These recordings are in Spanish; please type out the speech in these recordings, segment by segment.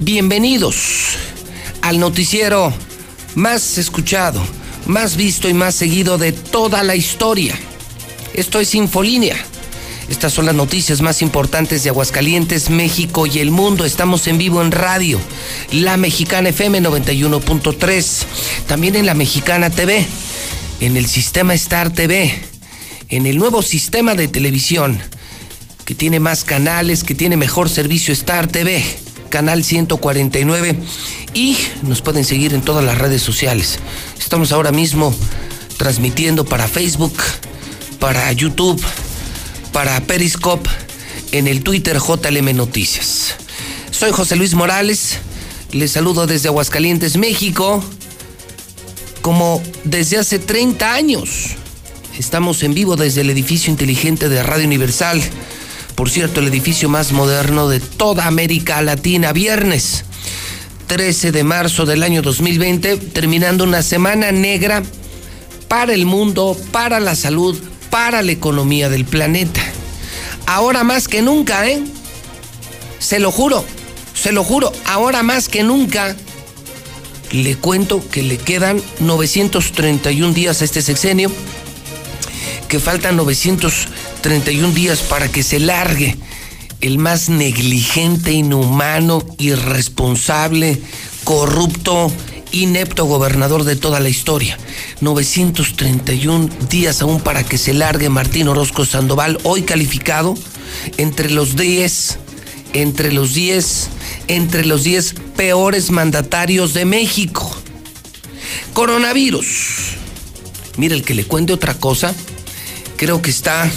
Bienvenidos al noticiero más escuchado, más visto y más seguido de toda la historia. Esto es Infolínea. Estas son las noticias más importantes de Aguascalientes, México y el mundo. Estamos en vivo en radio, La Mexicana FM 91.3, también en La Mexicana TV, en el sistema Star TV, en el nuevo sistema de televisión que tiene más canales, que tiene mejor servicio Star TV canal 149 y nos pueden seguir en todas las redes sociales. Estamos ahora mismo transmitiendo para Facebook, para YouTube, para Periscope, en el Twitter JLM Noticias. Soy José Luis Morales, les saludo desde Aguascalientes, México, como desde hace 30 años. Estamos en vivo desde el edificio inteligente de Radio Universal por cierto, el edificio más moderno de toda América Latina. Viernes 13 de marzo del año 2020, terminando una semana negra para el mundo, para la salud, para la economía del planeta. Ahora más que nunca, ¿eh? Se lo juro, se lo juro, ahora más que nunca. Le cuento que le quedan 931 días a este sexenio, que faltan 900 31 días para que se largue el más negligente, inhumano, irresponsable, corrupto, inepto gobernador de toda la historia. 931 días aún para que se largue Martín Orozco Sandoval, hoy calificado entre los 10, entre los 10, entre los 10 peores mandatarios de México. Coronavirus. Mire, el que le cuente otra cosa, creo que está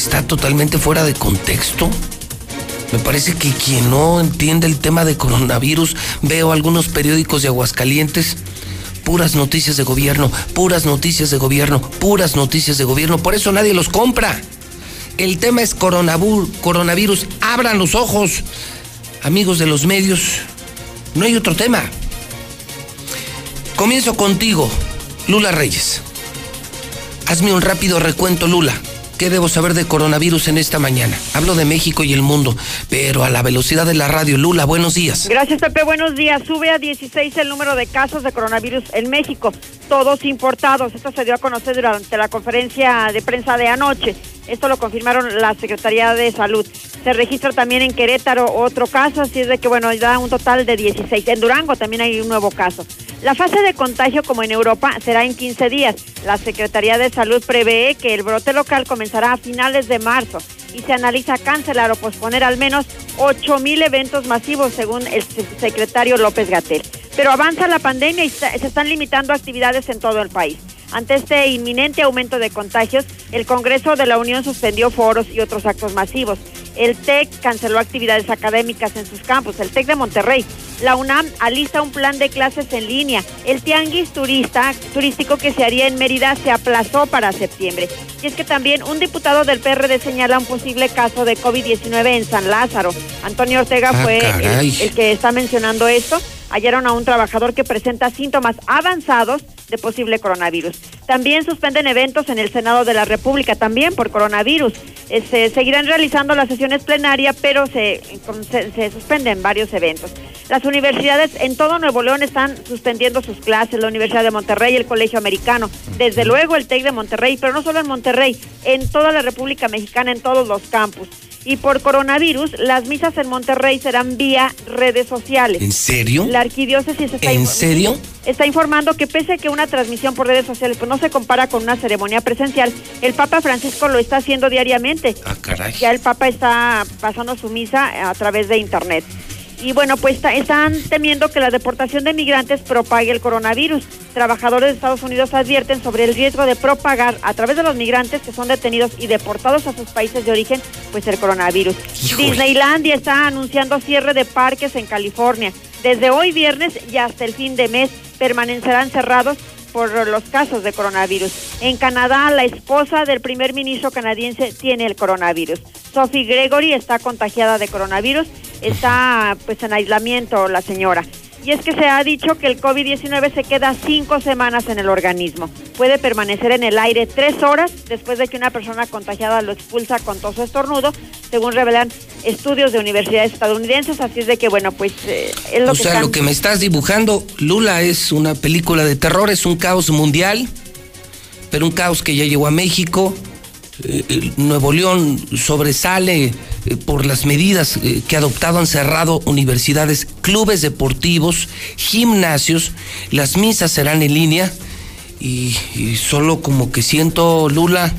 está totalmente fuera de contexto. Me parece que quien no entiende el tema de coronavirus, veo algunos periódicos de Aguascalientes, puras noticias de gobierno, puras noticias de gobierno, puras noticias de gobierno, por eso nadie los compra. El tema es coronavirus, abran los ojos, amigos de los medios, no hay otro tema. Comienzo contigo, Lula Reyes. Hazme un rápido recuento, Lula. ¿Qué debo saber de coronavirus en esta mañana? Hablo de México y el mundo, pero a la velocidad de la radio. Lula, buenos días. Gracias, Pepe. Buenos días. Sube a 16 el número de casos de coronavirus en México, todos importados. Esto se dio a conocer durante la conferencia de prensa de anoche. Esto lo confirmaron la Secretaría de Salud. Se registra también en Querétaro otro caso, así es de que, bueno, da un total de 16. En Durango también hay un nuevo caso. La fase de contagio, como en Europa, será en 15 días. La Secretaría de Salud prevé que el brote local comenzará a finales de marzo y se analiza cancelar o posponer al menos 8 mil eventos masivos, según el secretario López Gatel. Pero avanza la pandemia y se están limitando actividades en todo el país. Ante este inminente aumento de contagios, el Congreso de la Unión suspendió foros y otros actos masivos. El TEC canceló actividades académicas en sus campus, el TEC de Monterrey. La UNAM alista un plan de clases en línea. El tianguis turista, turístico que se haría en Mérida se aplazó para septiembre. Y es que también un diputado del PRD señala un posible caso de COVID-19 en San Lázaro. Antonio Ortega ah, fue el que está mencionando esto hallaron a un trabajador que presenta síntomas avanzados de posible coronavirus. También suspenden eventos en el Senado de la República, también por coronavirus. Eh, se seguirán realizando las sesiones plenarias, pero se, se, suspenden varios eventos. Las universidades en todo Nuevo León están suspendiendo sus clases, la Universidad de Monterrey, el Colegio Americano, desde luego el TEC de Monterrey, pero no solo en Monterrey, en toda la República Mexicana, en todos los campus. Y por coronavirus, las misas en Monterrey serán vía redes sociales. ¿En serio? La arquidiócesis está, ¿En serio? está informando que pese a que una transmisión por redes sociales pues, no se compara con una ceremonia presencial, el Papa Francisco lo está haciendo diariamente. Ah, caray. Ya el Papa está pasando su misa a través de internet. Y bueno, pues están temiendo que la deportación de migrantes propague el coronavirus. Trabajadores de Estados Unidos advierten sobre el riesgo de propagar a través de los migrantes que son detenidos y deportados a sus países de origen, pues el coronavirus. Disneylandia está anunciando cierre de parques en California. Desde hoy viernes y hasta el fin de mes permanecerán cerrados por los casos de coronavirus. En Canadá, la esposa del primer ministro canadiense tiene el coronavirus. Sophie Gregory está contagiada de coronavirus, está pues en aislamiento la señora. Y es que se ha dicho que el COVID-19 se queda cinco semanas en el organismo. Puede permanecer en el aire tres horas después de que una persona contagiada lo expulsa con tos o estornudo, según revelan estudios de universidades estadounidenses. Así es de que, bueno, pues eh, es lo o sea, lo que me estás dibujando, Lula, es una película de terror, es un caos mundial, pero un caos que ya llegó a México eh, Nuevo León sobresale eh, por las medidas eh, que ha adoptado, han cerrado universidades, clubes deportivos, gimnasios, las misas serán en línea y, solo como que siento, Lula,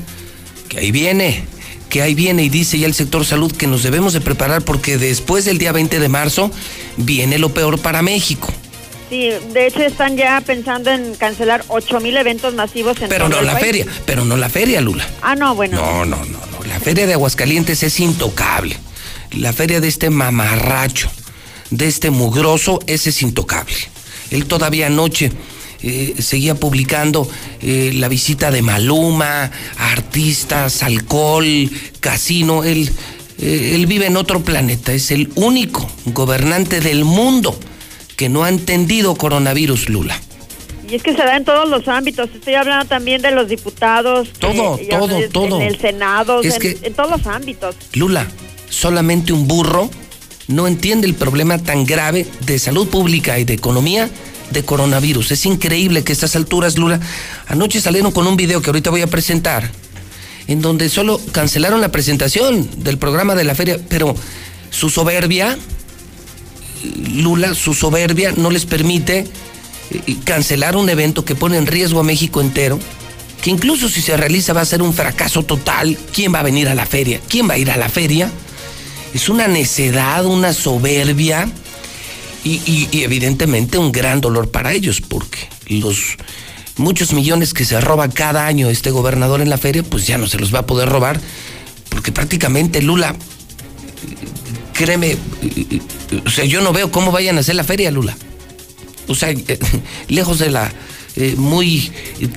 que ahí viene, que ahí viene y dice ya el sector salud que nos debemos de preparar porque después del día 20 de marzo viene lo peor para México. Sí, de hecho están ya pensando en cancelar 8 mil eventos masivos en Pero no la feria, pero no la feria, Lula. Ah, no, bueno. No, no, no, no. La feria de Aguascalientes es intocable. La feria de este mamarracho, de este mugroso, ese es intocable. Él todavía anoche eh, seguía publicando eh, la visita de Maluma, artistas, alcohol, casino. Él, eh, él vive en otro planeta. Es el único gobernante del mundo que no ha entendido coronavirus, Lula. Y es que se da en todos los ámbitos. Estoy hablando también de los diputados. Todo, todo, todo. En el Senado, en, todos los ámbitos. Lula, solamente un burro no entiende el problema tan grave de salud pública y de economía de coronavirus. Es increíble que a estas alturas, Lula, anoche salieron con un video que ahorita voy a presentar, en donde solo cancelaron la presentación del programa de la feria, pero su soberbia Lula, su soberbia, no les permite eh, cancelar un evento que pone en riesgo a México entero, que incluso si se realiza va a ser un fracaso total. ¿Quién va a venir a la feria? ¿Quién va a ir a la feria? Es una necedad, una soberbia y, evidentemente un gran dolor para ellos, porque los muchos millones que se roba cada año este gobernador en la feria, pues ya no se los va a poder robar, porque prácticamente Lula créeme, o sea, yo no veo cómo vayan a hacer la feria, Lula. O sea, lejos de la eh, muy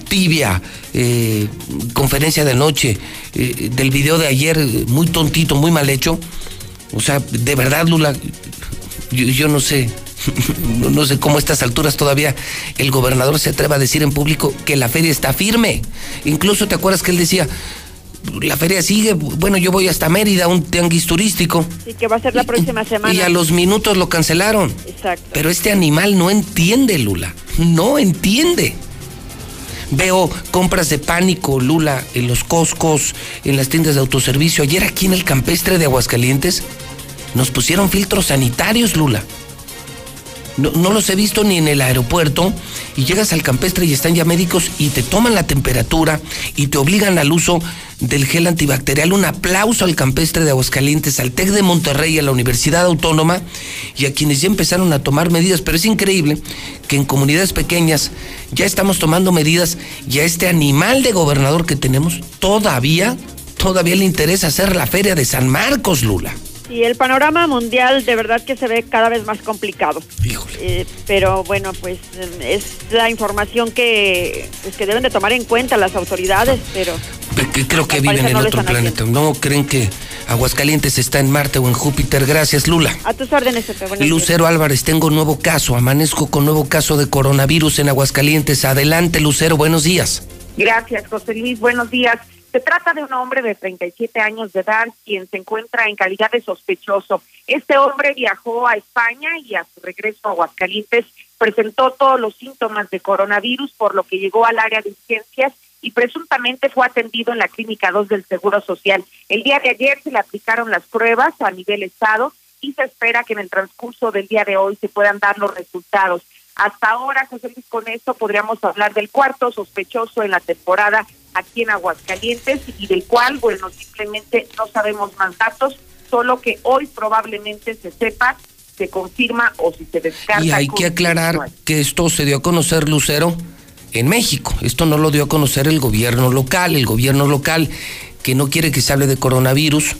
tibia eh, conferencia de noche, eh, del video de ayer, muy tontito, muy mal hecho. O sea, de verdad, Lula, yo, no sé, no sé cómo a estas alturas todavía el gobernador se atreva a decir en público que la feria está firme. Incluso te acuerdas que él decía, la feria sigue, bueno, yo voy hasta Mérida, un tianguis turístico. Sí, que va a ser la próxima semana. Y a los minutos lo cancelaron. Exacto. Pero este animal no entiende, Lula. No entiende. Veo compras de pánico, Lula, en los Coscos, en las tiendas de autoservicio. Ayer aquí en el campestre de Aguascalientes nos pusieron filtros sanitarios, Lula. No, no, los he visto ni en el aeropuerto y llegas al campestre y están ya médicos y te toman la temperatura y te obligan al uso del gel antibacterial. Un aplauso al campestre de Aguascalientes, al TEC de Monterrey, a la Universidad Autónoma y a quienes ya empezaron a tomar medidas. Pero es increíble que en comunidades pequeñas ya estamos tomando medidas y a este animal de gobernador que tenemos todavía, todavía le interesa hacer la feria de San Marcos, Lula. Y el panorama mundial de verdad que se ve cada vez más complicado. Eh, pero bueno, pues es la información que, pues, que deben de tomar en cuenta las autoridades, pero... creo que viven en otro planeta. ¿No creen que Aguascalientes está en Marte o en Júpiter? Gracias, Lula. A tus órdenes, Pepe. Lucero Álvarez, tengo nuevo caso. Amanezco con nuevo caso de coronavirus en Aguascalientes. Adelante, Lucero, buenos días. Gracias, José Luis. Buenos días. Se trata de un hombre de 37 años de edad quien se encuentra en calidad de sospechoso. Este hombre viajó a España y a su regreso a Aguascalientes presentó todos los síntomas de coronavirus, por lo que llegó al área de urgencias y presuntamente fue atendido en la Clínica 2 del Seguro Social. El día de ayer se le aplicaron las pruebas a nivel estado y se espera que en el transcurso del día de hoy se puedan dar los resultados. Hasta ahora, José Luis, con esto podríamos hablar del cuarto sospechoso en la temporada aquí en Aguascalientes y del cual, bueno, simplemente no sabemos más datos, solo que hoy probablemente se sepa se confirma o si se descarta. Y hay que aclarar que esto se dio a conocer, Lucero, en México. Esto no lo dio a conocer el gobierno local. El gobierno local que no quiere que se hable de coronavirus,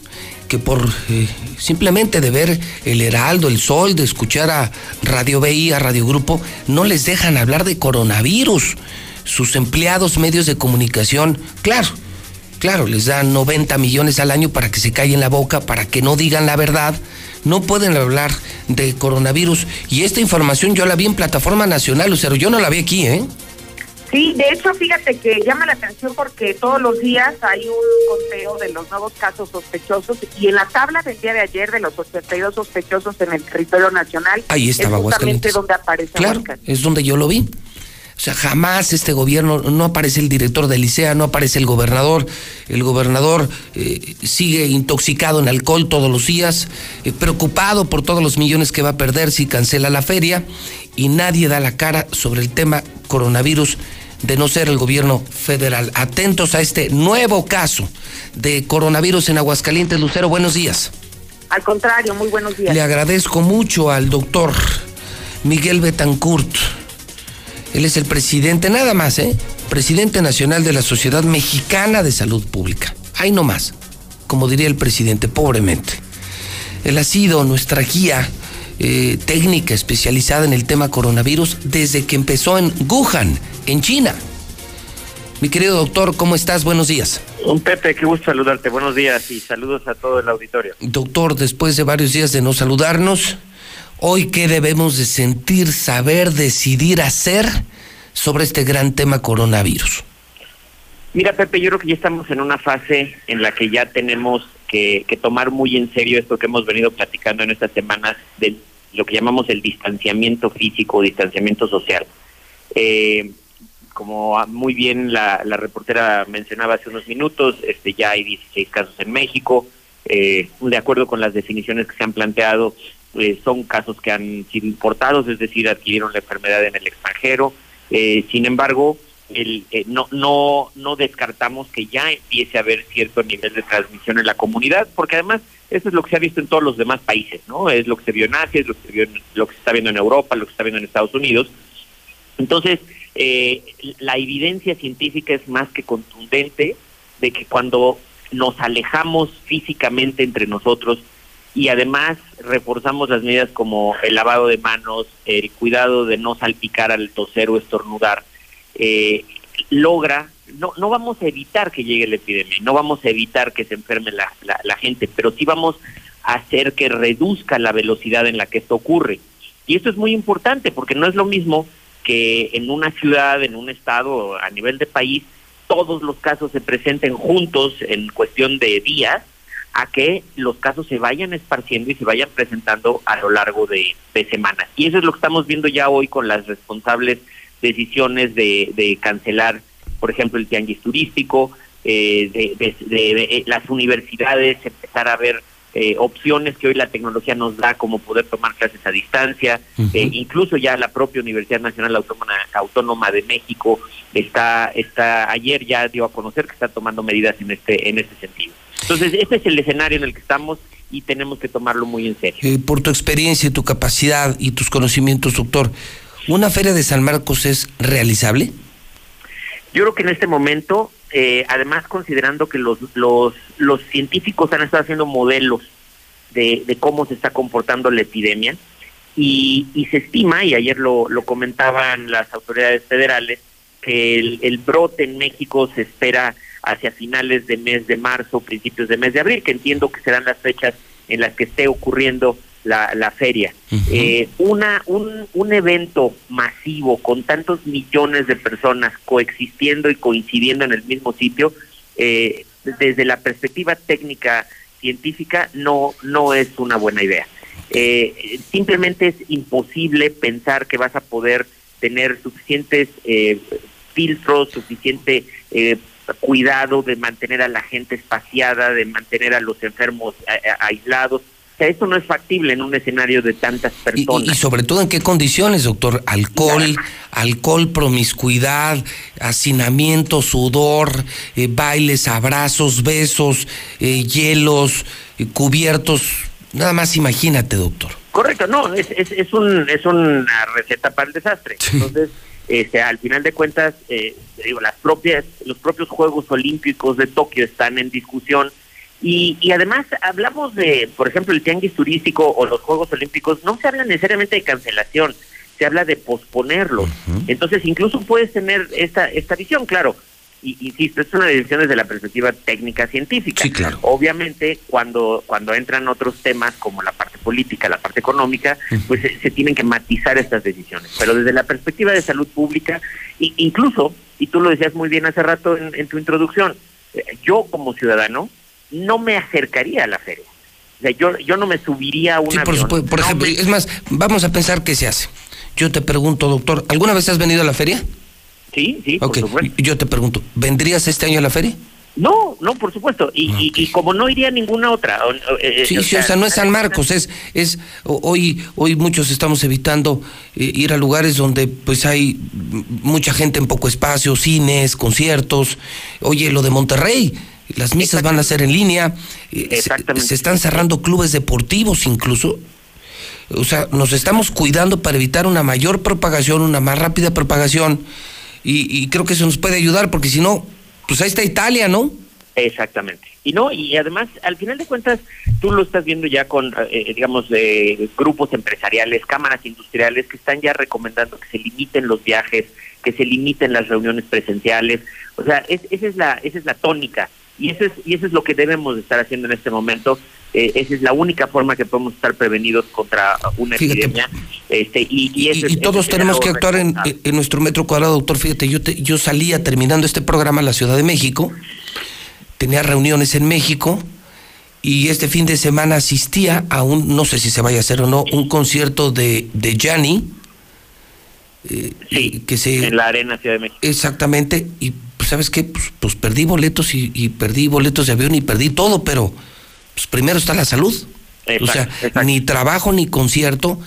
que por eh, simplemente de ver el Heraldo, el Sol, de escuchar a Radio BI, a Radio Grupo, no les dejan hablar de coronavirus. Sus empleados, medios de comunicación, claro, claro, les dan 90 millones al año para que se callen la boca, para que no digan la verdad. No pueden hablar de coronavirus. Y esta información yo la vi en plataforma nacional, Lucero. Yo no la vi aquí, ¿eh? Sí, de hecho, fíjate que llama la atención porque todos los días hay un conteo de los nuevos casos sospechosos y en la tabla del día de ayer de los 82 sospechosos en el territorio nacional Ahí estaba es justamente donde aparece Claro, es donde yo lo vi. O sea, jamás este gobierno, no aparece el director de Licea, no aparece el gobernador. El gobernador eh, sigue intoxicado en alcohol todos los días, eh, preocupado por todos los millones que va a perder si cancela la feria y nadie da la cara sobre el tema coronavirus de no ser el gobierno federal. Atentos a este nuevo caso de coronavirus en Aguascalientes. Lucero, buenos días. Al contrario, muy buenos días. Le agradezco mucho al doctor Miguel Betancourt. Él es el presidente, nada más, ¿eh? Presidente nacional de la Sociedad Mexicana de Salud Pública. Ahí nomás, como diría el presidente, pobremente. Él ha sido nuestra guía eh, técnica especializada en el tema coronavirus desde que empezó en Wuhan, en China. Mi querido doctor, ¿cómo estás? Buenos días. Un Pepe, qué gusto saludarte. Buenos días y saludos a todo el auditorio. Doctor, después de varios días de no saludarnos, hoy qué debemos de sentir, saber, decidir, hacer sobre este gran tema coronavirus. Mira, Pepe, yo creo que ya estamos en una fase en la que ya tenemos que, tomar muy en serio esto que hemos venido platicando en estas semanas de lo que llamamos el distanciamiento físico, distanciamiento social. Eh, como muy bien la, reportera mencionaba hace unos minutos, este ya hay 16 casos en México. Eh, de acuerdo con las definiciones que se han planteado, eh, son casos que han sido importados, es decir, adquirieron la enfermedad en el extranjero. sin embargo, el, eh, no, no, no descartamos que ya empiece a haber cierto nivel de transmisión en la comunidad, porque además eso es lo que se ha visto en todos los demás países, ¿no? Es lo que se vio en Asia, es lo que se, vio lo que se está viendo en Europa, lo que se está viendo en Estados Unidos. Entonces, eh, la evidencia científica es más que contundente de que cuando nos alejamos físicamente entre nosotros y además reforzamos las medidas como el lavado de manos, el cuidado de no salpicar al toser o estornudar, eh, logra, no, no vamos a evitar que llegue la epidemia, no vamos a evitar que se enferme la, la, gente, pero sí vamos a hacer que reduzca la velocidad en la que esto ocurre. Y esto es muy importante porque no es lo mismo que en una ciudad, en un estado, a nivel de país, todos los casos se presenten juntos en cuestión de días, a que los casos se vayan esparciendo y se vayan presentando a lo largo de, de semanas. Y eso es lo que estamos viendo ya hoy con las responsables decisiones de, de cancelar, por ejemplo, el tianguis turístico, eh, de, de, eh, las universidades, empezar a ver eh, opciones que hoy la tecnología nos da, como poder tomar clases a distancia, incluso ya la propia Universidad Nacional Autónoma, Autónoma de México está, está ayer ya dio a conocer que está tomando medidas en este, en este sentido. Entonces, este es el escenario en el que estamos y tenemos que tomarlo muy en serio. por tu experiencia, tu capacidad y tus conocimientos, doctor, ¿Una feria de San Marcos es realizable? Yo creo que en este momento, eh, además considerando que los, los, los científicos han estado haciendo modelos de, de cómo se está comportando la epidemia, y, y se estima, y ayer lo, lo comentaban las autoridades federales, que el, el brote en México se espera hacia finales de mes de marzo, principios de mes de abril, que entiendo que serán las fechas en las que esté ocurriendo la, la feria. eh, una, un, un evento masivo con tantos millones de personas coexistiendo y coincidiendo en el mismo sitio, eh, desde la perspectiva técnica científica no, no es una buena idea. Eh, simplemente es imposible pensar que vas a poder tener suficientes eh, filtros, suficiente eh, cuidado de mantener a la gente espaciada, de mantener a los enfermos aislados sea, esto no es factible en un escenario de tantas personas. Y, sobre todo en qué condiciones, doctor? Alcohol, alcohol, promiscuidad, hacinamiento, sudor, eh, bailes, abrazos, besos, eh, hielos, eh, cubiertos. Nada más imagínate, doctor. Correcto, no, es, es, es, un, es una receta para el desastre. Entonces, este, al final de cuentas, eh, digo, las propias, los propios Juegos Olímpicos de Tokio están en discusión. Y, y además hablamos de, por ejemplo, el tianguis turístico o los Juegos Olímpicos, no se habla necesariamente de cancelación, se habla de posponerlos. Entonces, incluso puedes tener esta, esta visión, claro y, insisto, es una decisión desde la perspectiva técnica científica. Sí, claro. Obviamente, cuando, cuando entran otros temas como la parte política, la parte económica, pues se, tienen que matizar estas decisiones. Pero desde la perspectiva de salud pública, incluso, y tú lo decías muy bien hace rato en, tu introducción, eh, yo como ciudadano no me acercaría a la feria. O sea, yo, yo no me subiría a una. Sí, por, por ejemplo, es más, vamos a pensar qué se hace. Yo te pregunto, doctor, ¿alguna vez has venido a la feria? Sí, sí, por supuesto. Yo te pregunto, ¿vendrías este año a la feria? No, no, por supuesto. Y, y, como no iría a ninguna otra. Eh, eh, sí, sí, o sea, no es San Marcos, es, es hoy, hoy muchos estamos evitando eh, ir a lugares donde pues hay mucha gente en poco espacio, cines, conciertos. Oye, lo de Monterrey, las misas van a ser en línea. Exactamente. se están cerrando clubes deportivos incluso. O sea, nos estamos cuidando para evitar una mayor propagación, una más rápida propagación y, creo que eso nos puede ayudar porque si no, pues ahí está Italia, ¿no? Exactamente. Y no, y además, al final de cuentas, tú lo estás viendo ya con, eh, digamos, eh, grupos empresariales, cámaras industriales que están ya recomendando que se limiten los viajes, que se limiten las reuniones presenciales. O sea, esa es la, esa es la tónica. Y eso es, y eso es lo que debemos estar haciendo en este momento. Eh, esa es la única forma que podemos estar prevenidos contra una epidemia. Este, y, y, todos tenemos que actuar en, nuestro metro cuadrado, doctor. Fíjate, yo, yo salía terminando este programa a la Ciudad de México, tenía reuniones en México y este fin de semana asistía a un, no sé si se vaya a hacer o no, un concierto de, de Gianni. Eh, sí, que se, en la Arena Ciudad de México. Exactamente, y pues, sabes qué, pues, pues perdí boletos y, y, perdí boletos de avión y perdí todo, pero pues primero está la salud. o sea, ni trabajo ni concierto.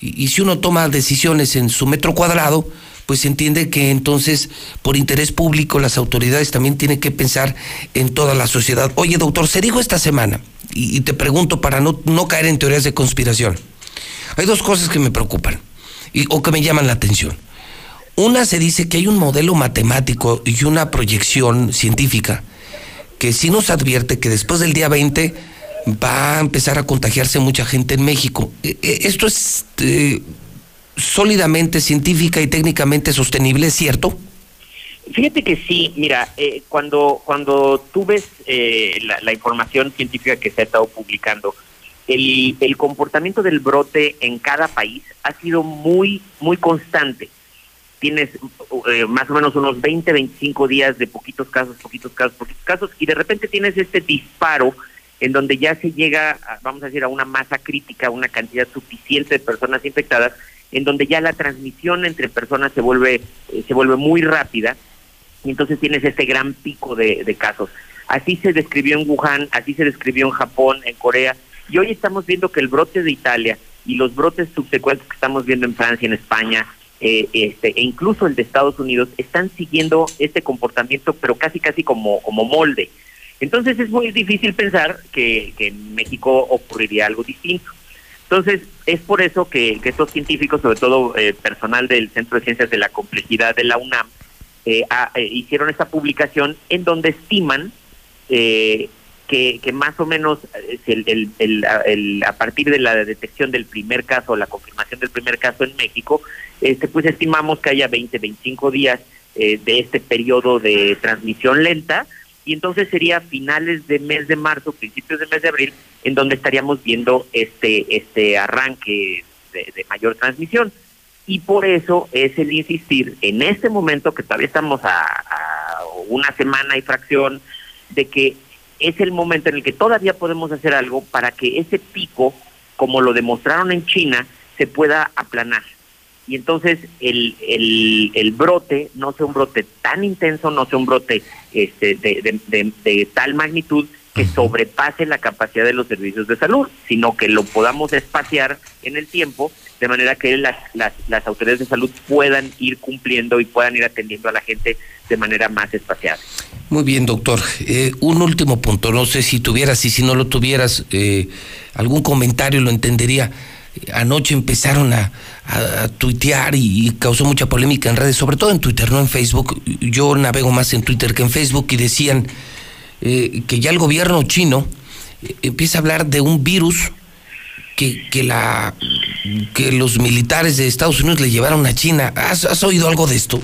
Y, si uno toma decisiones en su metro cuadrado, pues entiende que entonces, por interés público, las autoridades también tienen que pensar en toda la sociedad. Oye, doctor, se dijo esta semana, y, te pregunto para no, no caer en teorías de conspiración. Hay dos cosas que me preocupan o que me llaman la atención. Una se dice que hay un modelo matemático y una proyección científica que sí nos advierte que después del día 20 va a empezar a contagiarse mucha gente en México. E, e, esto es eh, sólidamente científica y técnicamente sostenible, ¿es cierto? Fíjate que sí, mira, eh, cuando, cuando tú ves eh, la, información científica que se ha estado publicando, el, el comportamiento del brote en cada país ha sido muy, muy constante. Tienes más o menos unos 20, 25 días de poquitos casos, poquitos casos, poquitos casos, y de repente tienes este disparo en donde ya se llega, vamos a decir, a una masa crítica, una cantidad suficiente de personas infectadas, en donde ya la transmisión entre personas se vuelve, eh, se vuelve muy rápida, y entonces tienes este gran pico de casos. Así se describió en Wuhan, así se describió en Japón, en Corea, y hoy estamos viendo que el brote de Italia y los brotes subsecuentes que estamos viendo en Francia, en España, eh, este, e incluso el de Estados Unidos, están siguiendo este comportamiento, pero casi casi como, como molde. Entonces es muy difícil pensar que, en México ocurriría algo distinto. Entonces, es por eso que, estos científicos, sobre todo eh, personal del Centro de Ciencias de la Complejidad de la UNAM, eh, eh, hicieron esta publicación en donde estiman que, más o menos el, a partir de la detección del primer caso, la confirmación del primer caso en México, este, pues estimamos que haya 20, 25 días de este periodo de transmisión lenta, y entonces sería finales de mes de marzo, principios de mes de abril, en donde estaríamos viendo este, este arranque de, mayor transmisión. Y por eso es el insistir en este momento, que todavía estamos a, una semana y fracción, de que es el momento en el que todavía podemos hacer algo para que ese pico, como lo demostraron en China, se pueda aplanar. Y entonces el, el, el, brote no sea un brote tan intenso, no sea un brote este, de, de, tal magnitud que sobrepase la capacidad de los servicios de salud, sino que lo podamos espaciar en el tiempo de manera que las, las, las autoridades de salud puedan ir cumpliendo y puedan ir atendiendo a la gente de manera más espaciada. Muy bien, doctor. Eh, un último punto, no sé si tuvieras y si no lo tuvieras, eh, algún comentario lo entendería anoche empezaron a, tuitear y, causó mucha polémica en redes, sobre todo en Twitter, no en Facebook. Yo navego más en Twitter que en Facebook y decían eh, que ya el gobierno chino eh, empieza a hablar de un virus que, que, la, que los militares de Estados Unidos le llevaron a China. ¿Has, oído algo de esto?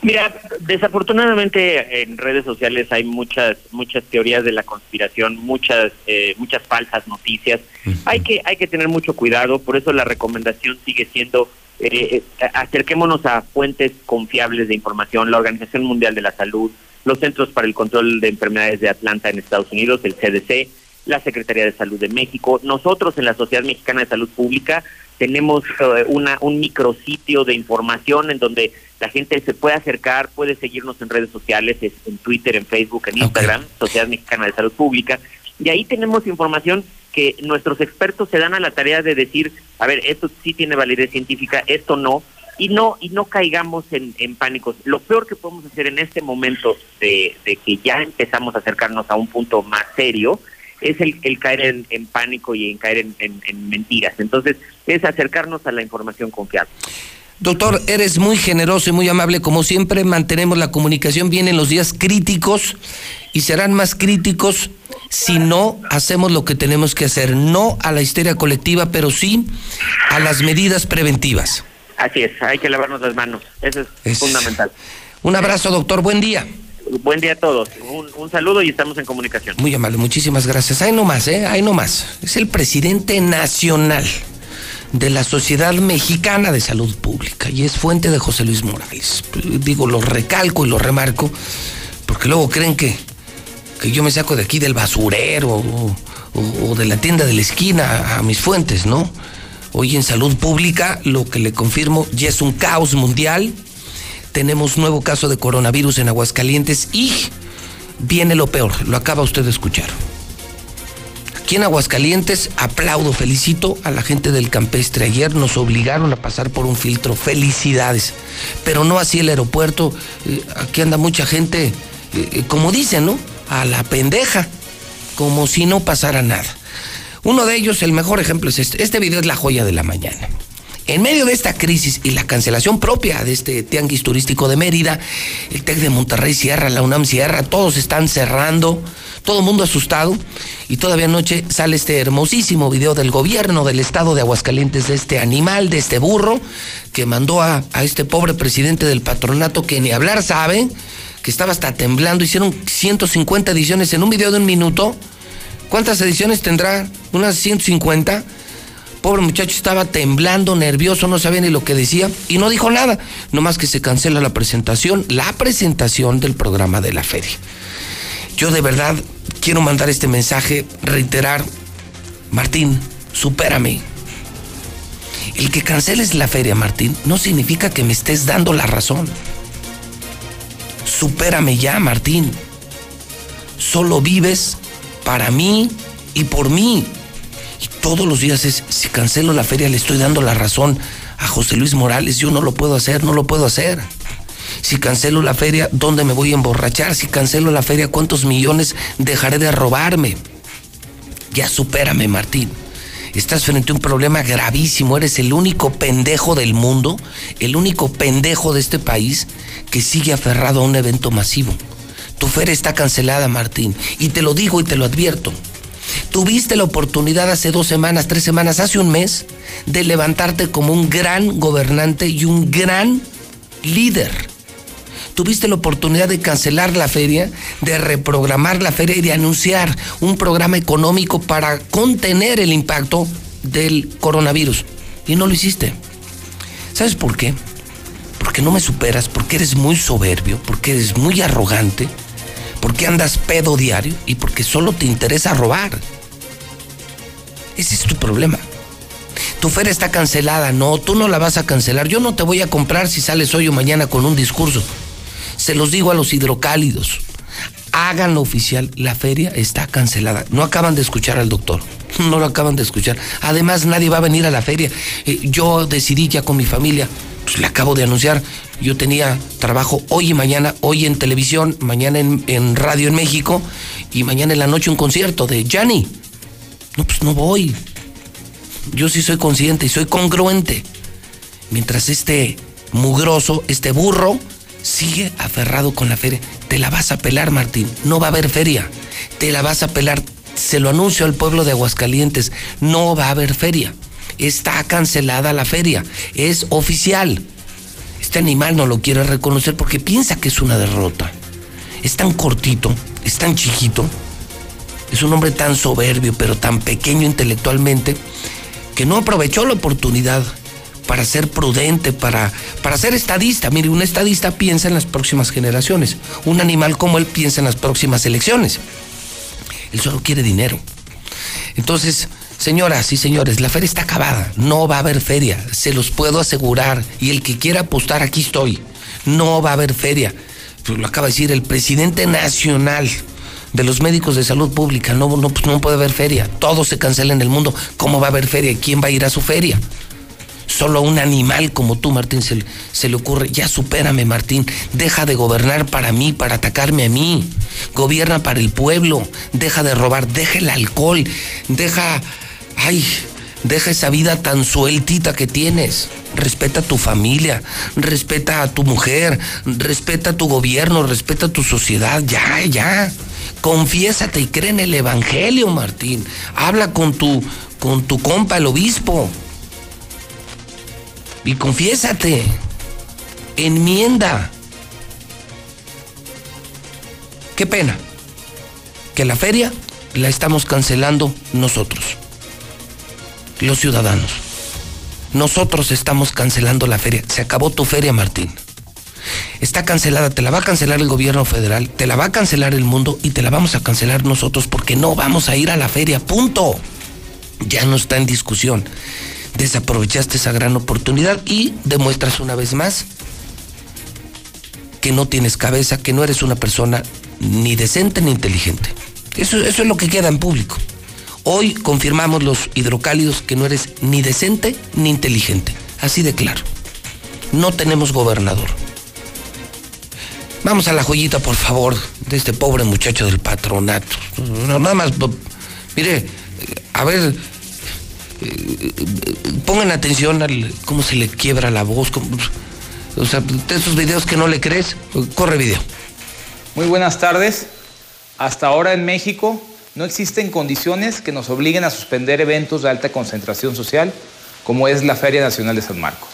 Mira, desafortunadamente en redes sociales hay muchas muchas teorías de la conspiración, muchas eh, muchas falsas noticias. Hay que hay que tener mucho cuidado, por eso la recomendación sigue siendo eh, eh, acerquémonos a fuentes confiables de información, la Organización Mundial de la Salud, los Centros para el Control de Enfermedades de Atlanta en Estados Unidos, el CDC, la Secretaría de Salud de México. Nosotros en la Sociedad Mexicana de Salud Pública tenemos eh, una, un micrositio de información en donde la gente se puede acercar, puede seguirnos en redes sociales, en Twitter, en Facebook, en Instagram, Sociedad Mexicana de Salud Pública. Y ahí tenemos información que nuestros expertos se dan a la tarea de decir, a ver, esto sí tiene validez científica, esto no, y no y no caigamos en, en pánicos. Lo peor que podemos hacer en este momento de, de que ya empezamos a acercarnos a un punto más serio es el, el caer en, pánico y en caer en, mentiras. Entonces, es acercarnos a la información confiable. Doctor, eres muy generoso y muy amable. Como siempre, mantenemos la comunicación bien en los días críticos y serán más críticos si no hacemos lo que tenemos que hacer. No a la histeria colectiva, pero sí a las medidas preventivas. Así es, hay que lavarnos las manos. Eso es. fundamental. Un abrazo, doctor. Buen día. Buen día a todos. Un, saludo y estamos en comunicación. Muy amable, muchísimas gracias. Ahí nomás, ¿eh? Ahí nomás. Es el presidente nacional de la Sociedad Mexicana de Salud Pública y es fuente de José Luis Morales. Digo, lo recalco y lo remarco porque luego creen que, que yo me saco de aquí del basurero o, o de la tienda de la esquina a mis fuentes, ¿no? Hoy en salud pública lo que le confirmo ya es un caos mundial tenemos nuevo caso de coronavirus en Aguascalientes y viene lo peor, lo acaba usted de escuchar. Aquí en Aguascalientes aplaudo, felicito a la gente del campestre. Ayer nos obligaron a pasar por un filtro, felicidades. Pero no así el aeropuerto. Eh, aquí anda mucha gente, eh, eh, como dicen, ¿no? A la pendeja, como si no pasara nada. Uno de ellos, el mejor ejemplo es este. Este video es la joya de la mañana. En medio de esta crisis y la cancelación propia de este tianguis turístico de Mérida, el TEC de Monterrey cierra, la UNAM cierra, todos están cerrando, todo el mundo asustado. Y todavía anoche sale este hermosísimo video del gobierno del estado de Aguascalientes, de este animal, de este burro, que mandó a, a este pobre presidente del patronato que ni hablar sabe, que estaba hasta temblando. Hicieron 150 ediciones en un video de un minuto. ¿Cuántas ediciones tendrá? ¿Unas 150? Pobre muchacho estaba temblando, nervioso, no sabía ni lo que decía y no dijo nada, nomás que se cancela la presentación, la presentación del programa de la feria. Yo de verdad quiero mandar este mensaje, reiterar, Martín, supérame. El que canceles la feria, Martín, no significa que me estés dando la razón. Supérame ya, Martín. Solo vives para mí y por mí. Y todos los días es, si cancelo la feria le estoy dando la razón a José Luis Morales, yo no lo puedo hacer, no lo puedo hacer. Si cancelo la feria, ¿dónde me voy a emborrachar? Si cancelo la feria, ¿cuántos millones dejaré de robarme? Ya supérame, Martín. Estás frente a un problema gravísimo. Eres el único pendejo del mundo, el único pendejo de este país que sigue aferrado a un evento masivo. Tu feria está cancelada, Martín. Y te lo digo y te lo advierto. Tuviste la oportunidad hace dos semanas, tres semanas, hace un mes, de levantarte como un gran gobernante y un gran líder. Tuviste la oportunidad de cancelar la feria, de reprogramar la feria y de anunciar un programa económico para contener el impacto del coronavirus. Y no lo hiciste. ¿Sabes por qué? Porque no me superas, porque eres muy soberbio, porque eres muy arrogante porque andas pedo diario y porque solo te interesa robar. Ese es tu problema. Tu feria está cancelada, no, tú no la vas a cancelar. Yo no te voy a comprar si sales hoy o mañana con un discurso. Se los digo a los hidrocálidos. Háganlo oficial, la feria está cancelada. No acaban de escuchar al doctor, no lo acaban de escuchar. Además, nadie va a venir a la feria. Eh, yo decidí ya con mi familia, pues le acabo de anunciar, yo tenía trabajo hoy y mañana, hoy en televisión, mañana en, radio en México y mañana en la noche un concierto de Gianni. No, pues no voy. Yo sí soy consciente y soy congruente. Mientras este mugroso, este burro, sigue aferrado con la feria. Te la vas a pelar, Martín. No va a haber feria. Te la vas a pelar. Se lo anuncio al pueblo de Aguascalientes. No va a haber feria. Está cancelada la feria. Es oficial. Este animal no lo quiere reconocer porque piensa que es una derrota. Es tan cortito, es tan chiquito, es un hombre tan soberbio, pero tan pequeño intelectualmente, que no aprovechó la oportunidad para ser prudente, para, para ser estadista. Mire, un estadista piensa en las próximas generaciones. Un animal como él piensa en las próximas elecciones. Él solo quiere dinero. Entonces, señoras y señores, la feria está acabada. No va a haber feria. Se los puedo asegurar. Y el que quiera apostar, aquí estoy. No va a haber feria. Pues lo acaba de decir el presidente nacional de los médicos de salud pública. No, no, pues no puede haber feria. Todo se cancela en el mundo. ¿Cómo va a haber feria? ¿Quién va a ir a su feria? Solo a un animal como tú, Martín, se, se, le ocurre, ya supérame, Martín, deja de gobernar para mí, para atacarme a mí, gobierna para el pueblo, deja de robar, deja el alcohol, deja, ay, deja esa vida tan sueltita que tienes, respeta a tu familia, respeta a tu mujer, respeta a tu gobierno, respeta a tu sociedad, ya, ya. Confiésate y cree en el Evangelio, Martín. Habla con tu, con tu compa, el obispo y confiésate. Enmienda. Qué pena que la feria la estamos cancelando nosotros, los ciudadanos. Nosotros estamos cancelando la feria. Se acabó tu feria, Martín. Está cancelada, te la va a cancelar el gobierno federal, te la va a cancelar el mundo y te la vamos a cancelar nosotros porque no vamos a ir a la feria. Punto. Ya no está en discusión desaprovechaste esa gran oportunidad y demuestras una vez más que no tienes cabeza, que no eres una persona ni decente ni inteligente. Eso, eso es lo que queda en público. Hoy confirmamos los hidrocálidos que no eres ni decente ni inteligente. Así de claro. No tenemos gobernador. Vamos a la joyita, por favor, de este pobre muchacho del patronato. Nada más, mire, a ver, pongan atención al cómo se le quiebra la voz. o sea, de esos videos que no le crees, corre video. Muy buenas tardes. Hasta ahora en México no existen condiciones que nos obliguen a suspender eventos de alta concentración social, como es la Feria Nacional de San Marcos.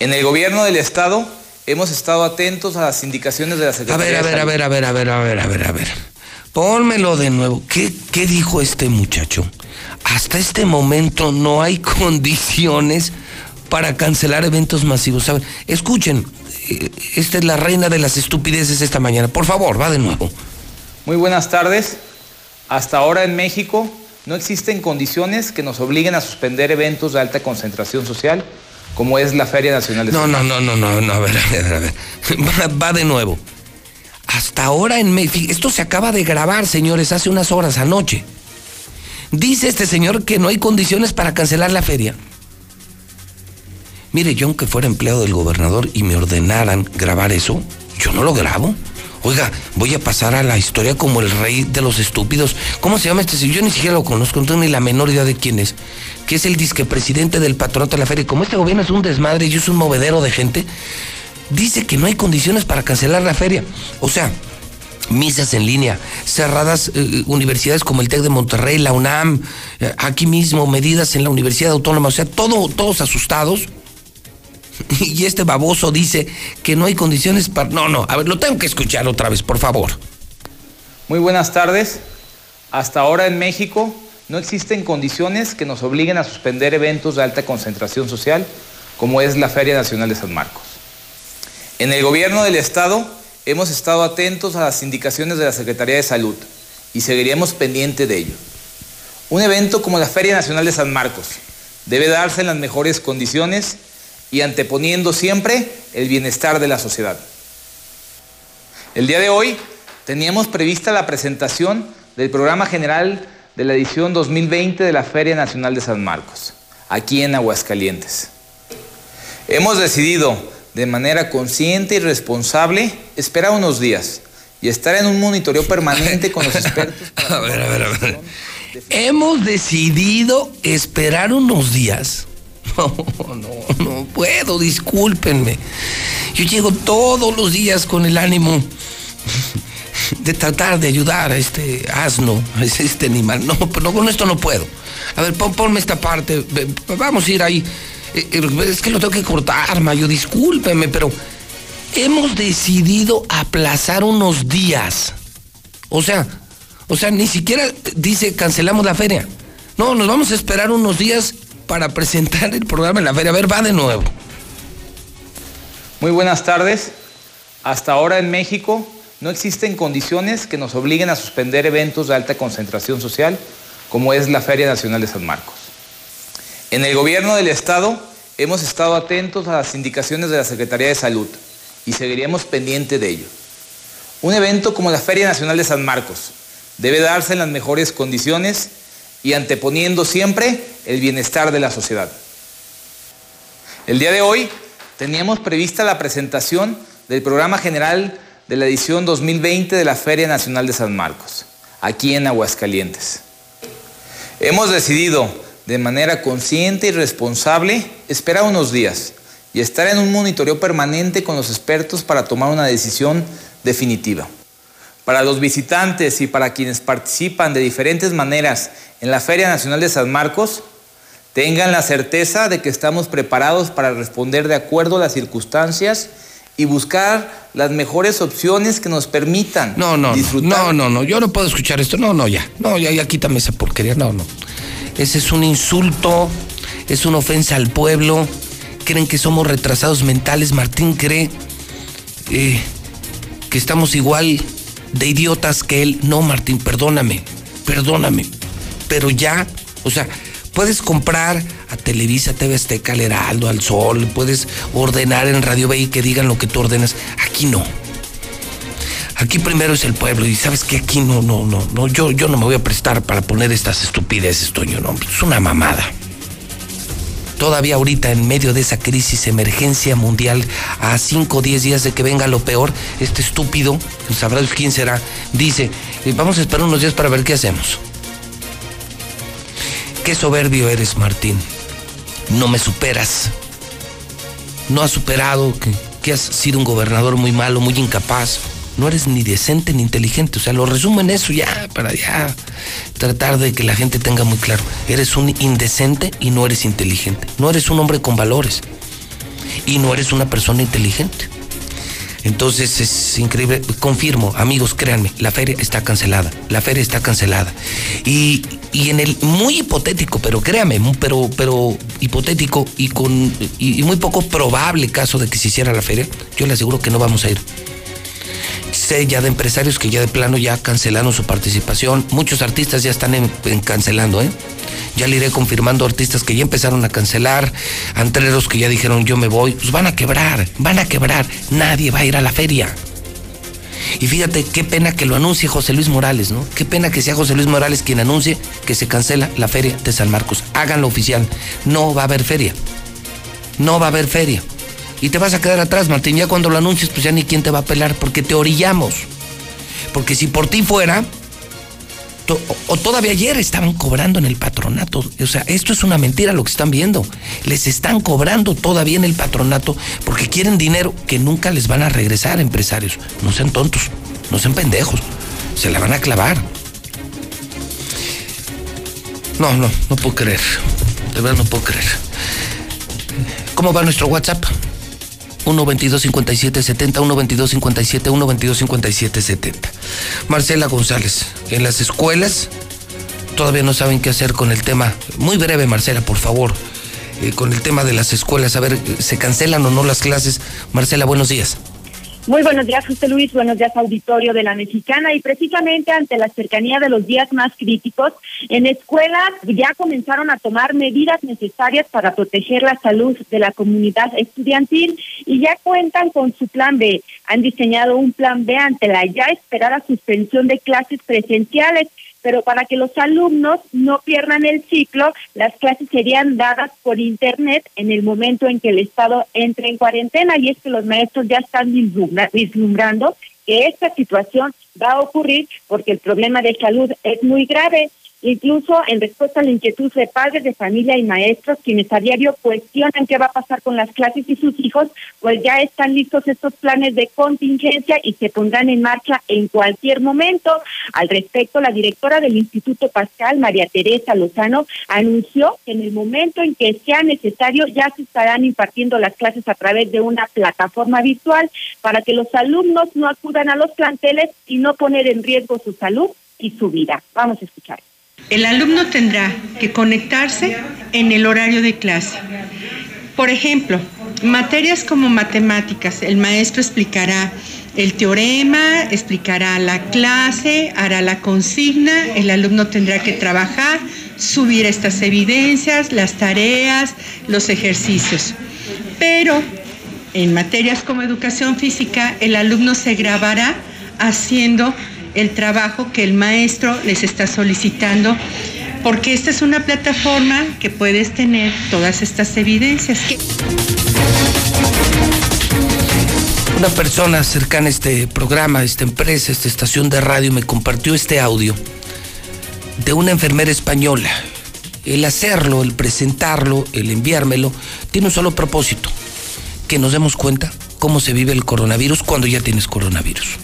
En el gobierno del Estado hemos estado atentos a las indicaciones de la Secretaría. A ver, a ver, a ver, a ver, a ver, a ver, a ver, a ver. Pónmelo de nuevo. ¿Qué, ¿Qué dijo este muchacho? hasta este momento no hay condiciones para cancelar eventos masivos. Escuchen, eh, esta es la reina de las estupideces esta mañana. Por favor, va de nuevo. Muy buenas tardes. Hasta ahora en México no existen condiciones que nos obliguen a suspender eventos de alta concentración social, como es la Feria Nacional de No, no, no, no, no, no, a ver, a ver, a ver. Va, va de nuevo. Hasta ahora en México, esto se acaba de grabar, señores, hace unas horas, anoche. Dice este señor que no hay condiciones para cancelar la feria. Mire, yo aunque fuera empleado del gobernador y me ordenaran grabar eso, yo no lo grabo. Oiga, voy a pasar a la historia como el rey de los estúpidos. ¿Cómo se llama este señor? Yo ni siquiera lo conozco, no tengo ni la menor idea de quién es. Que es el disque presidente del patronato de la feria. como este gobierno es un desmadre y es un movedero de gente, dice que no hay condiciones para cancelar la feria. O sea, misas en línea, cerradas eh, universidades como el TEC de Monterrey, la UNAM, eh, aquí mismo medidas en la Universidad Autónoma, o sea, todo, todos asustados. Y este baboso dice que no hay condiciones para... No, no, a ver, lo tengo que escuchar otra vez, por favor. Muy buenas tardes. Hasta ahora en México no existen condiciones que nos obliguen a suspender eventos de alta concentración social, como es la Feria Nacional de San Marcos. En el gobierno del Estado hemos estado atentos a las indicaciones de la Secretaría de Salud y seguiremos pendiente de ello. Un evento como la Feria Nacional de San Marcos debe darse en las mejores condiciones y anteponiendo siempre el bienestar de la sociedad. El día de hoy teníamos prevista la presentación del programa general de la edición 2020 de la Feria Nacional de San Marcos, aquí en Aguascalientes. Hemos decidido de manera consciente y responsable, esperar unos días y estar en un monitoreo permanente con los expertos. a ver, a ver, a ver. Hemos decidido esperar unos días. No, no, no puedo, discúlpenme. Yo llego todos los días con el ánimo de tratar de ayudar a este asno, a este animal. No, pero con esto no puedo. A ver, ponme esta parte. Vamos a ir ahí. Eh, eh, es que lo tengo que cortar, Mayo, discúlpeme, pero hemos decidido aplazar unos días. O sea, o sea, ni siquiera dice cancelamos la feria. No, nos vamos a esperar unos días para presentar el programa en la feria. A ver, va de nuevo. Muy buenas tardes. Hasta ahora en México no existen condiciones que nos obliguen a suspender eventos de alta concentración social como es la Feria Nacional de San Marcos. En el gobierno del Estado hemos estado atentos a las indicaciones de la Secretaría de Salud y seguiremos pendiente de ello. Un evento como la Feria Nacional de San Marcos debe darse en las mejores condiciones y anteponiendo siempre el bienestar de la sociedad. El día de hoy teníamos prevista la presentación del programa general de la edición 2020 de la Feria Nacional de San Marcos, aquí en Aguascalientes. Hemos decidido de manera consciente y responsable esperar unos días y estar en un monitoreo permanente con los expertos para tomar una decisión definitiva. Para los visitantes y para quienes participan de diferentes maneras en la Feria Nacional de San Marcos, tengan la certeza de que estamos preparados para responder de acuerdo a las circunstancias y buscar las mejores opciones que nos permitan no, no, disfrutar. No, no, no, yo no puedo escuchar esto. No, no, ya. No, ya, ya quítame esa porquería. No, no. Ese es un insulto, es una ofensa al pueblo. Creen que somos retrasados mentales. Martín cree eh, que estamos igual de idiotas que él. No, Martín, perdóname, perdóname. Pero ya, o sea, puedes comprar a Televisa, TV Azteca, al Heraldo, al Sol, puedes ordenar en Radio B que digan lo que tú ordenas. Aquí no. Aquí primero es el pueblo y sabes que aquí no, no, no, no, yo, yo no me voy a prestar para poner estas estupideces, Toño, no, es una mamada. Todavía ahorita en medio de esa crisis, emergencia mundial, a 5 o 10 días de que venga lo peor, este estúpido, sabrá quién será, dice, eh, vamos a esperar unos días para ver qué hacemos. Qué soberbio eres, Martín. No me superas. No has superado que, que has sido un gobernador muy malo, muy incapaz no eres ni decente ni inteligente. O sea, lo resumo en eso ya, para ya tratar de que la gente tenga muy claro. Eres un indecente y no eres inteligente. No eres un hombre con valores. Y no eres una persona inteligente. Entonces es increíble. Confirmo, amigos, créanme, la feria está cancelada. La feria está cancelada. Y, y en el muy hipotético, pero créame, pero, pero hipotético y con y muy poco probable caso de que se hiciera la feria, yo le aseguro que no vamos a ir sé ya de empresarios que ya de plano ya cancelaron su participación. Muchos artistas ya están en, cancelando, ¿eh? Ya le iré confirmando artistas que ya empezaron a cancelar, antreros que ya dijeron yo me voy, pues van a quebrar, van a quebrar, nadie va a ir a la feria. Y fíjate qué pena que lo anuncie José Luis Morales, ¿no? Qué pena que sea José Luis Morales quien anuncie que se cancela la feria de San Marcos. Háganlo oficial. No va a haber feria. No va a haber feria y te vas a quedar atrás, Martín. Ya cuando lo anuncies, pues ya ni quién te va a pelar, porque te orillamos. Porque si por ti fuera, o, todavía ayer estaban cobrando en el patronato. O sea, esto es una mentira lo que están viendo. Les están cobrando todavía en el patronato porque quieren dinero que nunca les van a regresar, empresarios. No sean tontos, no sean pendejos. Se la van a clavar. No, no, no puedo creer. De verdad no puedo creer. ¿Cómo va nuestro WhatsApp? 1 22 57 70 1 22 57 1 22 57 70 Marcela González, en las escuelas todavía no saben qué hacer con el tema. Muy breve, Marcela, por favor. Eh, con el tema de las escuelas, a ver, ¿se cancelan o no las clases? Marcela, buenos días. Muy buenos días, José Luis. Buenos días, auditorio de la Mexicana. Y precisamente ante la cercanía de los días más críticos, en escuelas ya comenzaron a tomar medidas necesarias para proteger la salud de la comunidad estudiantil y ya cuentan con su plan B. Han diseñado un plan B ante la ya esperada suspensión de clases presenciales pero para que los alumnos no pierdan el ciclo, las clases serían dadas por internet en el momento en que el Estado entre en cuarentena y es que los maestros ya están vislumbrando que esta situación va a ocurrir porque el problema de salud es muy grave. Incluso en respuesta a la inquietud de padres de familia y maestros quienes a diario cuestionan qué va a pasar con las clases y sus hijos, pues ya están listos estos planes de contingencia y se pondrán en marcha en cualquier momento. Al respecto, la directora del Instituto Pascal, María Teresa Lozano, anunció que en el momento en que sea necesario ya se estarán impartiendo las clases a través de una plataforma virtual para que los alumnos no acudan a los planteles y no poner en riesgo su salud y su vida. Vamos a escuchar. El alumno tendrá que conectarse en el horario de clase. Por ejemplo, materias como matemáticas, el maestro explicará el teorema, explicará la clase, hará la consigna, el alumno tendrá que trabajar, subir estas evidencias, las tareas, los ejercicios. Pero en materias como educación física, el alumno se grabará haciendo el trabajo que el maestro les está solicitando, porque esta es una plataforma que puedes tener todas estas evidencias. Una persona cercana a este programa, a esta empresa, a esta estación de radio, me compartió este audio de una enfermera española. El hacerlo, el presentarlo, el enviármelo, tiene un solo propósito, que nos demos cuenta cómo se vive el coronavirus cuando ya tienes coronavirus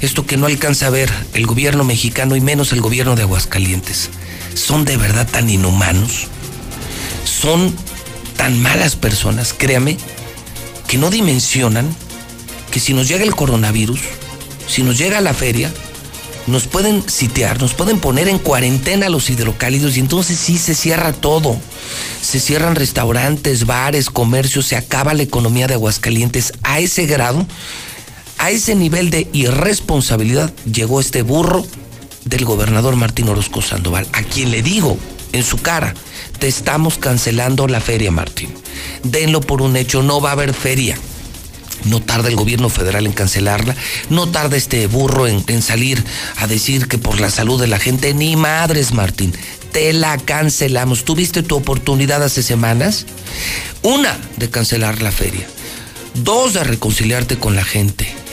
esto que no alcanza a ver el gobierno mexicano y menos el gobierno de Aguascalientes, son de verdad tan inhumanos, son tan malas personas, créame, que no dimensionan que si nos llega el coronavirus, si nos llega la feria, nos pueden sitiar, nos pueden poner en cuarentena los hidrocálidos y entonces sí se cierra todo. Se cierran restaurantes, bares, comercios, se acaba la economía de Aguascalientes a ese grado a ese nivel de irresponsabilidad llegó este burro del gobernador Martín Orozco Sandoval, a quien le digo en su cara, te estamos cancelando la feria, Martín. Denlo por un hecho, no va a haber feria. No tarda el gobierno federal en cancelarla, no tarda este burro en, salir a decir que por la salud de la gente, ni madres, Martín, te la cancelamos. ¿Tuviste tu oportunidad hace semanas? Una, de cancelar la feria. Dos, de reconciliarte con la gente.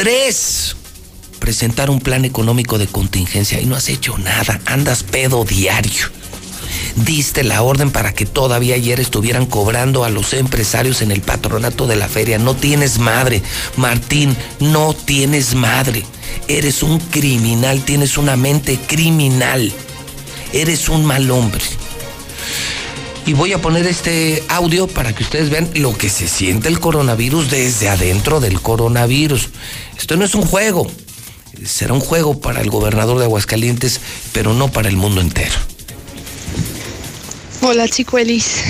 Tres, presentar un plan económico de contingencia y no has hecho nada, andas pedo diario. Diste la orden para que todavía ayer estuvieran cobrando a los empresarios en el patronato de la feria. No tienes madre, Martín, no tienes madre. Eres un criminal, tienes una mente criminal. Eres un mal hombre y voy a poner este audio para que ustedes vean lo que se siente el coronavirus desde adentro del coronavirus. Esto no es un juego, será un juego para el gobernador de Aguascalientes, pero no para el mundo entero. Hola chicuelis.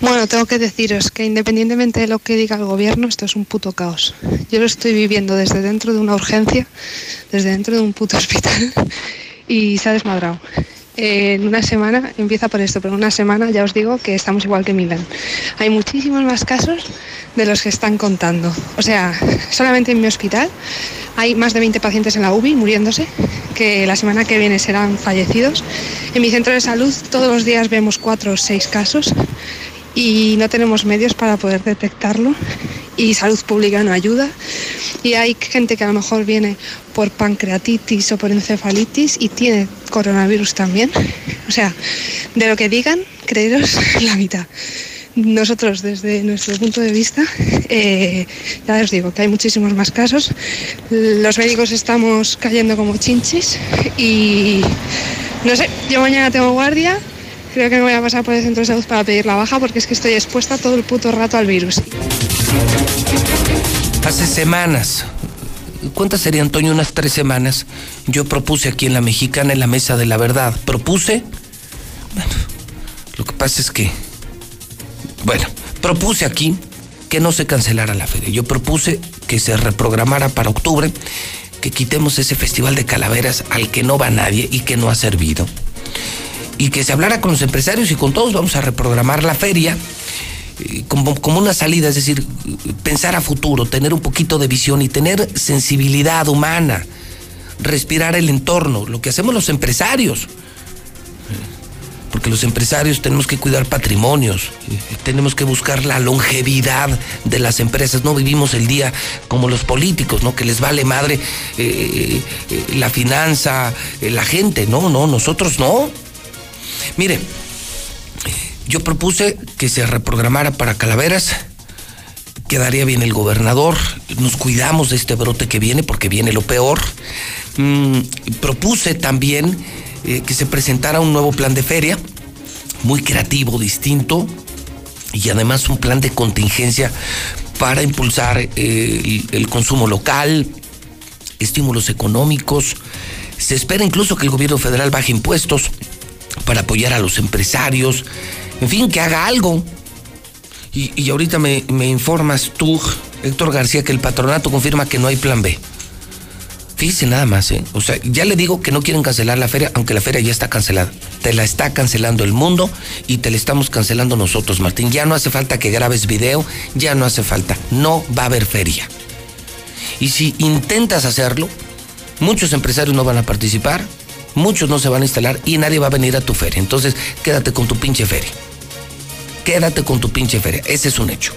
Bueno, tengo que deciros que independientemente de lo que diga el gobierno, esto es un puto caos. Yo lo estoy viviendo desde dentro de una urgencia, desde dentro de un puto hospital y se ha desmadrado en una semana, empieza por esto, pero en una semana ya os digo que estamos igual que Milán. Hay muchísimos más casos de los que están contando. O sea, solamente en mi hospital hay más de 20 pacientes en la UBI muriéndose, que la semana que viene serán fallecidos. En mi centro de salud todos los días vemos cuatro o seis casos y no tenemos medios para poder detectarlo y salud pública no ayuda. Y hay gente que a lo mejor viene por pancreatitis o por encefalitis y tiene coronavirus también. O sea, de lo que digan, creeros la mitad. Nosotros, desde nuestro punto de vista, eh, ya os digo que hay muchísimos más casos. Los médicos estamos cayendo como chinchis y no sé, yo mañana tengo guardia. Creo que me voy a pasar por el centro de salud para pedir la baja porque es que estoy expuesta todo el puto rato al virus. Hace semanas, ¿cuántas serían, Antonio? Unas tres semanas, yo propuse aquí en la Mexicana, en la Mesa de la Verdad. ¿Propuse? Bueno, lo que pasa es que, bueno, propuse aquí que no se cancelara la feria. Yo propuse que se reprogramara para octubre, que quitemos ese festival de calaveras al que no va nadie y que no ha servido. Y que se hablara con los empresarios y con todos vamos a reprogramar la feria eh, como, como, una salida, es decir, pensar a futuro, tener un poquito de visión y tener sensibilidad humana, respirar el entorno, lo que hacemos los empresarios. porque los empresarios tenemos que cuidar patrimonios, eh, tenemos que buscar la longevidad de las empresas. No vivimos el día como los políticos, ¿no? Que les vale madre eh, la finanza, la gente. No, no, nosotros no. Mire, yo propuse que se reprogramara para Calaveras. Quedaría bien el gobernador. Nos cuidamos de este brote que viene porque viene lo peor. Mm, propuse también eh, que se presentara un nuevo plan de feria, muy creativo, distinto, y además un plan de contingencia para impulsar eh, el, consumo local, estímulos económicos. Se espera incluso que el gobierno federal baje impuestos para apoyar a los empresarios, en fin, que haga algo. Y, ahorita me, me informas tú, Héctor García, que el patronato confirma que no hay plan B. Fíjese nada más, ¿eh? O sea, ya le digo que no quieren cancelar la feria, aunque la feria ya está cancelada. Te la está cancelando el mundo y te la estamos cancelando nosotros, Martín. Ya no hace falta que grabes video, ya no hace falta. No va a haber feria. Y si intentas hacerlo, muchos empresarios no van a participar, muchos no se van a instalar y nadie va a venir a tu feria. Entonces, quédate con tu pinche feria. Quédate con tu pinche feria. Ese es un hecho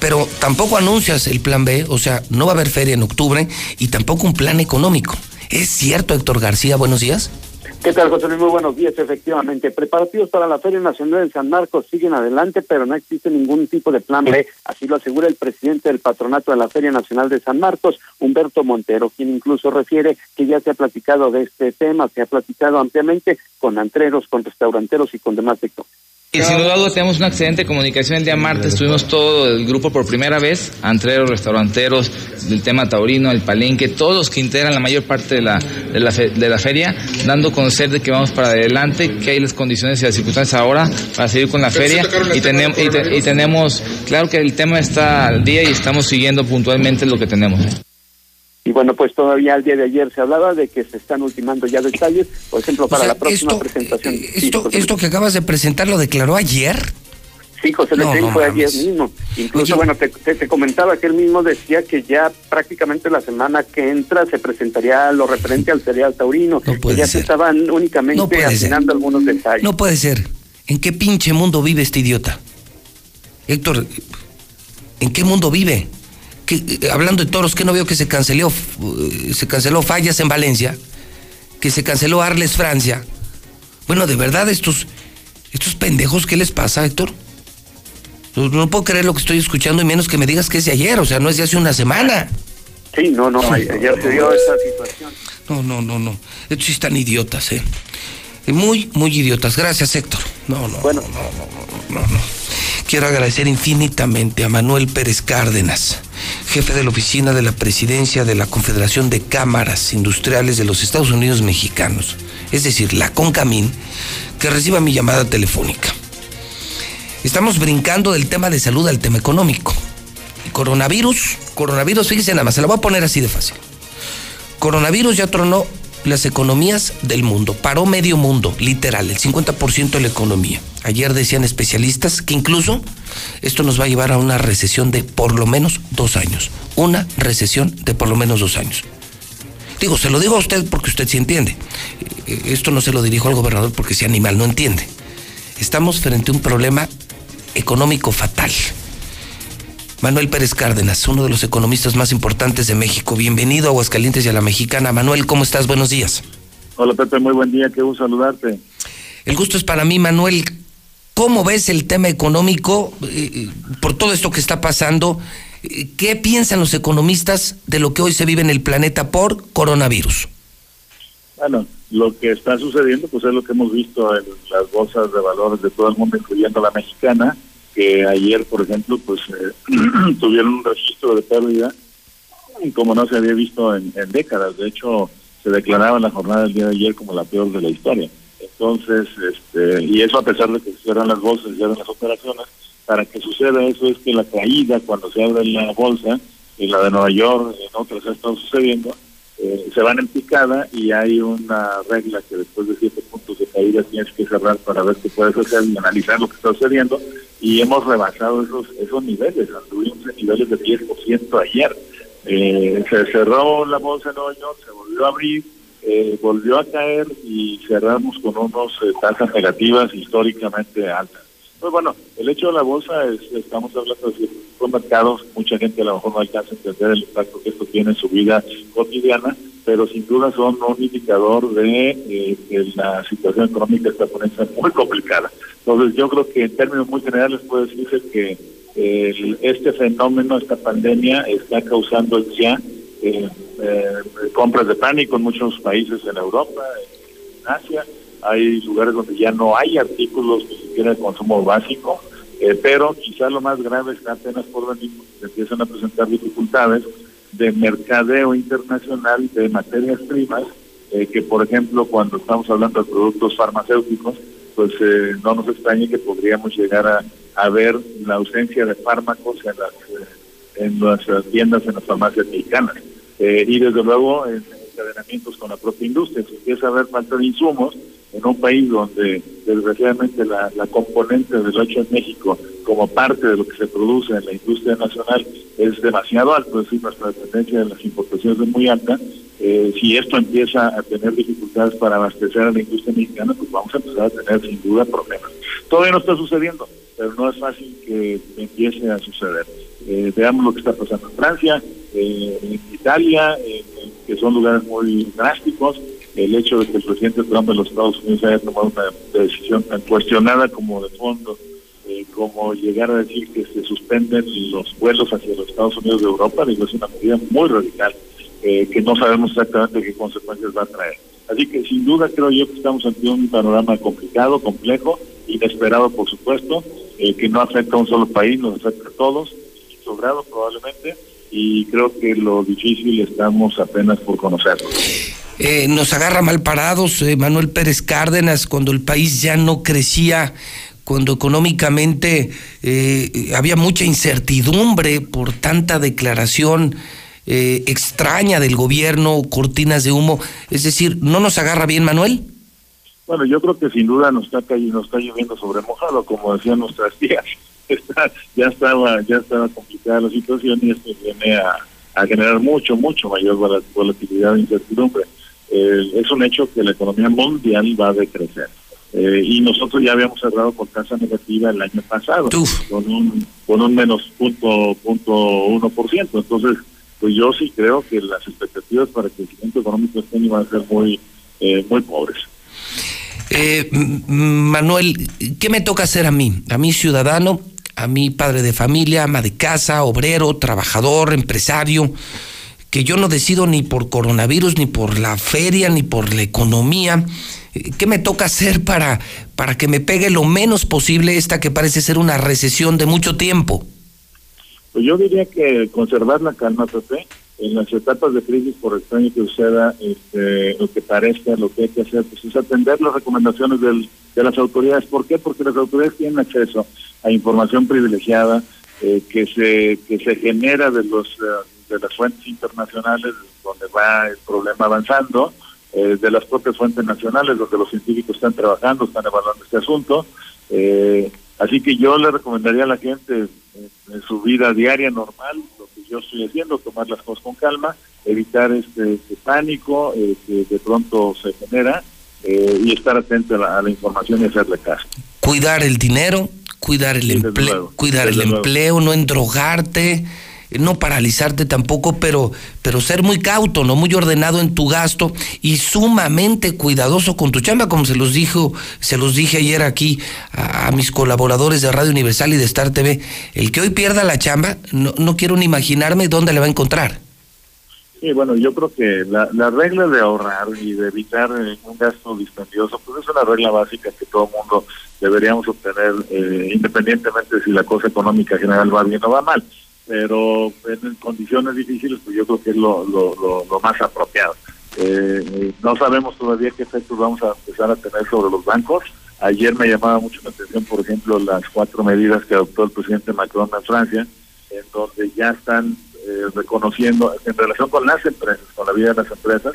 pero tampoco anuncias el plan B, o sea, no va a haber feria en octubre y tampoco un plan económico. ¿Es cierto, Héctor García? Buenos días. ¿Qué tal, José Luis? Muy buenos días, efectivamente. Preparativos para la Feria Nacional de San Marcos siguen adelante, pero no existe ningún tipo de plan B. Así lo asegura el presidente del patronato de la Feria Nacional de San Marcos, Humberto Montero, quien incluso refiere que ya se ha platicado de este tema, se ha platicado ampliamente con antreros, con restauranteros y con demás sectores. Y sin duda tenemos una excelente comunicación el día martes. Tuvimos todo el grupo por primera vez, antreros, restauranteros, del tema taurino, el palenque, todos los que integran la mayor parte de la, de la, de la feria, dando conocer de que vamos para adelante, que hay las condiciones y las circunstancias ahora para seguir con la feria. Y, tenemos y, tenemos, claro que el tema está al día y estamos siguiendo puntualmente lo que tenemos. Y bueno, pues todavía al día de ayer se hablaba de que se están ultimando ya detalles, por ejemplo, para la próxima presentación. Eh, esto, esto que acabas de presentar lo declaró ayer. Sí, José Luis fue ayer mismo. Incluso, bueno, te, comentaba que él mismo decía que ya prácticamente la semana que entra se presentaría lo referente al cereal taurino. No ya se estaban únicamente afinando algunos detalles. No puede ser. ¿En qué pinche mundo vive este idiota? Héctor, ¿en qué mundo vive? Eh, hablando de toros, que no veo que se canceló, eh, se canceló Fallas en Valencia, que se canceló Arles Francia. Bueno, de verdad, estos, estos pendejos, ¿qué les pasa, Héctor? No, puedo creer lo que estoy escuchando y menos que me digas que es de ayer, o sea, no es de hace una semana. Sí, no, no, ayer se dio esta situación. No, no, no, no. Estos sí están idiotas, ¿eh? Muy, muy idiotas. Gracias, Héctor. No, no, bueno. no, no, no, no. Quiero agradecer infinitamente a Manuel Pérez Cárdenas jefe de la oficina de la presidencia de la Confederación de Cámaras Industriales de los Estados Unidos Mexicanos, es decir, la CONCAMIN, que reciba mi llamada telefónica. Estamos brincando del tema de salud al tema económico. coronavirus, coronavirus, fíjese nada más, se lo voy a poner así de fácil. Coronavirus ya tronó las economías del mundo, paró medio mundo, literal, el 50% de la economía. Ayer decían especialistas que incluso esto nos va a llevar a una recesión de por lo menos dos años. Una recesión de por lo menos dos años. Digo, se lo digo a usted porque usted sí entiende. Eh, esto no se lo dirijo al gobernador porque ese animal no entiende. Estamos frente a un problema económico fatal. Manuel Pérez Cárdenas, uno de los economistas más importantes de México. Bienvenido a Aguascalientes y a la Mexicana. Manuel, ¿cómo estás? Buenos días. Hola Pepe, muy buen día, qué gusto saludarte. El gusto es para mí, Manuel. ¿Cómo ves el tema económico eh, eh, por todo esto que está pasando? ¿Qué piensan los economistas de lo que hoy se vive en el planeta por coronavirus? Bueno, lo que está sucediendo pues es lo que hemos visto en las bolsas de valores de todo el mundo, incluyendo la mexicana, que ayer, por ejemplo, pues tuvieron un registro de pérdida como no se había visto en, en décadas. De hecho, se declaraba la jornada del día de ayer como la peor de la historia. Entonces, este, y eso a pesar de que se cierran las bolsas, se cierran las operaciones, para que suceda eso es que la caída cuando se abre la bolsa, en la de Nueva York, en otras estado sucediendo, eh, se van en picada y hay una regla que después de siete puntos de caída tienes que cerrar para ver qué puedes hacer y analizar lo que está sucediendo y hemos rebasado esos esos niveles, anduvimos en niveles de 10% ayer. Eh, se cerró la bolsa en Nueva se volvió a abrir, eh, volvió a caer y cerramos con unos eh, tasas negativas históricamente altas. Pues bueno, el hecho de la bolsa es, estamos hablando de ciertos mercados, mucha gente a lo mejor no alcanza a entender el impacto que esto tiene en su vida cotidiana, pero sin duda son un indicador de eh, que la situación económica está poniéndose muy complicada. Entonces yo creo que en términos muy generales puede decirse que este fenómeno, esta pandemia, está causando ya eh, eh, compras de pánico en muchos países en Europa, en Asia. Hay lugares donde ya no hay artículos ni siquiera de consumo básico, eh, pero quizá lo más grave está apenas por venir, se empiezan a presentar dificultades de mercadeo internacional de materias primas, eh, que por ejemplo cuando estamos hablando de productos farmacéuticos, pues no nos extrañe que podríamos llegar a, ver la ausencia de fármacos en las en las tiendas, en las farmacias mexicanas. Eh, y desde luego en encadenamientos con la propia industria. Si empieza a haber falta de insumos en un país donde desgraciadamente la, componente del hecho en México como parte de lo que se produce en la industria nacional es demasiado alto, es decir, nuestra dependencia de las importaciones es muy alta, eh, si esto empieza a tener dificultades para abastecer a la industria mexicana, pues vamos a empezar a tener sin duda problemas. Todavía no está sucediendo, pero no es fácil que empiece a suceder. Eh, veamos lo que está pasando en Francia, eh, en Italia, que son lugares muy drásticos. El hecho de que el presidente Trump de los Estados Unidos haya tomado una decisión tan cuestionada como de fondo, eh, como llegar a decir que se suspenden los vuelos hacia los Estados Unidos de Europa, digo, es una medida muy radical, que no sabemos exactamente qué consecuencias va a traer. Así que sin duda creo yo que estamos ante un panorama complicado, complejo, inesperado por supuesto, que no afecta a un solo país, nos afecta a todos, sobrado probablemente, y creo que lo difícil estamos apenas por conocerlo. Eh, nos agarra mal parados, eh, Manuel Pérez Cárdenas, cuando el país ya no crecía, cuando económicamente eh, había mucha incertidumbre por tanta declaración extraña del gobierno, cortinas de humo. Es decir, ¿no nos agarra bien, Manuel? Bueno, yo creo que sin duda nos está nos está lloviendo sobre mojado, como decían nuestras tías. ya estaba ya estaba complicada la situación y esto viene a, generar mucho, mucho mayor volatilidad e incertidumbre. Eh, es un hecho que la economía mundial va a decrecer. Eh, y nosotros ya habíamos cerrado con tasa negativa el año pasado, con un con un menos punto, punto uno por ciento. Entonces, pues yo sí creo que las expectativas para el crecimiento económico este año van a ser muy, eh, muy pobres. Eh, Manuel, ¿qué me toca hacer a mí? A mí ciudadano a mi padre de familia, ama de casa, obrero, trabajador, empresario, que yo no decido ni por coronavirus, ni por la feria, ni por la economía. ¿Qué me toca hacer para, para que me pegue lo menos posible esta que parece ser una recesión de mucho tiempo? Pues yo diría que conservar la calma, Pepe, en las etapas de crisis, por extraño que suceda, este, lo que parezca, lo que hay que hacer, pues es atender las recomendaciones del, de las autoridades. ¿Por qué? Porque las autoridades tienen acceso a información privilegiada eh, que se que se genera de los eh, de las fuentes internacionales donde va el problema avanzando, eh, de las propias fuentes nacionales donde los científicos están trabajando, están evaluando este asunto. así que yo le recomendaría a la gente en su vida diaria normal, lo que yo estoy haciendo, tomar las cosas con calma, evitar este, este pánico que de pronto se genera y estar atento a la, a la información y hacerle caso. Cuidar el dinero, cuidar el empleo, cuidar el empleo, no endrogarte, no paralizarte tampoco, pero, pero ser muy cauto, no muy ordenado en tu gasto y sumamente cuidadoso con tu chamba, como se los dijo, se los dije ayer aquí a, mis colaboradores de Radio Universal y de Star TV. El que hoy pierda la chamba, no, no quiero ni imaginarme dónde le va a encontrar. Sí, bueno, yo creo que la, la regla de ahorrar y de evitar eh, un gasto dispendioso, pues es una regla básica que todo mundo deberíamos obtener eh, independientemente de si la cosa económica general va bien o va mal. Pero en condiciones difíciles, pues yo creo que es lo, lo, lo, más apropiado. Eh, no sabemos todavía qué efectos vamos a empezar a tener sobre los bancos. Ayer me llamaba mucho la atención, por ejemplo, las cuatro medidas que adoptó el presidente Macron en Francia, en donde ya están eh, reconociendo, en relación con las empresas, con la vida de las empresas,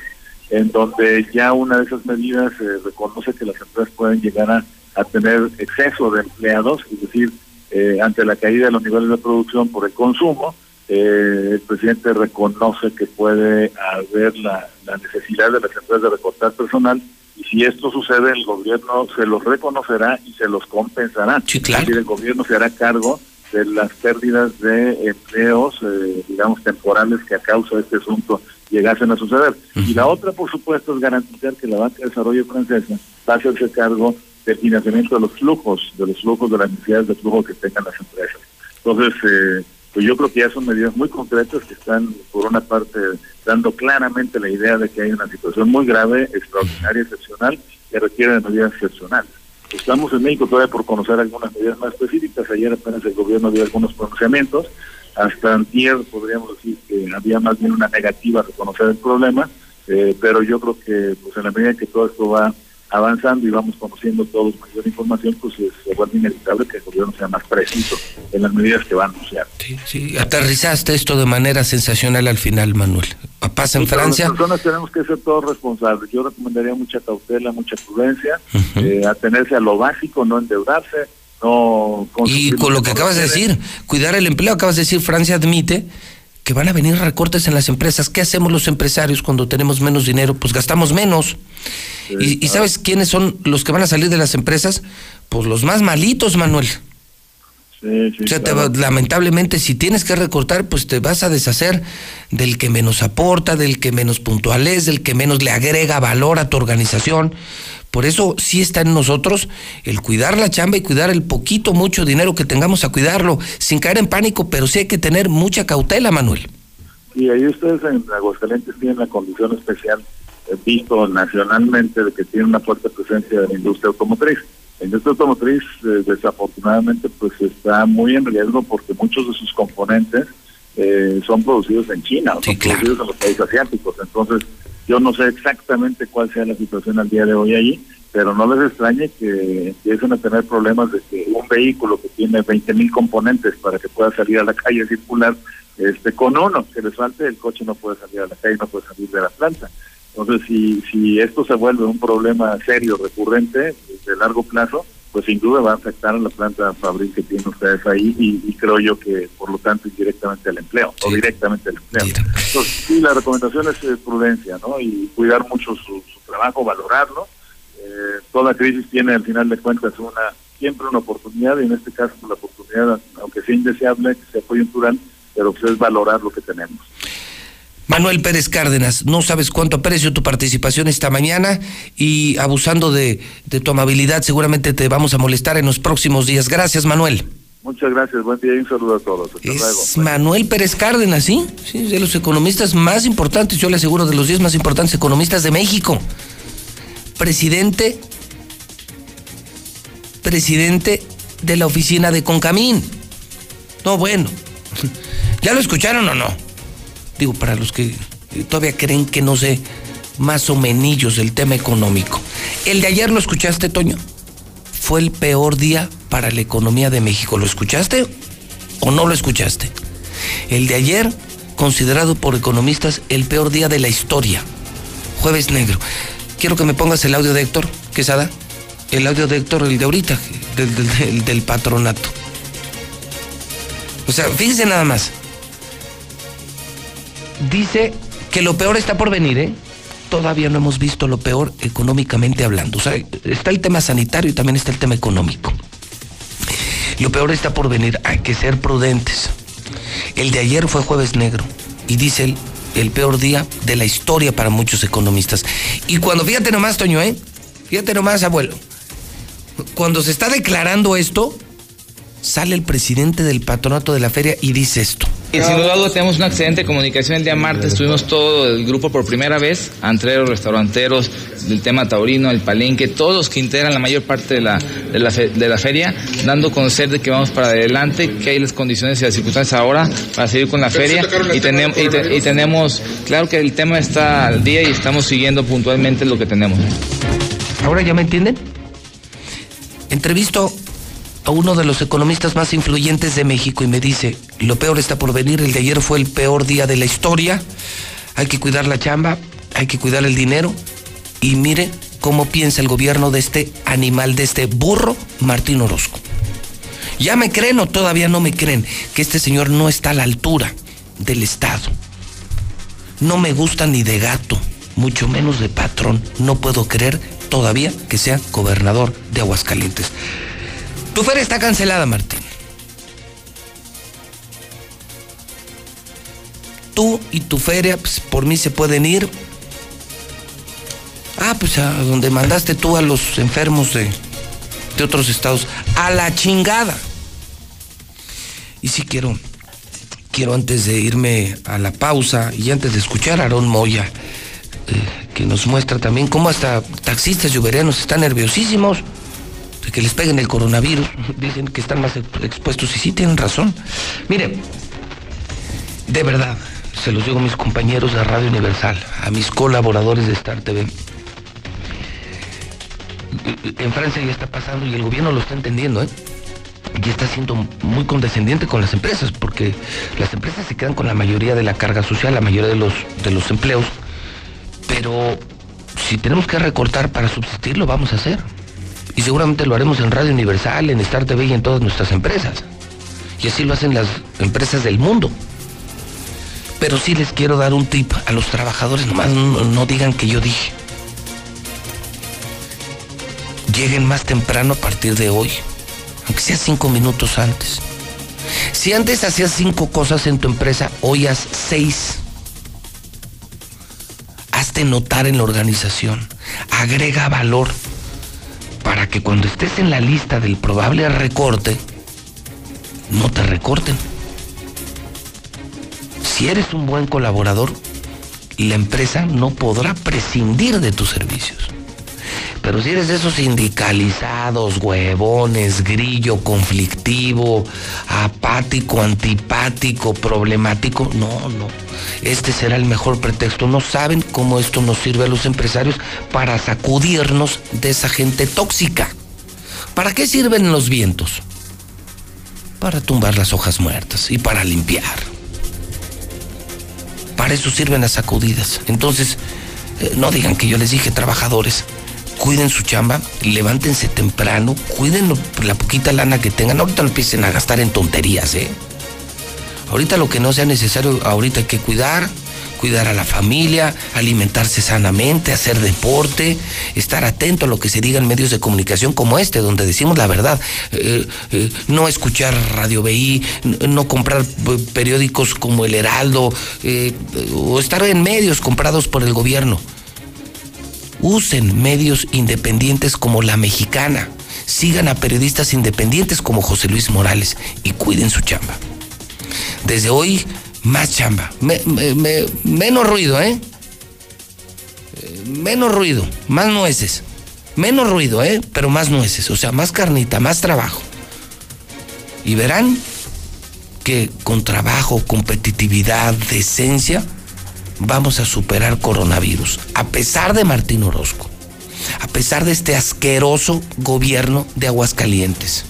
en donde ya una de esas medidas reconoce que las empresas pueden llegar a tener exceso de empleados, es decir, eh, ante la caída de los niveles de producción por el consumo, eh, el presidente reconoce que puede haber la, necesidad de las empresas de recortar personal y si esto sucede el gobierno se los reconocerá y se los compensará. Sí, claro. el gobierno se hará cargo de las pérdidas de empleos, eh, digamos, temporales que a causa de este asunto llegasen a suceder. Y la otra, por supuesto, es garantizar que la banca de desarrollo francesa va a hacerse cargo del financiamiento de los flujos, de los flujos de las necesidades de flujo que tengan las empresas. Entonces, eh, pues yo creo que ya son medidas muy concretas que están, por una parte, dando claramente la idea de que hay una situación muy grave, extraordinaria, excepcional, que requiere de medidas excepcionales. Estamos en México todavía por conocer algunas medidas más específicas. Ayer apenas el gobierno dio algunos pronunciamientos. Hasta antier podríamos decir que había más bien una negativa a reconocer el problema, eh, pero yo creo que pues en la medida que todo esto va avanzando y vamos conociendo todos mayor información, pues se vuelve inevitable que el gobierno sea más preciso en las medidas que va a anunciar. Sí, sí, aterrizaste esto de manera sensacional al final, Manuel. Pasa en Francia. Las personas tenemos que ser todos responsables. Yo recomendaría mucha cautela, mucha prudencia, eh, atenerse a lo básico, no endeudarse, no... Y con lo que acabas de decir, cuidar el empleo, acabas de decir, Francia admite que van a venir recortes en las empresas. ¿Qué hacemos los empresarios cuando tenemos menos dinero? Pues gastamos menos. y, sabes quiénes son los que van a salir de las empresas? Pues los más malitos, Manuel. Sí, sí, lamentablemente, si tienes que recortar, pues te vas a deshacer del que menos aporta, del que menos puntual es, del que menos le agrega valor a tu organización. Por eso sí está en nosotros el cuidar la chamba y cuidar el poquito, mucho dinero que tengamos a cuidarlo, sin caer en pánico, pero sí hay que tener mucha cautela, Manuel. Y ahí ustedes en Aguascalientes tienen la condición especial, visto nacionalmente, de que tiene una fuerte presencia de la industria automotriz. La industria automotriz, eh, desafortunadamente, pues está muy en riesgo porque muchos de sus componentes eh, son producidos en China, o son producidos en los países asiáticos. Entonces, yo no sé exactamente cuál sea la situación al día de hoy allí, pero no les extrañe que empiecen a tener problemas de que un vehículo que tiene 20 mil componentes para que pueda salir a la calle circular, este, con uno que les falte, el coche no puede salir a la calle, no puede salir de la planta. Entonces, si, si esto se vuelve un problema serio, recurrente, de largo plazo, pues sin duda va a afectar a la planta fabril que tienen ustedes ahí y, creo yo que por lo tanto indirectamente al empleo o directamente al empleo. Entonces sí, la recomendación es eh, prudencia, ¿no? Y cuidar mucho su, trabajo, valorarlo. Eh, toda crisis tiene al final de cuentas una siempre una oportunidad y en este caso pues, la oportunidad, aunque sea indeseable, que sea coyuntural, pero pues es valorar lo que tenemos. Manuel Pérez Cárdenas, no sabes cuánto aprecio tu participación esta mañana y abusando de, tu amabilidad seguramente te vamos a molestar en los próximos días. Gracias, Manuel. Muchas gracias, buen día y un saludo a todos. es Manuel Pérez Cárdenas, ¿sí? Sí, de los economistas más importantes, yo le aseguro, de los 10 más importantes economistas de México. Presidente, presidente de la oficina de Concamín. No, bueno, ¿ya lo escucharon o no? Digo, para los que todavía creen que no sé más o menos del tema económico. El de ayer lo escuchaste, Toño. Fue el peor día para la economía de México. ¿Lo escuchaste o no lo escuchaste? El de ayer, considerado por economistas el peor día de la historia. Jueves negro. Quiero que me pongas el audio de Héctor Quesada. El audio de Héctor, el de ahorita, del, del patronato. O sea, fíjense nada más dice que lo peor está por venir, ¿eh? Todavía no hemos visto lo peor económicamente hablando. O sea, está el tema sanitario y también está el tema económico. Lo peor está por venir, hay que ser prudentes. El de ayer fue jueves negro y dice el, peor día de la historia para muchos economistas. Y cuando, fíjate nomás, Toño, ¿eh? Fíjate nomás, abuelo. Cuando se está declarando esto, sale el presidente del patronato de la feria y dice esto. Y sin duda tenemos una excelente comunicación el día martes. Tuvimos todo el grupo por primera vez, antreros, restauranteros, del tema taurino, el palenque, todos los que integran la mayor parte de la, de la, de la feria, dando a conocer de que vamos para adelante, que hay las condiciones y las circunstancias ahora para seguir con la feria. Y, tenemos, y, tenemos, claro que el tema está al día y estamos siguiendo puntualmente lo que tenemos. ¿Ahora ya me entienden? Entrevisto a uno de los economistas más influyentes de México y me dice, lo peor está por venir, el de ayer fue el peor día de la historia, hay que cuidar la chamba, hay que cuidar el dinero y mire cómo piensa el gobierno de este animal, de este burro, Martín Orozco. ¿Ya me creen o todavía no me creen que este señor no está a la altura del Estado. No me gusta ni de gato, mucho menos de patrón. No puedo creer todavía que sea gobernador de Aguascalientes. Tu feria está cancelada, Martín. Tú y tu feria, pues, por mí se pueden ir. Ah, pues a donde mandaste tú a los enfermos de, de otros estados. A la chingada. Y si quiero, quiero antes de irme a la pausa y antes de escuchar a Aarón Moya, eh, que nos muestra también cómo hasta taxistas y uberianos están nerviosísimos que les peguen el coronavirus. Dicen que están más expuestos y sí tienen razón. Mire, de verdad, se los digo a mis compañeros de Radio Universal, a mis colaboradores de Star TV. En Francia ya está pasando y el gobierno lo está entendiendo, ¿eh? Y está siendo muy condescendiente con las empresas, porque las empresas se quedan con la mayoría de la carga social, la mayoría de los, de los empleos. Pero si tenemos que recortar para subsistir, lo vamos a hacer. Y seguramente lo haremos en Radio Universal, en Star TV y en todas nuestras empresas. Y así lo hacen las empresas del mundo. Pero sí les quiero dar un tip a los trabajadores, nomás no, no digan que yo dije. Lleguen más temprano a partir de hoy, aunque sea cinco minutos antes. Si antes hacías cinco cosas en tu empresa, hoy haz seis. Hazte notar en la organización. Agrega valor para que cuando estés en la lista del probable recorte, no te recorten. Si eres un buen colaborador, la empresa no podrá prescindir de tus servicios. Pero si eres de esos sindicalizados, huevones, grillo, conflictivo, apático, antipático, problemático, no, no. Este será el mejor pretexto. No saben cómo esto nos sirve a los empresarios para sacudirnos de esa gente tóxica. ¿Para qué sirven los vientos? Para tumbar las hojas muertas y para limpiar. Para eso sirven las sacudidas. Entonces, eh, no digan que yo les dije trabajadores cuiden su chamba, levántense temprano, cuiden la poquita lana que tengan. Ahorita no empiecen a gastar en tonterías, ¿eh? Ahorita lo que no sea necesario, ahorita hay que cuidar, cuidar a la familia, alimentarse sanamente, hacer deporte, estar atento a lo que se diga en medios de comunicación como este, donde decimos la verdad, eh, eh, no escuchar Radio BI, no comprar periódicos como El Heraldo, eh, o estar en medios comprados por el gobierno usen medios independientes como La Mexicana, sigan a periodistas independientes como José Luis Morales y cuiden su chamba. Desde hoy, más chamba, menos ruido, ¿eh? Menos ruido, más nueces. Menos ruido, ¿eh? Pero más nueces, o sea, más carnita, más trabajo. Y verán que con trabajo, competitividad, decencia, vamos a superar coronavirus, a pesar de Martín Orozco, a pesar de este asqueroso gobierno de Aguascalientes.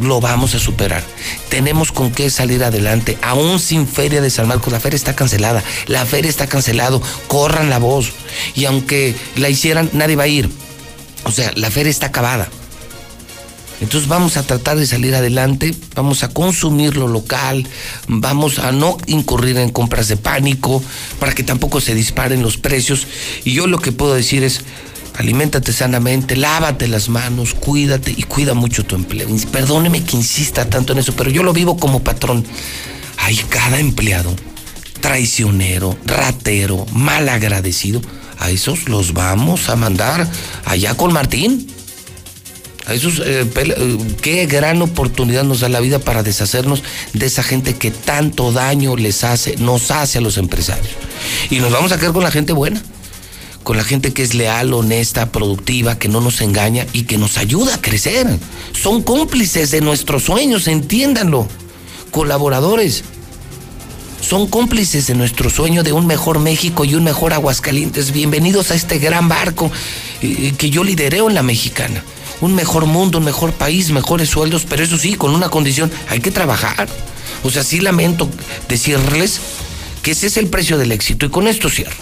Lo vamos a superar. Tenemos con qué salir adelante, aún sin Feria de San Marcos. La feria está cancelada, la feria está cancelado. Corran la voz. Y aunque la hicieran, nadie va a ir. O sea, la feria está acabada. Entonces vamos a tratar de salir adelante, vamos a consumir lo local, vamos a no incurrir en compras de pánico para que tampoco se disparen los precios. Y yo lo que puedo decir es, aliméntate sanamente, lávate las manos, cuídate y cuida mucho tu empleo. Perdóneme que insista tanto en eso, pero yo lo vivo como patrón. Hay cada empleado traicionero, ratero, mal agradecido. A esos los vamos a mandar allá con Martín eh, eh, qué gran oportunidad nos da la vida para deshacernos de esa gente que tanto daño les hace, nos hace a los empresarios. Y nos vamos a quedar con la gente buena, con la gente que es leal, honesta, productiva, que no nos engaña y que nos ayuda a crecer. Son cómplices de nuestros sueños, entiéndanlo. Colaboradores. Son cómplices de nuestro sueño de un mejor México y un mejor Aguascalientes. Bienvenidos a este gran barco eh, que yo lidereo en la mexicana un mejor mundo, un mejor país, mejores sueldos, pero eso sí, con una condición, hay que trabajar. O sea, sí lamento decirles que ese es el precio del éxito y con esto cierro.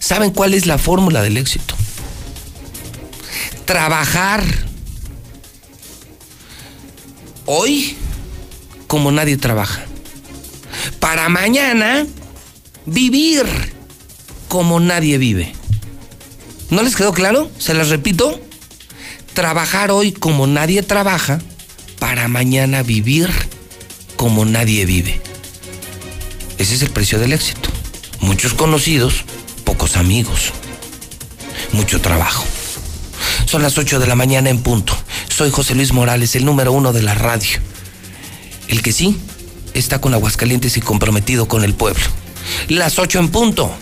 ¿Saben cuál es la fórmula del éxito? Trabajar hoy como nadie trabaja. para mañana vivir como nadie vive. ¿No les quedó claro? Se las repito. Trabajar hoy como nadie trabaja para mañana vivir como nadie vive. Ese es el precio del éxito. Muchos conocidos, pocos amigos. Mucho trabajo. Son las 8 de la mañana en punto. Soy José Luis Morales, el número uno de la radio. El que sí está con Aguascalientes y comprometido con el pueblo. Las 8 en punto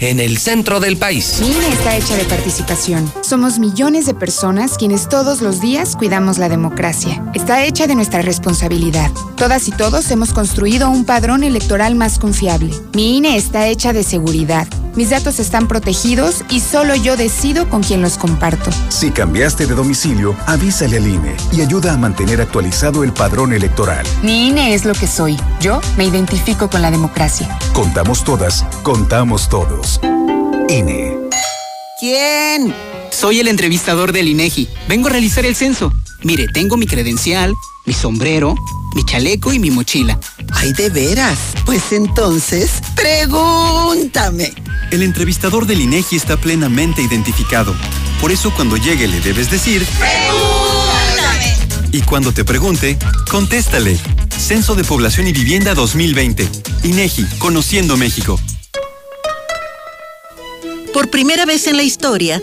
en el centro del país. Mi INE está hecha de participación. Somos millones de personas quienes todos los días cuidamos la democracia. Está hecha de nuestra responsabilidad. Todas y todos hemos construido un padrón electoral más confiable. Mi INE está hecha de seguridad. Mis datos están protegidos y solo yo decido con quién los comparto. Si cambiaste de domicilio, avísale al INE y ayuda a mantener actualizado el padrón electoral. Mi INE es lo que soy. Yo me identifico con la democracia. Contamos todas, contamos todos. INE. ¿Quién? Soy el entrevistador del INEGI. Vengo a realizar el censo. Mire, tengo mi credencial, mi sombrero, mi chaleco y mi mochila. Ay, de veras. Pues entonces, pregúntame. El entrevistador del INEGI está plenamente identificado. Por eso cuando llegue le debes decir... ¡Pregúntame! Y cuando te pregunte, contéstale. Censo de Población y Vivienda 2020. INEGI, Conociendo México. Por primera vez en la historia,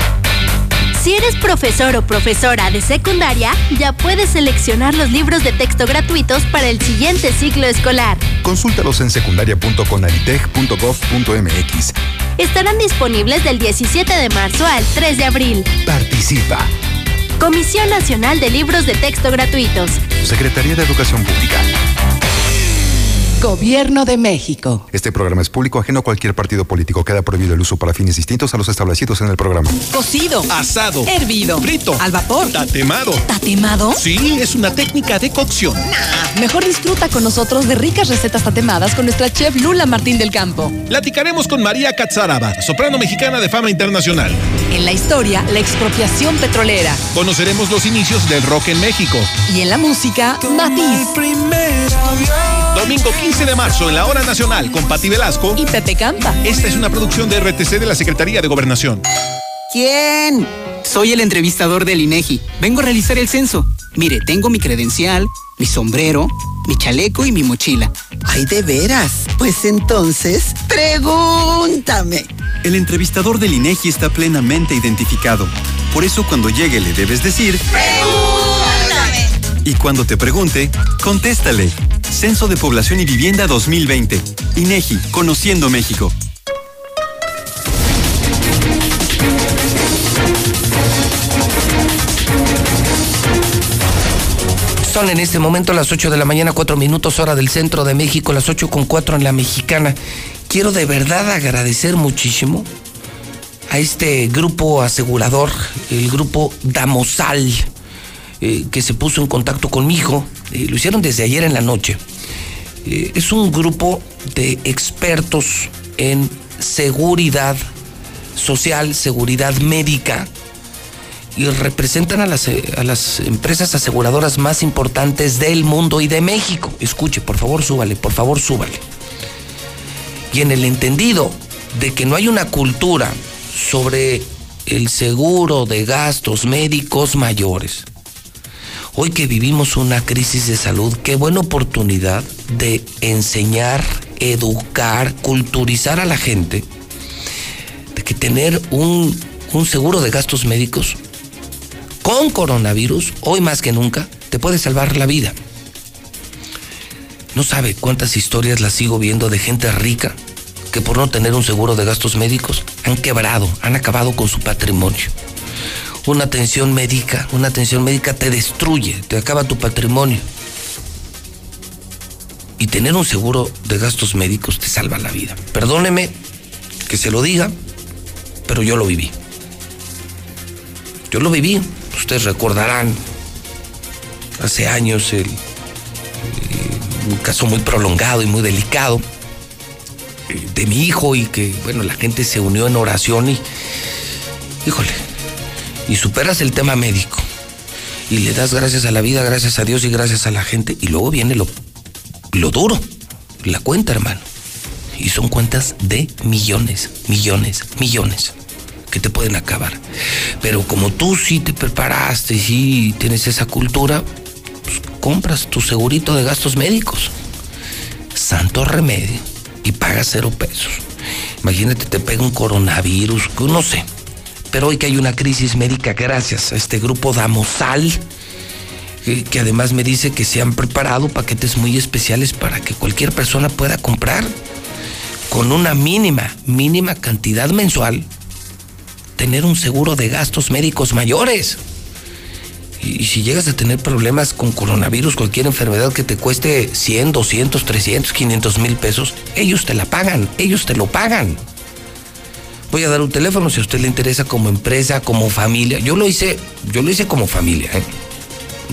Si eres profesor o profesora de secundaria, ya puedes seleccionar los libros de texto gratuitos para el siguiente ciclo escolar. Consúltalos en secundaria.conalitech.gov.mx. Estarán disponibles del 17 de marzo al 3 de abril. Participa. Comisión Nacional de Libros de Texto Gratuitos. Secretaría de Educación Pública. Gobierno de México. Este programa es público ajeno a cualquier partido político. Queda prohibido el uso para fines distintos a los establecidos en el programa. Cocido. Asado. Hervido. Frito. Al vapor. Tatemado. ¿Tatemado? Sí, es una técnica de cocción. Nah, mejor disfruta con nosotros de ricas recetas tatemadas con nuestra chef Lula Martín del Campo. Platicaremos con María Catzaraba, soprano mexicana de fama internacional. En la historia, la expropiación petrolera. Conoceremos los inicios del rock en México. Y en la música, Matiz. Domingo 15 de marzo en la Hora Nacional con Pati Velasco y Pepe Campa. Esta es una producción de RTC de la Secretaría de Gobernación. ¿Quién? Soy el entrevistador del INEGI. Vengo a realizar el censo. Mire, tengo mi credencial, mi sombrero, mi chaleco y mi mochila. Ay, de veras. Pues entonces, pregúntame. El entrevistador del INEGI está plenamente identificado. Por eso cuando llegue le debes decir... ¡Pregúntame! Y cuando te pregunte, contéstale. Censo de Población y Vivienda 2020. INEGI, Conociendo México. Son en este momento las 8 de la mañana, 4 minutos hora del centro de México, las 8 con 4 en la mexicana. Quiero de verdad agradecer muchísimo a este grupo asegurador, el grupo Damosal, eh, que se puso en contacto conmigo. Eh, lo hicieron desde ayer en la noche. Eh, es un grupo de expertos en seguridad social, seguridad médica, y representan a las, a las empresas aseguradoras más importantes del mundo y de México. Escuche, por favor, súbale, por favor, súbale. Y en el entendido de que no hay una cultura sobre el seguro de gastos médicos mayores. Hoy que vivimos una crisis de salud, qué buena oportunidad de enseñar, educar, culturizar a la gente de que tener un, un seguro de gastos médicos con coronavirus, hoy más que nunca, te puede salvar la vida. No sabe cuántas historias las sigo viendo de gente rica que por no tener un seguro de gastos médicos han quebrado, han acabado con su patrimonio. Una atención médica, una atención médica te destruye, te acaba tu patrimonio. Y tener un seguro de gastos médicos te salva la vida. Perdóneme, que se lo diga, pero yo lo viví. Yo lo viví. Ustedes recordarán hace años el, un caso muy prolongado y muy delicado eh, de mi hijo y que, bueno, la gente se unió en oración y, híjole, y superas el tema médico y le das gracias a la vida, gracias a Dios y gracias a la gente y luego viene lo, lo duro, la cuenta, hermano. Y son cuentas de millones, millones, millones que te pueden acabar. Pero como tú sí te preparaste, sí tienes esa cultura, pues compras tu segurito de gastos médicos. Santo remedio. Y pagas cero pesos. Imagínate, te pega un coronavirus, no sé. Pero hoy que hay una crisis médica, gracias a este grupo Damosal, que, además me dice que se han preparado paquetes muy especiales para que cualquier persona pueda comprar con una mínima, mínima cantidad mensual, tener un seguro de gastos médicos mayores. Y, y si llegas a tener problemas con coronavirus, cualquier enfermedad que te cueste 100, 200, 300, 500 mil pesos, ellos te la pagan, ellos te lo pagan. Voy a dar un teléfono si a usted le interesa como empresa, como familia. Yo lo hice, yo lo hice como familia. ¿eh?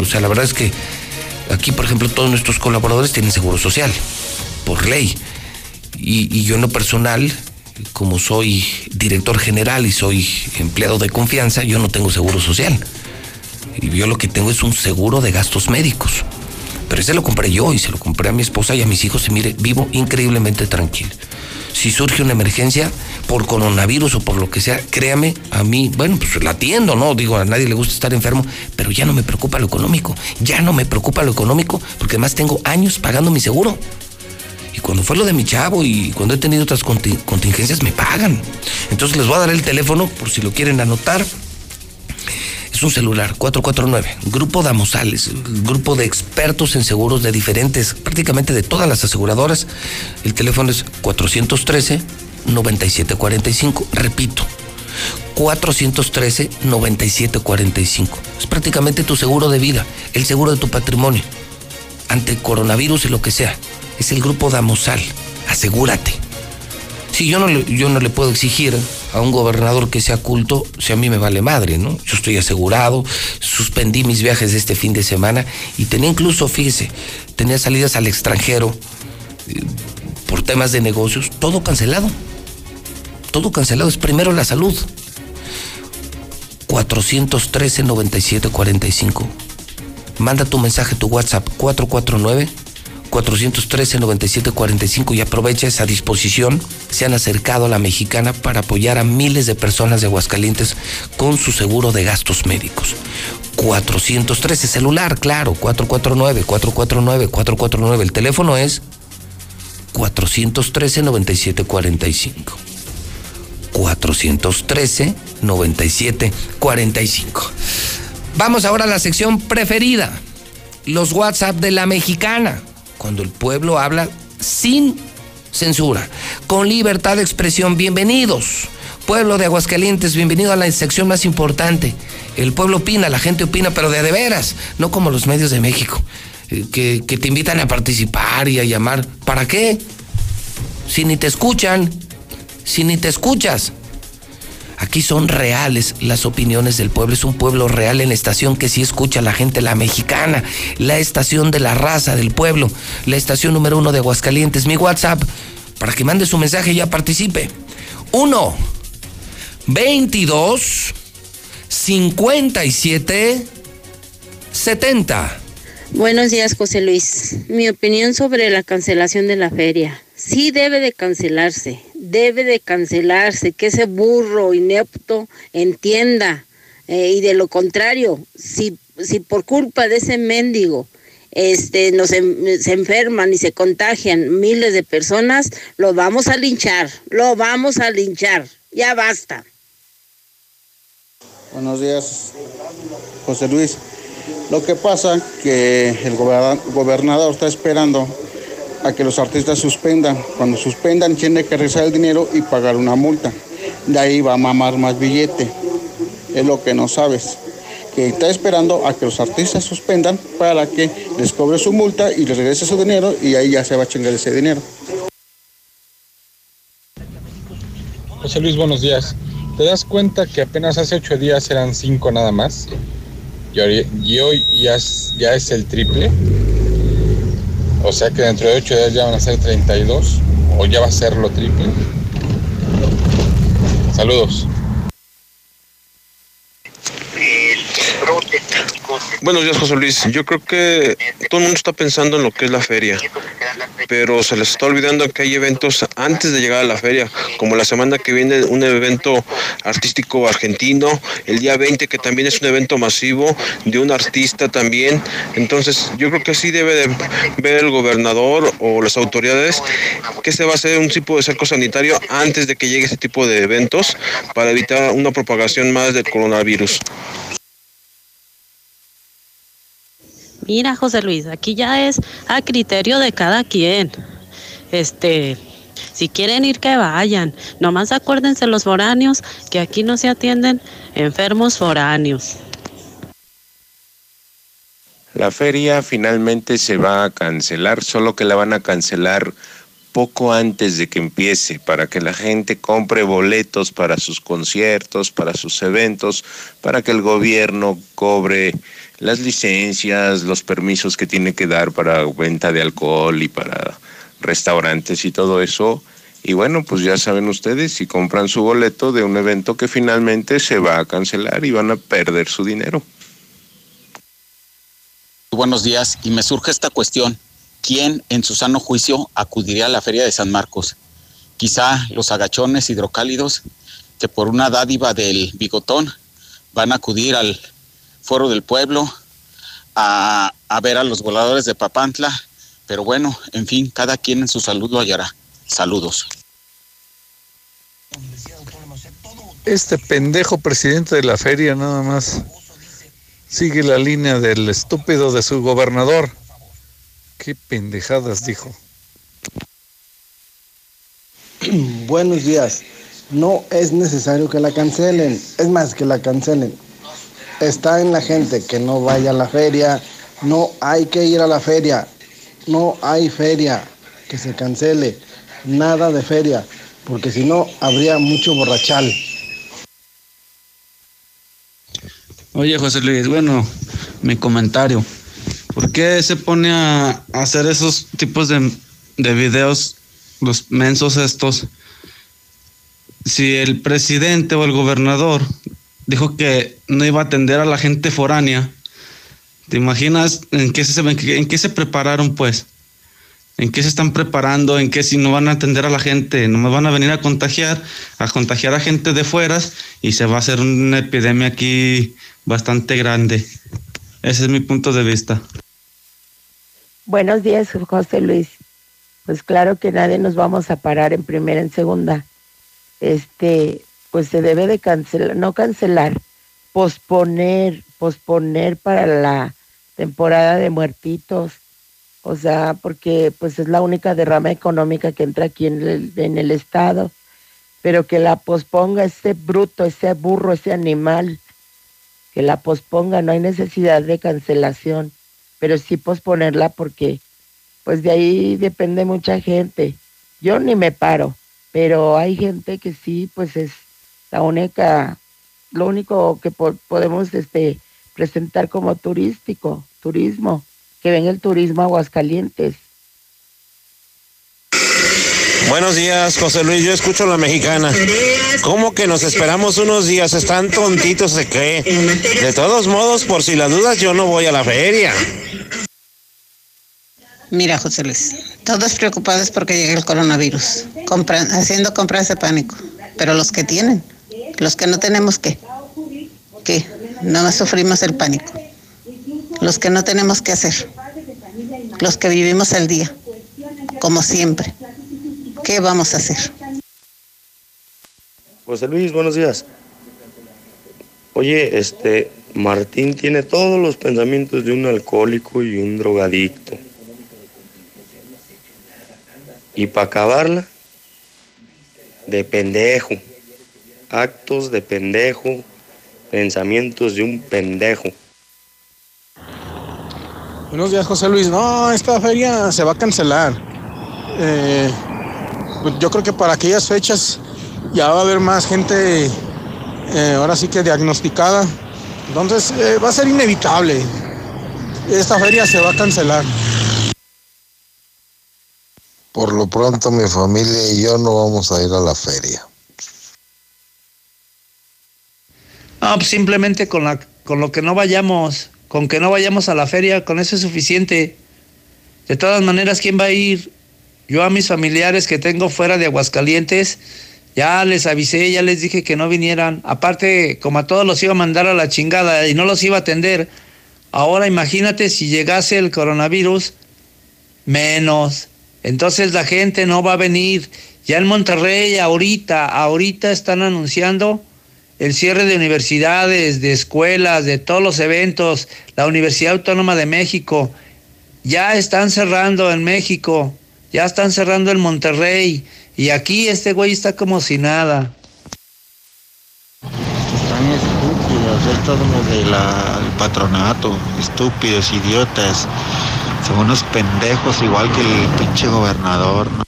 O sea, la verdad es que aquí, por ejemplo, todos nuestros colaboradores tienen seguro social, por ley. Y, y yo en lo personal, como soy director general y soy empleado de confianza, yo no tengo seguro social. Y yo lo que tengo es un seguro de gastos médicos. Pero ese lo compré yo y se lo compré a mi esposa y a mis hijos y mire, vivo increíblemente tranquilo. Si surge una emergencia por coronavirus o por lo que sea, créame, a mí, bueno, pues la atiendo, ¿no? Digo, a nadie le gusta estar enfermo, pero ya no me preocupa lo económico. Ya no me preocupa lo económico porque además tengo años pagando mi seguro. Y cuando fue lo de mi chavo y cuando he tenido otras conti- contingencias, me pagan. Entonces les voy a dar el teléfono por si lo quieren anotar. Es un celular, 449. Grupo Damosales, grupo de expertos en seguros de diferentes, prácticamente de todas las aseguradoras. El teléfono es 413-9745. Repito, 413-9745. Es prácticamente tu seguro de vida, el seguro de tu patrimonio. Ante coronavirus y lo que sea. Es el grupo Damosal. Asegúrate. Si yo no, le, yo no le puedo exigir a un gobernador que sea culto, si a mí me vale madre, ¿no? Yo estoy asegurado, suspendí mis viajes este fin de semana y tenía incluso, fíjese, tenía salidas al extranjero eh, por temas de negocios, todo cancelado. Todo cancelado, es primero la salud. 413-9745. Manda tu mensaje, tu WhatsApp, 449 413-9745 y aprovecha esa disposición. Se han acercado a la mexicana para apoyar a miles de personas de Aguascalientes con su seguro de gastos médicos. 413 celular, claro, 449, 449, 449. El teléfono es 413-9745. 413-9745. Vamos ahora a la sección preferida, los WhatsApp de la mexicana cuando el pueblo habla sin censura, con libertad de expresión. Bienvenidos, pueblo de Aguascalientes, bienvenido a la sección más importante. El pueblo opina, la gente opina, pero de, de veras, no como los medios de México, eh, que, que te invitan a participar y a llamar. ¿Para qué? Si ni te escuchan, si ni te escuchas. Aquí son reales las opiniones del pueblo. Es un pueblo real en la estación que sí escucha a la gente, la mexicana, la estación de la raza del pueblo, la estación número uno de Aguascalientes. Mi WhatsApp, para que mande su mensaje y ya participe. 1 22 57 70. Buenos días, José Luis. Mi opinión sobre la cancelación de la feria. Sí debe de cancelarse, debe de cancelarse, que ese burro inepto entienda. Eh, y de lo contrario, si, si por culpa de ese mendigo este, nos en- se enferman y se contagian miles de personas, lo vamos a linchar, lo vamos a linchar. Ya basta. Buenos días, José Luis. Lo que pasa que el goberna- gobernador está esperando a que los artistas suspendan. Cuando suspendan tiene que regresar el dinero y pagar una multa. De ahí va a mamar más billete. Es lo que no sabes. Que está esperando a que los artistas suspendan para que les cobre su multa y les regrese su dinero y ahí ya se va a chingar ese dinero. José Luis, buenos días. ¿Te das cuenta que apenas hace ocho días eran cinco nada más? Y hoy, ya es el triple. O sea que dentro de ocho días ya van a ser 32. O ya va a ser lo triple. Saludos. Buenos días, José Luis. Yo creo que todo el mundo está pensando en lo que es la feria, pero se les está olvidando que hay eventos antes de llegar a la feria, como la semana que viene un evento artístico argentino, el día 20 que también es un evento masivo de un artista también. Entonces, yo creo que sí debe de ver el gobernador o las autoridades que se va a hacer un tipo de cerco sanitario antes de que llegue ese tipo de eventos para evitar una propagación más del coronavirus. Mira, José Luis, aquí ya es a criterio de cada quien. Este, si quieren ir, que vayan. Nomás acuérdense los foráneos que aquí no se atienden enfermos foráneos. La feria finalmente se va a cancelar, solo que la van a cancelar poco antes de que empiece, para que la gente compre boletos para sus conciertos, para sus eventos, para que el gobierno cobre las licencias, los permisos que tiene que dar para venta de alcohol y para restaurantes y todo eso. Y bueno, pues ya saben ustedes, si compran su boleto de un evento que finalmente se va a cancelar y van a perder su dinero. Buenos días, y me surge esta cuestión. ¿Quién en su sano juicio acudiría a la Feria de San Marcos? Quizá los agachones hidrocálidos que por una dádiva del bigotón van a acudir al foro del pueblo a, a ver a los voladores de Papantla. Pero bueno, en fin, cada quien en su salud lo hallará. Saludos. Este pendejo presidente de la feria nada más sigue la línea del estúpido de su gobernador. Qué pendejadas dijo. Buenos días. No es necesario que la cancelen. Es más, que la cancelen. Está en la gente que no vaya a la feria. No hay que ir a la feria. No hay feria. Que se cancele. Nada de feria. Porque si no, habría mucho borrachal. Oye, José Luis, bueno, mi comentario. ¿Por qué se pone a hacer esos tipos de, de videos, los mensos estos? Si el presidente o el gobernador dijo que no iba a atender a la gente foránea, ¿te imaginas en qué se, en qué, se prepararon pues? ¿En qué se están preparando? ¿En qué si no van a atender a la gente? No me van a venir a contagiar, a contagiar a gente de fueras y se va a hacer una epidemia aquí bastante grande. Ese es mi punto de vista. Buenos días, José Luis. Pues claro que nadie nos vamos a parar en primera, en segunda. Este, pues se debe de cancelar, no cancelar, posponer, posponer para la temporada de muertitos. O sea, porque pues es la única derrama económica que entra aquí en el, en el estado. Pero que la posponga ese bruto, ese burro, ese animal, que la posponga, no hay necesidad de cancelación pero sí posponerla porque pues de ahí depende mucha gente. Yo ni me paro, pero hay gente que sí, pues es la única, lo único que po podemos este, presentar como turístico, turismo, que ven el turismo a Aguascalientes. Buenos días, José Luis. Yo escucho la mexicana. ¿Cómo que nos esperamos unos días? Están tontitos, ¿se cree? De todos modos, por si las dudas, yo no voy a la feria. Mira, José Luis, todos preocupados porque llega el coronavirus, compran, haciendo compras de pánico. Pero los que tienen, los que no tenemos, ¿qué? ¿Qué? No sufrimos el pánico. Los que no tenemos que hacer. Los que vivimos el día, como siempre. ¿Qué vamos a hacer? José Luis, buenos días. Oye, este, Martín tiene todos los pensamientos de un alcohólico y un drogadicto. Y para acabarla, de pendejo. Actos de pendejo, pensamientos de un pendejo. Buenos días, José Luis. No, esta feria se va a cancelar. Eh, pues yo creo que para aquellas fechas ya va a haber más gente, eh, ahora sí que diagnosticada. Entonces eh, va a ser inevitable. Esta feria se va a cancelar. Por lo pronto mi familia y yo no vamos a ir a la feria. No, pues simplemente con, la, con lo que no vayamos, con que no vayamos a la feria, con eso es suficiente. De todas maneras, ¿quién va a ir? Yo a mis familiares que tengo fuera de Aguascalientes, ya les avisé, ya les dije que no vinieran. Aparte, como a todos los iba a mandar a la chingada y no los iba a atender. Ahora imagínate si llegase el coronavirus, menos. Entonces la gente no va a venir. Ya en Monterrey, ahorita, ahorita están anunciando el cierre de universidades, de escuelas, de todos los eventos, la Universidad Autónoma de México, ya están cerrando en México, ya están cerrando en Monterrey, y aquí este güey está como si nada. Están estúpidos, estos los del patronato, estúpidos, idiotas, son unos pendejos igual que el pinche gobernador. ¿no?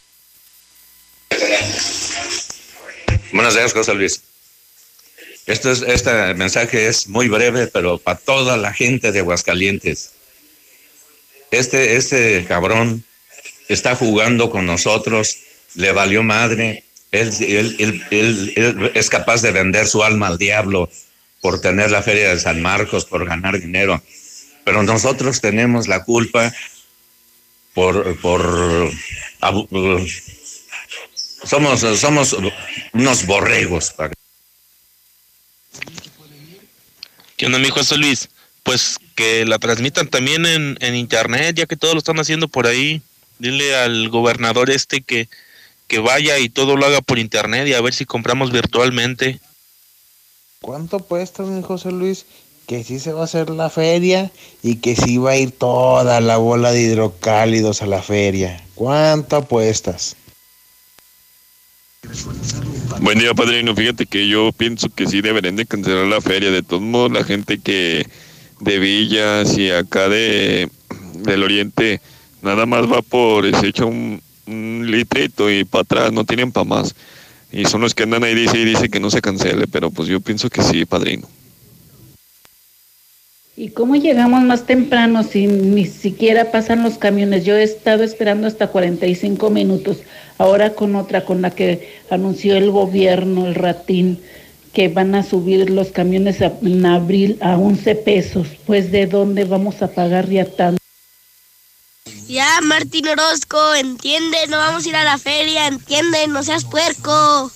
Buenos días, José Luis. Este, es, este mensaje es muy breve, pero para toda la gente de Aguascalientes. Este, este cabrón está jugando con nosotros, le valió madre. Él, él, él, él, es capaz de vender su alma al diablo por tener la feria de San Marcos, por ganar dinero. Pero nosotros tenemos la culpa por, por somos, somos unos borregos. ¿Qué onda, mi José Luis? Pues que la transmitan también en, en internet, ya que todos lo están haciendo por ahí. Dile al gobernador este que, que vaya y todo lo haga por internet y a ver si compramos virtualmente. ¿Cuánto cuesta, mi José Luis? Que sí se va a hacer la feria y que sí va a ir toda la bola de hidrocálidos a la feria. ¿Cuánto apuestas? Buen día, padrino. Fíjate que yo pienso que sí deberían de cancelar la feria. De todos modos, la gente que de Villas y acá de del Oriente nada más va por se echa un, litrito y para atrás no tienen para más. Y son los que andan ahí dice y dice que no se cancele, pero pues yo pienso que sí, padrino. ¿Y cómo llegamos más temprano si ni siquiera pasan los camiones? Yo he estado esperando hasta 45 minutos, ahora con otra, con la que anunció el gobierno, el ratín, que van a subir los camiones a- en abril a 11 pesos. Pues de dónde vamos a pagar ya tanto. Ya, Martín Orozco, entiende, no vamos a ir a la feria, entiende, no seas puerco.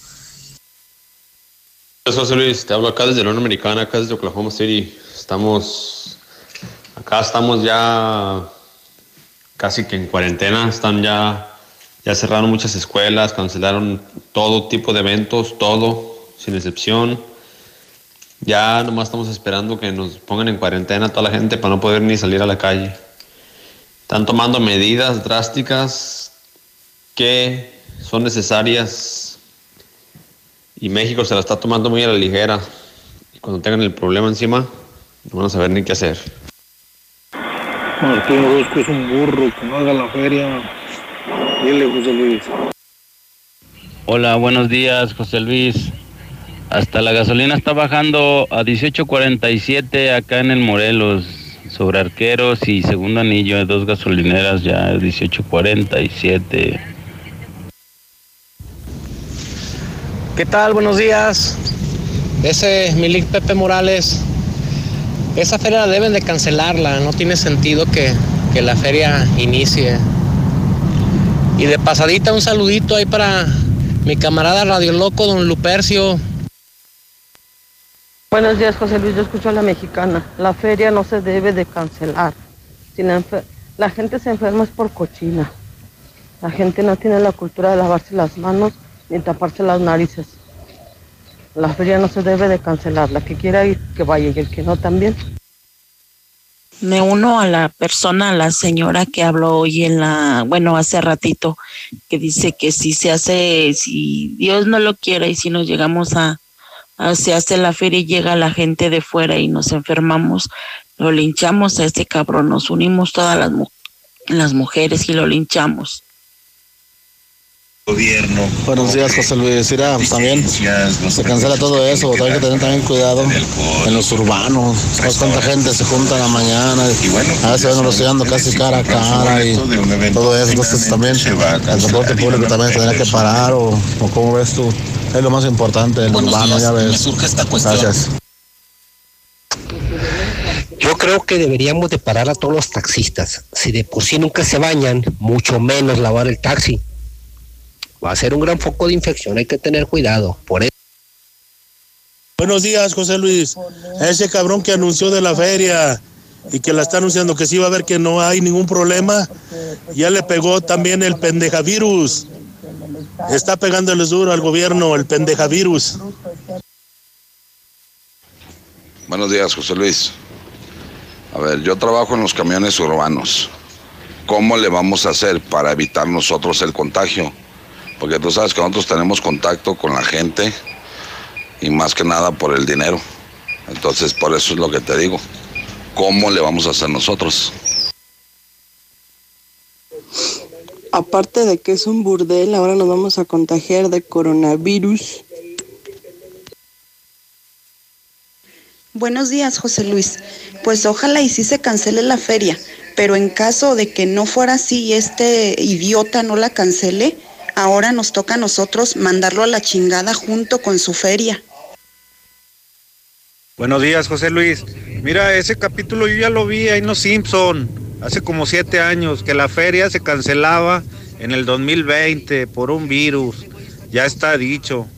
Hola José Luis, te hablo acá desde la Unión Americana, acá desde Oklahoma City. Estamos, acá estamos ya casi que en cuarentena, están ya, ya cerraron muchas escuelas, cancelaron todo tipo de eventos, todo, sin excepción. Ya nomás estamos esperando que nos pongan en cuarentena toda la gente para no poder ni salir a la calle. Están tomando medidas drásticas que son necesarias y México se la está tomando muy a la ligera. Y cuando tengan el problema encima, no van a saber ni qué hacer. Martín es un burro, que no haga la feria. Dile, José Luis. Hola, buenos días, José Luis. Hasta la gasolina está bajando a 18.47 acá en el Morelos, sobre arqueros y segundo anillo de dos gasolineras ya 18.47. ¿Qué tal? Buenos días. Ese Milik Pepe Morales. Esa feria deben de cancelarla. No tiene sentido que, que la feria inicie. Y de pasadita un saludito ahí para mi camarada Radio Loco, don Lupercio. Buenos días, José Luis. Yo escucho a la mexicana. La feria no se debe de cancelar. La, la gente se enferma es por cochina. La gente no tiene la cultura de lavarse las manos ni taparse las narices. La feria no se debe de cancelar. La que quiera ir, que vaya y el que no también. Me uno a la persona, a la señora que habló hoy en la, bueno, hace ratito, que dice que si se hace, si Dios no lo quiere y si nos llegamos a, a- se hace la feria y llega la gente de fuera y nos enfermamos, lo linchamos a este cabrón, nos unimos todas las, mu- las mujeres y lo linchamos. Gobierno. Buenos días, José Luis. Mira, pues también se cancela todo eso. Hay que tener también cuidado en los urbanos. ¿Sabes cuánta gente se junta en la mañana? A veces van estudiando casi cara a cara y todo eso. Entonces también el transporte público también tendrá que parar o, o cómo ves tú. Es lo más importante, el urbano, ya Me ves. surge esta cuestión. Gracias. Yo creo que deberíamos de parar a todos los taxistas. Si de por sí nunca se bañan, mucho menos lavar el taxi. Va a ser un gran foco de infección, hay que tener cuidado. Por eso Buenos días, José Luis. Ese cabrón que anunció de la feria y que la está anunciando que sí va a ver que no hay ningún problema, ya le pegó también el pendejavirus. Está pegándoles duro al gobierno el pendejavirus. Buenos días, José Luis. A ver, yo trabajo en los camiones urbanos. ¿Cómo le vamos a hacer para evitar nosotros el contagio? Porque tú sabes que nosotros tenemos contacto con la gente y más que nada por el dinero. Entonces, por eso es lo que te digo. ¿Cómo le vamos a hacer nosotros? Aparte de que es un burdel, ahora nos vamos a contagiar de coronavirus. Buenos días, José Luis. Pues ojalá y sí se cancele la feria, pero en caso de que no fuera así y este idiota no la cancele, ahora nos toca a nosotros mandarlo a la chingada junto con su feria. Buenos días, José Luis. Mira, ese capítulo yo ya lo vi ahí en Los Simpson, hace como siete años, que la feria se cancelaba en el 2020 por un virus. Ya está dicho.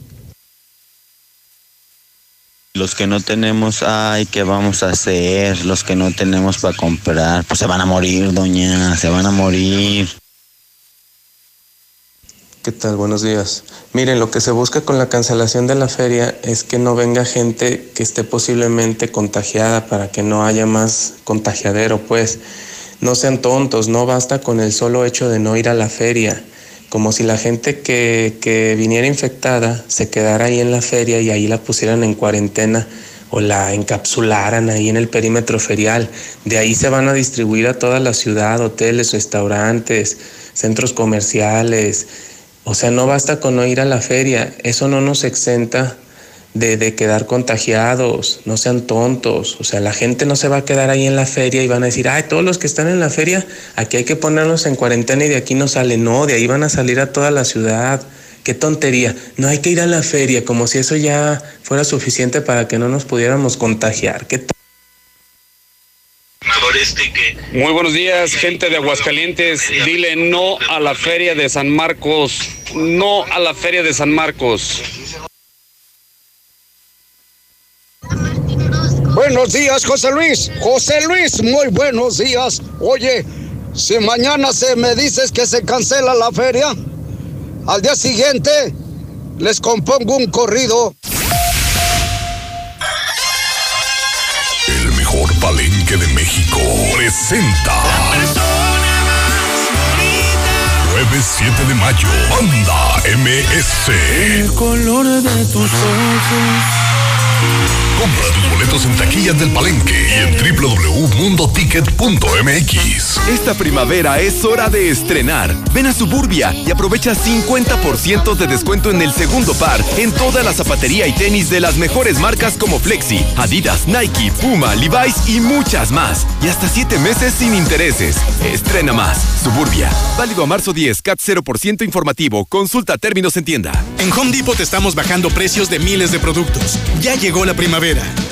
Los que no tenemos, ay, ¿qué vamos a hacer? Los que no tenemos para comprar, pues se van a morir, doña, se van a morir. ¿Qué tal? Buenos días. Miren, lo que se busca con la cancelación de la feria es que no venga gente que esté posiblemente contagiada para que no haya más contagiadero, pues. No sean tontos, no basta con el solo hecho de no ir a la feria. Como si la gente que, que viniera infectada se quedara ahí en la feria y ahí la pusieran en cuarentena o la encapsularan ahí en el perímetro ferial. De ahí se van a distribuir a toda la ciudad, hoteles, restaurantes, centros comerciales. O sea, no basta con no ir a la feria, eso no nos exenta de, de, quedar contagiados, no sean tontos. O sea, la gente no se va a quedar ahí en la feria y van a decir, ay, todos los que están en la feria, aquí hay que ponernos en cuarentena y de aquí no sale. No, de ahí van a salir a toda la ciudad. Qué tontería. No hay que ir a la feria, como si eso ya fuera suficiente para que no nos pudiéramos contagiar. Qué Muy buenos días, gente de Aguascalientes. Dile no a la feria de San Marcos. No a la feria de San Marcos. Buenos días, José Luis. José Luis, muy buenos días. Oye, si mañana se me dices que se cancela la feria, al día siguiente les compongo un corrido. De México presenta. Jueves 7 de mayo, Banda MS. El color de tus ojos. Compra tus boletos en taquillas del Palenque y en www.mundoticket.mx. Esta primavera es hora de estrenar. Ven a Suburbia y aprovecha 50% de descuento en el segundo par en toda la zapatería y tenis de las mejores marcas como Flexi, Adidas, Nike, Puma, Levi's y muchas más. Y hasta 7 meses sin intereses. Estrena más. Suburbia. Válido a marzo 10, CAT 0% informativo. Consulta términos en tienda. En Home Depot estamos bajando precios de miles de productos. Ya llegó la primavera.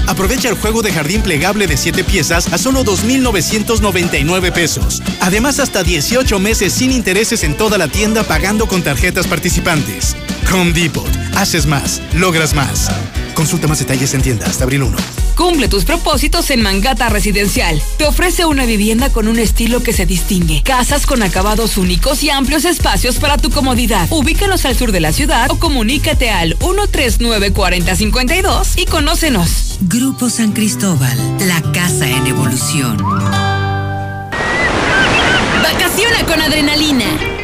Aprovecha el juego de jardín plegable de 7 piezas a solo 2,999 pesos. Además, hasta 18 meses sin intereses en toda la tienda pagando con tarjetas participantes. Home Depot. Haces más, logras más. Consulta más detalles en tienda hasta abril 1. Cumple tus propósitos en Mangata Residencial. Te ofrece una vivienda con un estilo que se distingue. Casas con acabados únicos y amplios espacios para tu comodidad. Ubícanos al sur de la ciudad o comunícate al 139-4052 y conócenos. Grupo San Cristóbal, la casa en evolución. Vacaciona con adrenalina.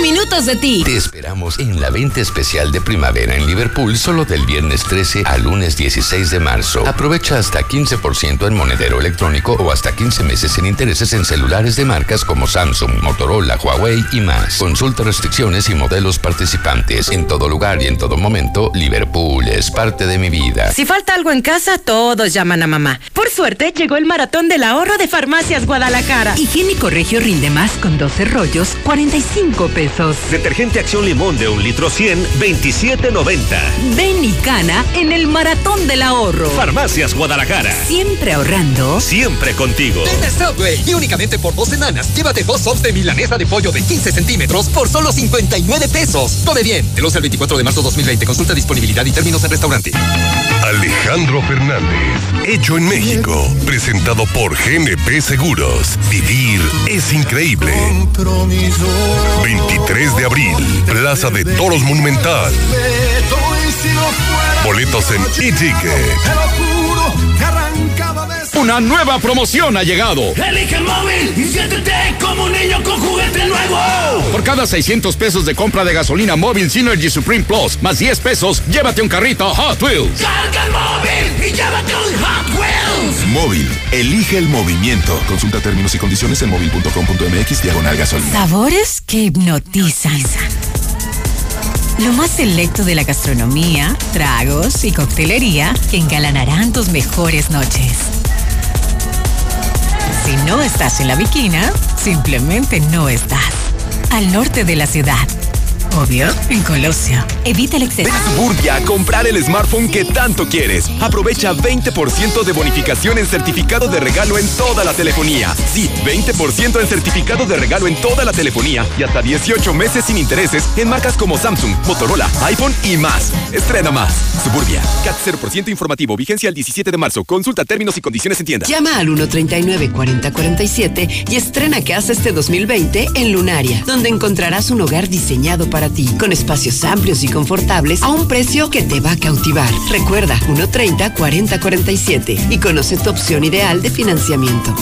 Minutos de ti. Te esperamos en la venta especial de primavera en Liverpool solo del viernes 13 al lunes 16 de marzo. Aprovecha hasta 15% en monedero electrónico o hasta 15 meses sin intereses en celulares de marcas como Samsung, Motorola, Huawei y más. Consulta restricciones y modelos participantes. En todo lugar y en todo momento, Liverpool es parte de mi vida. Si falta algo en casa, todos llaman a mamá. Por suerte, llegó el maratón del ahorro de Farmacias Guadalajara. Higiénico Regio rinde más con 12 rollos, 45 pesos. Detergente Acción Limón de un litro 100, 27.90. Ven y cana en el maratón del ahorro. Farmacias Guadalajara. Siempre ahorrando. Siempre contigo. Ven a Subway y únicamente por dos semanas, llévate dos sops de milanesa de pollo de 15 centímetros por solo 59 pesos. Come bien. Del 11 al 24 de marzo 2020. Consulta disponibilidad y términos en restaurante. Alejandro Fernández, hecho en México, presentado por GNP Seguros. Vivir es increíble. 23 de abril, Plaza de Toros Monumental. Boletos en e-ticket. Una nueva promoción ha llegado. Elige el móvil y siéntete como un niño con juguete nuevo. Por cada 600 pesos de compra de gasolina móvil Synergy Supreme Plus, más 10 pesos, llévate un carrito Hot Wheels. Carga el móvil y llévate un Hot Wheels. Móvil, elige el movimiento. Consulta términos y condiciones en móvil.com.mx diagonal gasolina. Sabores que hipnotizan. Lo más selecto de la gastronomía, tragos y coctelería que engalanarán tus mejores noches. Si no estás en la viquina, simplemente no estás. Al norte de la ciudad. Obvio, en Colosio. Evita el exceso. Ven a Suburbia a comprar el smartphone que tanto quieres. Aprovecha 20% de bonificación en certificado de regalo en toda la telefonía. Sí, 20% en certificado de regalo en toda la telefonía y hasta 18 meses sin intereses en marcas como Samsung, Motorola, iPhone y más. Estrena más. Suburbia. CAT 0% informativo. Vigencia el 17 de marzo. Consulta términos y condiciones en tienda. Llama al 139-4047 y estrena casa este 2020 en Lunaria, donde encontrarás un hogar diseñado para ti, con espacios amplios y confortables a un precio que te va a cautivar. Recuerda, 130-4047 y conoce tu opción ideal de financiamiento.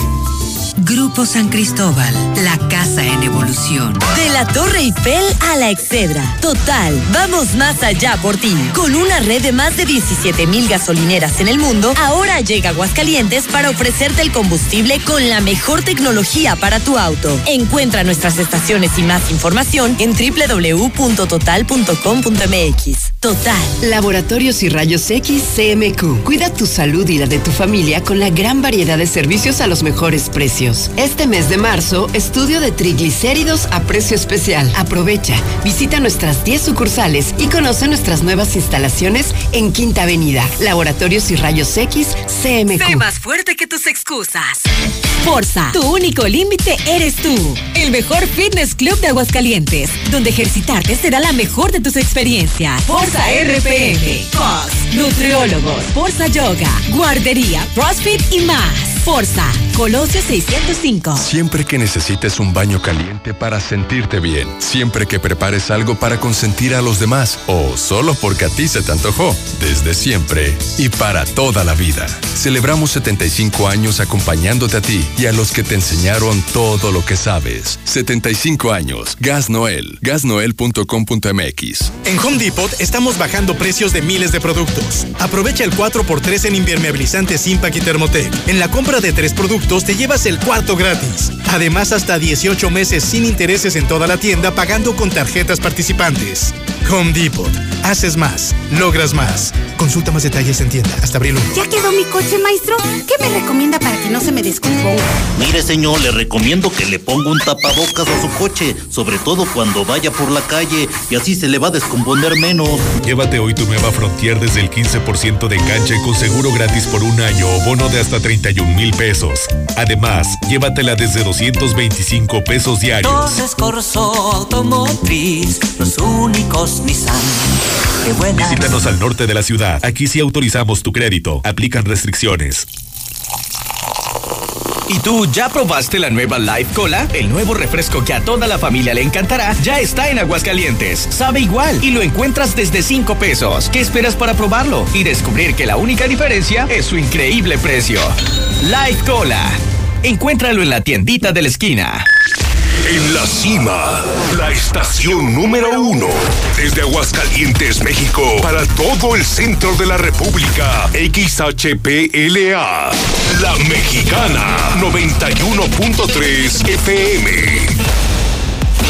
Grupo San Cristóbal, la casa en evolución. De la Torre Eiffel a la Excedra. Total, vamos más allá por ti. Con una red de más de 17 mil gasolineras en el mundo, ahora llega Aguascalientes para ofrecerte el combustible con la mejor tecnología para tu auto. Encuentra nuestras estaciones y más información en www.total.com.mx. Total. Laboratorios y Rayos X CMQ. Cuida tu salud y la de tu familia con la gran variedad de servicios a los mejores precios. Este mes de marzo, estudio de triglicéridos a precio especial. Aprovecha, visita nuestras 10 sucursales y conoce nuestras nuevas instalaciones en Quinta Avenida. Laboratorios y Rayos X CMQ. Sé más fuerte que tus excusas. Forza, tu único límite eres tú. El mejor fitness club de Aguascalientes, donde ejercitarte será la mejor de tus experiencias. Forza RPM, COS, nutriólogos, Forza Yoga, guardería, CrossFit y más. Forza, Colosio 605. Siempre que necesites un baño caliente para sentirte bien, siempre que prepares algo para consentir a los demás o solo porque a ti se te antojó, desde siempre y para toda la vida. Celebramos 75 años acompañándote a ti y a los que te enseñaron todo lo que sabes. 75 años. Gas Noel. Gasnoel.com.mx. En Home Depot estamos bajando precios de miles de productos. Aprovecha el 4x3 en impermeabilizantes Impact y Thermotec. En la compra de tres productos te llevas el cuarto gratis. Además, hasta 18 meses sin intereses en toda la tienda pagando con tarjetas participantes. Home Depot. Haces más. Logras más. Consulta más detalles en tienda hasta abril 1. ¿Ya quedó mi coche, maestro? ¿Qué me recomienda para que no se me descomponga? Mire, señor, le recomiendo que le ponga un tapabocas a su coche, sobre todo cuando vaya por la calle, y así se le va a descomponer menos. Llévate hoy tu nueva Frontier desde el 15% de enganche con seguro gratis por un año o bono de hasta 31 mil pesos. Además, llévatela desde 225 pesos diarios. Entonces Corso Automotriz, los únicos Nissan. Qué buena. Visítanos al norte de la ciudad. Aquí sí autorizamos tu crédito. Aplican restricciones. ¿Y tú ya probaste la nueva Life Cola? El nuevo refresco que a toda la familia le encantará ya está en Aguascalientes. Sabe igual y lo encuentras desde 5 pesos. ¿Qué esperas para probarlo? Y descubrir que la única diferencia es su increíble precio. Life Cola. Encuéntralo en la tiendita de la esquina. En la cima, la estación número uno. Desde Aguascalientes, México, para todo el centro de la República. XHPLA. La Mexicana, 91.3 FM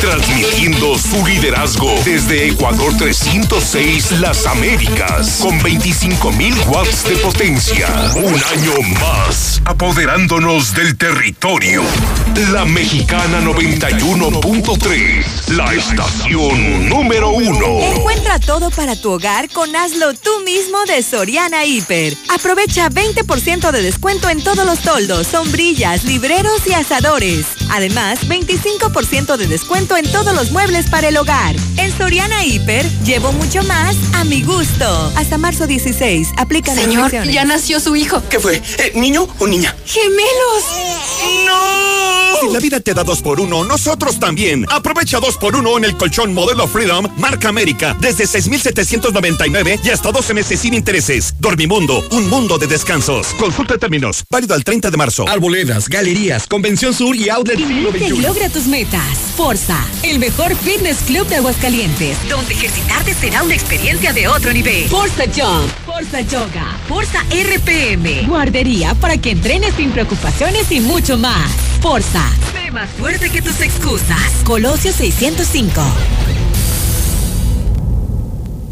transmitiendo su liderazgo desde Ecuador 306 Las Américas, con 25.000 watts de potencia. Un año más, apoderándonos del territorio. La Mexicana 91.3, la estación número uno. Encuentra todo para tu hogar con Hazlo tú mismo de Soriana Hiper. Aprovecha 20% de descuento en todos los toldos, sombrillas, libreros y asadores. Además, 25% de descuento en todos los muebles para el hogar. En Soriana Hiper, llevo mucho más a mi gusto. Hasta marzo 16, aplica Señor, ya nació su hijo. ¿Qué fue? Eh, ¿Niño o niña? ¡Gemelos! ¡No! Si la vida te da dos por uno, nosotros también. Aprovecha dos por uno en el colchón modelo Freedom, marca América, desde 6,799 y hasta 12 meses sin intereses. Dormimundo, un mundo de descansos. Consulta términos, válido al 30 de marzo. Arboledas, galerías, Convención Sur y Outlet y logra tus metas. Forza, el mejor fitness club de Aguascalientes, donde ejercitarte será una experiencia de otro nivel. Forza Jump, Forza Yoga, Forza RPM, guardería para que entrenes sin preocupaciones y mucho más. Forza, sé más fuerte que tus excusas. Colosio 605.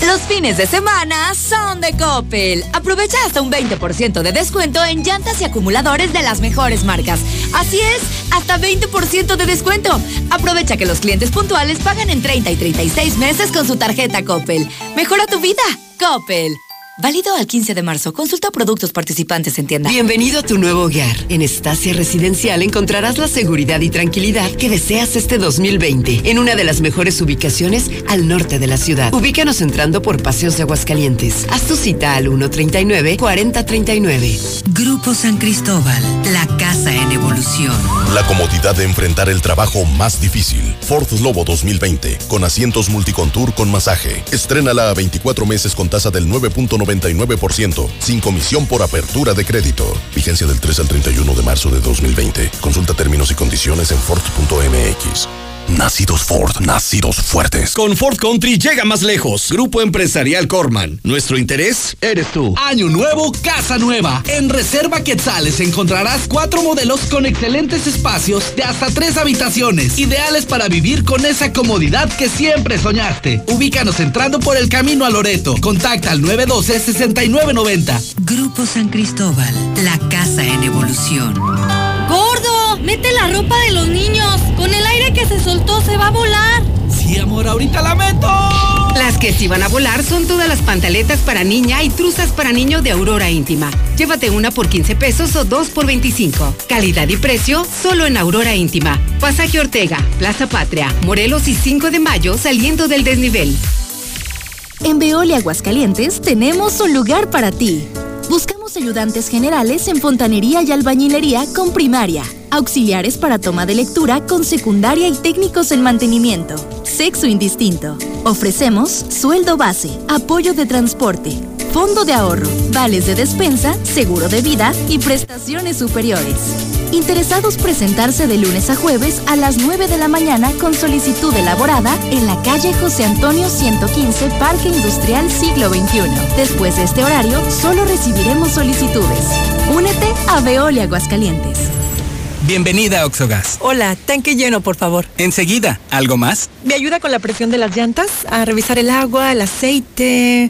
Los fines de semana son de Coppel. Aprovecha hasta un 20% de descuento en llantas y acumuladores de las mejores marcas. Así es, hasta 20% de descuento. Aprovecha que los clientes puntuales pagan en 30 y 36 meses con su tarjeta Coppel. Mejora tu vida. Coppel. Válido al 15 de marzo. Consulta productos participantes en tienda. Bienvenido a tu nuevo hogar. En Estacia Residencial encontrarás la seguridad y tranquilidad que deseas este 2020 en una de las mejores ubicaciones al norte de la ciudad. Ubícanos entrando por Paseos de Aguascalientes. Haz tu cita al 139-4039. Grupo San Cristóbal, la casa en evolución. La comodidad de enfrentar el trabajo más difícil. Ford Lobo 2020, con asientos multicontour con masaje. Estrénala a 24 meses con tasa del 9.9 99%, sin comisión por apertura de crédito. Vigencia del 3 al 31 de marzo de 2020. Consulta términos y condiciones en Ford.mx. Nacidos Ford, nacidos fuertes. Con Ford Country llega más lejos. Grupo Empresarial Corman. Nuestro interés eres tú. Año nuevo, casa nueva. En Reserva Quetzales encontrarás cuatro modelos con excelentes espacios de hasta tres habitaciones, ideales para vivir con esa comodidad que siempre soñaste. Ubícanos entrando por el camino a Loreto. Contacta al 912-6990. Grupo San Cristóbal, la casa en evolución. ¡Gordo! ¡Mete la ropa de los niños! Con el aire que se soltó se va a volar. Sí, amor, ahorita la meto. Las que sí van a volar son todas las pantaletas para niña y truzas para niño de Aurora Íntima. Llévate una por 15 pesos o dos por 25. Calidad y precio solo en Aurora Íntima. Pasaje Ortega, Plaza Patria, Morelos y 5 de mayo saliendo del desnivel. En Veolia Aguascalientes tenemos un lugar para ti. Ayudantes generales en fontanería y albañilería con primaria, auxiliares para toma de lectura con secundaria y técnicos en mantenimiento, sexo indistinto. Ofrecemos sueldo base, apoyo de transporte, fondo de ahorro, vales de despensa, seguro de vida y prestaciones superiores. Interesados presentarse de lunes a jueves a las 9 de la mañana con solicitud elaborada en la calle José Antonio 115, Parque Industrial Siglo XXI. Después de este horario, solo recibiremos solicitudes. Únete a Veolia Aguascalientes. Bienvenida a Oxogas. Hola, tanque lleno, por favor. Enseguida, ¿algo más? ¿Me ayuda con la presión de las llantas? A revisar el agua, el aceite.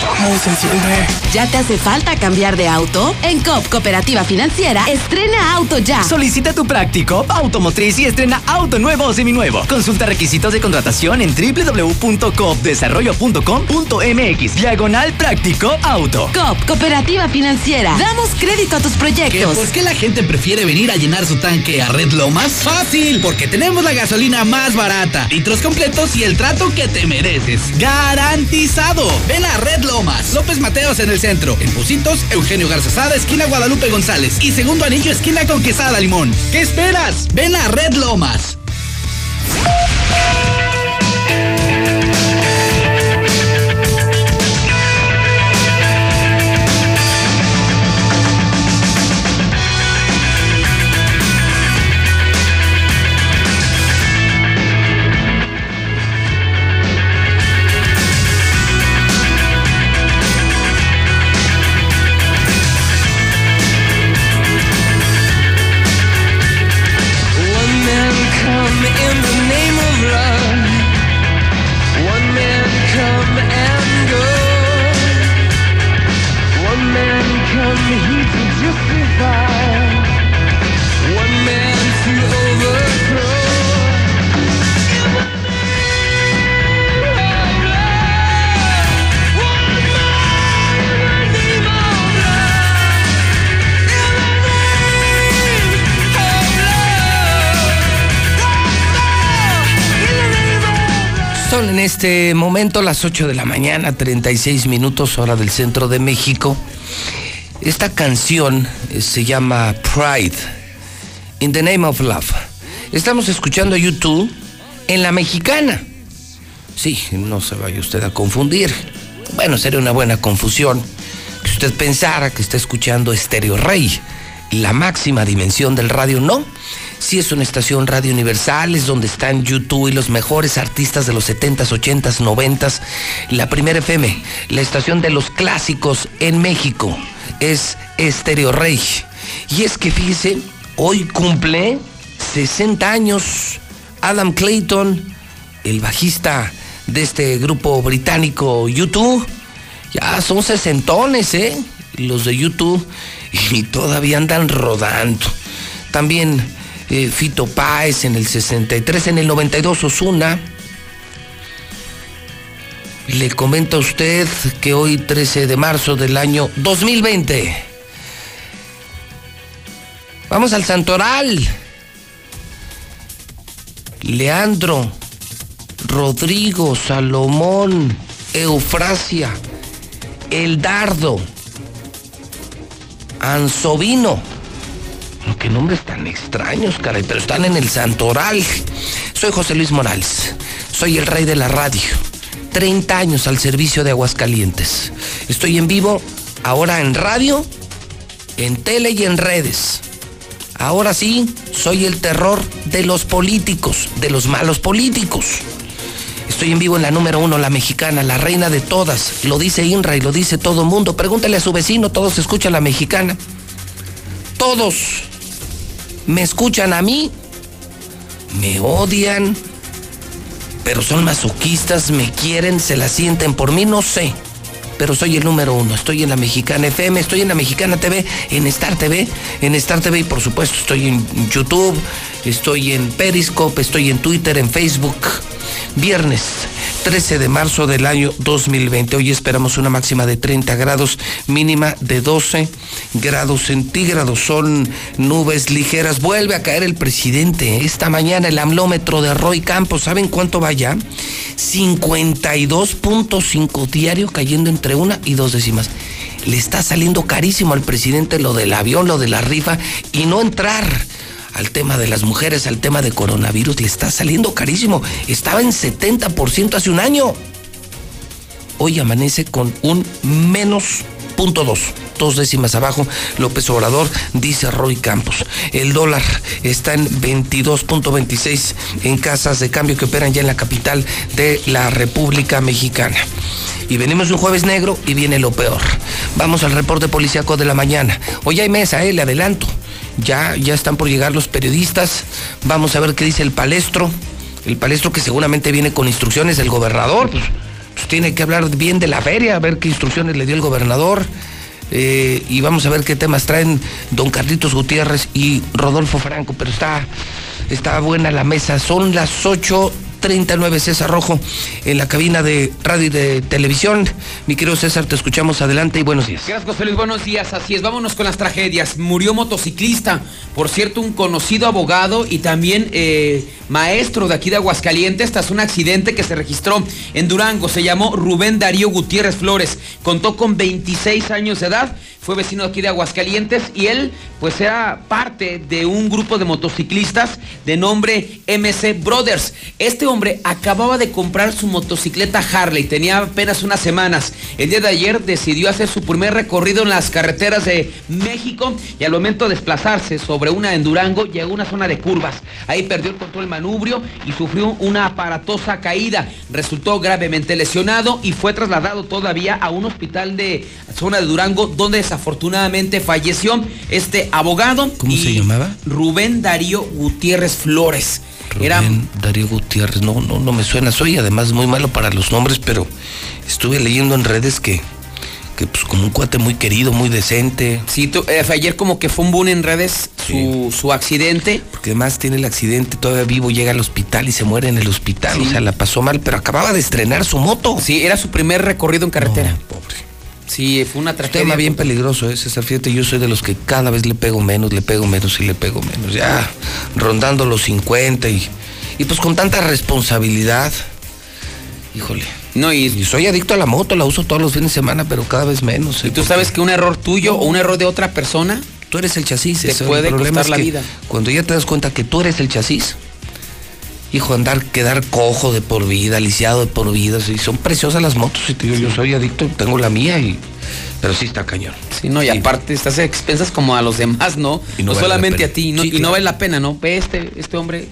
¿Cómo se enciende? ¿Ya te hace falta cambiar de auto? En COP Cooperativa Financiera, estrena auto ya. Solicita tu práctico automotriz y estrena auto nuevo o seminuevo. Consulta requisitos de contratación en www.coopdesarrollo.com.mx. Diagonal práctico auto. COP Cooperativa Financiera. Damos crédito a tus proyectos. ¿Por qué la gente prefiere venir a llenar su tanque a Red Lomas? Fácil, porque tenemos la gasolina más barata, litros completos y el trato que te mereces. ¡Garantizado! Ven a Red Lomas. López Mateos en el centro. En Pusitos, Eugenio Garzazada, esquina Guadalupe González. Y segundo anillo, esquina con Quesada Limón. ¿Qué esperas? Ven a Red Lomas. En este momento las 8 de la mañana, 36 minutos hora del centro de México. Esta canción eh, se llama Pride, In the Name of Love. Estamos escuchando YouTube en la mexicana. Sí, no se vaya usted a confundir. Bueno, sería una buena confusión que usted pensara que está escuchando Estéreo Rey, la máxima dimensión del radio. No, sí es una estación radio universal, es donde están YouTube y los mejores artistas de los 70s, 80s, 90s. La primera FM, la estación de los clásicos en México, es Estéreo Rey. Y es que fíjese, hoy cumple 60 años Adam Clayton, el bajista de este grupo británico YouTube. Ya son sesentones, ¿eh? Los de YouTube. Y todavía andan rodando. También eh, Fito Páez en el 63, en el 92 Osuna. Le comento a usted que hoy 13 de marzo del año 2020. Vamos al Santoral. Leandro, Rodrigo, Salomón, Eufrasia, El Dardo, Ansovino. Qué nombres tan extraños, caray, pero están en el Santoral. Soy José Luis Morales. Soy el rey de la radio. 30 años al servicio de Aguascalientes. Estoy en vivo ahora en radio, en tele y en redes. Ahora sí, soy el terror de los políticos, de los malos políticos. Estoy en vivo en la número uno, la mexicana, la reina de todas. Lo dice Inra y lo dice todo mundo. Pregúntale a su vecino, todos escuchan la mexicana. Todos me escuchan a mí, me odian, pero son masoquistas, me quieren, se la sienten por mí, no sé. Pero soy el número uno. Estoy en la Mexicana FM, estoy en la Mexicana TV, en Star TV, en Star TV y por supuesto estoy en YouTube, estoy en Periscope, estoy en Twitter, en Facebook. Viernes 13 de marzo del año 2020. Hoy esperamos una máxima de 30 grados, mínima de 12 grados centígrados. Son nubes ligeras. Vuelve a caer el presidente. Esta mañana el amlómetro de Roy Campos, ¿saben cuánto va ya? 52.5 diario cayendo entre una y dos décimas. Le está saliendo carísimo al presidente lo del avión, lo de la rifa y no entrar al tema de las mujeres, al tema de coronavirus, le está saliendo carísimo. Estaba en 70% hace un año. Hoy amanece con un menos punto dos, dos décimas abajo. López Obrador dice Roy Campos. El dólar está en 22.26 en casas de cambio que operan ya en la capital de la República Mexicana. Y venimos un jueves negro y viene lo peor. Vamos al reporte policíaco de la mañana. Hoy hay mesa, eh, le adelanto. Ya, ya están por llegar los periodistas. Vamos a ver qué dice el palestro. El palestro que seguramente viene con instrucciones del gobernador. Pues, pues, tiene que hablar bien de la feria, a ver qué instrucciones le dio el gobernador. eh, y vamos a ver qué temas traen don Carlitos Gutiérrez y Rodolfo Franco. Pero está, está buena la mesa. Son las 8.39, César Rojo, en la cabina de radio y de televisión. Mi querido César, te escuchamos adelante y buenos días. Gracias, José Luis. Buenos días. Así es, vámonos con las tragedias. Murió motociclista, por cierto, un conocido abogado y también eh, maestro de aquí de Aguascalientes, tras un accidente que se registró en Durango. Se llamó Rubén Darío Gutiérrez Flores. Contó con 26 años de edad, fue vecino aquí de Aguascalientes y él, pues, era parte de un grupo de motociclistas de nombre MC Brothers. Este hombre acababa de comprar su motocicleta Harley, tenía apenas unas semanas. El día de ayer decidió hacer su primer recorrido en las carreteras de México y al momento de desplazarse sobre una en Durango llegó a una zona de curvas. Ahí perdió el control manubrio y sufrió una aparatosa caída. Resultó gravemente lesionado y fue trasladado todavía a un hospital de zona de Durango donde desafortunadamente falleció este abogado. ¿Cómo se llamaba? Rubén Darío Gutiérrez Flores. Era Rubén Darío Gutiérrez, no, no, no me suena. Soy además muy malo para los nombres, pero estuve leyendo en redes que, que pues como un cuate muy querido, muy decente. Sí, tú- eh, ayer como que fue un boom en redes su, su accidente. Porque además tiene el accidente, todavía vivo, llega al hospital y se muere en el hospital. O sea, la pasó mal, pero acababa de estrenar su moto. Sí, era su primer recorrido en carretera. pobre. Sí, fue una Un tragedia. tema bien peligroso, ¿eh, César? Fíjate, yo soy de los que cada vez le pego menos, le pego menos y le pego menos. Ya rondando los 50 y, y pues con tanta responsabilidad. Híjole. No, y, soy adicto a la moto, la uso todos los fines de semana, pero cada vez menos. ¿eh? ¿Y tú sabes que un error tuyo o un error de otra persona Tú eres el chasis. te ese, el puede costar la vida? Cuando ya te das cuenta que tú eres el chasis, hijo, andar, quedar cojo de por vida, lisiado de por vida, sí, son preciosas las motos. Y te digo, yo soy adicto, tengo la mía y. Pero sí está cañón. Sí, no, y aparte estás a expensas como a los demás, ¿no? Y no no vale la solamente a ti, ¿no? Sí, y claro. no vale la pena, ¿no? Ve este, este hombre,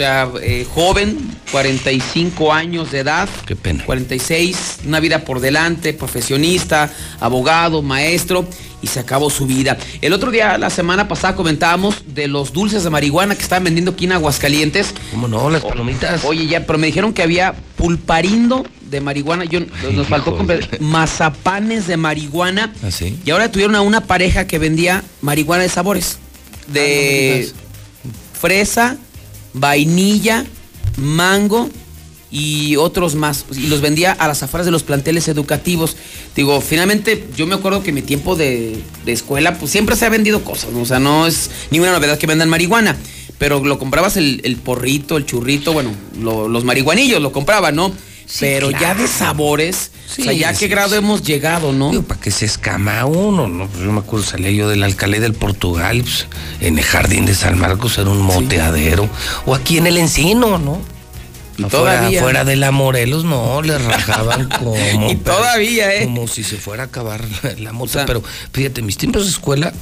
sea, eh, joven, 45 años de edad. Qué pena. 46, una vida por delante, profesionista, abogado, maestro, y se acabó su vida. El otro día, la semana pasada, comentábamos de los dulces de marihuana que estaban vendiendo aquí en Aguascalientes. ¿Cómo no? Las palomitas. Oye, ya, pero me dijeron que había pulparindo de marihuana. Yo, nos faltó comprar mazapanes de marihuana. ¿Ah, sí? Y ahora tuvieron a una pareja que vendía marihuana de sabores. De fresa, vainilla, mango y otros más. Y los vendía a las afueras de los planteles educativos. Digo, finalmente yo me acuerdo que mi tiempo de, de escuela, pues siempre se ha vendido cosas. O sea, no es ninguna novedad que vendan marihuana. Pero lo comprabas el, el porrito, el churrito, bueno, lo- los marihuanillos lo compraba, ¿no? Pero ya de sabores, o sea, Sí, ya a qué sí, grado sí. hemos llegado, ¿no? Digo, para que se escama uno, ¿no? Pues yo me acuerdo, salía yo del alcalde del Portugal, pues, en el jardín de San Marcos era un moteadero. O aquí en el Encino, ¿no? Y Afuera, todavía. afuera de la Morelos, no, le rajaban como. Y pero- todavía, ¿eh? Como si se fuera a acabar la moto. pero fíjate, mis tiempos de escuela,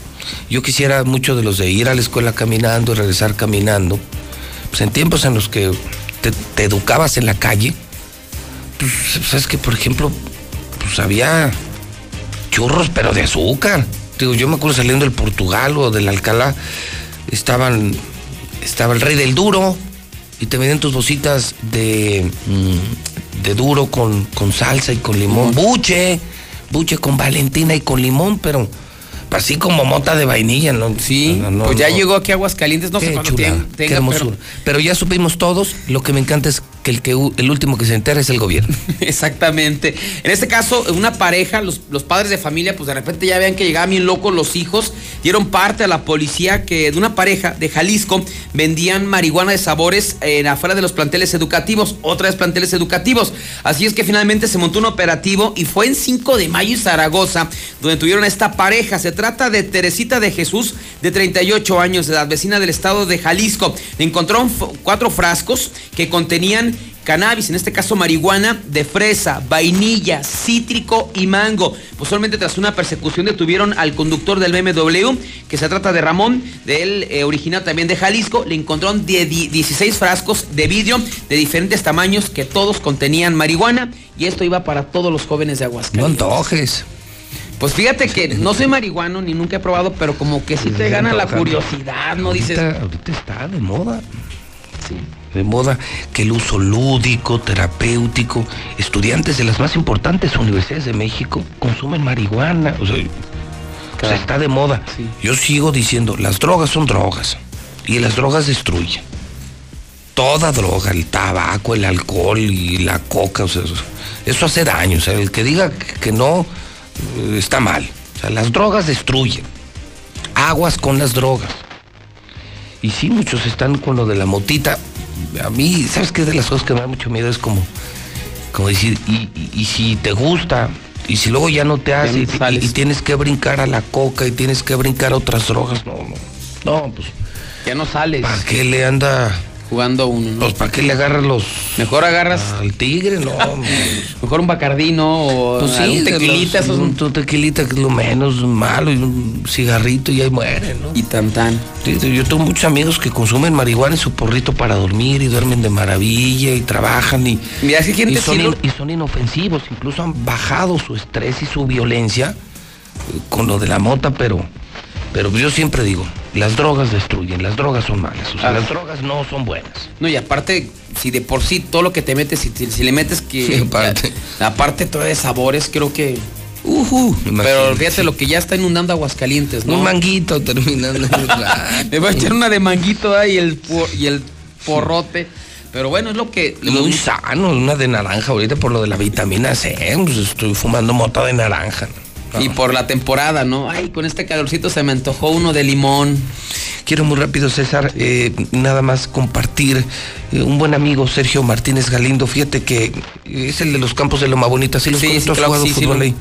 yo quisiera mucho de los de ir a la escuela caminando y regresar caminando. Pues en tiempos en los que te, te educabas en la calle, pues, sabes que, por ejemplo, pues había churros, pero de azúcar. Digo, yo me acuerdo saliendo del Portugal o del Alcalá, estaban, estaba el rey del duro y te vendían tus bolsitas de, mm, de duro con, con salsa y con limón. Buche, buche con Valentina y con limón, pero así como mota de vainilla, ¿no? Sí, No, no, pues ya no. llegó aquí a Aguascalientes, no sé Qué chulada, tiempo qué tenga, hermosura. Pero... ya supimos todos, lo que me encanta es que el, que el último que se entera es el gobierno. Exactamente. En este caso, una pareja, los, los padres de familia, pues de repente ya vean que llegaban bien locos los hijos, dieron parte a la policía que de una pareja de Jalisco vendían marihuana de sabores en afuera de los planteles educativos, otra vez planteles educativos. Así es que finalmente se montó un operativo y fue en 5 de mayo en Zaragoza, donde tuvieron a esta pareja. Se trata de Teresita de Jesús, de 38 años de edad, vecina del estado de Jalisco. Encontraron f- cuatro frascos que contenían cannabis, en este caso marihuana de fresa, vainilla, cítrico y mango. Posiblemente tras una persecución detuvieron al conductor del BMW, que se trata de Ramón, de él eh, original también de Jalisco. Le encontraron die- die- 16 frascos de vidrio de diferentes tamaños que todos contenían marihuana y esto iba para todos los jóvenes de No Aguascalientes. antojes. Pues fíjate que no soy marihuano ni nunca he probado, pero como que sí te gana la curiosidad, ¿no dices? Ahorita, ahorita está de moda. Sí. de moda que el uso lúdico, terapéutico, estudiantes de las más importantes universidades de México consumen marihuana. O sea, o sea, está de moda. Yo sigo diciendo, las drogas son drogas y las drogas destruyen. Toda droga, el tabaco, el alcohol y la coca, o sea, eso, hace daño. O sea, el que diga que no está mal. O sea, las drogas destruyen. Aguas con las drogas. Y sí, muchos están con lo de la motita. A mí, ¿sabes qué? De las cosas que me da mucho miedo es como, como decir, y, y- y si te gusta, y si luego ya no te hace, y, y tienes que brincar a la coca, y tienes que brincar a otras drogas, no, no. No, pues. Ya no sales. ¿Para qué le anda jugando uno? ¿no? Pues para qué le agarras los. Mejor agarras. Al tigre, no. Mejor un bacardino o Pues sí, un tequilita. los- esos- un, un tequilita que es lo menos malo, y un cigarrito y ahí muere, ¿no? Y tan tan. Sí, yo tengo muchos amigos que consumen marihuana en su porrito para dormir y duermen de maravilla y trabajan y, Mira, que gente y, son, in- y son inofensivos, incluso han bajado su estrés y su violencia eh, con lo de la mota, pero, pero yo siempre digo, las drogas destruyen, las drogas son malas, o sea, Ah. las drogas no son buenas. No, y aparte, si de por sí todo lo que te metes, si, si le metes que. Sí, aparte. aparte todo de sabores, creo que. Ujú, Pero fíjate lo que ya está inundando Aguascalientes, ¿no? Un manguito terminando. Me voy a echar una de manguito ahí y el, por- y el porrote. Pero bueno, es lo que. Muy sano, una de naranja ahorita por lo de la vitamina C, pues estoy fumando mota de naranja. ¿no? Y por la temporada, ¿no? Ay, con este calorcito se me antojó uno de limón. Quiero muy rápido, César, eh, nada más compartir. eh, un buen amigo, Sergio Martínez Galindo, fíjate que es el de los campos de Loma Bonita. ¿Sí, los Sí, sí, ¿Tú has claro que jugado sí, sí, fútbol ahí?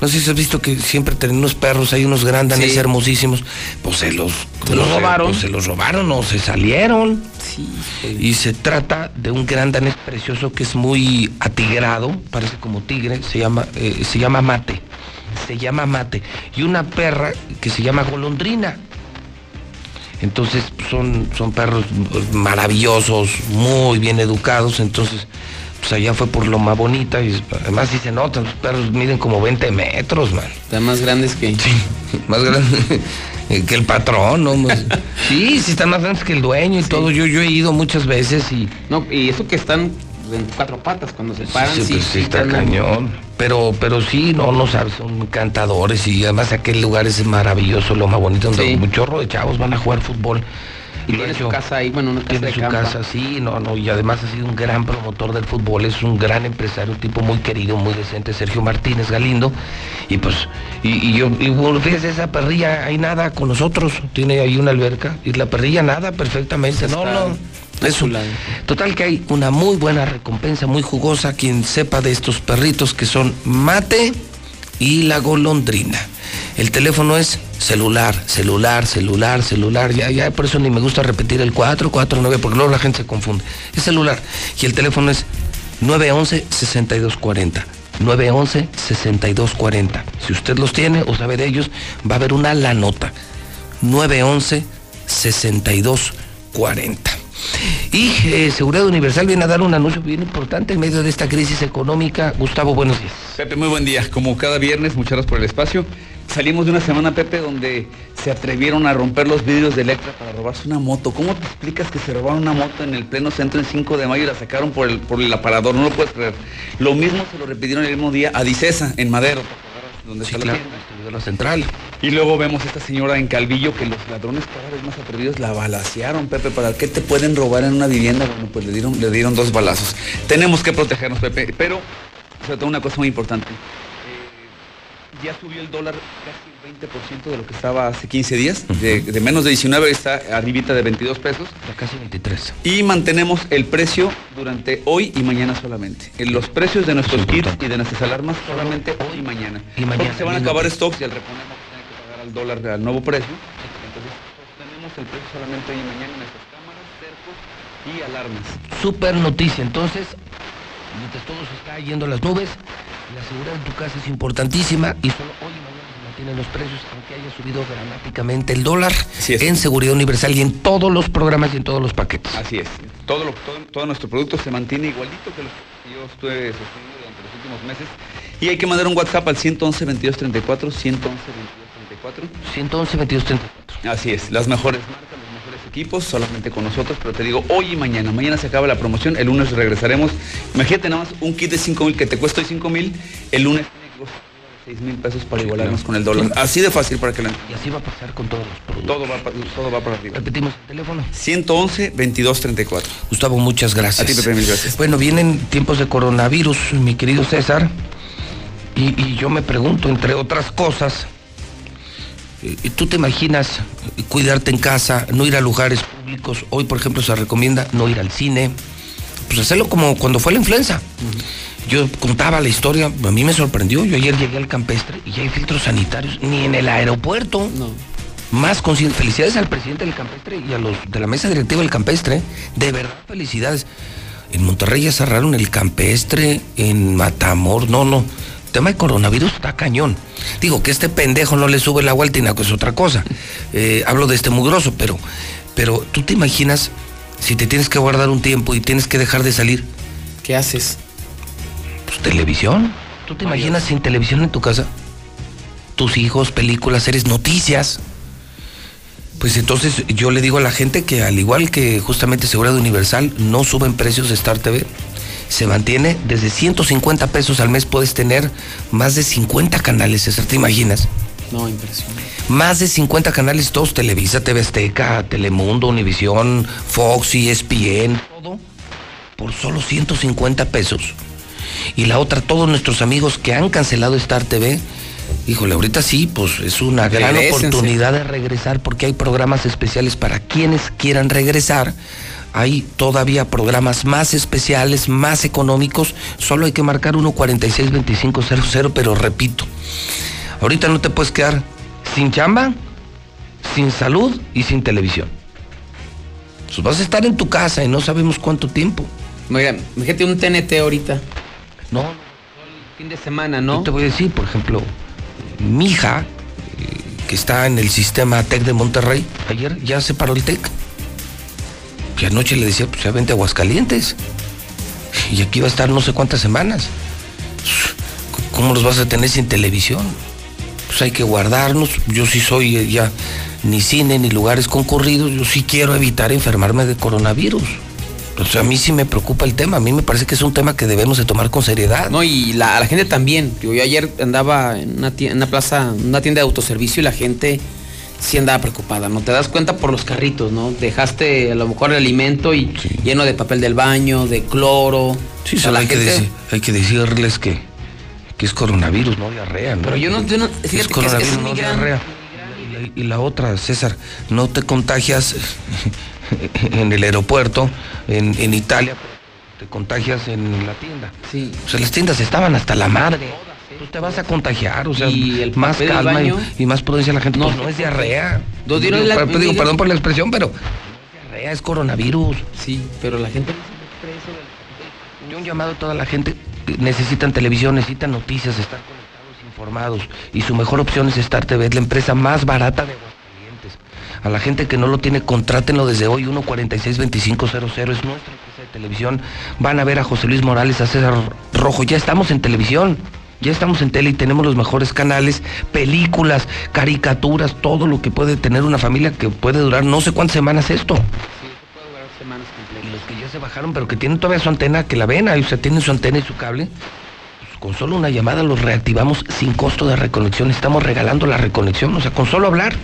No sé si has visto que siempre tienen unos perros, hay unos grandanes Sí. hermosísimos. Pues se los, Se los robaron. pues se los robaron o se salieron. Y se trata de un gran danés precioso que es muy atigrado, parece como tigre, se llama, eh, se llama mate. Se llama mate. Y una perra que se llama golondrina. Entonces son, son perros maravillosos, muy bien educados. Entonces, pues allá fue por lo más bonita. Y además sí se los perros miden como 20 metros, man. Están más grandes que. Sí, más grande que el patrón, ¿no? Sí, sí están más grandes que el dueño y todo. Yo, yo he ido muchas veces y. No, y eso que están en cuatro patas cuando se paran, Sí, sí, pues, sí, está cañón. Pero, pero sí, no, no sabes, son encantadores y además aquel lugar es maravilloso, lo más bonito, donde Sí. un chorro de chavos van a jugar fútbol. Y tiene su casa ahí, bueno, una casa tiene de su casa, sí, no, no, y además ha sido un gran promotor del fútbol, es un gran empresario, un tipo muy querido, muy decente, Sergio Martínez Galindo, y pues, y, y yo, y bueno, fíjese, esa perrilla, hay nada con nosotros, tiene ahí una alberca, y la perrilla nada perfectamente, no, no, es un- total que hay una muy buena recompensa, muy jugosa, quien sepa de estos perritos que son mate y la golondrina. El teléfono es celular, celular, celular, celular. Ya, ya por eso ni me gusta repetir el 449 porque luego la gente se confunde. Es celular. Y el teléfono es 911-6240. 911-6240. Si usted los tiene o sabe de ellos, va a haber una la nota. 911-6240. Y eh, Seguridad Universal viene a dar un anuncio bien importante en medio de esta crisis económica. Gustavo, buenos días. Pepe, muy buen día. Como cada viernes, muchas gracias por el espacio. Salimos de una semana, Pepe, donde se atrevieron a romper los vidrios de Electra para robarse una moto. ¿Cómo te explicas que se robaron una moto en el pleno centro el 5 de mayo y la sacaron por el, por el aparador? No lo puedes creer. Lo mismo se lo repitieron el mismo día a Dicesa, en Madero, donde está la de central. Y luego vemos a esta señora en Calvillo que los ladrones cada vez más atrevidos la balacearon, Pepe. ¿Para qué te pueden robar en una vivienda? Bueno, pues le dieron, le dieron dos balazos. Tenemos que protegernos, Pepe. Pero, sobre todo una cosa muy importante. Eh, ya subió el dólar casi 20% de lo que estaba hace 15 días. de, de menos de 19 está arribita de 22 pesos. casi 23. Y mantenemos el precio durante hoy y mañana solamente. En los precios de nuestros kits y de nuestras alarmas solamente hoy y mañana. Y mañana, Porque se van a acabar stocks y al a tener que pagar al dólar al nuevo precio. Entonces tenemos el precio solamente hoy y mañana en nuestras cámaras, cercos y alarmas. Super noticia. Entonces, mientras todo se está yendo a las nubes, la seguridad en tu casa es importantísima y solo hoy y mañana mantienen los precios, aunque haya subido dramáticamente el dólar en seguridad universal y en todos los programas y en todos los paquetes. Así es. Todo, lo, todo, todo nuestro producto se mantiene igualito que los que yo estuve sosteniendo durante los últimos meses. Y hay que mandar un WhatsApp al 111 22 34 111 22 34. 111 22 34. Así es, las mejores marcas, los mejores equipos, solamente con nosotros, pero te digo, hoy y mañana. Mañana se acaba la promoción, el lunes regresaremos. Imagínate nada más un kit de 5 mil que te cuesta hoy 5 mil, el lunes tiene que costar 6 mil pesos para igualarnos con el dólar. Así de fácil para que la Y así va a pasar con todos los productos. todo va, todo va para arriba. Repetimos el teléfono. 111 22 34. Gustavo, muchas gracias. A ti, Pepe, mil gracias. Bueno, vienen tiempos de coronavirus, mi querido César. Y, y yo me pregunto, entre otras cosas, eh, ¿tú te imaginas cuidarte en casa, no ir a lugares públicos? Hoy, por ejemplo, se recomienda no ir al cine. Pues hacerlo como cuando fue la influenza. Yo contaba la historia, a mí me sorprendió. Yo ayer llegué al campestre y ya hay filtros sanitarios, ni en el aeropuerto. Más consciente. Felicidades al presidente del campestre y a los de la mesa directiva del campestre. De verdad, felicidades. En Monterrey ya cerraron el campestre, en Matamor, no, no. El tema de coronavirus está cañón. Digo que este pendejo no le sube la vuelta y nada, es otra cosa. Eh, hablo de este mugroso, pero, pero tú te imaginas si te tienes que guardar un tiempo y tienes que dejar de salir. ¿Qué haces? Pues televisión. ¿Tú te imaginas sin televisión en tu casa? Tus hijos, películas, series, noticias. Pues entonces yo le digo a la gente que al igual que justamente Seguridad Universal, no suben precios de Star TV. Se mantiene desde 150 pesos al mes, puedes tener más de 50 canales, César, ¿te imaginas? No, impresionante. Más de 50 canales, todos, Televisa, TV Azteca, Telemundo, Univisión, Fox, ESPN, todo, por solo 150 pesos. Y la otra, todos nuestros amigos que han cancelado Star TV, híjole, ahorita sí, pues es una gran oportunidad de regresar porque hay programas especiales para quienes quieran regresar. Hay todavía programas más especiales, más económicos. Solo hay que marcar 146-2500, pero repito, ahorita no te puedes quedar sin chamba, sin salud y sin televisión. Pues vas a estar en tu casa y no sabemos cuánto tiempo. Mira, fíjate un TNT ahorita. No. Fin de semana, ¿no? Yo te voy a decir, por ejemplo, mi hija, eh, que está en el sistema TEC de Monterrey, ayer ya se paró el TEC. Y anoche le decía, pues ya vente a Aguascalientes. Y aquí va a estar no sé cuántas semanas. ¿Cómo los vas a tener sin televisión? Pues hay que guardarnos. Yo sí soy eh, ya ni cine ni lugares concurridos. Yo sí quiero evitar enfermarme de coronavirus. Sea, a mí sí me preocupa el tema. A mí me parece que es un tema que debemos de tomar con seriedad. No, y la, a la gente también. Yo ayer andaba en una, tie- en una plaza, en una tienda de autoservicio y la gente sí andaba preocupada, ¿no? Te das cuenta por los carritos, ¿no? Dejaste a lo mejor el alimento y lleno de papel del baño, de cloro. Sí, O sea, hay, que decir- hay que decirles que, que es coronavirus, no diarrea. ¿no? Pero yo no, yo no- fíjate que es- no gran- diarrea. Y la, otra, César, no te contagias en el aeropuerto, en, en Italia, te contagias en la tienda. Sí. O sea, las tiendas estaban hasta la madre. Tú te vas a contagiar, o sea, Y el más calma y, baño. y más prudencia la gente. No, pues no es diarrea. Dos digo, la- perdón por la expresión, pero no es diarrea, es coronavirus. Sí, pero la gente... Yo un llamado a toda la gente necesitan televisión, necesitan noticias, estar conectados, informados. Y su mejor opción es Star TV, es la empresa más barata de Aguascalientes. A la gente que no lo tiene, contrátenlo desde hoy, 146-2500, es nuestra empresa de televisión. Van a ver a José Luis Morales, a César Rojo, ya estamos en televisión. Ya estamos en tele y tenemos los mejores canales, películas, caricaturas, todo lo que puede tener una familia que puede durar no sé cuántas semanas esto. Y los que ya se bajaron, pero que tienen todavía su antena, que la ven, ahí, o sea, tienen su antena y su cable, con solo una llamada los reactivamos sin costo de reconexión. Estamos regalando la reconexión, o sea, con solo hablar,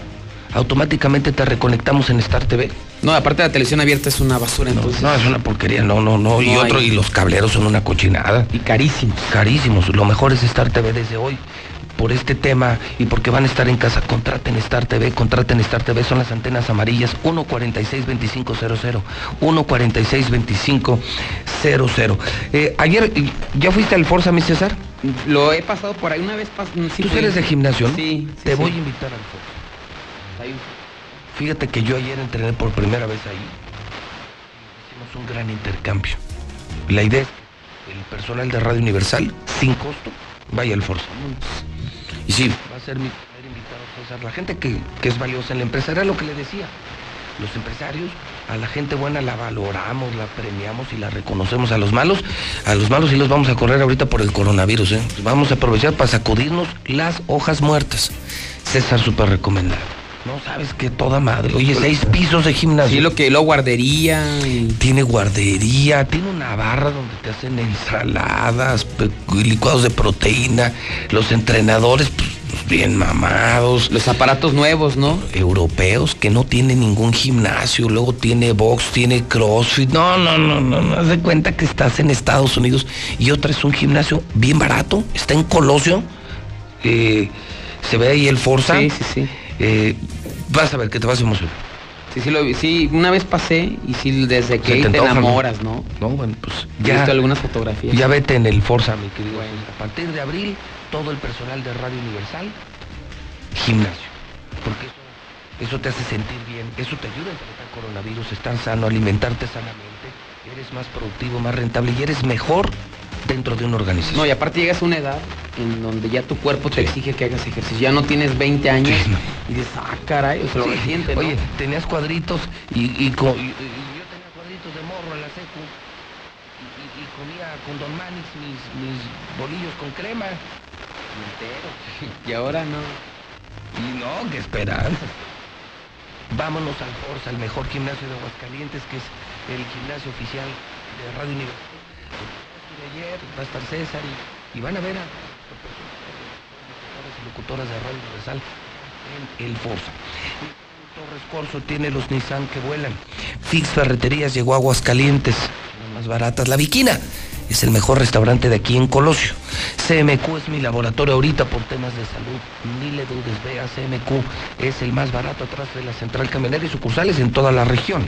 automáticamente te reconectamos en Star TV. No, aparte la televisión abierta es una basura, entonces. No, es una porquería, no, no, no. y otro, hay. y los cableros son una cochinada. Y carísimos. Carísimos. Lo mejor es Star TV desde hoy. Por este tema y porque van a estar en casa, contraten Star TV, contraten Star TV, son las antenas amarillas 146-2500, 146-2500. Eh, ayer, ¿ya fuiste al Forza, mi César? Lo he pasado por ahí una vez. sí ¿Tú fui. eres de gimnasio? no? Sí. sí, Te sí. voy a invitar al Forza. Fíjate que yo ayer entrené por primera vez ahí. Hicimos un gran intercambio. La idea es que el personal de Radio Universal, sin costo, vaya al Forza. Y sí, va a ser mi primer invitado, César. La gente que, que es valiosa en la empresa, era lo que le decía. Los empresarios, a la gente buena la valoramos, la premiamos y la reconocemos. A los malos, a los malos sí los vamos a correr ahorita por el coronavirus. ¿eh? Vamos a aprovechar para sacudirnos las hojas muertas. César, súper recomendado. No sabes que toda madre. Oye, seis pisos de gimnasio. Sí, lo que lo guardería. Tiene guardería, tiene una barra donde te hacen ensaladas, licuados de proteína. Los entrenadores, pues, bien mamados. Los aparatos nuevos, ¿no? Europeos que no tienen ningún gimnasio. Luego tiene box, tiene crossfit. No, no, no, no. No haz de cuenta que estás en Estados Unidos. Y otra es un gimnasio bien barato. Está en Colosio. Eh, se ve ahí el Forza. Sí, sí, sí. Eh, vas a ver que te vas a emocionar. Sí, sí, lo vi. Sí, una vez pasé y sí, desde que te enamoras, ¿no? No, bueno, pues ya. visto algunas fotografías. Ya vete en el Forza, mi querido. A partir de abril, todo el personal de Radio Universal, gimnasio. Porque eso, eso te hace sentir bien, eso te ayuda a enfrentar coronavirus, estar sano, alimentarte sanamente, eres más productivo, más rentable y eres mejor dentro de una organización. No, y aparte llegas a una edad en donde ya tu cuerpo te exige que hagas ejercicio. Ya no tienes 20 años y dices, ah, caray, o sea, lo Sí, reciente, ¿no? Oye, tenías cuadritos y, y co- y- y yo tenía cuadritos de morro en la secu y, comía con Don Manix mis, mis bolillos con crema. Entero. Y ahora no. Y no, qué esperanza. Vámonos al Forza, el mejor gimnasio de Aguascalientes, que es el gimnasio oficial de Radio Universal. Ayer, va a estar César y, y van a ver a locutoras de Radio Universal en el Forza. Torres Corso tiene los Nissan que vuelan. Fix Ferreterías llegó a Aguascalientes, las más baratas. La Viquina es el mejor restaurante de aquí en Colosio. CMQ es mi laboratorio ahorita por temas de salud. Ni le dudes, vea, CMQ es el más barato atrás de la central camionera y sucursales en toda la región.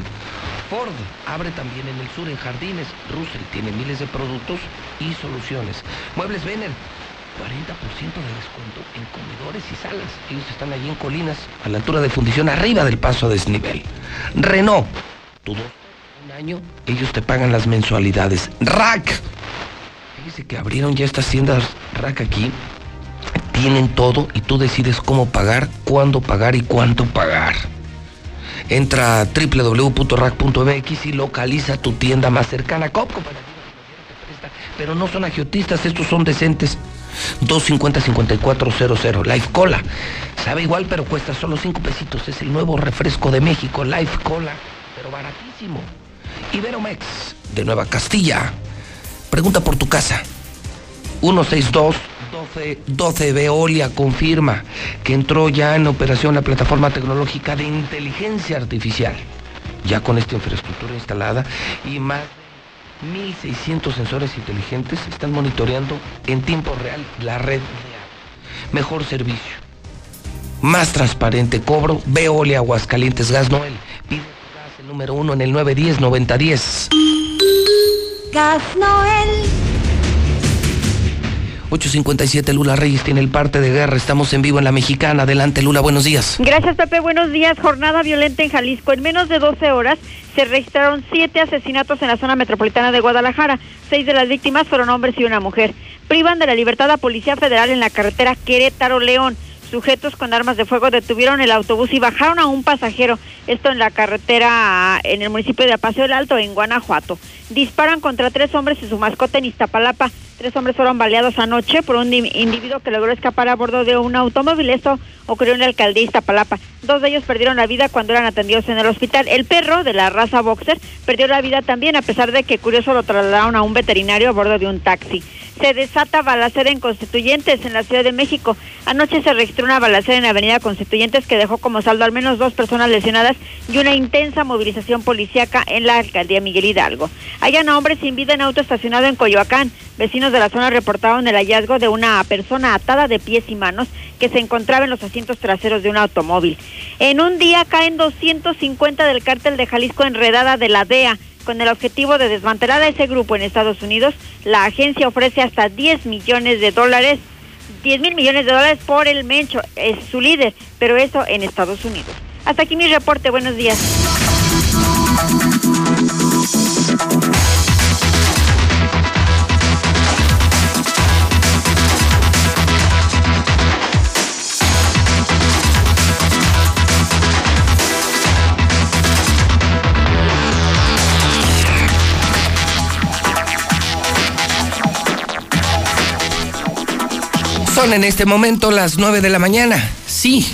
Ford abre también en el sur, en Jardines. Russell tiene miles de productos y soluciones. Muebles Vener, 40% de descuento en comedores y salas. Ellos están allí en Colinas, a la altura de fundición, arriba del paso a desnivel. Renault, tu año, ellos te pagan las mensualidades. Rack, fíjese que abrieron ya estas tiendas Rack aquí. Tienen todo y tú decides cómo pagar, cuándo pagar y cuánto pagar. Entra a www.rack.mx y localiza tu tienda más cercana. Copco para pero no son agiotistas, estos son decentes. 250-5400. Life Cola. Sabe igual, pero cuesta solo 5 pesitos. Es el nuevo refresco de México. Life Cola, pero baratísimo. Iberomex, de Nueva Castilla. Pregunta por tu casa. 162 12 12 Veolia confirma que entró ya en operación la plataforma tecnológica de inteligencia artificial. Ya con esta infraestructura instalada y más de 1.600 sensores inteligentes están monitoreando en tiempo real la red. Mejor servicio, más transparente cobro, Veolia Aguascalientes Gas Noel. Número uno en el 910-9010. Gas Noel. 857 Lula Reyes tiene el parte de guerra. Estamos en vivo en la mexicana. Adelante Lula, buenos días. Gracias, Pepe. Buenos días. Jornada violenta en Jalisco. En menos de 12 horas se registraron siete asesinatos en la zona metropolitana de Guadalajara. Seis de las víctimas fueron hombres y una mujer. Privan de la libertad a Policía Federal en la carretera Querétaro-León. Sujetos con armas de fuego detuvieron el autobús y bajaron a un pasajero. Esto en la carretera en el municipio de Apaseo del Alto, en Guanajuato. Disparan contra tres hombres y su mascota en Iztapalapa. Tres hombres fueron baleados anoche por un di- individuo que logró escapar a bordo de un automóvil. Esto ocurrió en la alcaldía de Iztapalapa. Dos de ellos perdieron la vida cuando eran atendidos en el hospital. El perro de la raza boxer perdió la vida también, a pesar de que curioso lo trasladaron a un veterinario a bordo de un taxi. Se desata balacera en Constituyentes, en la Ciudad de México. Anoche se registró una balacera en Avenida Constituyentes que dejó como saldo al menos dos personas lesionadas y una intensa movilización policíaca en la alcaldía Miguel Hidalgo. Hallan a hombre sin vida en auto estacionado en Coyoacán. Vecinos de la zona reportaron el hallazgo de una persona atada de pies y manos que se encontraba en los asientos traseros de un automóvil. En un día caen 250 del cártel de Jalisco enredada de la DEA. Con el objetivo de desmantelar a ese grupo en Estados Unidos, la agencia ofrece hasta 10 millones de dólares 10 mil millones de dólares por el Mencho, es su líder, pero eso en Estados Unidos. Hasta aquí mi reporte, buenos días. En este momento las 9 de la mañana. Sí.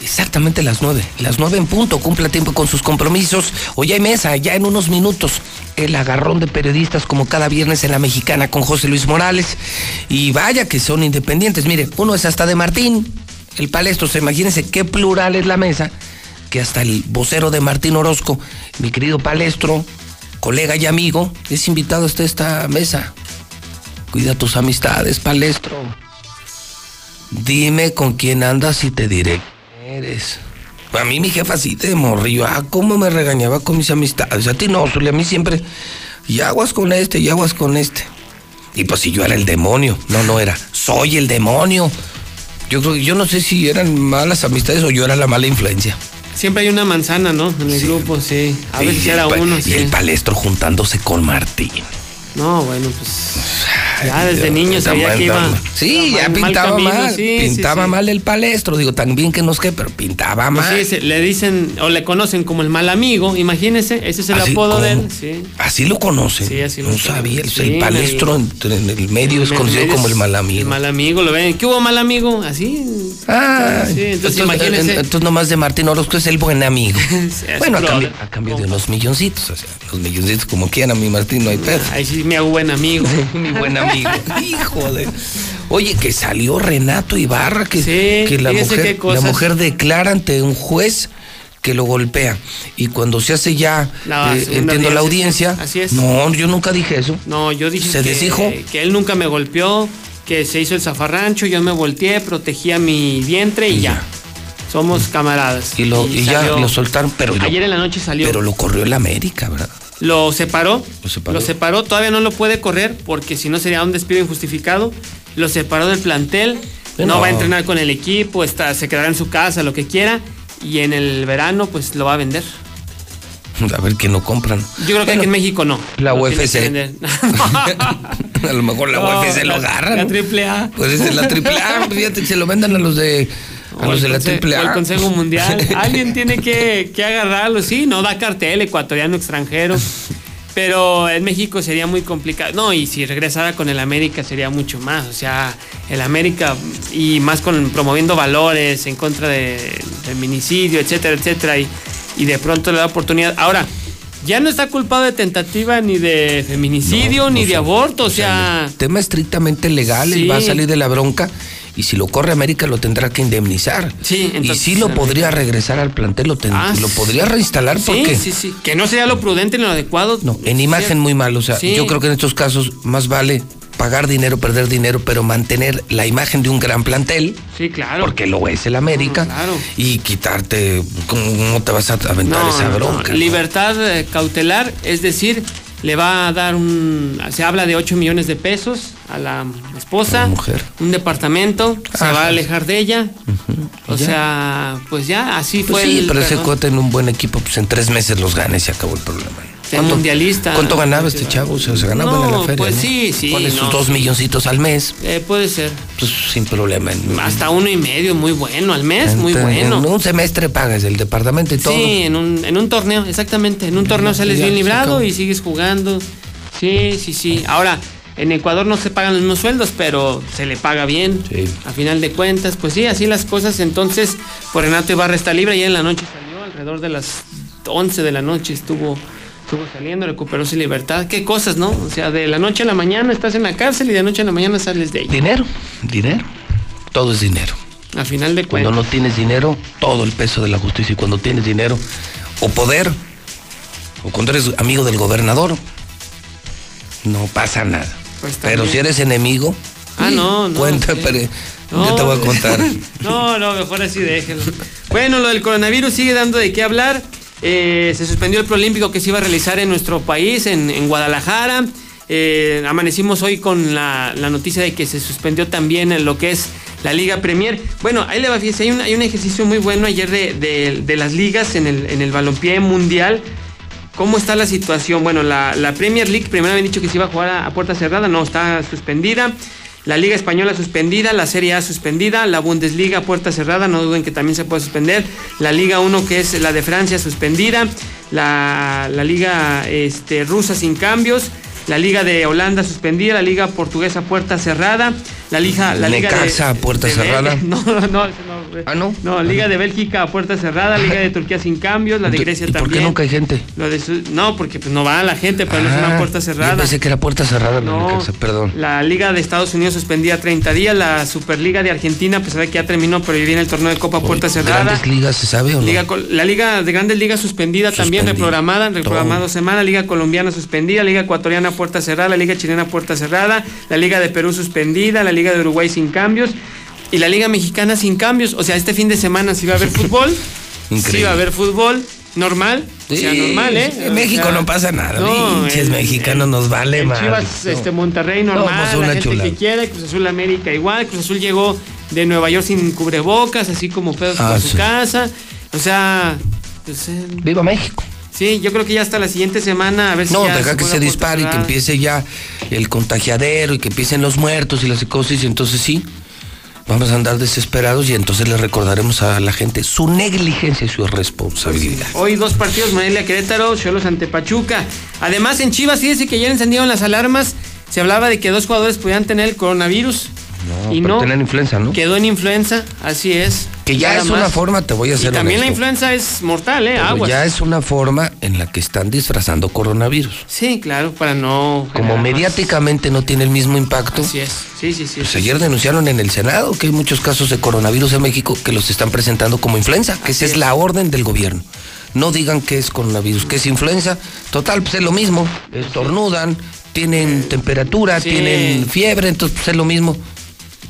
Exactamente las nueve. Las nueve en punto. Cumpla tiempo con sus compromisos. Hoy hay mesa, ya en unos minutos. El agarrón de periodistas como cada viernes en la mexicana con José Luis Morales. Y vaya que son independientes. Mire, uno es hasta de Martín, el palestro. Se imagínense qué plural es la mesa. Que hasta el vocero de Martín Orozco, mi querido palestro, colega y amigo, es invitado hasta esta mesa. Cuida tus amistades, palestro. Dime con quién andas y te diré quién eres. A mí mi jefa sí te morrió. Ah, cómo me regañaba con mis amistades. A ti no, Zuli, a mí siempre. Y aguas con este, y aguas con este. Y pues si yo era el demonio. No, no era. Soy el demonio. Yo creo yo no sé si eran malas amistades o yo era la mala influencia. Siempre hay una manzana, ¿no? En el grupo, sí. A veces el era uno, Y sí. el palestro juntándose con Martín. No, bueno, pues. Ya desde niño se veía que iba. Sí, ya mal- pintaba camino, mal. sí, pintaba sí. mal el palestro. Digo, también que no es que, pero pintaba Pues mal. sí, se- le dicen o le conocen como el mal amigo, imagínese, ese es el Así apodo de él. Así lo conocen. Sí, así lo no sabía. el- Sí, el en palestro en el medio es conocido medio como el mal amigo. El mal amigo, lo ven. ¿Qué hubo mal amigo? Así. Ah, sí, entonces, entonces, imagínese. entonces nomás de Martín Orozco es el buen amigo. bueno, a cambio, a cambio de unos milloncitos. O sea, los milloncitos como quieran, mi Martín, no hay pedo. Ahí sí me hago buen amigo. mi buen amigo. Hijo de. Oye, que salió Renato Ibarra, que, que la, mujer, la cosas. mujer declara ante un juez que lo golpea. Y cuando se hace ya, eh, entiendo la audiencia, así es. No, yo nunca dije eso. No, yo dije ¿Se que, desdijo? que él nunca me golpeó, que se hizo el zafarrancho, yo me volteé, protegía mi vientre y, ya. Somos camaradas. Y, lo, y ya lo soltaron, pero, Ayer en la noche salió. pero lo corrió el América, ¿verdad? Lo separó. Lo separó. Lo separó. Todavía no lo puede correr porque si no sería un despido injustificado. Lo separó del plantel. No va a entrenar con el equipo. Está, se quedará en su casa, lo que quiera. Y en el verano, pues lo va a vender. A ver que no compran. Yo creo que aquí en México no. La UFC. A lo mejor la No, UFC lo agarra. La ¿no? triple A. Pues es la triple A, fíjate, se lo vendan a los de a los de la triple o el A. Consejo Mundial. Alguien tiene que, que agarrarlo. Sí, no da cartel ecuatoriano extranjero. Pero en México sería muy complicado. No, y si regresara con el América sería mucho más. O sea, el América y más con promoviendo valores en contra de feminicidio, etcétera, etcétera. Y, y de pronto le da oportunidad. Ahora, ya no está culpado de tentativa ni de feminicidio No, ni de aborto. O sea, Tema estrictamente legal, él Sí. va a salir de la bronca y si lo corre América lo tendrá que indemnizar. Sí, y entonces, sí lo América. podría regresar al plantel, lo, ten- Ah, lo podría reinstalar sí, porque sí, sí. Que no sería lo prudente ni lo adecuado. no, en imagen muy mal, o sea, Sí. yo creo que en estos casos más vale pagar dinero, perder dinero, pero mantener la imagen de un gran plantel, Sí, claro. porque lo es el América, No, claro. y quitarte, ¿cómo te vas a aventar No, esa bronca? no? Libertad eh, cautelar, es decir, le va a dar un. Se habla de 8 millones de pesos a la esposa, La mujer. un departamento, se Ajá. va a alejar de ella. O ya. sea, pues ya, así Pues fue sí, el. pero ese cuate en un buen equipo, pues en tres meses los gana y acabó el problema. Mundialista. ¿Cuánto ganaba este chavo? O sea, se ganaba No, buena la feria. pues ¿no? sí, sí, Pone sus no. dos milloncitos al mes, Eh, puede ser. pues sin problema. En- Hasta uno y medio, muy bueno. Al mes, muy en- bueno. En un semestre pagas el departamento y todo. Sí, en un, en un torneo, exactamente. En un torneo sales bien librado y sigues jugando. Sí, sí, sí. Ahora, en Ecuador no se pagan los mismos sueldos, pero se le paga bien. Sí. A final de cuentas, pues sí, así las cosas. Entonces, pues Renato Ibarra está libre. Ya en la noche salió, alrededor de las 11 de la noche estuvo, estuvo saliendo, recuperó su libertad. Qué cosas, ¿no? O sea, de la noche a la mañana estás en la cárcel y de noche a la mañana sales de ahí. Dinero, dinero. Todo es dinero. A final de Cuando cuentas. no tienes dinero, todo el peso de la justicia. Y cuando tienes dinero o poder, o cuando eres amigo del gobernador, no pasa nada. Pues Pero si eres enemigo, Ah, no, no. cuenta, sí. pero No. yo te voy a contar. No, no, mejor así déjelo. Bueno, lo del coronavirus sigue dando de qué hablar. Eh, se suspendió el Prolímpico que se iba a realizar en nuestro país, en, en Guadalajara. Eh, amanecimos hoy con la, noticia de que se suspendió también en lo que es la Liga Premier. Bueno, ahí le va, fíjese, hay un, hay un ejercicio muy bueno ayer de, de- las ligas en el, en el balompié mundial. ¿Cómo está la situación? Bueno, la, la Premier League primero habían dicho que se iba a jugar a puerta cerrada, no, está suspendida. La Liga Española suspendida, la Serie A suspendida, la Bundesliga puerta cerrada, no duden que también se puede suspender. La Liga 1 que es la de Francia suspendida, la, la Liga este, rusa sin cambios, la Liga de Holanda suspendida, la Liga portuguesa puerta cerrada, la Liga, la Liga de- Necaxa a puerta de- cerrada. No, no, Ah, no. No, Liga de Bélgica a puerta cerrada, Liga de Turquía sin cambios, la de Grecia ¿Y por también. qué nunca hay gente? Lo de su- No, porque pues no va la gente, pero no es una Ah, puerta Yo cerrada. pensé que era puerta cerrada la No. Necaxa, perdón. La Liga de Estados Unidos suspendía 30 días, la Superliga de Argentina, a pesar de que ya terminó, pero viene el torneo de Copa puerta cerrada. ¿Grandes ligas se sabe o no? Liga la Liga de Grandes Ligas suspendida también, Suspendida. reprogramada, reprogramada dos semanas, Liga Colombiana suspendida, Liga Ecuatoriana puerta cerrada, la Liga Chilena puerta cerrada, la Liga de Perú suspendida, la Liga de Uruguay sin cambios y la Liga Mexicana sin cambios. O sea, este fin de semana sí va a haber fútbol, sí Increíble. va a haber fútbol normal, o sea, Sí, normal, ¿eh? En O México sea, no pasa nada. no, pinches mexicanos nos vale más. Chivas, No. este, Monterrey No, normal, pues, la una gente chulada. que quiere, Cruz Azul América igual, Cruz Azul llegó de Nueva York sin cubrebocas, así como pedos Ah, por sí. su casa, o sea, pues, eh, Viva México. Sí, yo creo que ya hasta la siguiente semana a ver si No, deja que se dispare y que empiece ya el contagiadero y que empiecen los muertos y la psicosis. Y entonces sí, vamos a andar desesperados y entonces le recordaremos a la gente su negligencia y su responsabilidad. Hoy dos partidos, Morelia Querétaro, Cholos ante Pachuca. Además, en Chivas, fíjese que ayer encendieron las alarmas. Se hablaba de que dos jugadores podían tener el coronavirus. No, y pero no. influenza, ¿no? Quedó en influenza, así es. Que ya Nada es una más. forma, te voy a Y ser también la influenza es mortal, ¿eh? Aguas. ya es una forma en la que están disfrazando coronavirus. Sí, claro, para no. Como más- mediáticamente no tiene el mismo impacto. Así es. Sí, sí, sí. Pues sí, ayer sí. denunciaron en el Senado que hay muchos casos de coronavirus en México que los están presentando como influenza, que esa es la orden del gobierno. No digan que es coronavirus, que es influenza. Total, pues es lo mismo. Estornudan, tienen temperatura, Sí. tienen fiebre, entonces pues es lo mismo.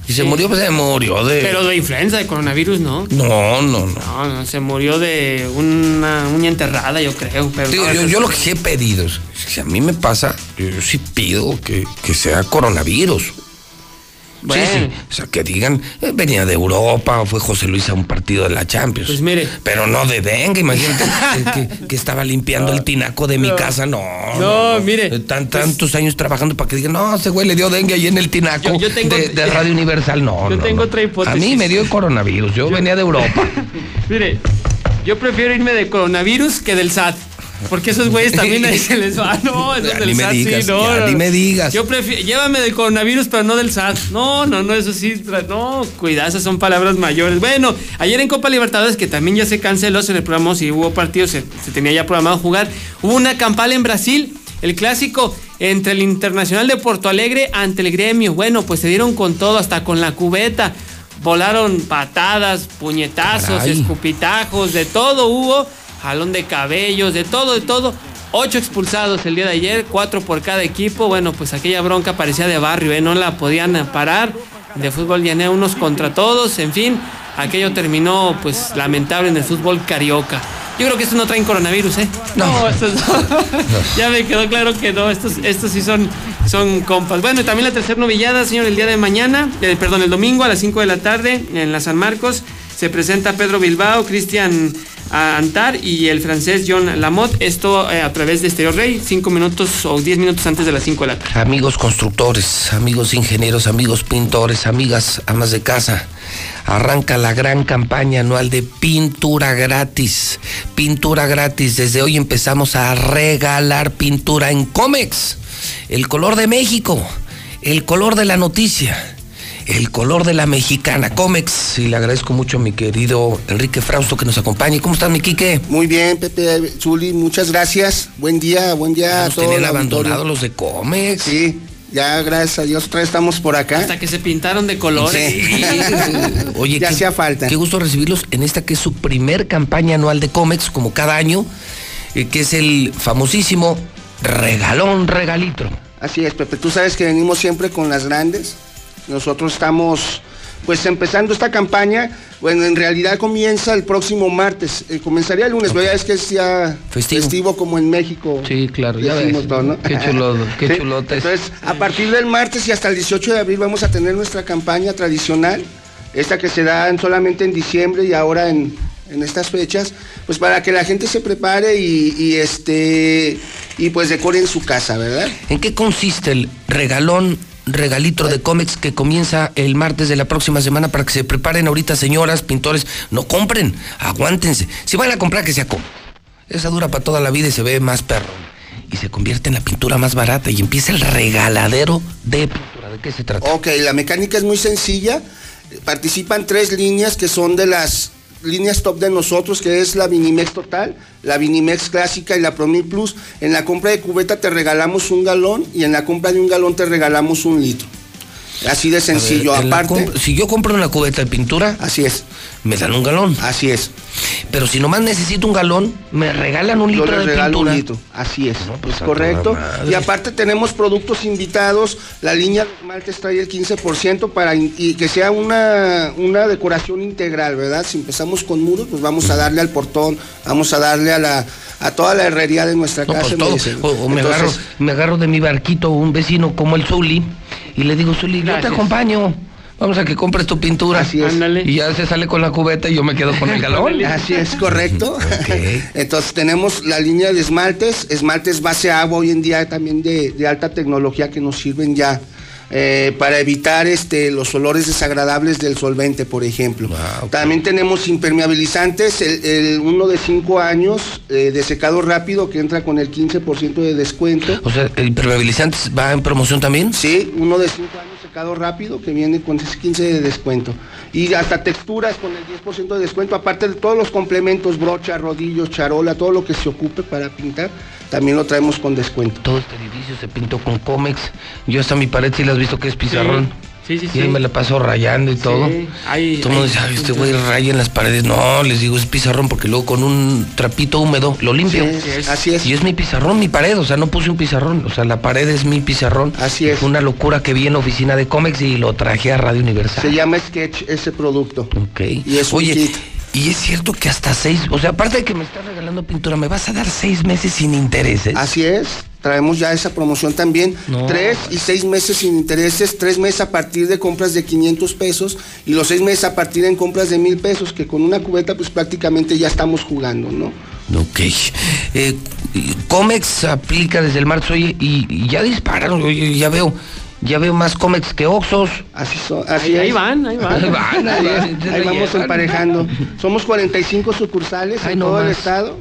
Y se Sí. murió, pues se murió de... Pero de influenza, de coronavirus, no. No, no, no. No, no, se murió de una uña enterrada, yo creo. Pero Digo, no, yo, yo lo que he pedido, es si a mí me pasa, yo, yo sí pido que, que sea coronavirus. Bueno. Sí, sí. O sea, que digan, eh, venía de Europa, o fue José Luis a un partido de la Champions. Pues mire. Pero no de dengue, imagínate que, que estaba limpiando el tinaco de mi casa, no. No, mire, Eh, Tan, tantos años trabajando para que digan, no, ese güey le dio dengue ahí en el tinaco Yo- yo tengo- de, de Radio Universal. No, Yo tengo otra hipótesis. A mí me dio el coronavirus, yo, venía de Europa. Mire, yo prefiero irme de coronavirus que del SAT. Porque esos güeyes también ahí se les va. No, esos Ya del ni me SAT digas, sí, no. ya no. ni me digas. Yo prefiero, llévame del coronavirus, pero no del SAT. No, no, no, eso sí. No, cuidado, esas son palabras mayores. Bueno, ayer en Copa Libertadores, que también ya se canceló, se le programó, si hubo partidos, se, se tenía ya programado jugar. Hubo una campal en Brasil, el clásico entre el Internacional de Porto Alegre ante el gremio. Bueno, pues se dieron con todo, hasta con la cubeta. Volaron patadas, puñetazos, Caray. escupitajos, de todo hubo, jalón de cabellos, de todo, de todo. Ocho expulsados el día de ayer, cuatro por cada equipo. Bueno, pues aquella bronca parecía de barrio, ¿eh? no la podían parar. De fútbol llané unos contra todos, en fin, aquello terminó pues lamentable en el fútbol carioca. Yo creo que estos no traen coronavirus, ¿eh? No, estos no. ya me quedó claro que no, estos, estos sí son, son compas. Bueno, y también la tercera novillada, señor, el día de mañana, eh, perdón, el domingo a las 5 de la tarde en la San Marcos se presenta Pedro Bilbao, Cristian Antar y el francés John Lamotte. Esto eh, a través de Estéreo Rey, 5 minutos o 10 minutos antes de las 5 de la tarde. Amigos constructores, amigos ingenieros, amigos pintores, amigas amas de casa. Arranca la gran campaña anual de pintura gratis. Pintura gratis. Desde hoy empezamos a regalar pintura en Comex. El color de México. El color de la noticia. El color de la mexicana. Comex. Y le agradezco mucho a mi querido Enrique Frausto que nos acompañe. ¿Cómo estás, mi Quique? Muy bien, Pepe Zuli, muchas gracias. Buen día, buen día a Nos todos. tenían abandonados los de Comex. Sí, ya gracias a Dios, otra vez estamos por acá. Hasta que se pintaron de colores. Sí. Oye, Ya qué, hacía falta. Qué gusto recibirlos en esta que es su primer campaña anual de Comex, como cada año, eh, que es el famosísimo regalón regalitro. Así es, Pepe, tú sabes que venimos siempre con las grandes. Nosotros estamos pues empezando esta campaña. Bueno, en realidad comienza el próximo martes. Eh, comenzaría el lunes, pero ya es que es ya Festivo. como en México. Sí, claro, ya ves. todo, ¿no? Qué chulo, qué Sí, chulotes. Entonces, a partir del martes y hasta el 18 de abril vamos a tener nuestra campaña tradicional, esta que se da en- solamente en diciembre y ahora en, en estas fechas, pues para que la gente se prepare y, y, este y pues decore en su casa, ¿verdad? ¿En qué consiste el regalón regalitro de Comex que comienza el martes de la próxima semana para que se preparen ahorita, señoras, pintores? No compren, aguántense. Si van a comprar, que sea Comex. Esa dura para toda la vida y se ve más perro. Y se convierte en la pintura más barata y empieza el regaladero de pintura. ¿De qué se trata? Ok, la mecánica es muy sencilla. Participan tres líneas que son de las líneas top de nosotros, que es la Vinimex Total, la Vinimex Clásica y la Promil Plus. En la compra de cubeta te regalamos un galón y en la compra de un galón te regalamos un litro. Así de sencillo. Ver, Aparte, si yo compro una cubeta de pintura, así es. Me dan un galón. Así es. Pero si nomás necesito un galón, me regalan un Yo litro les de regalo pintura. un litro. Así es. pues, es a correcto. Y aparte tenemos productos invitados. La línea de esmaltes trae el 15% para y que sea una, una decoración integral, ¿verdad? Si empezamos con muros, pues vamos a darle al portón, vamos a darle a la a toda la herrería de nuestra No, casa. pues me todo. dicen. O, o me, Entonces, agarro, me agarro de mi barquito un vecino como el Zuli y le digo, Zuli, yo te acompaño. Vamos a que compres tu pintura. Así es. Y ya se sale con la cubeta y yo me quedo con el galón. Así es, correcto. Entonces tenemos la línea de esmaltes, esmaltes base agua hoy en día también de, de alta tecnología que nos sirven ya eh, para evitar este, los olores desagradables del solvente, por ejemplo. También tenemos impermeabilizantes, el, el uno de 5 años eh, de secado rápido que entra con el 15% de descuento. O sea, ¿el impermeabilizante va en promoción también? Sí, uno de 5 años secado rápido que viene con ese 15 de descuento. Y hasta texturas con el 10% de descuento, aparte de todos los complementos, brocha, rodillos, charola, todo lo que se ocupe para pintar, también lo traemos con descuento. Todo este edificio se pintó con cómex. Yo hasta mi pared sí la has visto que es pizarrón. Sí, sí, Y ahí sí. me la paso rayando y todo. ahí- todo el mundo dice, ay, este güey raya en las paredes. No, les digo, es pizarrón porque luego con un trapito húmedo lo limpio. Sí, es- así es. Y es mi pizarrón, mi pared. O sea, no puse un pizarrón. O sea, la pared es mi pizarrón. Así es. Fue una locura que vi en la oficina de cómex y lo traje a Radio Universal. Se llama Sketch ese producto. Ok. Y es un Oye, kit. Y es cierto que hasta seis, o sea, aparte de que me estás regalando pintura, me vas a dar seis meses sin intereses. Así es, traemos ya esa promoción también. No. Tres y seis meses sin intereses, tres meses a partir de compras de 500 pesos y los seis meses a partir en compras de mil pesos, que con una cubeta pues prácticamente ya estamos jugando, ¿no? Ok. Eh, Comex aplica desde el marzo oye, y, y ya dispararon, oye, ya veo, ya veo más Comex que Oxos. Así son, así Ahí, ahí es. van, ahí van. Ahí van, ahí van, vamos llevan. emparejando. Somos 45 sucursales Ay, en no todo el estado.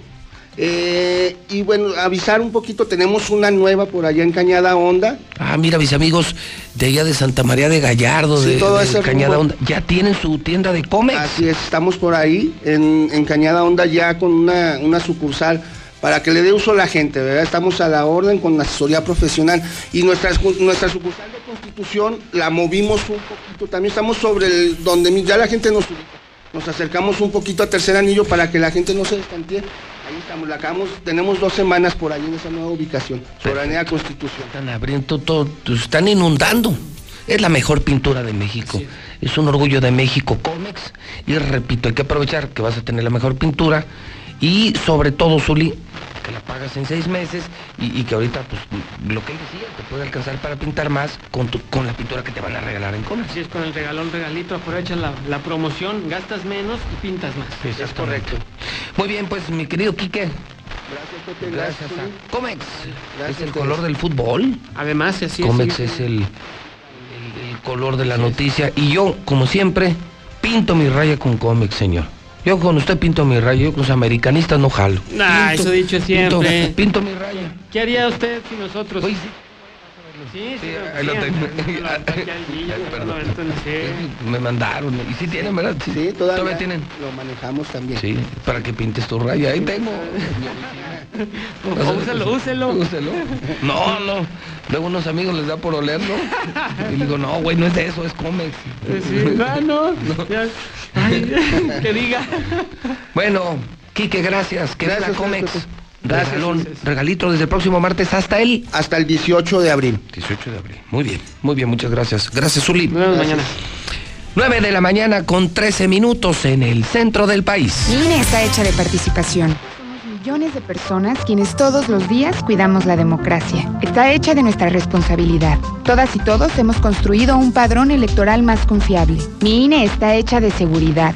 Eh, y bueno, avisar un poquito, tenemos una nueva por allá en Cañada Honda. Ah, mira, mis amigos de allá de Santa María de Gallardo, Sí, de, todo de ese Cañada rumbo. Honda, ya tienen su tienda de Comex. Así es, estamos por ahí, en, en Cañada Honda ya con una, una sucursal para que le dé uso a la gente, ¿verdad? Estamos a la orden con asesoría profesional y nuestra, nuestra sucursal de Constitución la movimos un poquito, también estamos sobre el, donde ya la gente nos ubica. Nos acercamos un poquito a Tercer Anillo para que la gente no se destantee. Ahí estamos, la acabamos, tenemos dos semanas por ahí en esa nueva ubicación, sobre Avenida Constitución. Están abriendo todo, están inundando. Es la mejor pintura de México. Es un orgullo de México, Comex. Y repito, hay que aprovechar que vas a tener la mejor pintura. Y sobre todo, Zuli, que la pagas en seis meses y, y que ahorita, pues, lo que él decía, te puede alcanzar para pintar más con, tu- con la pintura que te van a regalar en Comex. Así es, con el regalón, regalito, aprovecha la, la promoción, gastas menos y pintas más. Es correcto. Muy bien, pues, mi querido Quique. Gracias, Pepe, Gracias a Comex. Gracias es el color del fútbol. Además, así es. Comex sí. es el, el- el color de la noticia. Y yo, como siempre, pinto mi raya con Comex, señor. Yo cuando usted pinto mi raya, yo con los americanistas no jalo. Nah, Pinto- eso dicho pinto- siempre. Pinto, mi raya. ¿Qué haría usted si nosotros? Sí, sí, ahí lo tengo. Me mandaron. Y sí tienen, ¿verdad? Sí, todavía, tienen. lo manejamos también. Sí, para que pintes tu raya. Ahí tengo. Úselo, úselo. Úselo. No, no. Luego unos amigos les da por olerlo. Y digo, no, güey, no es de eso, es Comex. Sí, ah, no. ya. Ay, que diga. Bueno, Quique, gracias. Que Gracias, viva Comex. Gracias, Regalón, regalito desde el próximo martes hasta el Hasta el 18 de abril. 18 de abril. Muy bien, muy bien, muchas gracias. Gracias, Zuli. Nos vemos mañana. 9 de la mañana con 13 minutos en el centro del país. Mi INE está hecha de participación. Somos millones de personas quienes todos los días cuidamos la democracia. Está hecha de nuestra responsabilidad. Todas y todos hemos construido un padrón electoral más confiable. Mi INE está hecha de seguridad.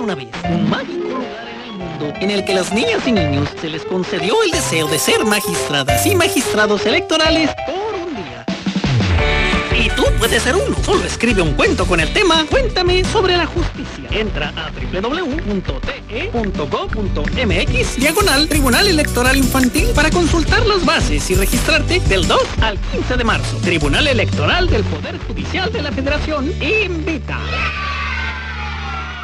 Una vez un mágico lugar en el mundo en el que las niñas y niños se les concedió el deseo de ser magistradas y magistrados electorales por un día. Y tú puedes ser uno. Solo escribe un cuento con el tema Cuéntame sobre la justicia. Entra a www.te.gov.mx diagonal Tribunal Electoral Infantil para consultar las bases y registrarte del 2 al 15 de marzo. Tribunal Electoral del Poder Judicial de la Federación invita.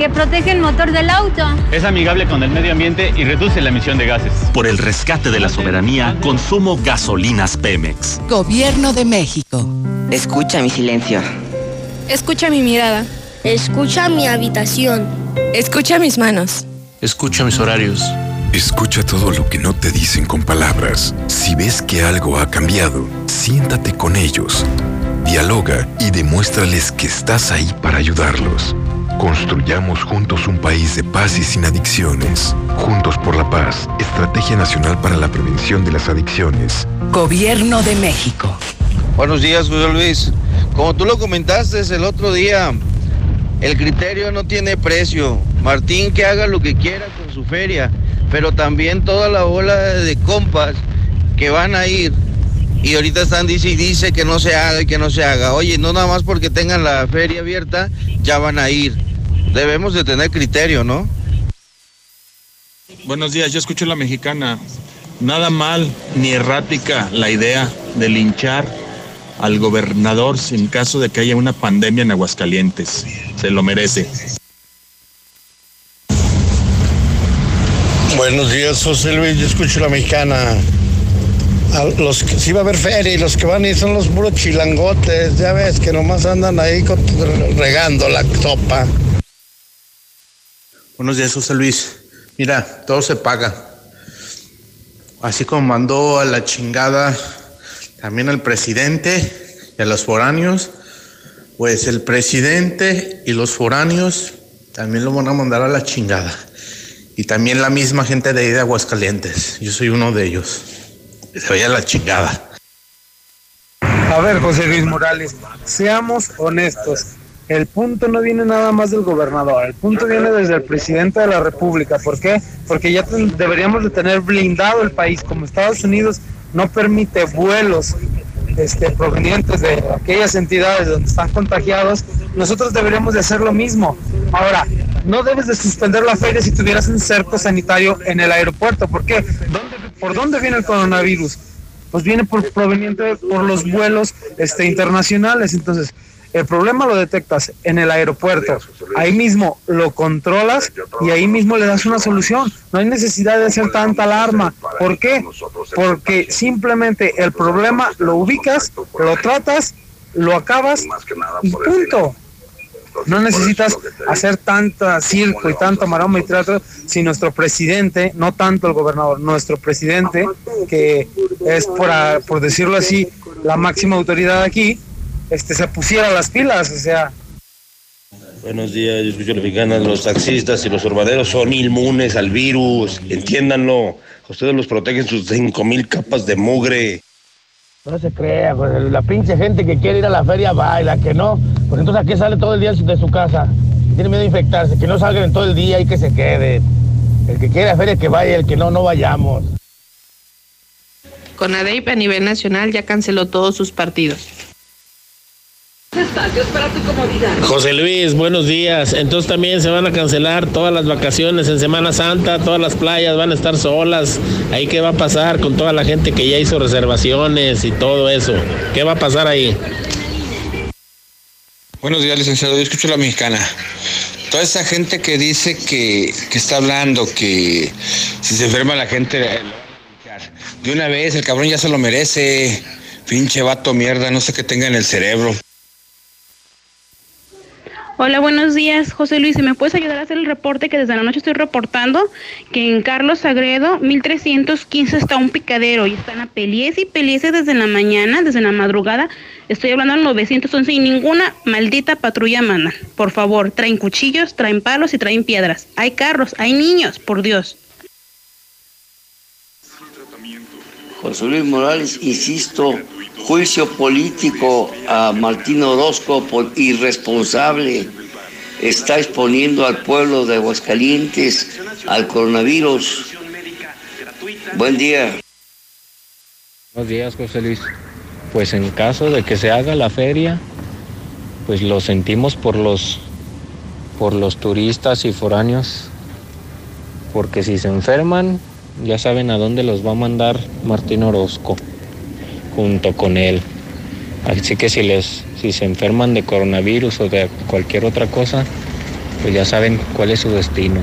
que protege el motor del auto. Es amigable con el medio ambiente y reduce la emisión de gases. Por el rescate de la soberanía, consumo gasolinas Pemex. Gobierno de México. Escucha mi silencio. Escucha mi mirada. Escucha mi habitación. Escucha mis manos. Escucha mis horarios. Escucha todo lo que no te dicen con palabras. Si ves que algo ha cambiado, siéntate con ellos. Dialoga y demuéstrales que estás ahí para ayudarlos. Construyamos juntos un país de paz y sin adicciones. Juntos por la paz. Estrategia Nacional para la Prevención de las Adicciones. Gobierno de México. Buenos días, José Luis. Como tú lo comentaste el otro día, el criterio no tiene precio. Martín que haga lo que quiera con su feria, pero también toda la ola de compas que van a ir y ahorita están dice y dice que no se haga y que no se haga. Oye, no nada más porque tengan la feria abierta, ya van a ir. Debemos de tener criterio, ¿no? Buenos días, yo escucho la mexicana. Nada mal ni errática la idea de linchar al gobernador en caso de que haya una pandemia en Aguascalientes. Se lo merece. Buenos días, José Luis. Yo escucho la mexicana. Los que sí va a haber feria y los que van ir son los puros chilangotes. Ya ves que nomás andan ahí regando la sopa. Buenos días, José Luis. Mira, todo se paga. Así como mandó a la chingada también al presidente y a los foráneos, pues el presidente y los foráneos también lo van a mandar a la chingada. Y también la misma gente de ahí de Aguascalientes. Yo soy uno de ellos. Se vaya la chingada. A ver, José Luis Morales, seamos honestos. El punto no viene nada más del gobernador, el punto viene desde el presidente de la República. ¿Por qué? Porque ya deberíamos de tener blindado el país. Como Estados Unidos no permite vuelos este, provenientes de aquellas entidades donde están contagiados, nosotros deberíamos de hacer lo mismo. Ahora, no debes de suspender la feria si tuvieras un cerco sanitario en el aeropuerto. ¿Por qué? ¿Dónde- ¿Por dónde viene el coronavirus? Pues viene por proveniente por los vuelos este, internacionales. Entonces, el problema lo detectas en el aeropuerto. Ahí mismo lo controlas y ahí mismo le das una solución. No hay necesidad de hacer tanta alarma. ¿Por qué? Porque simplemente el problema lo ubicas, lo tratas, lo acabas y punto. No necesitas hacer tanta circo y tanto maroma y teatro si nuestro presidente, no tanto el gobernador, nuestro presidente, que es por, por decirlo así, la máxima autoridad aquí, este se pusiera las pilas, o sea, Buenos días, yo escucho la mexicana. Los taxistas y los urbaneros son inmunes al virus. Entiéndanlo. Ustedes los protegen sus cinco mil capas de mugre. No se crea, pues la pinche gente que quiere ir a la feria va y la que no, pues entonces aquí sale todo el día de su casa. Tiene miedo de infectarse, que no salgan en todo el día y que se queden. El que quiere a feria que vaya, el que no, no vayamos. Conadeip a nivel nacional ya canceló todos sus partidos. Espacios para tu comodidad. José Luis, buenos días. Entonces también se van a cancelar todas las vacaciones en Semana Santa, todas las playas van a estar solas. Ahí qué va a pasar con toda la gente que ya hizo reservaciones y todo eso. ¿Qué va a pasar ahí? Buenos días, licenciado. Yo escucho la mexicana. Toda esa gente que dice que, que está hablando, que si se enferma la gente, de una vez el cabrón ya se lo merece. Pinche vato mierda, no sé qué tenga en el cerebro. Hola, buenos días, José Luis. ¿Me puedes ayudar a hacer el reporte que desde la noche estoy reportando que en Carlos Sagredo 1315 está un picadero y están a peliese y peliese desde la mañana, desde la madrugada? Estoy hablando al 911 y ninguna maldita patrulla manda. Por favor, traen cuchillos, traen palos y traen piedras. Hay carros, hay niños, por Dios. José Luis Morales, insisto, juicio político a Martín Orozco por irresponsable. Está exponiendo al pueblo de Aguascalientes al coronavirus. Buen día. Buenos días, José Luis. Pues en caso de que se haga la feria, pues lo sentimos por los por los turistas y foráneos, porque si se enferman, ya saben a dónde los va a mandar Martín Orozco junto con él. Así que si les si se enferman de coronavirus o de cualquier otra cosa, pues ya saben cuál es su destino.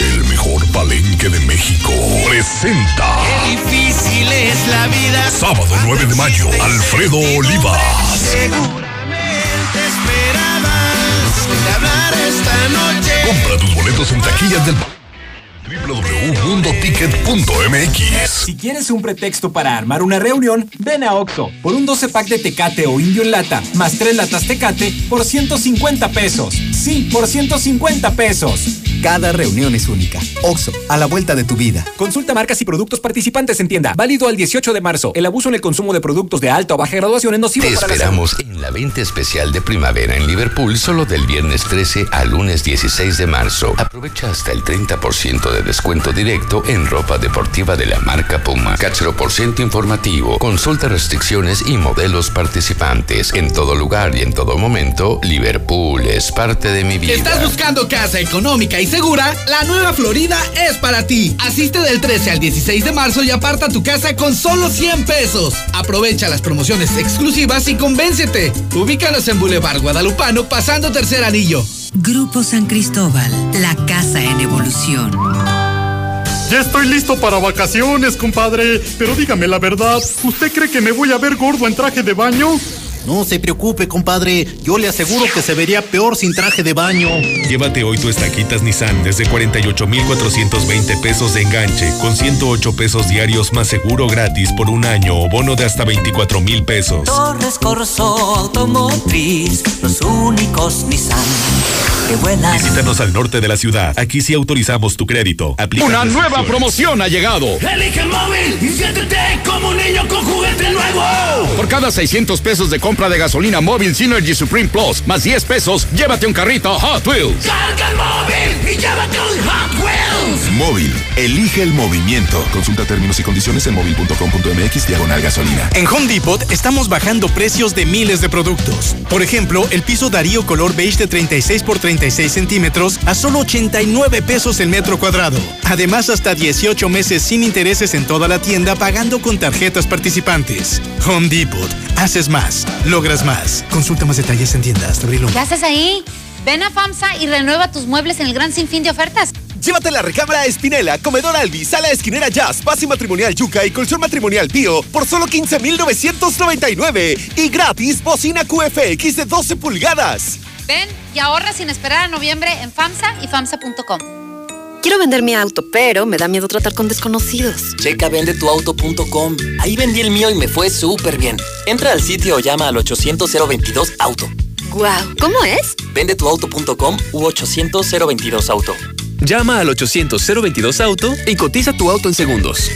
El mejor palenque de México presenta. Qué difícil es la vida. Sábado 9 de mayo, Alfredo Olivas. Seguramente esperabas de hablar esta noche. Compra tus boletos en taquillas del www.mundoticket.mx Si quieres un pretexto para armar una reunión, ven a Oxo por un 12 pack de Tecate o Indio en lata, más 3 latas Tecate por 150 pesos. Sí, por 150 pesos. Cada reunión es única. Oxo, a la vuelta de tu vida. Consulta marcas y productos participantes en tienda. Válido al 18 de marzo. El abuso en el consumo de productos de alta o baja graduación es nocivo Te para la esperamos en la venta especial de primavera en Liverpool solo del viernes 13 al lunes 16 de marzo. Aprovecha hasta el 30% de descuento directo en ropa deportiva de la marca Puma. Cachero por ciento informativo. Consulta restricciones y modelos participantes. En todo lugar y en todo momento, Liverpool es parte de mi vida. ¿Estás buscando casa económica y segura? La nueva Florida es para ti. Asiste del 13 al 16 de marzo y aparta tu casa con solo 100 pesos. Aprovecha las promociones exclusivas y convéncete. Ubícanos en Boulevard Guadalupano pasando tercer anillo. Grupo San Cristóbal, la casa en evolución. Ya estoy listo para vacaciones, compadre. Pero dígame la verdad, ¿usted cree que me voy a ver gordo en traje de baño? No se preocupe, compadre. Yo le aseguro que se vería peor sin traje de baño. Llévate hoy tu estaquitas Nissan desde 48,420 pesos de enganche, con 108 pesos diarios más seguro gratis por un año o bono de hasta 24 mil pesos. Torres Corso Automotriz, los únicos Nissan que vuelan. Visítanos al norte de la ciudad. Aquí sí autorizamos tu crédito. Aplica Una nueva promoción ha llegado. Elige el móvil y siéntete como un niño con juguete nuevo. Por cada 600 pesos de compra de gasolina móvil Synergy Supreme Plus, más 10 pesos, llévate un carrito Hot Wheels. Carga el móvil y llévate un Hot Wheels. Móvil, elige el movimiento. Consulta términos y condiciones en móvil.com.mx diagonal gasolina. En Home Depot estamos bajando precios de miles de productos. Por ejemplo, el piso Darío color beige de 36 por 36 centímetros a solo 89 pesos el metro cuadrado. Además, hasta 18 meses sin intereses en toda la tienda pagando con tarjetas participantes. Home Depot. Haces más, logras más. Consulta más detalles en tiendas de abril ¿Qué haces ahí? Ven a FAMSA y renueva tus muebles en el gran sinfín de ofertas. Llévate la recámara Espinela, comedor Albi, sala esquinera Jazz, pase matrimonial Yuca y colchón matrimonial Pío por solo 15,999 y gratis bocina QFX de 12 pulgadas. Ven y ahorra sin esperar a noviembre en FAMSA y FAMSA.com. Quiero vender mi auto, pero me da miedo tratar con desconocidos. Checa vendetuauto.com. Ahí vendí el mío y me fue súper bien. Entra al sitio o llama al 800-022-AUTO. Guau, ¿cómo es? Vendetuauto.com u 800-022-AUTO. Llama al 800-022 Auto y cotiza tu auto en segundos.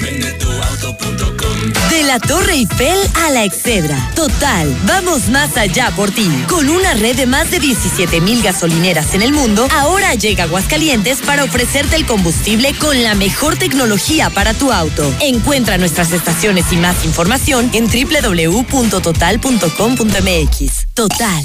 De la Torre Eiffel a la Excedra. Total, vamos más allá por ti. Con una red de más de 17 mil gasolineras en el mundo, ahora llega Aguascalientes para ofrecerte el combustible con la mejor tecnología para tu auto. Encuentra nuestras estaciones y más información en www.total.com.mx. Total.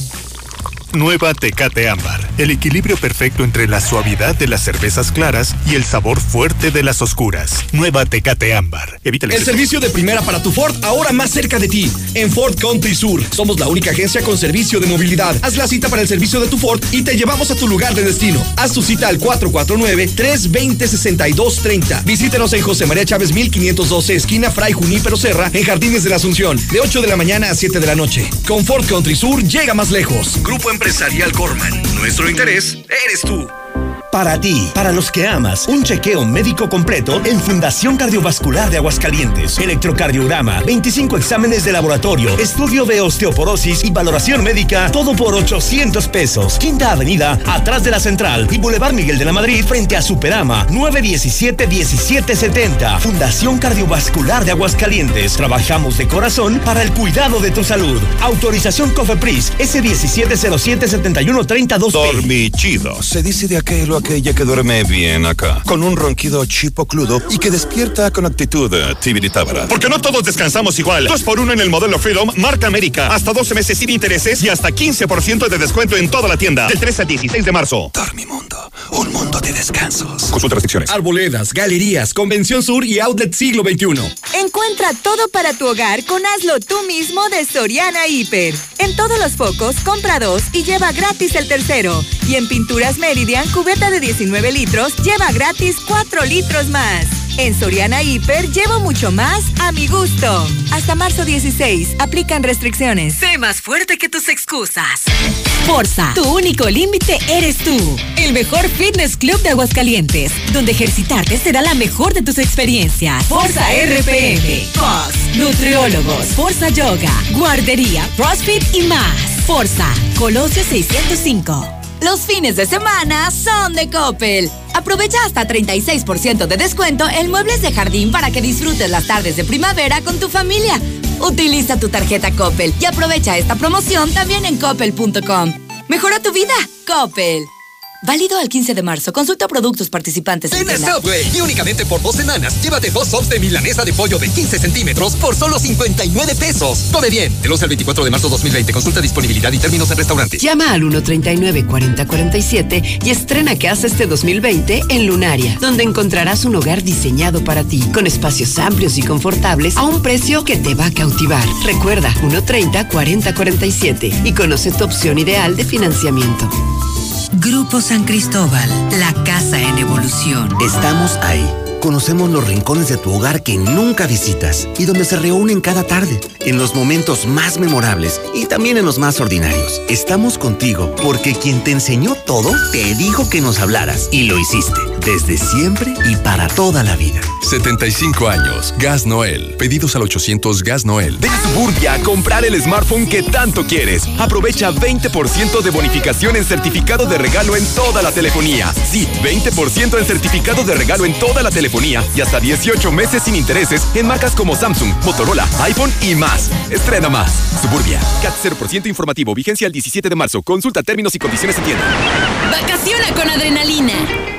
Nueva Tecate Ámbar. El equilibrio perfecto entre la suavidad de las cervezas claras y el sabor fuerte de las oscuras. Nueva Tecate Ámbar. Evita el, el servicio de primera para tu Ford ahora más cerca de ti. En Ford Country Sur. Somos la única agencia con servicio de movilidad. Haz la cita para el servicio de tu Ford y te llevamos a tu lugar de destino. Haz tu cita al 449-320-6230. Visítenos en José María Chávez 1512, esquina Fray Junípero Serra, en Jardines de la Asunción. De 8 de la mañana a 7 de la noche. Con Ford Country Sur llega más lejos. Grupo Empresarial Corman. Nuestro interés eres tú. Para ti, para los que amas, un chequeo médico completo en Fundación Cardiovascular de Aguascalientes. Electrocardiograma, 25 exámenes de laboratorio, estudio de osteoporosis y valoración médica, todo por 800 pesos. Quinta Avenida, atrás de la Central y Boulevard Miguel de la Madrid, frente a Superama, 917-1770. Fundación Cardiovascular de Aguascalientes. Trabajamos de corazón para el cuidado de tu salud. Autorización COFEPRIS, S1707-7132. Dormichido. Se dice de aquel aquella que duerme bien acá. Con un ronquido chipocludo y que despierta con actitud eh, tibiritábara. Porque no todos descansamos igual. Dos por uno en el modelo Freedom, marca América. Hasta 12 meses sin intereses y hasta 15% de descuento en toda la tienda. Del 3 al 16 de marzo. Dormimundo, un mundo de descansos. Consulta restricciones. Arboledas, galerías, Convención Sur y Outlet Siglo XXI. Encuentra todo para tu hogar con Hazlo tú mismo de Soriana Hiper. En todos los focos, compra dos y lleva gratis el tercero. Y en Pinturas Meridian, cubeta de 19 litros, lleva gratis 4 litros más. En Soriana Hiper llevo mucho más a mi gusto. Hasta marzo 16, aplican restricciones. Sé más fuerte que tus excusas. Forza, tu único límite eres tú. El mejor fitness club de Aguascalientes, donde ejercitarte será la mejor de tus experiencias. Forza RPM, POS, nutriólogos, Forza Yoga, guardería, CrossFit y más. Forza, Colosio 605. Los fines de semana son de Coppel. Aprovecha hasta 36% de descuento en muebles de jardín para que disfrutes las tardes de primavera con tu familia. Utiliza tu tarjeta Coppel y aprovecha esta promoción también en coppel.com. Mejora tu vida, Coppel. Válido al 15 de marzo. Consulta productos participantes en En. Subway y únicamente por dos semanas, llévate dos sops de milanesa de pollo de 15 centímetros por solo 59 pesos. Come bien. Del 11 al 24 de marzo 2020. Consulta disponibilidad y términos en restaurante. Llama al 139-4047 y estrena casa este 2020 en Lunaria, donde encontrarás un hogar diseñado para ti, con espacios amplios y confortables a un precio que te va a cautivar. Recuerda, 130-4047 y conoce tu opción ideal de financiamiento. Grupo San Cristóbal, la casa en evolución. Estamos ahí. Conocemos los rincones de tu hogar que nunca visitas y donde se reúnen cada tarde, en los momentos más memorables y también en los más ordinarios. Estamos contigo porque quien te enseñó todo te dijo que nos hablaras y lo hiciste desde siempre y para toda la vida. 75 años. Gas Noel. Pedidos al 800 Gas Noel. Ven a Suburbia a comprar el smartphone que tanto quieres. Aprovecha 20% de bonificación en certificado de regalo en toda la telefonía. Sí, 20% en certificado de regalo en toda la telefonía y hasta 18 meses sin intereses en marcas como Samsung, Motorola, iPhone y más. Estrena más. Suburbia. CAT 0% informativo. Vigencia el 17 de marzo. Consulta términos y condiciones en tienda. Vacaciona con adrenalina.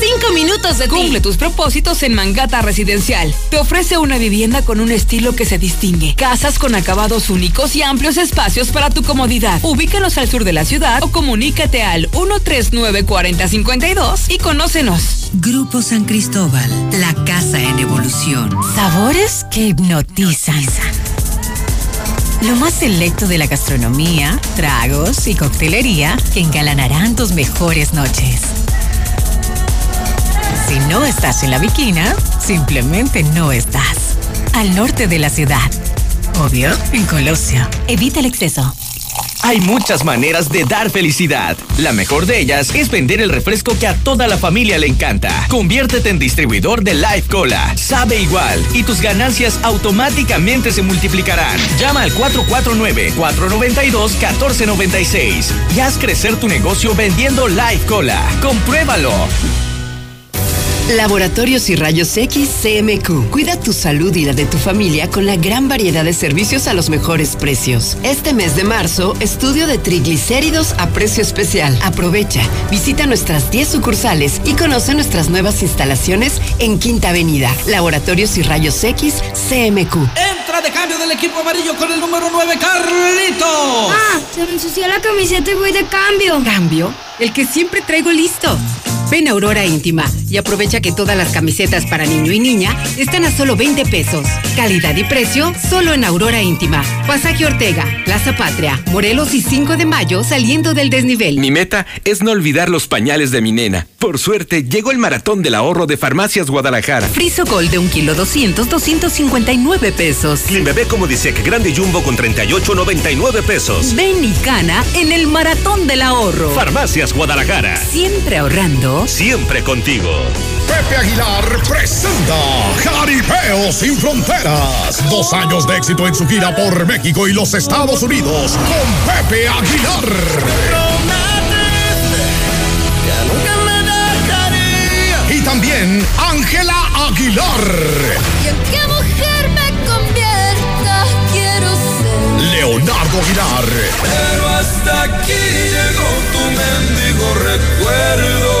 Minutos de ti. Cumple tus propósitos en Mangata Residencial. Te ofrece una vivienda con un estilo que se distingue. Casas con acabados únicos y amplios espacios para tu comodidad. Ubícanos al sur de la ciudad o comunícate al 139-4052 y conócenos. Grupo San Cristóbal, la casa en evolución. Sabores que hipnotizan. Lo más selecto de la gastronomía, tragos y coctelería que engalanarán tus mejores noches. Si no estás en la Viquina, simplemente no estás. Al norte de la ciudad. Obvio, en Colosio. Evita el exceso. Hay muchas maneras de dar felicidad. La mejor de ellas es vender el refresco que a toda la familia le encanta. Conviértete en distribuidor de Life Cola. Sabe igual y tus ganancias automáticamente se multiplicarán. Llama al 449-492-1496 y haz crecer tu negocio vendiendo Life Cola. Compruébalo. Laboratorios y Rayos X CMQ. Cuida tu salud y la de tu familia con la gran variedad de servicios a los mejores precios. Este mes de marzo, estudio de triglicéridos a precio especial. Aprovecha, visita nuestras 10 sucursales y conoce nuestras nuevas instalaciones en Quinta Avenida. Laboratorios y Rayos X CMQ. Entra de cambio del equipo amarillo con el número 9, Carlitos. Ah, se me ensució la camiseta y voy de cambio. ¿Cambio? El que siempre traigo listo. Ven a Aurora Íntima y aprovecha que todas las camisetas para niño y niña están a solo 20 pesos. Calidad y precio solo en Aurora Íntima. Pasaje Ortega, Plaza Patria, Morelos y 5 de mayo saliendo del desnivel. Mi meta es no olvidar los pañales de mi nena. Por suerte, llegó el maratón del ahorro de Farmacias Guadalajara. Friso Gold de un kilo 200, 259 pesos. Clean Bebé como dice que Grande Jumbo con 38,99 pesos. Ven y cana en el maratón del ahorro. Farmacias Guadalajara. Siempre ahorrando. Siempre contigo. Pepe Aguilar presenta Jaripeo sin Fronteras. Dos años de éxito en su gira por México y los Estados Unidos con Pepe Aguilar. Y también Ángela Aguilar. ¿Y en qué mujer me convierta? Quiero ser. Leonardo Aguilar. Pero hasta aquí llegó tu mendigo recuerdo.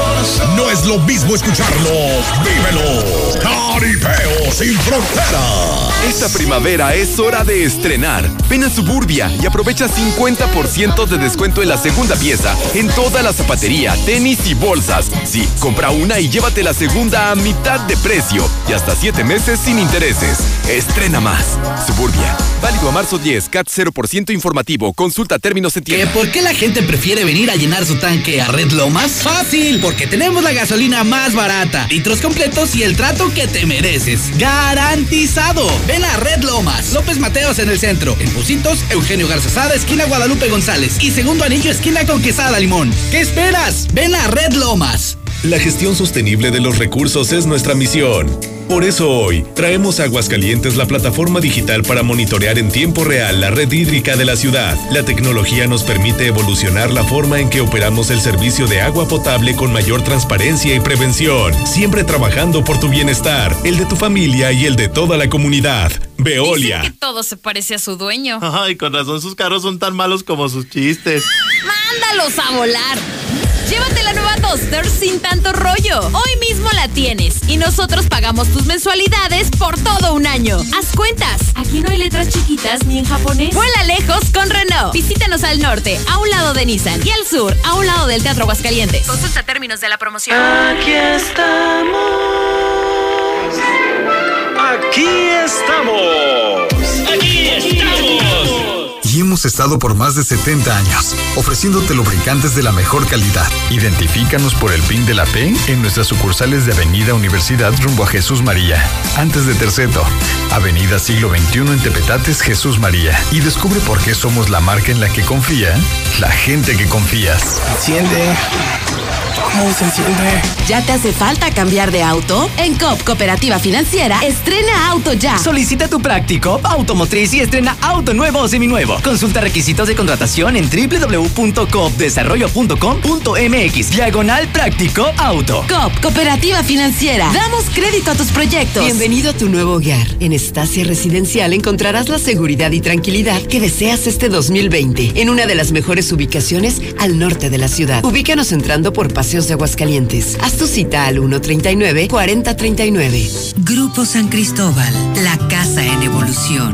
No es lo mismo escucharlo, vívelo. Caripeo sin frontera. Esta primavera es hora de estrenar. Ven a Suburbia y aprovecha 50% de descuento en la segunda pieza en toda la zapatería, tenis y bolsas. Sí, compra una y llévate la segunda a mitad de precio y hasta 7 meses sin intereses. Estrena más. Suburbia. Válido a marzo 10, CAT 0% informativo. Consulta términos en tienda. ¿Por qué la gente prefiere venir a llenar su tanque a Red Lomas? Fácil, porque tenemos la gasolina más barata, litros completos y el trato que te mereces. ¡Garantizado! Ven a Red Lomas, López Mateos en el centro, en Pusitos, Eugenio Garzazada, esquina Guadalupe González y segundo anillo, esquina con Quesada Limón. ¿Qué esperas? Ven a Red Lomas. La gestión sostenible de los recursos es nuestra misión. Por eso hoy traemos a Aguascalientes la plataforma digital para monitorear en tiempo real la red hídrica de la ciudad. La tecnología nos permite evolucionar la forma en que operamos el servicio de agua potable con mayor transparencia y prevención, siempre trabajando por tu bienestar, el de tu familia y el de toda la comunidad. Veolia. Dicen que todo se parece a su dueño. Ay, con razón sus carros son tan malos como sus chistes. ¡Mándalos a volar! Llévate la nueva Duster sin tanto rollo. Hoy mismo la tienes y nosotros pagamos tus mensualidades por todo un año. Haz cuentas. Aquí no hay letras chiquitas ni en japonés. Vuela lejos con Renault. Visítanos al norte, a un lado de Nissan y al sur, a un lado del Teatro Aguascalientes. Consulta términos de la promoción. Aquí estamos. Aquí estamos. Hemos estado por más de 70 años, ofreciéndote lubricantes de la mejor calidad. Identifícanos por el PIN de la P en nuestras sucursales de Avenida Universidad rumbo a Jesús María. Antes de Terceto, Avenida Siglo XXI en Tepetates, Jesús María. Y descubre por qué somos la marca en la que confía la gente que confías. Enciende. ¿Cómo se enciende? ¿Ya te hace falta cambiar de auto? En COP Cooperativa Financiera, estrena auto ya. Solicita tu práctico automotriz y estrena auto nuevo o seminuevo. Consulta requisitos de contratación en www.coopdesarrollo.com.mx. Diagonal práctico auto. COP Cooperativa Financiera. Damos crédito a tus proyectos. Bienvenido a tu nuevo hogar. En Estacia Residencial encontrarás la seguridad y tranquilidad que deseas este 2020 en una de las mejores ubicaciones al norte de la ciudad. Ubícanos entrando por Paseos de Aguascalientes. Haz tu cita al 139-4039. Grupo San Cristóbal, la casa en evolución.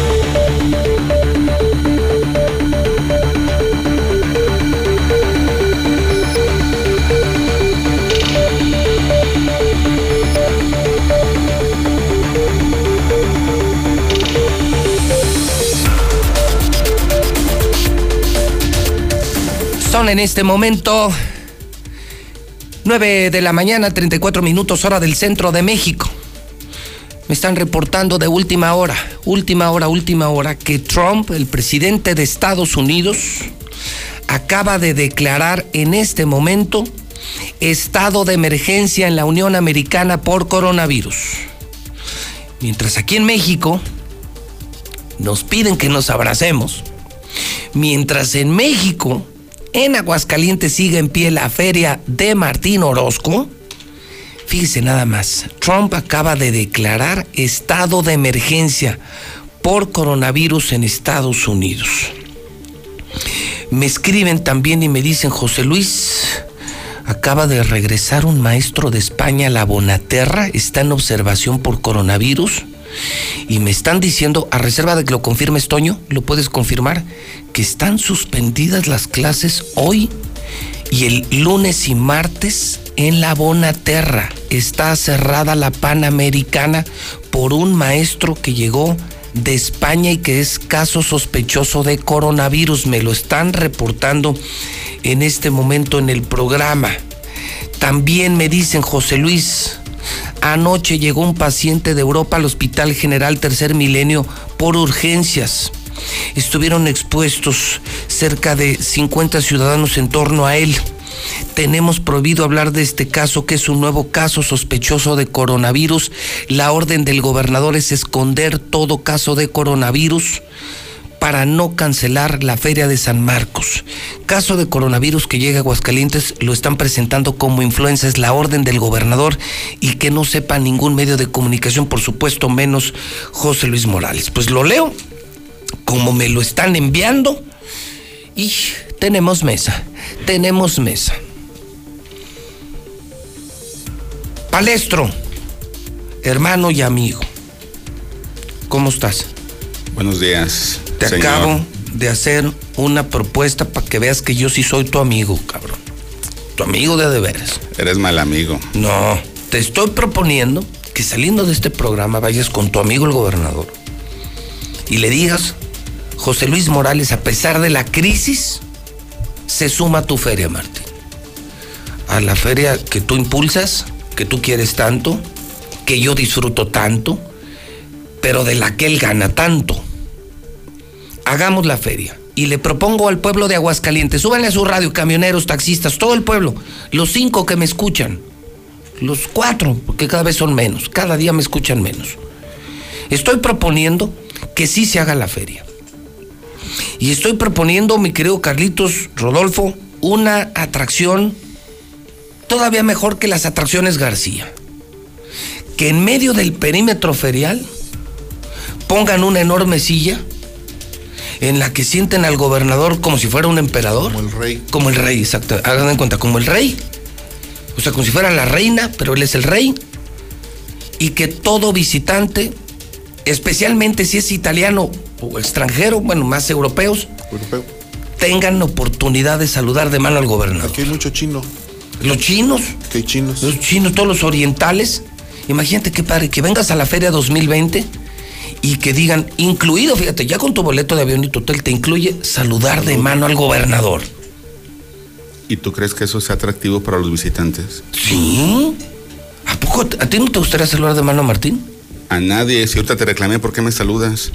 Son en este momento 9 de la mañana, 34 minutos hora del centro de México. Me están reportando de última hora, última hora, última hora, que Trump, el presidente de Estados Unidos, acaba de declarar en este momento estado de emergencia en la Unión Americana por coronavirus. Mientras aquí en México nos piden que nos abracemos, mientras en México en Aguascalientes sigue en pie la feria de Martín Orozco. Fíjese nada más, Trump acaba de declarar estado de emergencia por coronavirus en Estados Unidos. Me escriben también y me dicen, José Luis, acaba de regresar un maestro de España a la Bonaterra, está en observación por coronavirus. Y me están diciendo, a reserva de que lo confirmes, Toño, lo puedes confirmar, que están suspendidas las clases hoy y el lunes y martes en la Bonaterra. Está cerrada la Panamericana por un maestro que llegó de España y que es caso sospechoso de coronavirus. Me lo están reportando en este momento en el programa. También me dicen, José Luis, anoche llegó un paciente de Europa al Hospital General Tercer Milenio por urgencias. Estuvieron expuestos cerca de 50 ciudadanos en torno a él. Tenemos prohibido hablar de este caso, que es un nuevo caso sospechoso de coronavirus. La orden del gobernador es esconder todo caso de coronavirus para no cancelar la feria de San Marcos. Caso de coronavirus que llega a Aguascalientes lo están presentando como influenza, es la orden del gobernador y que no sepa ningún medio de comunicación, por supuesto menos José Luis Morales. Pues lo leo como me lo están enviando y tenemos mesa, tenemos mesa. Palestro, hermano y amigo, ¿cómo estás? Buenos días. Te señor. acabo de hacer una propuesta para que veas que yo sí soy tu amigo, cabrón. Tu amigo de de veras. Eres mal amigo. No, te estoy proponiendo que saliendo de este programa vayas con tu amigo el gobernador y le digas, José Luis Morales, a pesar de la crisis, se suma a tu feria, Martín. A la feria que tú impulsas, que tú quieres tanto, que yo disfruto tanto, pero de la que él gana tanto. Hagamos la feria. Y le propongo al pueblo de Aguascalientes, súbanle a su radio, camioneros, taxistas, todo el pueblo, los cinco que me escuchan, los cuatro, porque cada vez son menos, cada día me escuchan menos. Estoy proponiendo que sí se haga la feria. Y estoy proponiendo, mi querido Carlitos Rodolfo, una atracción todavía mejor que las atracciones García. Que en medio del perímetro ferial pongan una enorme silla en la que sienten al gobernador como si fuera un emperador. Como el rey. Como el rey, exacto. Hagan en cuenta, como el rey. O sea, como si fuera la reina, pero él es el rey. Y que todo visitante, especialmente si es italiano o extranjero, bueno, más europeos, Europeo. tengan oportunidad de saludar de mano al gobernador. Aquí hay mucho chino. Los chinos. ¿Qué hay chinos? Los chinos, todos los orientales. Imagínate qué padre, que vengas a la Feria 2020 y que digan, incluido, fíjate, ya con tu boleto de avión y tu hotel te incluye saludar de mano al gobernador. ¿Y tú crees que eso sea atractivo para los visitantes? Sí. ¿A poco a ti no te gustaría saludar de mano a Martín? A nadie. Si ahorita te reclamé, ¿por qué me saludas?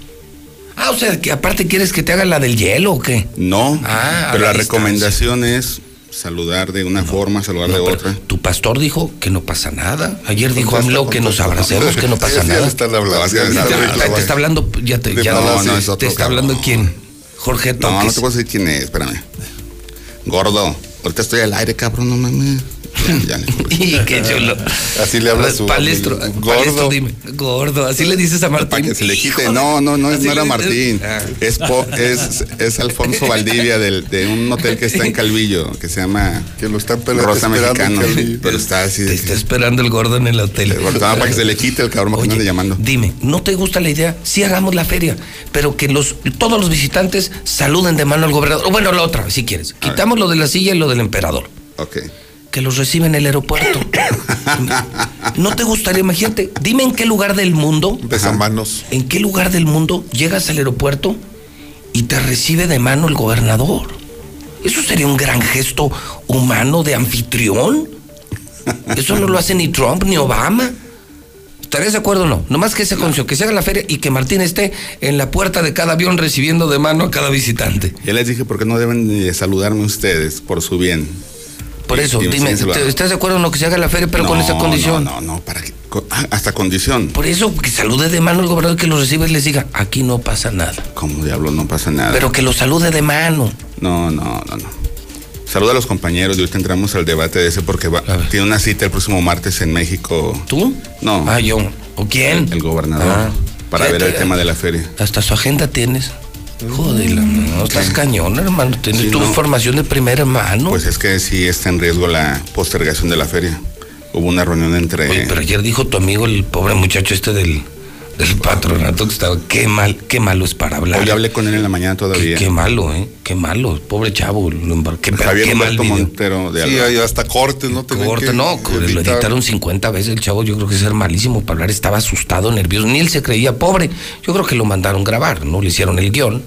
Ah, o sea, que aparte quieres que te haga la del hielo o qué? No. Ah, pero la recomendación es saludar de una forma, saludar de otra. Tu pastor dijo que no pasa nada. Ayer dijo AMLO que nos abracemos, que no pasa nada. ya están te, hablando. te está hablando, ya te, ya No, no, es te está hablando quién? Jorge No, no Toques. te puedo decir quién es, espérame. Gordo, ahorita estoy al aire, cabrón, no mames. y qué chulo. Así le habla su palestro, amigo. palestro, Gordo. dime, gordo, así le dices a Martín. Para que se le quite. No, no, no, no era. Martín. Ah. Es, po- es, es Alfonso Valdivia del- de un hotel que está en Calvillo, que se llama Que lo están pela- Rosa Mexicano. Pero está así Te de está que, esperando el gordo en el hotel. Gordo, nada, para que se le quite el cabrón que no ande llamando. Dime, ¿no te gusta la idea? Sí hagamos la feria, pero que los todos los visitantes saluden de mano al gobernador. O bueno, la otra, si quieres. Quitamos lo de la silla y lo del emperador. Ok. Que los recibe en el aeropuerto. ¿No te gustaría, imagínate, dime en qué lugar del mundo, Besamanos. en qué lugar del mundo llegas al aeropuerto y te recibe de mano el gobernador? Eso sería un gran gesto humano de anfitrión. Eso no lo hace ni Trump ni Obama. ¿Estarías de acuerdo o no? Nomás que ese concio, que se haga la feria y que Martín esté en la puerta de cada avión recibiendo de mano a cada visitante. Ya les dije por qué no deben de saludarme ustedes, por su bien. Por eso, Y- dime, siguen saludando. ¿te- ¿estás de acuerdo o no que se haga la feria, pero con esa condición? No, no, no, para que, ah, hasta condición. Por eso, que salude de mano el gobernador que lo recibe y les diga, aquí no pasa nada. Como diablo, no pasa nada. Pero que lo salude de mano. No, no, no, no. Saluda a los compañeros y ahorita entramos al debate de ese porque va- tiene una cita el próximo martes en México. ¿Tú? No. Ah, yo. ¿O quién? El, el gobernador. Ah. para ver el tema de la feria. Hasta su agenda tienes. Joder, no, estás cañón, hermano. Tienes Sí, tu no. información de primera mano. Pues es que sí está en riesgo la postergación de la feria. Hubo una reunión entre. Oye, pero ayer dijo tu amigo, el pobre muchacho este del, del patronato, que estaba, qué mal, qué malo es para hablar. Hoy hablé con él en la mañana todavía. qué malo, ¿eh? Qué malo. Pobre chavo. Lo embar- qué, Javier qué mal video. Montero de Sí, hay hasta cortes, ¿no? Tenían Corte, no, lo editar. editaron 50 veces el chavo, yo creo que es ser malísimo para hablar, estaba asustado, nervioso, ni él se creía pobre. Yo creo que lo mandaron grabar, ¿no? Le hicieron el guion.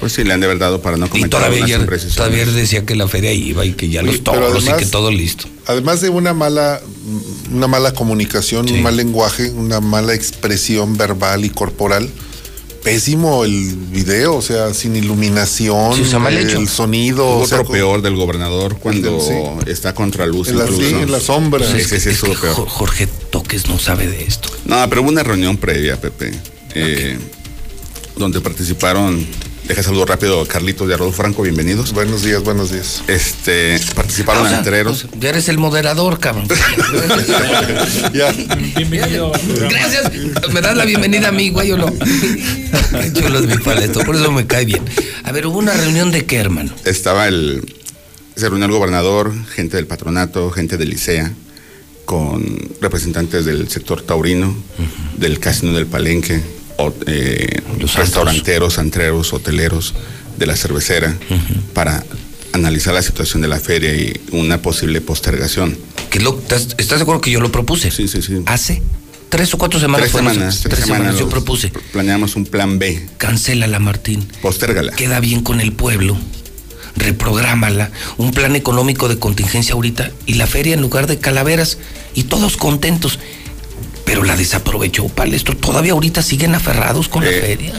Pues sí, le han de haber dado para no Y comentar todavía, imprecisiones. todavía él decía que la feria iba y que ya los Oye, toros y que todo listo. Además de una mala, una mala comunicación, un mal lenguaje, una mala expresión verbal y corporal, pésimo el video, o sea, sin iluminación, Sí, está mal hecho. el sonido. Hubo o sea, otro peor del gobernador cuando Sí. está contra luz. En la- sí, en la sombra. Sí, Es sí, sí, Es que peor. Jo- Jorge Toques no sabe de esto. No, pero hubo una reunión previa, Pepe, eh, donde participaron, deja saludo rápido a Carlitos de Arroyo Franco, bienvenidos. Buenos días, buenos días. Este, participaron O sea, entreros. Ya eres el moderador, cabrón. Bienvenido. Gracias. ¿Me das la bienvenida a mí, güey, o no? Chulo es mi paleto, por eso me cae bien. A ver, hubo una reunión de qué, hermano. Estaba el, se reunió el gobernador, gente del patronato, gente del Licea, con representantes del sector taurino, del casino del Palenque, o, eh, restauranteros, antreros, hoteleros, de la cervecera, para analizar la situación de la feria y una posible postergación. ¿Qué es lo- ¿Estás, estás de acuerdo que yo lo propuse? Sí, sí, sí. Hace tres o cuatro semanas. Tres semanas, tres semanas yo propuse. Planeamos un plan B. Cancélala, Martín. Postérgala. Queda bien con el pueblo. Reprográmala. Un plan económico de contingencia ahorita. Y la feria en lugar de calaveras. Y todos contentos. Pero la desaprovechó Palestro. Todavía ahorita siguen aferrados con la Eh, feria.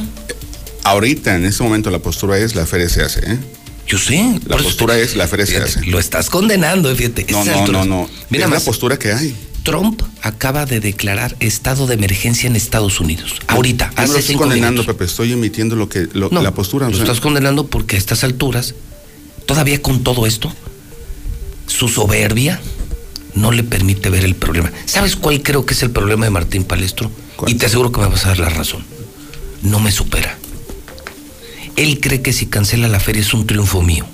Ahorita, en este momento, la postura es la feria se hace, ¿eh? Yo sé. La postura es la feria se hace. Lo estás condenando, fíjate. No, no, no, no. Mira es más. la postura que hay. Trump acaba de declarar estado de emergencia en Estados Unidos. Ahorita, no hace lo estoy condenando, minutos. Pepe, estoy emitiendo lo que lo- No, la postura. o Lo sea, estás condenando porque a estas alturas, todavía con todo esto, su soberbia no le permite ver el problema. ¿Sabes cuál creo que es el problema de Martín Palestro? Y te aseguro que me vas a dar la razón. No me supera. Él cree que si cancela la feria es un triunfo mío.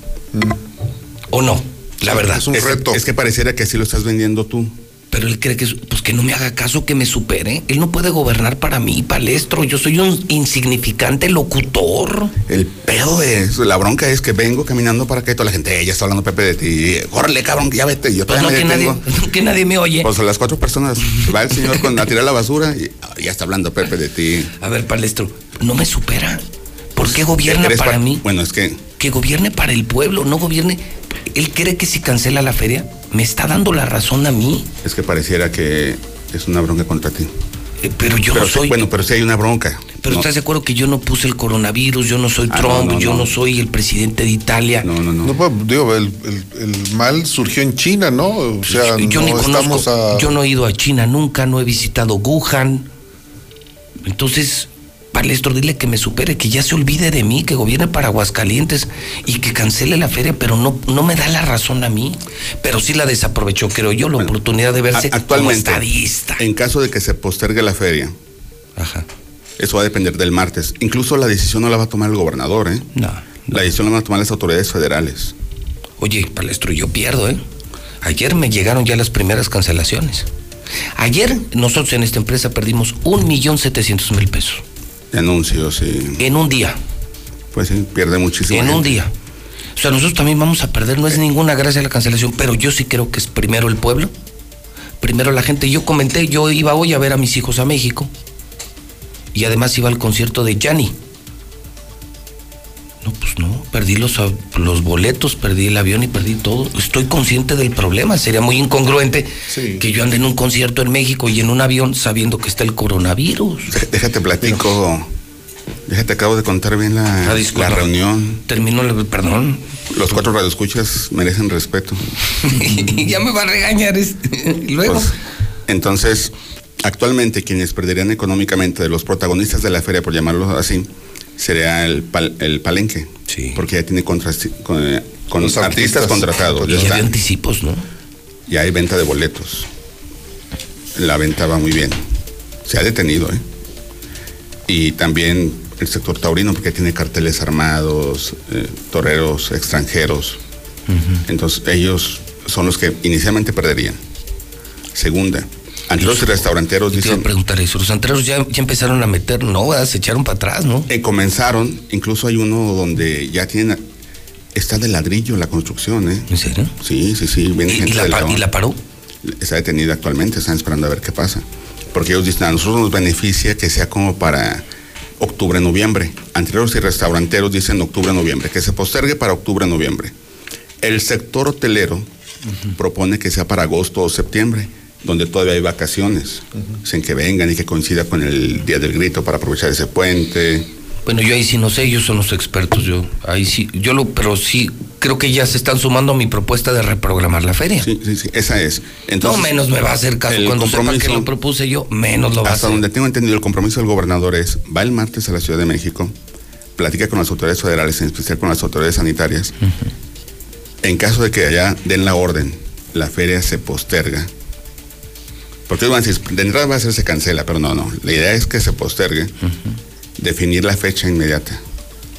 ¿O no? La verdad. es, que- es que pareciera que así lo estás vendiendo tú. Pero él cree que, es- pues que no me haga caso, que me supere. Él no puede gobernar para mí, Palestro. Yo soy un insignificante locutor. El pedo eso, la bronca es que vengo caminando para acá y toda la gente, "Eh, ya está hablando Pepe de ti. Córrele, cabrón, que ya vete. Yo Pues todavía no, me que nadie, que nadie me oye. Pues a las cuatro personas va el señor con a tirar la basura y ah, ya está hablando Pepe de ti. A ver, Palestro, no me supera. ¿Por qué gobierna para pa- mí? Bueno, es que Que gobierne para el pueblo, no gobierne. Él cree que si cancela la feria, me está dando la razón a mí. es que pareciera que es una bronca contra ti. Eh, Pero yo Pero no sí- soy. bueno, pero sí hay una bronca. Pero No. estás de acuerdo que yo no puse el coronavirus, yo no soy Ah, Trump, no, no, yo no. no soy el presidente de Italia. No, no, no. No, pues, digo, el, el- el mal surgió en China, ¿no? O sea, yo no ni estamos conozco, a. yo no he ido a China nunca, no he visitado Wuhan. Entonces, Palestro, dile que me supere, que ya se olvide de mí, que gobierne para Aguascalientes y que cancele la feria, pero no, no me da la razón a mí. Pero sí la desaprovechó, creo yo, la oportunidad de verse actualmente, como estadista. en caso de que se postergue la feria, eso va a depender del martes. Incluso la decisión no la va a tomar el gobernador, ¿eh? No. La decisión la van a tomar las autoridades federales. Oye, Palestro, yo pierdo, ¿eh? Ayer me llegaron ya las primeras cancelaciones. Ayer nosotros en esta empresa perdimos un millón setecientos mil pesos. De anuncios y. En un día. Pues sí, pierde muchísimo. En un día. O sea, nosotros también vamos a perder, no es ninguna gracia la cancelación, pero yo sí creo que es primero el pueblo, primero la gente. Yo comenté, yo iba hoy a ver a mis hijos a México y además iba al concierto de Yanni. No, pues no, perdí los, los boletos, perdí el avión y perdí todo. Estoy consciente del problema, sería muy incongruente que yo ande en un concierto en México y en un avión sabiendo que está el coronavirus. Dé- Déjate platico. Déjate, acabo de contar bien la, Ah, la reunión. Terminó, el- perdón. Los cuatro radioescuchas merecen respeto. ya me va a regañar. es- y luego. Pues, entonces, actualmente quienes perderían económicamente de los protagonistas de la feria, por llamarlo así, sería el, pal- el palenque. Porque ya tiene contrasti- con, eh, con Los artistas, artistas. contratados. Y Ya, había anticipos, ¿no? Y hay venta de boletos. La venta va muy bien. Se ha detenido, ¿eh? Y también el sector taurino, porque tiene carteles armados, eh, toreros extranjeros. Entonces, ellos son los que inicialmente perderían. Segunda, antros y restauranteros Te iba a dicen. preguntar eso. Los antreros ya, ya empezaron a meter, no, ¿verdad? se echaron para atrás, ¿no? Eh, comenzaron, incluso hay uno donde ya tienen. Está de ladrillo la construcción, ¿eh? ¿En serio? Sí, sí, sí. Viene ¿Y, gente y la, y la paró? está detenida actualmente, están esperando a ver qué pasa. Porque ellos dicen, a nosotros nos beneficia que sea como para octubre, noviembre. Antreros y restauranteros dicen octubre, noviembre, que se postergue para octubre, noviembre. El sector hotelero propone que sea para agosto o septiembre, donde todavía hay vacaciones, sin que vengan y que coincida con el Día del Grito para aprovechar ese puente. Bueno, yo ahí sí no sé, ellos son los expertos, yo ahí sí, yo lo, pero sí creo que ya se están sumando a mi propuesta de reprogramar la feria. Sí, sí, sí, esa es. no menos me va a hacer caso el cuando sepa que lo propuse yo, menos lo va a Hasta hacer. donde tengo entendido, el compromiso del gobernador es, va el martes a la Ciudad de México, platica con las autoridades federales, en especial con las autoridades sanitarias. En caso de que allá den la orden, la feria se posterga. Porque van a decir, de entrada va a ser se cancela, pero no, no. La idea es que se postergue, definir la fecha inmediata.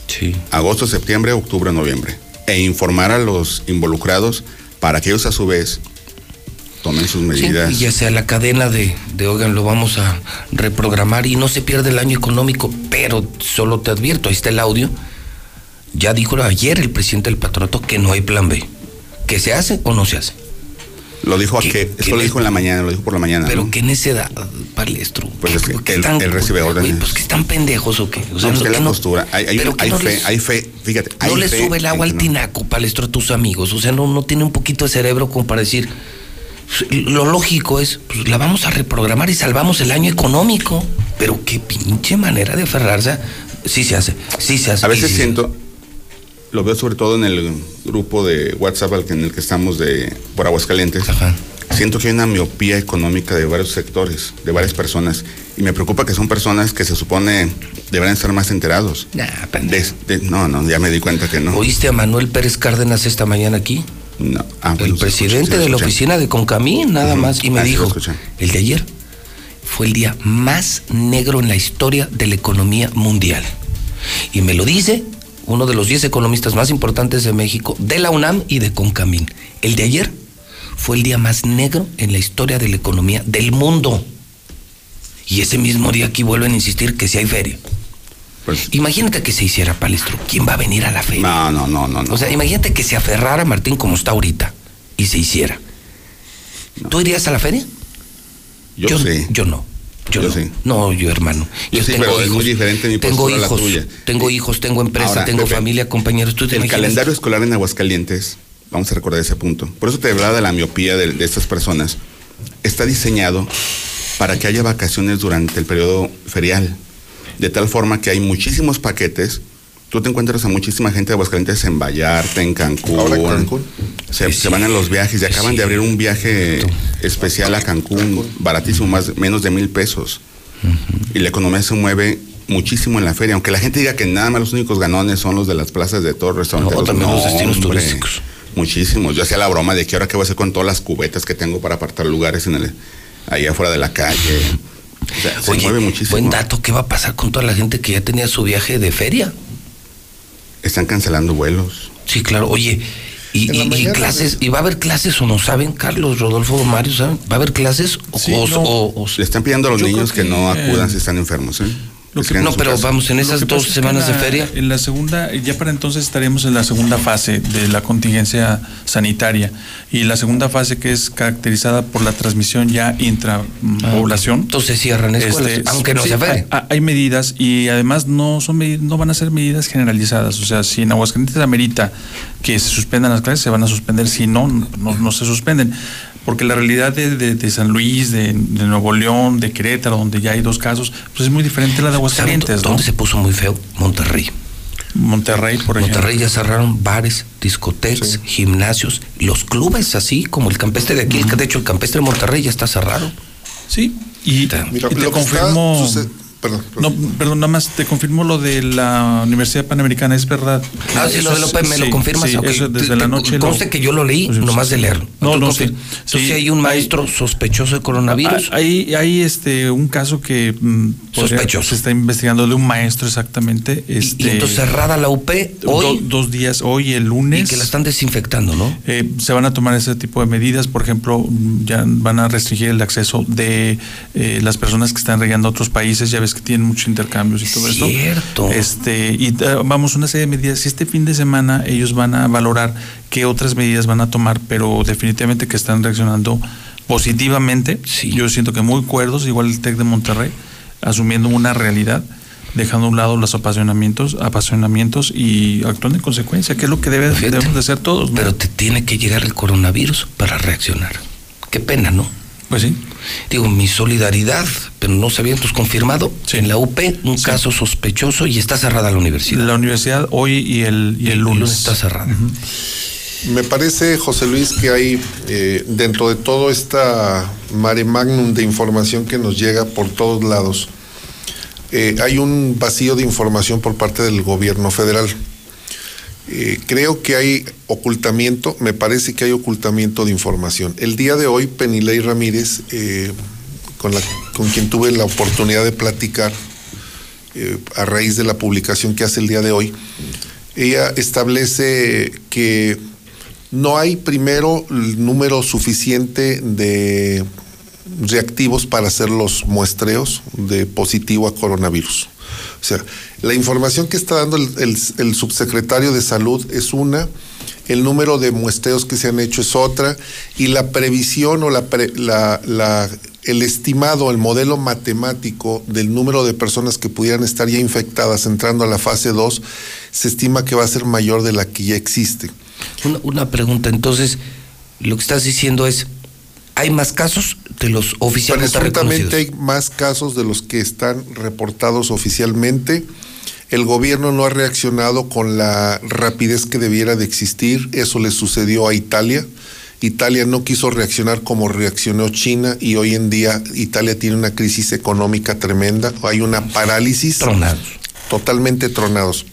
Sí. Agosto, septiembre, octubre, noviembre. E informar a los involucrados para que ellos a su vez tomen sus Sí, medidas. y ya sea la cadena de, de, oigan, lo vamos a reprogramar y no se pierde el año económico, pero solo te advierto, ahí está el audio. Ya dijo ayer el presidente del patronato que no hay plan B. ¿Que se hace o no se hace? Lo dijo aquí, esto lo dijo en la mañana, lo dijo por la mañana. Pero ¿no? que en esa edad, palestro. Pues es que, ¿qué él, recibe órdenes. Pues que están pendejos o qué. O sea, no, pues que que la no- postura. Hay, hay, pero que hay no fe, les- hay fe. Fíjate, no le sube el agua al que tinaco, palestro, a tus amigos. O sea, no, no tiene un poquito de cerebro como para decir. pues, Lo lógico es, pues la vamos a reprogramar y salvamos el año económico. Pero qué pinche manera de aferrarse. a- Sí se hace, sí se hace. A veces siento, lo veo sobre todo en el grupo de WhatsApp en el que estamos de por Aguascalientes. Siento que hay una miopía económica de varios sectores, de varias personas. Y me preocupa que son personas que se supone deberían estar más enterados. Nah, De- de- no, no, ya me di cuenta que no. ¿Oíste a Manuel Pérez Cárdenas esta mañana aquí? No. Ah, el bueno, presidente de la oficina de Concamín, nada más, y me Ah, dijo, el de ayer fue el día más negro en la historia de la economía mundial. Y me lo dice uno de los 10 economistas más importantes de México, de la UNAM y de Concamín. El de ayer fue el día más negro en la historia de la economía del mundo. Y ese mismo día aquí vuelven a insistir que si hay feria. Imagínate que se hiciera palestro. ¿Quién va a venir a la feria? No, no, no, no. no. O sea, imagínate que se aferrara Martín como está ahorita y se hiciera. ¿Tú irías a la feria? Yo, sí. Yo no. Yo, Yo no. sí. No, yo hermano. Yo sí, pero es muy diferente mi tengo postura a la hijos, tuya. tengo hijos, tengo empresa, Ahora, tengo Pepe, familia, compañeros. ¿Tú te El imaginas? calendario escolar en Aguascalientes, vamos a recordar ese punto. Por eso te hablaba de la miopía de, de estas personas. Está diseñado para que haya vacaciones durante el periodo ferial. De tal forma que hay muchísimos paquetes. Tú te encuentras a muchísima gente de Aguascalientes en Vallarta, en Cancún. Ahora en Cancún. Se, se van a los viajes y acaban de abrir un viaje especial a Cancún, baratísimo, más menos de mil pesos. Y la economía se mueve muchísimo en la feria, aunque la gente diga que nada más los únicos ganones son los de las plazas de todos los restaurantes. No, también los destinos hombre, turísticos. Muchísimos. Yo hacía la broma de que ahora qué voy a hacer con todas las cubetas que tengo para apartar lugares en el, ahí afuera de la calle. O sea, se Oye, mueve muchísimo. buen dato, ¿qué va a pasar con toda la gente que ya tenía su viaje de feria? Están cancelando vuelos. Sí, claro. Oye, y, clases, ¿y va a haber clases o no saben, Carlos, Rodolfo, Mario, saben? ¿Va a haber clases o, Sí, o- no. o- o- Le están pidiendo a los Yo niños que, creo no que, acudan eh, si están enfermos. ¿eh? Lo Que se no, pero casa. vamos, en esas dos semanas de feria. En la segunda, ya para entonces estaríamos en la segunda fase de la contingencia sanitaria. Y la segunda fase que es caracterizada por la transmisión ya intrapoblación. Ah, Entonces cierran escuelas, aunque no sea feria. Hay, hay medidas y además no son no van a ser medidas generalizadas. O sea, si en Aguascalientes amerita que se suspendan las clases, se van a suspender. Si no, no, no se suspenden. Porque la realidad de, de- de San Luis, de, de Nuevo León, de Querétaro, donde ya hay dos casos, pues es muy diferente a la de Aguascalientes. ¿no? ¿Dónde se puso muy feo? Monterrey. Monterrey, por ejemplo. Monterrey ya cerraron bares, discotecas, gimnasios, los clubes así como el campestre de aquí, de hecho el campestre de Monterrey ya está cerrado. Sí, y, Mira, y te lo que está suce- perdón, No, perdón, nada más te confirmo lo de la Universidad Panamericana, es verdad. Ah, sí, lo de López, me lo Sí, confirmas. sí, Ok, eso desde te- la noche. lo- Conste que yo lo leí, pues, nomás de leerlo. No, no, sí. Entonces, Sí, hay un maestro sospechoso de coronavirus. Ah, Hay, hay este un caso que mm, podría- Sospechoso. se está investigando de un maestro exactamente. y, Este, y entonces cerrada la UP do- hoy dos días, hoy el lunes. y que la están desinfectando, ¿no? Eh, se van a tomar ese tipo de medidas, por ejemplo, ya van a restringir el acceso de eh, las personas que están regando a otros países, ya ves que tienen muchos intercambios y todo esto. Cierto. Este, y eh, vamos, una serie de medidas. Y este fin de semana ellos van a valorar qué otras medidas van a tomar, pero definitivamente que están reaccionando positivamente. Yo siento que muy cuerdos, igual el TEC de Monterrey, asumiendo una realidad dejando a un lado los apasionamientos, apasionamientos y actuando en consecuencia, que es lo que debe, debemos de hacer todos. ¿no? Pero te tiene que llegar el coronavirus para reaccionar. Qué pena, ¿no? Pues sí. Digo, mi solidaridad, pero no sabía entonces confirmado. En la UP, un caso sospechoso y está cerrada la universidad. La universidad hoy y el, y el lunes. está cerrada. Me parece, José Luis, que hay eh, dentro de todo esta mare magnum de información que nos llega por todos lados, eh, hay un vacío de información por parte del gobierno federal. Eh, creo que hay ocultamiento, me parece que hay ocultamiento de información. El día de hoy, Penilei Ramírez, eh, con, con quien tuve la oportunidad de platicar eh, a raíz de la publicación que hace el día de hoy, ella establece que no hay primero el número suficiente de reactivos para hacer los muestreos de positivo a coronavirus. O sea, la información que está dando el, el- el subsecretario de salud es una, el número de muestreos que se han hecho es otra, y la previsión o la, pre- la- la- el estimado, el modelo matemático del número de personas que pudieran estar ya infectadas entrando a la fase 2, se estima que va a ser mayor de la que ya existe. Una, una pregunta, entonces, lo que estás diciendo es, ¿hay más casos de los oficialmente Presuntamente reconocidos? hay más casos de los que están reportados oficialmente. El gobierno no ha reaccionado con la rapidez que debiera de existir. Eso le sucedió a Italia. Italia no quiso reaccionar como reaccionó China y hoy en día Italia tiene una crisis económica tremenda. Hay una parálisis. Tronados. Totalmente tronados.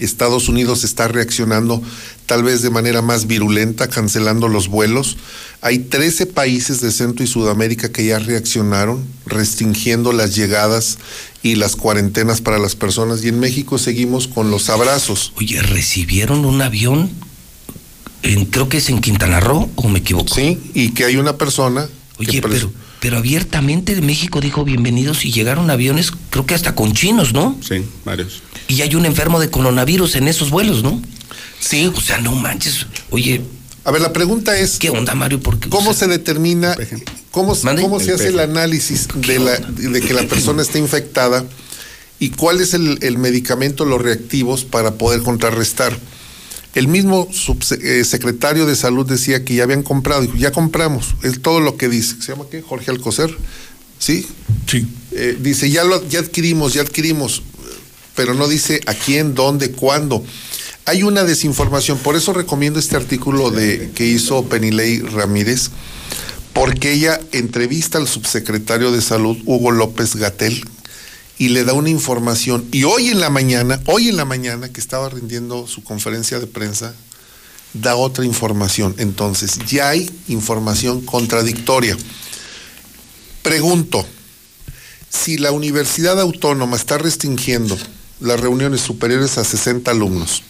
Estados Unidos está reaccionando tal vez de manera más virulenta, cancelando los vuelos. Hay 13 países de Centro y Sudamérica que ya reaccionaron, restringiendo las llegadas y las cuarentenas para las personas. Y en México seguimos con los abrazos. Oye, ¿recibieron un avión? En, creo que es en Quintana Roo, ¿o me equivoco? Sí, y que hay una persona. Oye, que pero, pero abiertamente México dijo bienvenidos y llegaron aviones, creo que hasta con chinos, ¿no? Sí, varios. Y hay un enfermo de coronavirus en esos vuelos, ¿no? Sí. O sea, no manches. Oye. A ver, la pregunta es. ¿Qué onda, Mario? Porque, ¿Cómo se determina, cómo, se El hace el análisis de, la, de que la persona está infectada y cuál es el, el medicamento, los reactivos para poder contrarrestar? El mismo subse- eh, secretario de salud decía que ya habían comprado, dijo, ya compramos, es todo lo que dice. ¿Se llama qué? Jorge Alcocer, ¿sí? Sí. Eh, dice, ya, lo, ya adquirimos, ya adquirimos, pero no dice a quién, dónde, cuándo. Hay una desinformación, por eso recomiendo este artículo de, que hizo Penilei Ramírez, porque ella entrevista al subsecretario de salud, Hugo López Gatel, y le da una información. Y hoy en la mañana, hoy en la mañana que estaba rindiendo su conferencia de prensa, da otra información. Entonces, ya hay información contradictoria. Pregunto, si la Universidad Autónoma está restringiendo las reuniones superiores a 60 alumnos,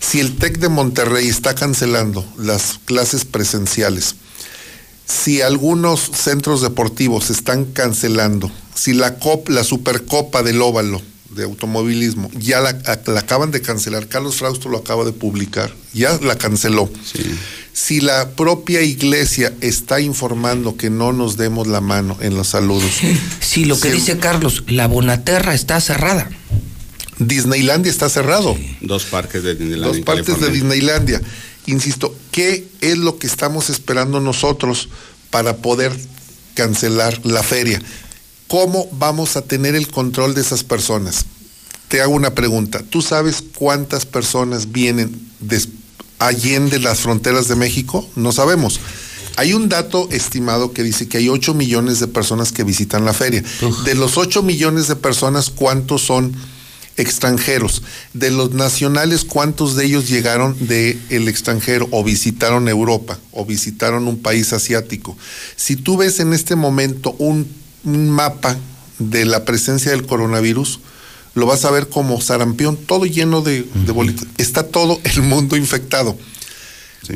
si el TEC de Monterrey está cancelando las clases presenciales, si algunos centros deportivos están cancelando, si la COP, la Supercopa del Óvalo de automovilismo, ya la, la acaban de cancelar, Carlos Frausto lo acaba de publicar, ya la canceló. Si la propia iglesia está informando que no nos demos la mano en los saludos. Sí, lo que Si- dice Carlos, la Bonaterra está cerrada. Disneylandia está cerrado. Dos parques de Disneylandia. Dos en partes de California. Disneylandia. Insisto, ¿qué es lo que estamos esperando nosotros para poder cancelar la feria? ¿Cómo vamos a tener el control de esas personas? Te hago una pregunta. ¿Tú sabes cuántas personas vienen des- allende las fronteras de México? No sabemos. Hay un dato estimado que dice que hay 8 millones de personas que visitan la feria. De los 8 millones de personas, ¿cuántos son extranjeros? De los nacionales, ¿cuántos de ellos llegaron del el extranjero o visitaron Europa o visitaron un país asiático? Si tú ves en este momento un, un mapa de la presencia del coronavirus, lo vas a ver como sarampión, todo lleno de, de bolitas. Está todo el mundo infectado.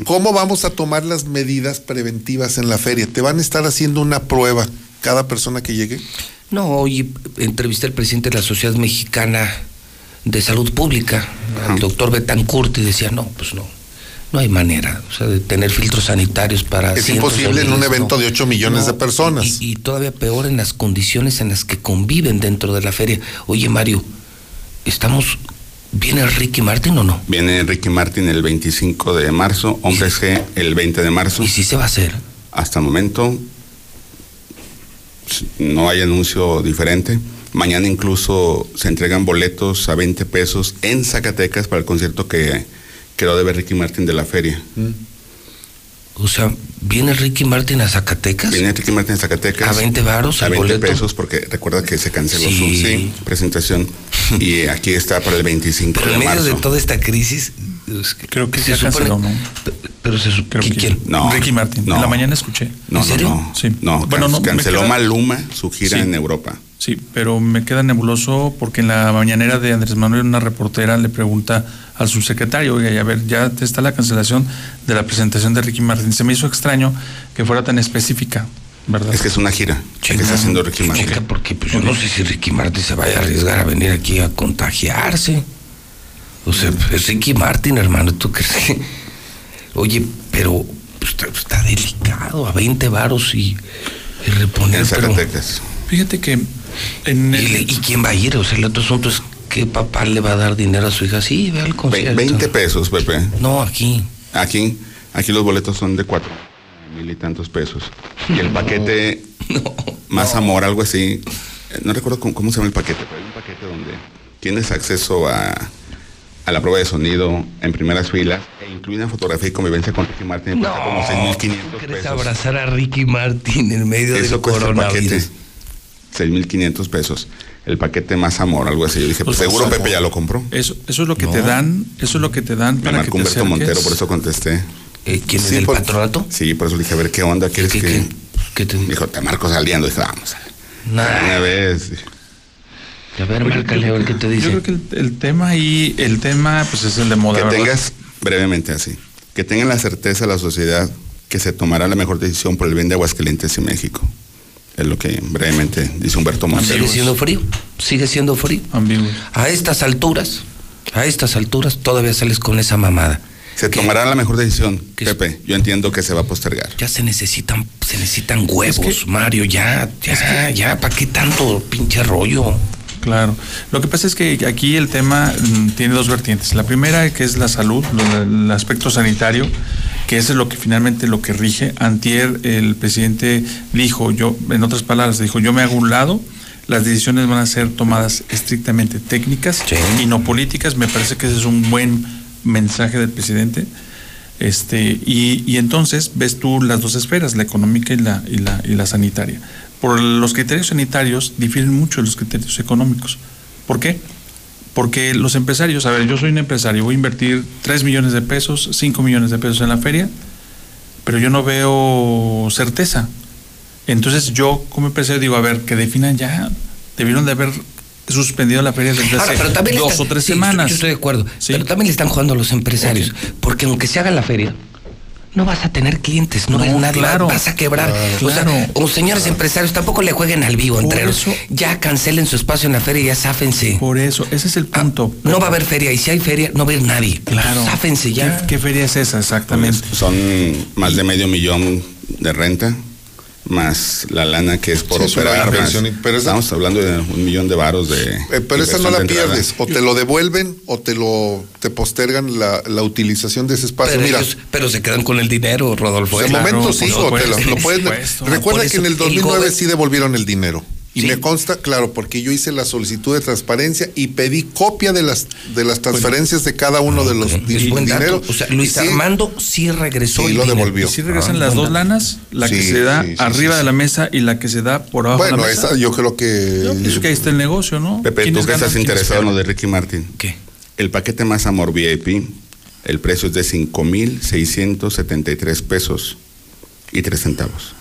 ¿Cómo vamos a tomar las medidas preventivas en la feria? ¿Te van a estar haciendo una prueba cada persona que llegue? No, hoy entrevisté al presidente de la Sociedad Mexicana de Salud Pública, al doctor Betancourt, y decía, no, pues no, no hay manera, o sea, de tener filtros sanitarios para... Es imposible en un evento no. de 8 millones de personas. Y, y todavía peor en las condiciones en las que conviven dentro de la feria. Oye, Mario, estamos... ¿Viene Ricky Martin o no? Viene Ricky Martin el 25 de marzo, Hombres G el 20 de marzo. ¿Y si se va a hacer? Hasta el momento s- no hay anuncio diferente. Mañana incluso se entregan boletos a 20 pesos en Zacatecas para el concierto que quedó de ver Ricky Martin de la feria. O sea, ¿viene Ricky Martin a Zacatecas? Viene Ricky Martin a Zacatecas. ¿A 20 varos A el 20 boleto? pesos porque recuerda que se canceló Sí. su sí, presentación y aquí está para el 25 Pero de en medio marzo. de toda esta crisis... Creo que se supone- canceló, ¿no? Pero se Creo que ¿quién? No. Ricky Martin. No. En la mañana escuché. No, ¿En serio? no, no. Sí. No, Bueno, can- canceló queda- Maluma su gira Sí. en Europa. Sí, pero me queda nebuloso porque en la mañanera de Andrés Manuel una reportera le pregunta al subsecretario, oiga, y a ver, ya está la cancelación de la presentación de Ricky Martin. Se me hizo extraño que fuera tan específica, ¿verdad? Es que es una gira que está haciendo Ricky Martin. Chica, porque pues, yo no sé si Ricky Martin se vaya a arriesgar a venir aquí a contagiarse. O sea, es Ricky Martin, hermano, ¿tú crees que? Oye, pero pues, está, está delicado, a 20 varos y, y reponer. En pero- Zacatecas. Fíjate que en ¿Y, le- ¿Y quién va a ir? O sea, el otro asunto es que papá le va a dar dinero a su hija. Sí, ve al concierto. 20 pesos, Pepe. No, aquí. Aquí, aquí los boletos son de cuatro mil y tantos pesos. Y el paquete más amor, algo así. No recuerdo cómo, cómo se llama el paquete, pero hay un paquete donde tienes acceso a, a la prueba de sonido en primeras filas e incluye una fotografía y convivencia con Ricky Martin. cuesta como 6.500 ¿Quieres pesos. abrazar a Ricky Martin en medio Eso del cuesta el paquete. coronavirus? 6.500 pesos. El paquete más amor, algo así. Yo dije, pues Pues, seguro amor. Pepe ya lo compró. Eso, eso es lo que te dan, eso es lo que te dan Me para que marcó te Humberto. Montero, por eso contesté. Eh, ¿Quién Sí, es el por- patronato? Sí, por eso le dije, a ver, ¿qué onda? ¿Quieres ¿Qué- que...? qué- te dijo? te marco saliendo. Dije, vamos. Nah. Una vez. A ver, Oye, márcale, a ver qué te dice. Yo creo que el, el tema ahí, el tema, pues es el de moda. Que ¿verdad? tengas, brevemente así, que tengan la certeza la sociedad que se tomará la mejor decisión por el bien de Aguascalientes y México. Es lo que brevemente dice Humberto Sigue Montero. siendo frío, sigue siendo frío. Ambiguo. A estas alturas, a estas alturas todavía sales con esa mamada. Se tomará la mejor decisión, Pepe. Yo entiendo que se va a postergar. Ya se necesitan, se necesitan huevos, Mario, ya, ya, ya, ¿para qué tanto pinche rollo? Claro. Lo que pasa es que aquí el tema mm, tiene dos vertientes. La primera que es la salud, lo- el aspecto sanitario, que eso es lo que finalmente lo que rige. Antier el presidente dijo, yo, en otras palabras, dijo, yo me hago un lado, las decisiones van a ser tomadas estrictamente técnicas y no políticas. Me parece que ese es un buen mensaje del presidente. Este, y, y entonces ves tú las dos esferas, la económica y la, y la, y la sanitaria. Por los criterios sanitarios difieren mucho de los criterios económicos. ¿Por qué? Porque los empresarios, a ver, yo soy un empresario, voy a invertir 3 millones de pesos, 5 millones de pesos en la feria, pero yo no veo certeza. Entonces yo como empresario digo, a ver, que definan ya, debieron de haber suspendido la feria desde Ahora, hace dos están- o tres sí, semanas. Yo estoy de acuerdo. Pero también le están jugando a los empresarios. Porque aunque se haga la feria, no vas a tener clientes, no, No, hay nadie, claro. vas a quebrar. Claro. O sea, Claro. o señores empresarios, tampoco le jueguen al vivo entre ellos. Ya cancelen su espacio en la feria y ya záfense. Por eso, ese es el punto. No va a haber feria y si hay feria, no va a haber nadie. Claro. Záfense ya. ¿Qué, qué feria es esa exactamente? Son más de medio millón de renta, más la lana que es por Sí, es operar. más- inversión, pero esa- estamos hablando de un millón de varos de. Eh, pero esa no la pierdes. O te lo devuelven o te lo te postergan la, la utilización de ese espacio. Pero, Mira, ellos- pero se quedan con el dinero, Rodolfo. de ¿eh? momento sí, por o te lo, lo puedes. Recuerda que en el 2009 gober- sí devolvieron el dinero. Y Sí. me consta, claro, porque yo hice la solicitud de transparencia y pedí copia de las de las transferencias de cada uno de los di- Es buen dato. dinero. O sea, Luis Y sí, Armando sí regresó Sí, el lo dinero. devolvió. Y si regresan Ah, las dos lanas, la que Sí, se da sí, sí, arriba sí, de la mesa y la que se da por abajo Bueno, de la mesa. esa yo creo que Yo pienso que ahí está el negocio, ¿no? Pepe, tú ¿Quiénes que estás interesado en lo de Ricky Martin. ¿Qué? El paquete más amor VIP, el precio es de 5,673 pesos y 3 centavos.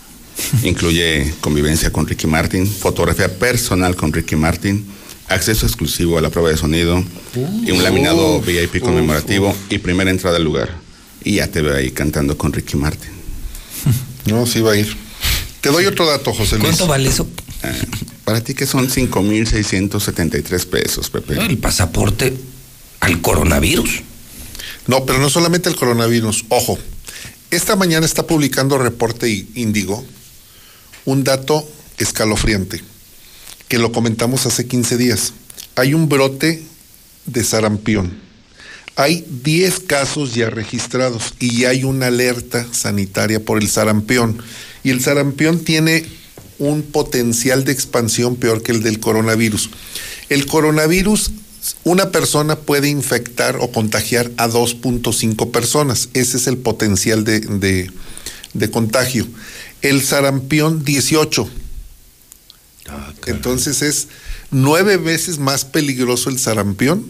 Incluye convivencia con Ricky Martin, fotografía personal con Ricky Martin, acceso exclusivo a la prueba de sonido y un laminado Uf, VIP uf, conmemorativo y primera entrada al lugar. Y ya te veo ahí cantando con Ricky Martin. No, sí va a ir. Te doy otro dato, José Luis. ¿Cuánto vale eso? Eh, para ti que son 5,673 pesos, Pepe. El pasaporte al coronavirus. No, pero no solamente el coronavirus. Ojo, esta mañana está publicando Reporte Índigo un dato escalofriante, que lo comentamos hace 15 días. Hay un brote de sarampión. Hay 10 casos ya registrados y hay una alerta sanitaria por el sarampión. Y el sarampión tiene un potencial de expansión peor que el del coronavirus. El coronavirus, una persona puede infectar o contagiar a 2.5 personas. Ese es el potencial de- de contagio. El sarampión, 18. Entonces es nueve veces más peligroso el sarampión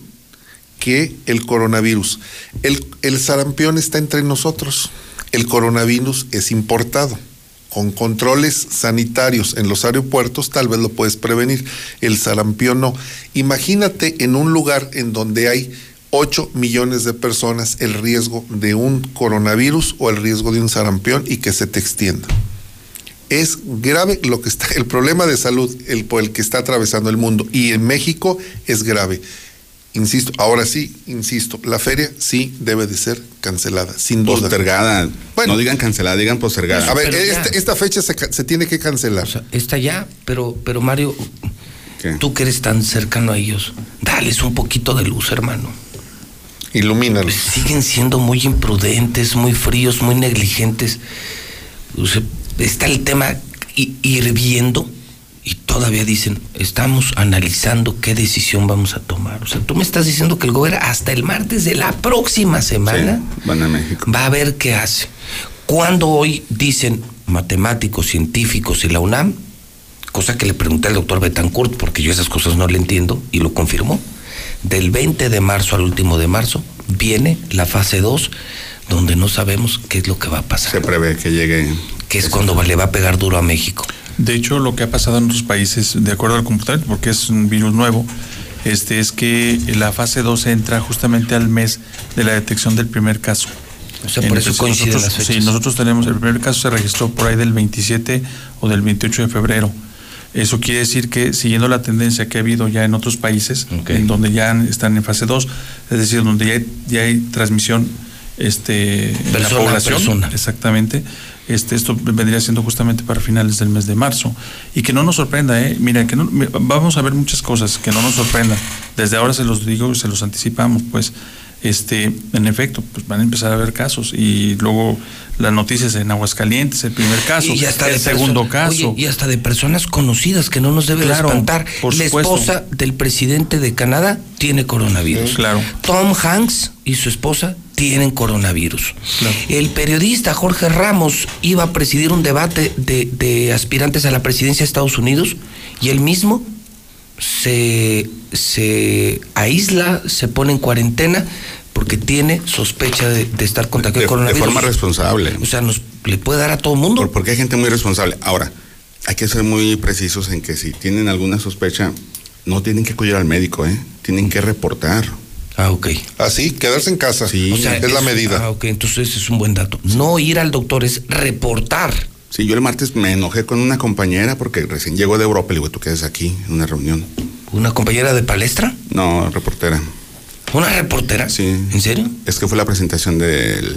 que el coronavirus. El, el sarampión está entre nosotros. El coronavirus es importado. Con controles sanitarios en los aeropuertos tal vez lo puedes prevenir. El sarampión no. Imagínate en un lugar en donde hay 8 millones de personas el riesgo de un coronavirus o el riesgo de un sarampión y que se te extienda. Es grave lo que está, el problema de salud el, por el que está atravesando el mundo y en México es grave. Insisto, ahora sí, insisto, la feria sí debe de ser cancelada, sin duda. Postergada. no digan cancelada, digan postergada. A ver, este- esta fecha se, se tiene que cancelar. Está ya, pero, pero Mario, tú que eres tan cercano a ellos, dales un poquito de luz, hermano. Ilumínalos. Siguen siendo muy imprudentes, muy fríos, muy negligentes. O sea, está el tema hi- hirviendo y todavía dicen, estamos analizando qué decisión vamos a tomar. O sea, tú me estás diciendo que el gobierno hasta el martes de la próxima semana Van a México. va a ver qué hace. Cuando hoy dicen matemáticos, científicos y la UNAM, cosa que le pregunté al doctor Betancourt, porque yo esas cosas no le entiendo, y lo confirmó, del 20 de marzo al último de marzo viene la fase 2, donde no sabemos qué es lo que va a pasar. Se prevé que llegue. Que es cuando le va a pegar duro a México. De hecho, lo que ha pasado en otros países, de acuerdo al comportamiento, porque es un virus nuevo, este es que la fase 2 entra justamente al mes de la detección del primer caso. O sea, por eso coinciden nosotros, las Sí, fechas. nosotros tenemos, el primer caso se registró por ahí del 27 o del 28 de febrero. Eso quiere decir que siguiendo la tendencia que ha habido ya en otros países, en donde ya están en fase 2, es decir, donde ya hay, ya hay transmisión este, en la Persona población, persona. exactamente, este, esto vendría siendo justamente para finales del mes de marzo. Y que no nos sorprenda, ¿eh? Mira, que no, vamos a ver muchas cosas que no nos sorprendan. Desde ahora se los digo, se los anticipamos, pues, este, en efecto, pues van a empezar a haber casos. Y luego las noticias en Aguascalientes, el primer caso, Y hasta el segundo caso. Oye, y hasta de personas conocidas que no nos debe de Claro, espantar. por la supuesto. esposa del presidente de Canadá tiene coronavirus. Claro. Tom Hanks y su esposa tienen coronavirus. El periodista Jorge Ramos iba a presidir un debate de, de aspirantes a la presidencia de Estados Unidos y él mismo se, se aísla, se pone en cuarentena porque tiene sospecha de, de estar contagiado de coronavirus. de forma responsable. O sea, nos le puede dar a todo el mundo. Por- porque hay gente muy responsable. Ahora, hay que ser muy precisos en que si tienen alguna sospecha, no tienen que acudir al médico, ¿eh? Tienen que reportar. Ah, ok. Así, quedarse en casa. Sí. O sea, es la medida. Ah, ok, entonces es un buen dato. No ir al doctor es reportar. Sí, yo el martes me enojé con una compañera porque recién llegó de Europa y le digo, tú quedas aquí en una reunión. ¿Una compañera de palestra? No, reportera. ¿Una reportera? Sí. ¿En serio? Es que fue la presentación de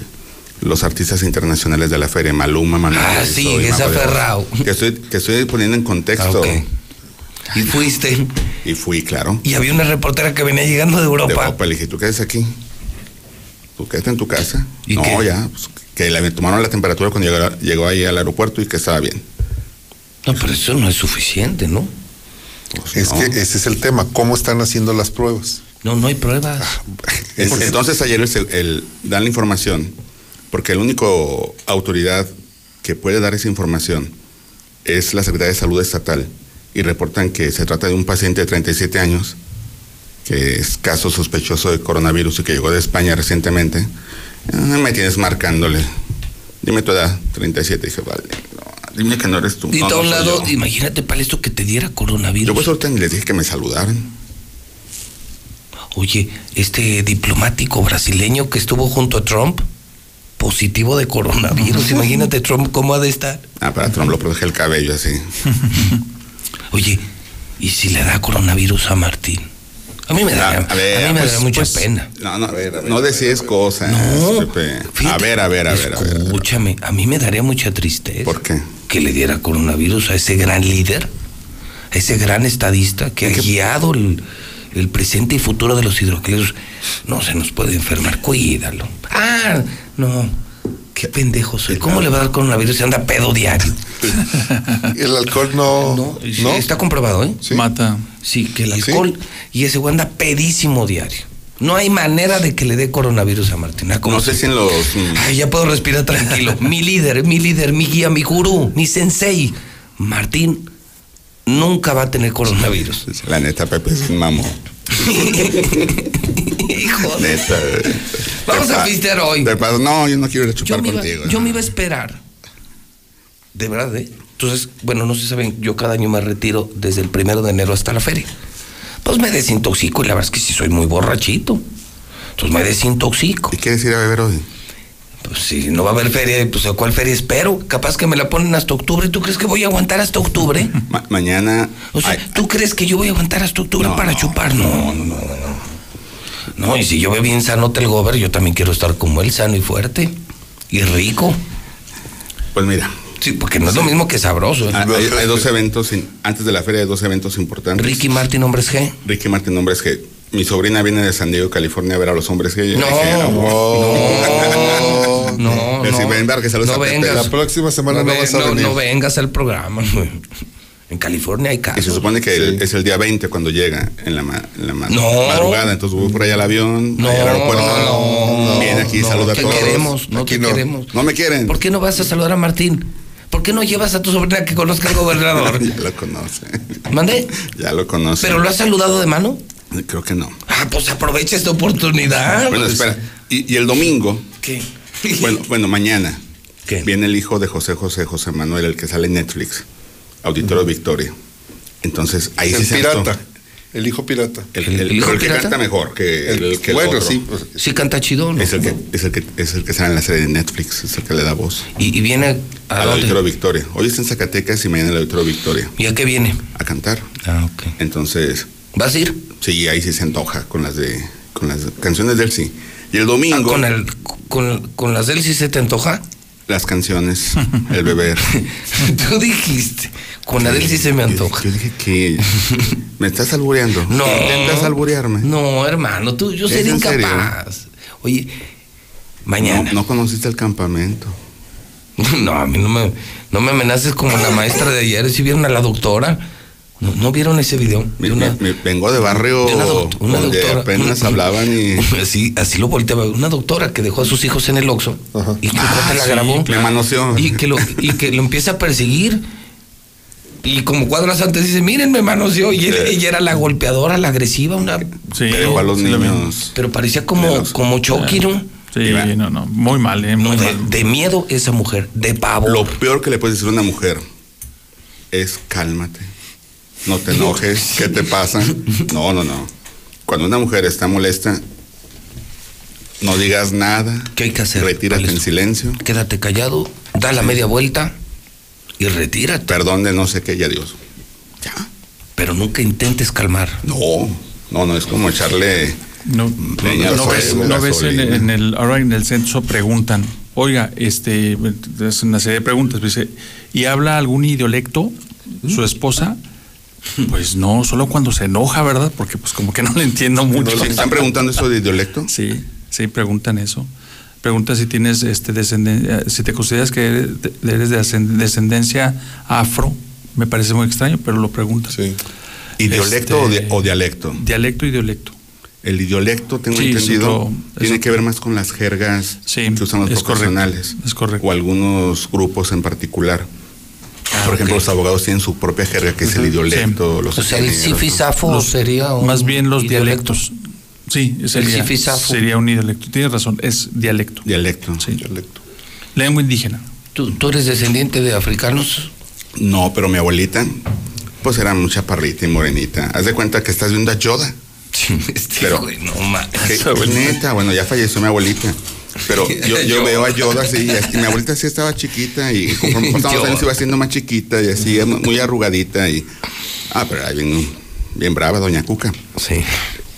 los artistas internacionales de la feria, Maluma, Manuel. Ah, sí, y es aferrado. Que estoy, que estoy poniendo en contexto. Ah, ok. Y fuiste. Y fui, claro. Y había una reportera que venía llegando de De Europa. Europa, le dije, tú quedas aquí. Tú quédate en tu casa. ¿Y no, qué? ya, pues, que le tomaron la temperatura cuando llegó, llegó ahí al aeropuerto y que estaba bien. No, pero eso no es suficiente, ¿no? Pues, Es no. que ese es el tema, cómo están haciendo las pruebas. No, no hay pruebas. Es- entonces ayer el, el- dan la información, porque el único autoridad que puede dar esa información es la Secretaría de Salud Estatal y reportan que se trata de un paciente de 37 años que es caso sospechoso de coronavirus y que llegó de España recientemente. Ah, me tienes marcándole. Dime tu edad, 37. Dije, vale, no, dime que no eres tú. Y No, de no un lado, yo. imagínate para esto que te diera coronavirus. Yo pues ahorita ni les dije que me saludaran. Oye, este diplomático brasileño que estuvo junto a Trump, positivo de coronavirus. Imagínate Trump cómo ha de estar. Ah, para Trump lo protege el cabello así. Oye, ¿y si le da coronavirus a Martín? A mí me da, Ah, a ver, a mí me pues, da mucha pues, pena. No, no, a ver, no decías cosas, No, Pepe. A fíjate, ver, a ver, a ver, a ver. Escúchame, a mí me daría mucha tristeza. ¿Por qué? Que le diera coronavirus a ese gran líder, a ese gran estadista que ha guiado el, el presente y futuro de los hidrocarburos. No se nos puede enfermar, cuídalo. Ah, no. Qué pendejo soy. ¿Cómo le va a dar coronavirus si anda pedo diario? El alcohol no. No, sí, está comprobado, ¿eh? Mata. Sí, que el alcohol y ese güey anda pedísimo diario. No hay manera de que le dé coronavirus a Martín. Ah, ¿cómo No sé si en los. mm, Ay, ya puedo respirar tranquilo. mi líder, mi líder, mi guía, mi gurú, mi sensei. Martín nunca va a tener coronavirus. La neta, Pepe es un mamón. Hijo de- Neta. Vamos a pistear hoy. no, yo no quiero ir a Yo chupar me, iba, contigo. yo me iba a esperar. De verdad, ¿eh? Entonces, bueno, no se saben, yo cada año me retiro desde el primero de enero hasta la feria. Pues me desintoxico y la verdad es que sí soy muy borrachito. Entonces me desintoxico. ¿Y quieres ir a beber hoy? Pues si no va a haber feria, pues ¿a cuál feria espero? Capaz que me la ponen hasta octubre. ¿Tú crees que voy a aguantar hasta octubre? Ma- mañana. O sea, ¿tú crees que yo voy a aguantar hasta octubre para chupar? No, no, no, no. No, y si yo veo bien sano el gober, yo también quiero estar como él, sano y fuerte. Y rico. Pues mira. Sí, porque no es lo mismo que sabroso. ¿eh? Hay, hay- hay dos eventos, antes de la feria hay dos eventos importantes. Ricky Martin, hombres G. Ricky Martin, hombres G. Mi sobrina viene de San Diego, California, a ver a los hombres G. Yo No, dije, no, no, Que si no. ven, que No vengas. La próxima semana no, ve- vas a no, venir. no vengas al programa. En California hay Y casos. se supone que el- es el día 20 cuando llega, en la, en la ma- No. madrugada. Entonces voy por allá al avión, No, allá al aeropuerto. no, no, viene aquí, no, saluda a todos. queremos, no Aquí te queremos. No me quieren. ¿Por qué no vas a saludar a Martín? ¿Por qué no llevas a tu sobrina que conozca al gobernador? ya lo conoce. ¿Mande? Ya lo conoce. ¿Pero lo has saludado de mano? Creo que no. Ah, pues aprovecha esta oportunidad. Bueno, pues. espera. Y, y el domingo, ¿Qué? bueno, bueno, mañana, ¿Qué? viene el hijo de José José, José Manuel, el que sale en Netflix, Auditorio Victoria. Entonces, ahí el sí se pirata. El hijo pirata. El, ¿El el- hijo el que pirata? canta mejor que el, que bueno, otro. sí. pues, Sí canta chido, ¿no? Es el, que, es, el que, es el que sale en la serie de Netflix, es el que le da voz. Y, y viene a Al Auditorio? Victoria. Hoy está en Zacatecas y mañana en el Auditorio Victoria. ¿Y a qué viene? A cantar. Ah, ok. Entonces, ¿Vas a ir? Sí, ahí sí se antoja con las de con las canciones de él sí. Y el domingo, Ah, ¿Con, el, con, con las de él sí se te antoja? las canciones, el beber. Tú dijiste, con la de él sí se me antoja. Yo dije que me estás albureando. No. Intentas alburearme. No, hermano, tú, yo ¿Es sería incapaz. Oye, mañana. No, no conociste el campamento. No, a mí no me, no me amenaces como la maestra de ayer. Si vieron a la doctora, ¿No, no vieron ese video? Me- De una- me- me- vengo de barrio de una doct- una donde doctora. apenas hablaban y... Así, así lo volteaba. Una doctora que dejó a sus hijos en el Oxxo y que Ah, la sí, grabó. me manoseó. Y que, lo, y que lo empieza a perseguir. Y como cuadras antes dice, miren, me manoseó. Y ella era la golpeadora, la agresiva, una... Pero a los niños... Pero parecía como, como Chucky, ¿no? Sí, no, no, muy mal, ¿eh? Muy de, mal. de miedo esa mujer, de pavo. Lo peor que le puedes decir a una mujer es cálmate, no te enojes, ¿qué te pasa? No, no, no. Cuando una mujer está molesta, no digas nada. ¿Qué hay que hacer? Retírate en silencio. Quédate callado, da la media vuelta y retírate. Perdón de no sé qué, ya Dios. Pero nunca intentes calmar. No, no, no, es como echarle No, leña no ves, no ves en, en el, ahora en el censo preguntan, oiga, este, es una serie de preguntas, dice, ¿y habla algún idiolecto su esposa? Pues no, solo cuando se enoja, ¿verdad? Porque pues como que no le entiendo mucho. ¿Sí ¿Están preguntando eso de idiolecto? Sí, sí, preguntan eso. Pregunta si tienes este descendencia, si te consideras que eres de, descendencia afro. Me parece muy extraño, pero lo preguntan. ¿Idiolecto o, Este, o dialecto? Dialecto y dialecto. El idiolecto, tengo Sí, entendido, tiene que ver más con las jergas que usan los es correcto, profesionales. es correcto. O algunos grupos en particular. Por ejemplo, los abogados tienen su propia jerga, que es el idiolecto. Los O sea, el sifisafo Los- sería un Más bien los idiolecto. dialectos. Sí, sería, sifisafo. sería un dialecto. Tienes razón, es dialecto. Dialecto. Sí. Lengua indígena. ¿Tú, tú eres descendiente de africanos? No, pero mi abuelita, pues era mucha parrita y morenita. Haz de cuenta que estás viendo a Yoda. pero, güey, no mames. que- neta, bueno, ya falleció mi abuelita. Pero yo, yo veo a Yoda así, y así, mi abuelita sí estaba chiquita y conforme pasaban los años iba siendo más chiquita y así, muy arrugadita y... Ah, pero bien, bien brava, doña Cuca. Sí.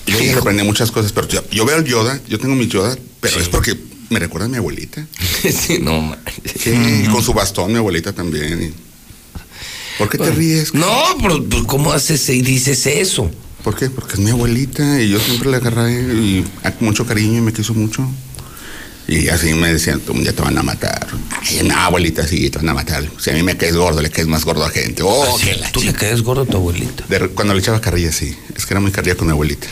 Yo me sorprendí muchas cosas, pero yo, yo veo al Yoda, yo tengo mi Yoda, pero es porque me recuerda a mi abuelita. sí, no mames. Sí, y con su bastón mi abuelita también. y- ¿Por qué te ríes? No, pero pues, ¿cómo haces y dices eso? ¿Por qué? Porque es mi abuelita y yo siempre la agarré y a- con mucho cariño y me quiso mucho. Y así me decían, día te van a matar. Ay, no, abuelita, sí, te van a matar. Si a mí me caes gordo, le caes más gordo a gente. Oh, que la tú le caes gordo a tu abuelita. De cuando le echaba carrilla, sí. Es que era muy carrilla con mi abuelita.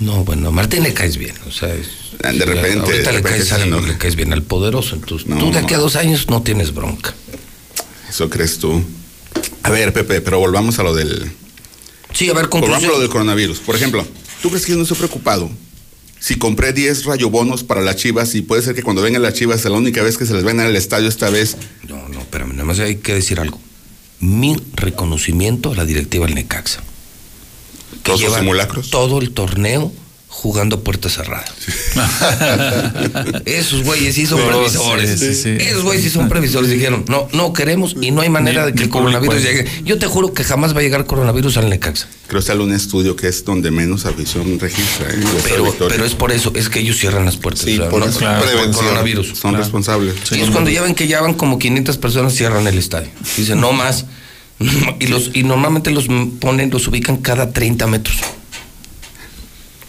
No, bueno, a Martín le caes bien. O sea, es- Ah, De repente, ahorita de le, caes se al- enoja. le caes bien al poderoso. Entonces, No. tú de aquí a dos años no tienes bronca. Eso crees tú. A ver, Pepe, pero volvamos a lo del. Sí, a ver, Volvamos a conclusión. lo del coronavirus. Por ejemplo, ¿tú crees que yo no estoy preocupado? Si compré 10 rayobonos para las chivas y puede ser que cuando vengan las chivas sea la única vez que se les ven al estadio esta vez. No, no, espérame, nada más hay que decir algo. Mi reconocimiento a la directiva del Necaxa. Que Todos los simulacros. Todo el torneo jugando a puerta cerrada. Esos güeyes sí son previsores. sí, sí, sí. Esos güeyes sí son previsores. Dijeron, no, no queremos y no hay manera Ni- de que el coronavirus llegue. Yo te juro que jamás va a llegar coronavirus al Necaxa. Creo que sale un estudio que es donde menos afición registra. ¿eh? Pero, pero es por eso, es que ellos cierran las puertas. Sí, por no coronavirus. Son responsables. Sí, es cuando ya ven que ya van como 500 personas, cierran el estadio. Dicen, no más. Y, los, y normalmente los ponen, los ubican cada 30 metros.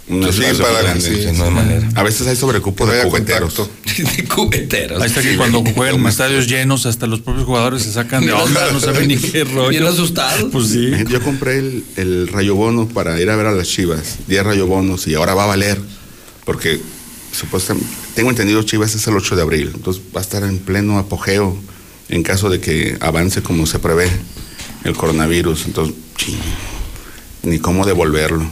Una Sí, para- grande. sí, no hay manera. A veces hay sobrecupo de cubeteros. De cubeteros. Ahí está que Sí, cuando juegan en estadios llenos, hasta los propios jugadores se sacan de onda, no saben ni qué rollo. Bien asustados. Pues sí. Yo compré el, el rayobono para ir a ver a las chivas. 10 rayobonos y ahora va a valer. Porque supuestamente, tengo entendido Chivas es el 8 de abril. Entonces va a estar en pleno apogeo en caso de que avance como se prevé el coronavirus. Entonces, ching, ni cómo devolverlo.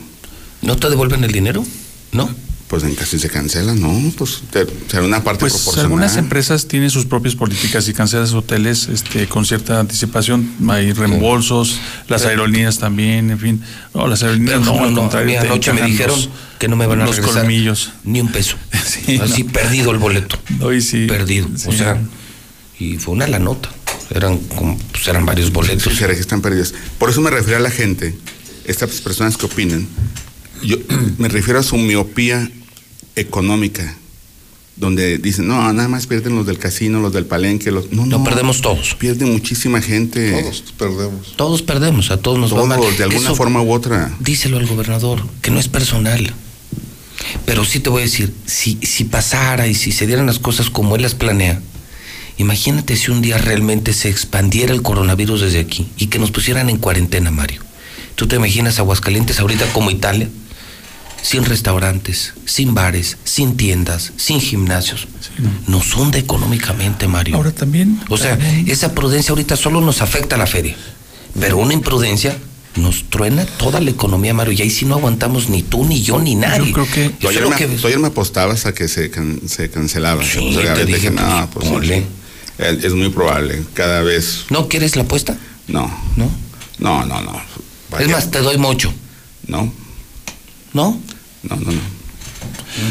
¿No te devuelven el dinero? ¿No? Pues en caso si se cancela, no, pues será una parte Pues proporcional. algunas empresas tienen sus propias políticas y cancelas hoteles este, con cierta anticipación. Hay reembolsos, las aerolíneas también, en fin. No, las aerolíneas no, al a contrario. mí te anoche me dijeron los- que no me van a los regresar colmillos. ni un peso. Sí, Así no. perdido el boleto. Hoy sí. Perdido. O sea, y fue una la nota. Eran como, pues eran varios boletos. se registran pérdidas. Por eso me refiero a la gente, estas personas que opinan. Yo me refiero a su miopía económica, donde dicen, no, nada más pierden los del casino, los del palenque, los. No, No no, perdemos todos. pierde muchísima gente. Todos perdemos. Todos perdemos, a todos nos va Todos, mal. de alguna Eso- forma u otra. díselo al gobernador, que no es personal. Pero sí te voy a decir, si, si pasara y si se dieran las cosas como él las planea, Imagínate si un día realmente se expandiera el coronavirus desde aquí y que nos pusieran en cuarentena, Mario. ¿Tú te imaginas Aguascalientes ahorita como Italia? Sin restaurantes, sin bares, sin tiendas, sin gimnasios. Nos hunde económicamente, Mario. Ahora también. O sea, esa prudencia ahorita solo nos afecta a la feria. Pero una imprudencia nos truena toda la economía, Mario. Y ahí sí no aguantamos ni tú, ni yo, ni nadie. Yo creo que. Tú ayer, me, que- tú ayer me apostabas a que se, can- se cancelaba. Sí, O sea, te le dije, no, pues, pues, ponle. es, es muy probable. Cada vez. ¿No quieres la apuesta? No. ¿No? No, no, no. Es más, te doy mucho. No. ¿No? No, no, no.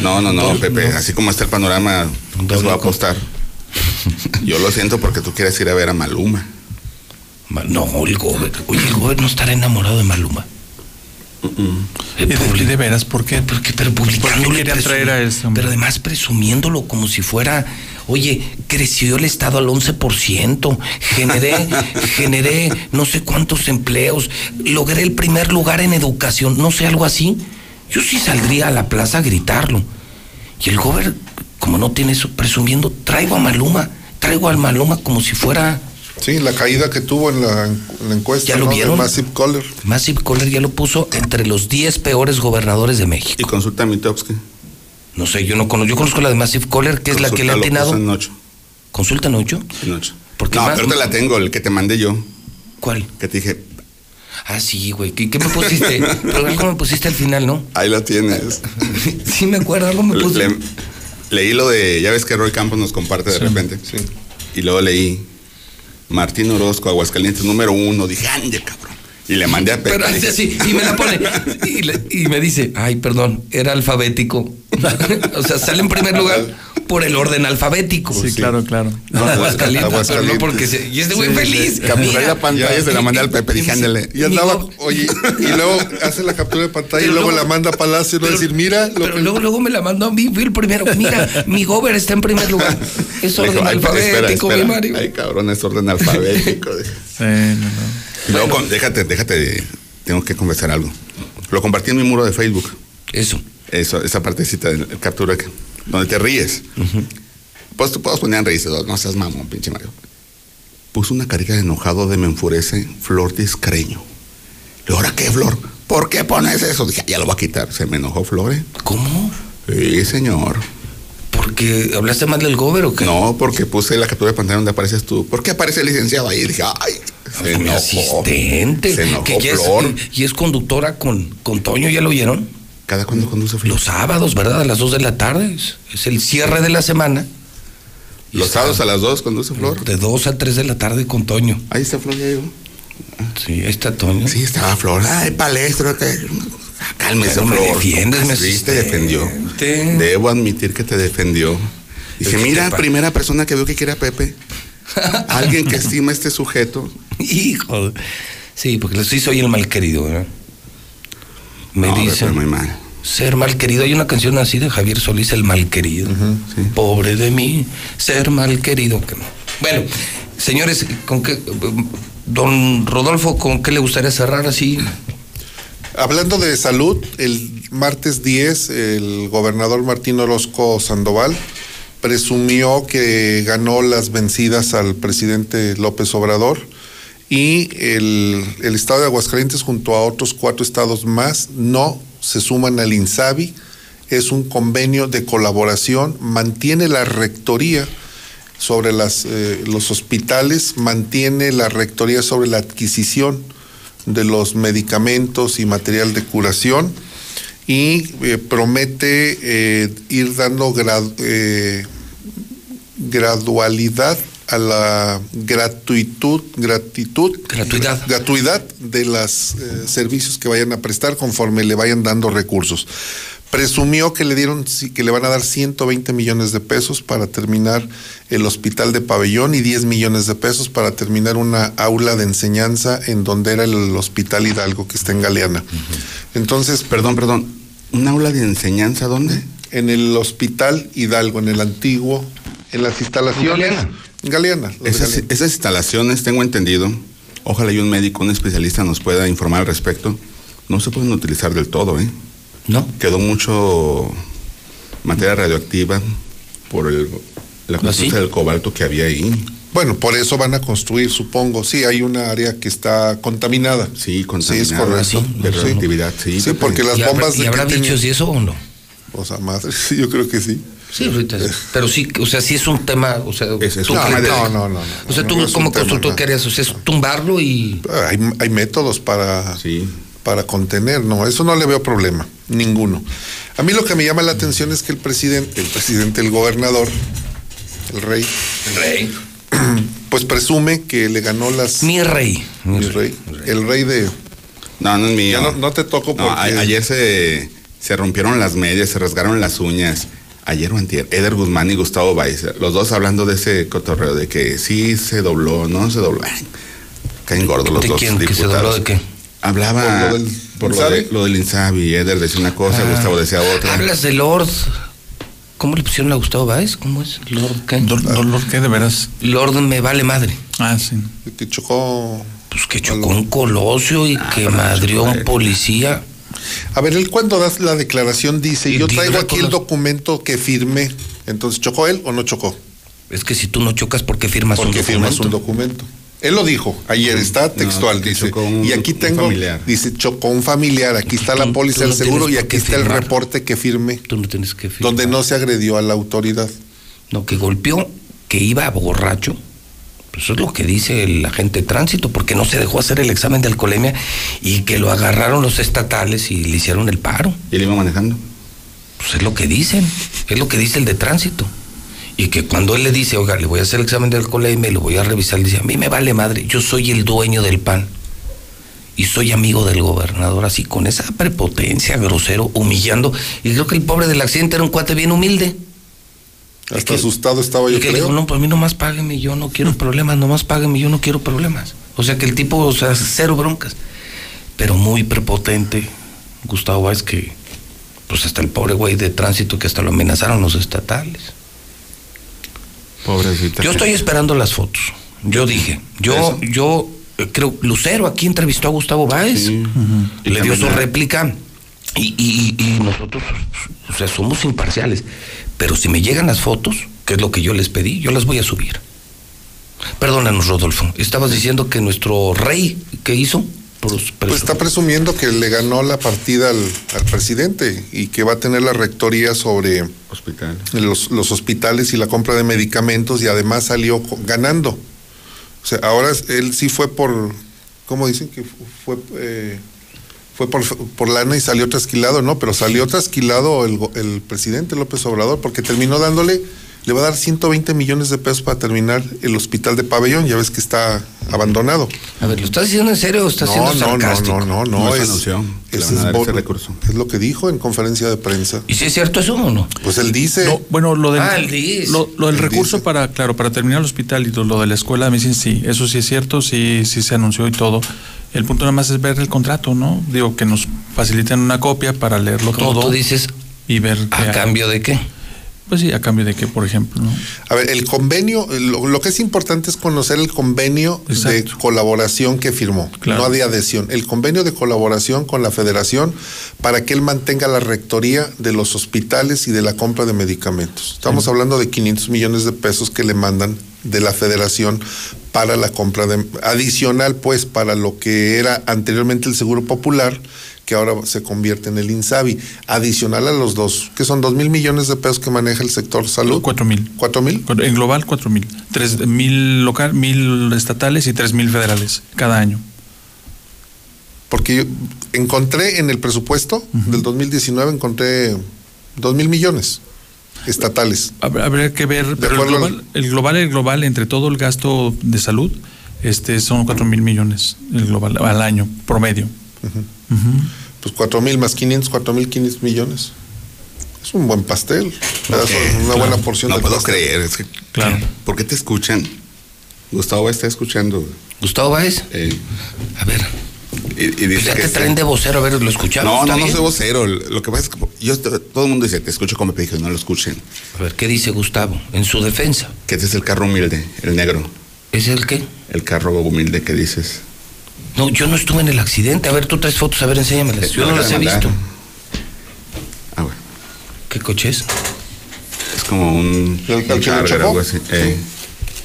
No, no, no, No, Pepe. no. Así como está el panorama, pues voy a apostar. Yo lo siento porque tú quieres ir a ver a Maluma. Ma- No, el gobierno. Oye, el gobierno estará enamorado de Maluma. Y de, y de veras, ¿por qué? Porque, pero publicándole, ¿Por qué traer a hombre? Pero además presumiéndolo como si fuera, oye, creció el Estado al 11%, generé, generé no sé cuántos empleos, logré el primer lugar en educación, no sé, algo así. Yo sí saldría a la plaza a gritarlo. Y el gobierno, como no tiene eso, presumiendo, traigo a Maluma, traigo al Maluma como si fuera... Sí, la caída que tuvo en la, en la encuesta ¿Ya lo ¿no? de vieron? Massive Caller. Massive Caller ya lo puso entre los 10 peores gobernadores de México. Y consulta a Mitowski. No sé, yo no conozco, yo conozco la de Massive Caller, que es la que le ha atinado. en ocho. ¿Consulta en ocho? En ocho. Porque no, más- pero te la tengo, el que te mandé yo. ¿Cuál? Que te dije, Ah, sí, güey. ¿Qué, qué me pusiste? Pero algo me pusiste al final, ¿no? ahí lo tienes. Sí, me acuerdo, algo me pusiste. Le- leí lo de, ya ves que Roy Campos nos comparte de repente. Sí. Y luego leí Martín Orozco, Aguascalientes número uno. Dije, ande, cabrón. Y le mandé a Pepe. Pero así, así, y me la pone. Y, le- y me dice, ay, perdón, era alfabético. o sea, sale en primer lugar por el orden alfabético. Sí, claro, claro. No, Aguascalientes, pero no Aguascalientes. porque se, y este güey Sí, feliz. sí. Capturé la pantalla, se la mandé al Pepe. Dije, ándale. Y andaba, oye, y luego hace la captura de pantalla y luego luego- la manda a Palacio y va a decir, mira, lo Pero que- luego, luego me la mandó a mí, fui el primero. Mira, mi gober está en primer lugar. Es Me dijo, orden "Ay, espera, alfabético, espera. mi Mario. Ay, cabrón, es orden alfabético. Sí, no, no. Luego, déjate, déjate, tengo que confesar algo. Lo compartí en mi muro de Facebook. Eso. Eso, esa partecita de captura que, donde te ríes. Pues tú puedes poner reírse, no seas mamón, pinche Mario. Puso una carita de enojado de me enfurece Flor Discreño. ¿Y ahora qué, Flor? ¿Por qué pones eso? Dije, ya lo va a quitar. Se me enojó Flor, ¿eh? ¿Cómo? Sí, señor. ¿Porque hablaste mal del gober o qué? No, porque puse la captura de pantalla donde apareces tú. ¿Por qué aparece el licenciado ahí? Dije, ay, se Fue mi enojó. asistente. Se enojó que es- y es conductora con, con Toño, ¿ya lo oyeron? ¿Cada cuándo conduce Flor? Los sábados, ¿verdad? A las 2 de la tarde. Es, el cierre de la semana. Los sábados a las dos conduce Flor. De 2 a 3 de la tarde con Toño. Ahí está Flor, ya llegó. Sí, ahí está Toño. Sí, estaba Flor. Ay, palestro, que. Cálmese, Pero me defiendes, Sí, te defendió. Debo admitir que te defendió. Dije, mira, primera persona que veo que quiere a Pepe. Alguien que estima a este sujeto. Hijo. Sí, porque sí soy el mal querido, ¿verdad? Me No, dicen. Muy mal. Ser mal querido. Hay una canción así de Javier Solís, El mal querido. Pobre de mí, ser mal querido. Que no. Bueno, señores, ¿con qué, don Rodolfo, ¿con qué le gustaría cerrar así? Hablando de salud, el martes 10 el gobernador Martín Orozco Sandoval presumió que ganó las vencidas al presidente López Obrador y el, el estado de Aguascalientes junto a otros cuatro estados más no se suman al INSABI. Es un convenio de colaboración, mantiene la rectoría sobre las, eh, los hospitales, mantiene la rectoría sobre la adquisición de los medicamentos y material de curación y eh, promete eh, ir dando grad- eh, gradualidad a la gratuitud, gratitud, Gratuidad. gratuidad de los servicios que vayan a prestar conforme le vayan dando recursos. Presumió que le dieron, que le van a dar 120 millones de pesos para terminar el hospital de pabellón y 10 millones de pesos para terminar una aula de enseñanza en donde era el hospital Hidalgo que está en Galeana. Entonces, Perdón, perdón. ¿Un aula de enseñanza dónde? en el hospital Hidalgo, en el antiguo, en las instalaciones. Galeana. Galeana. Esas, Galeana. esas instalaciones, tengo entendido, ojalá y un médico, un especialista nos pueda informar al respecto, no se pueden utilizar del todo, ¿eh? ¿No? Quedó mucho materia radioactiva por el la ¿Ah, cuestión sí? del cobalto que había ahí. Bueno, por eso van a construir, supongo. Sí, hay una área que está contaminada. Sí, Sí, es contaminada, correcto. sí, de radioactividad, sí, Sí, porque las ¿Y habrá- bombas y de habrá bichos y eso o no? O sea, madre, sí, yo creo que sí. Sí, ahorita. Pero sí, o sea, sí es un tema, o sea, es tú tema de- No, no, no, no, O sea, no, tú no es como querías, o sea, es tumbarlo y Hay, hay métodos para, para contener, no, eso no le veo problema, ninguno. A mí lo que me llama la atención es que el presidente, el presidente, el gobernador, el rey, el rey, pues presume que le ganó las. Mi rey. Mi, rey. El rey de. No, no es mío. Ya no, no te toco No, porque. a- ayer se, se rompieron las medias, se rasgaron las uñas. Ayer o antier, Eder Guzmán y Gustavo Báez, los dos hablando de ese cotorreo de que sí se dobló, no se dobló. Caen gordos los ¿De dos quién? ¿Que se diputados. dobló de qué? Hablaba Por lo del por lo, de, lo del Insabi. Eder decía una cosa, Ah. Gustavo decía otra. Hablas de Lord. ¿Cómo le pusieron a Gustavo Báez? ¿Cómo es? Lord qué? ¿Lord qué de veras? Lord me vale madre. Ah, sí. Que chocó. Pues que chocó un colosio y que madrió a un policía. A ver, él cuando das la declaración dice, Y yo traigo aquí el documento que firmé. Entonces, ¿chocó él o no chocó? Es que si tú no chocas, ¿por qué firmas Porque un firmas documento? un documento. Él lo dijo ayer, está textual, que dice. chocó un- y aquí tengo, familiar. dice, chocó un familiar, aquí está la póliza no del seguro y aquí está el reporte que firme, Tú no tienes que firmar. donde no se agredió a la autoridad. No, que golpeó, que iba borracho. Pues eso es lo que dice el agente de tránsito, porque no se dejó hacer el examen de alcoholemia y que lo agarraron los estatales y le hicieron el paro. ¿Y él iba manejando? Pues es lo que dicen, es lo que dice el de tránsito. Y que cuando él le dice, oiga, le voy a hacer el examen de alcoholemia y lo voy a revisar, le dice, a mí me vale madre, yo soy el dueño del pan. Y soy amigo del gobernador, así con esa prepotencia, grosero, humillando. Y creo que el pobre del accidente era un cuate bien humilde. Hasta asustado estaba yo Y que le creo. dijo, no, pues a mí nomás págueme, yo no quiero problemas, nomás págueme, yo no quiero problemas. O sea que el tipo, o sea, cero broncas. Pero muy prepotente, Gustavo Báez, que pues hasta el pobre güey de tránsito que hasta lo amenazaron los estatales. Pobrecita. Yo estoy esperando las fotos. Yo dije, yo, yo eh, creo, Lucero aquí entrevistó a Gustavo Báez, Y le dio su réplica y, y- y nosotros, o sea, somos imparciales. Pero si me llegan las fotos, que es lo que yo les pedí, yo las voy a subir. Perdónanos, Rodolfo. Estabas diciendo que nuestro rey, ¿qué hizo? Pues está presumiendo que le ganó la partida al, al presidente y que va a tener la rectoría sobre Hospital. los, los hospitales y la compra de medicamentos y además salió ganando. O sea, ahora él sí fue por, ¿cómo dicen? Que fu- fue, eh, fue por, por lana y salió trasquilado, ¿no? Pero salió trasquilado el, el presidente López Obrador porque terminó dándole, le va a dar 120 millones de pesos para terminar el hospital de pabellón, ya ves que está abandonado. A ver, ¿lo estás diciendo en serio o estás siendo No, no, sarcástico? no, no, no, No, es, es a es bo- ese recurso. es lo que dijo en conferencia de prensa. ¿Y si es cierto eso o no? Pues él dice, No, bueno, lo del, Ah, lo, lo del El recurso para, claro, para terminar el hospital y lo, lo de la escuela, me dicen sí, eso sí es cierto, sí, sí se anunció y todo. El punto nada más es ver el contrato, ¿no? Digo, que nos faciliten una copia para leerlo Como todo tú dices, y ver ¿a cambio de qué? Pues sí, a cambio de qué, por ejemplo, ¿no? A ver, el convenio, lo, lo que es importante es conocer el convenio de colaboración que firmó, Claro. no de adhesión. El convenio de colaboración con la federación para que él mantenga la rectoría de los hospitales y de la compra de medicamentos. Estamos hablando de 500 millones de pesos que le mandan de la federación para la compra de adicional pues para lo que era anteriormente el Seguro Popular que ahora se convierte en el INSABI, adicional a los dos, que son dos mil millones de pesos que maneja el sector salud. Cuatro mil. ¿Cuatro mil? En global, cuatro mil. Tres mil local, mil estatales y tres mil federales cada año. Porque yo encontré en el presupuesto del 2019, encontré dos mil millones estatales. Hab- Habría que ver, pero el global, el global, el global, entre todo el gasto de salud, este son cuatro mil millones el global al año, promedio. Pues cuatro mil más 500, cuatro mil 500 millones. Es un buen pastel. pedazo, una buena porción No del puedo pastel. creer. Es que, Claro. ¿Por qué te escuchan? Gustavo está escuchando. ¿Gustavo Báez? Eh, A ver, y, y pues dice ya que te traen de vocero, a ver, ¿lo escuchamos? No, ¿Está no, no soy vocero. Lo que pasa es que yo, est- todo el mundo dice, te escucho como dije, no lo escuchen. A ver, ¿qué dice Gustavo? En su defensa. Que este es el carro humilde, el negro. ¿Es el qué? El carro humilde que dices. No, yo no estuve en el accidente. A ver, tú traes fotos, a ver, enséñamelas. Yo no las he visto. Ah, bueno. ¿Qué coche es? Es como un, ¿El- el que algo así. Eh,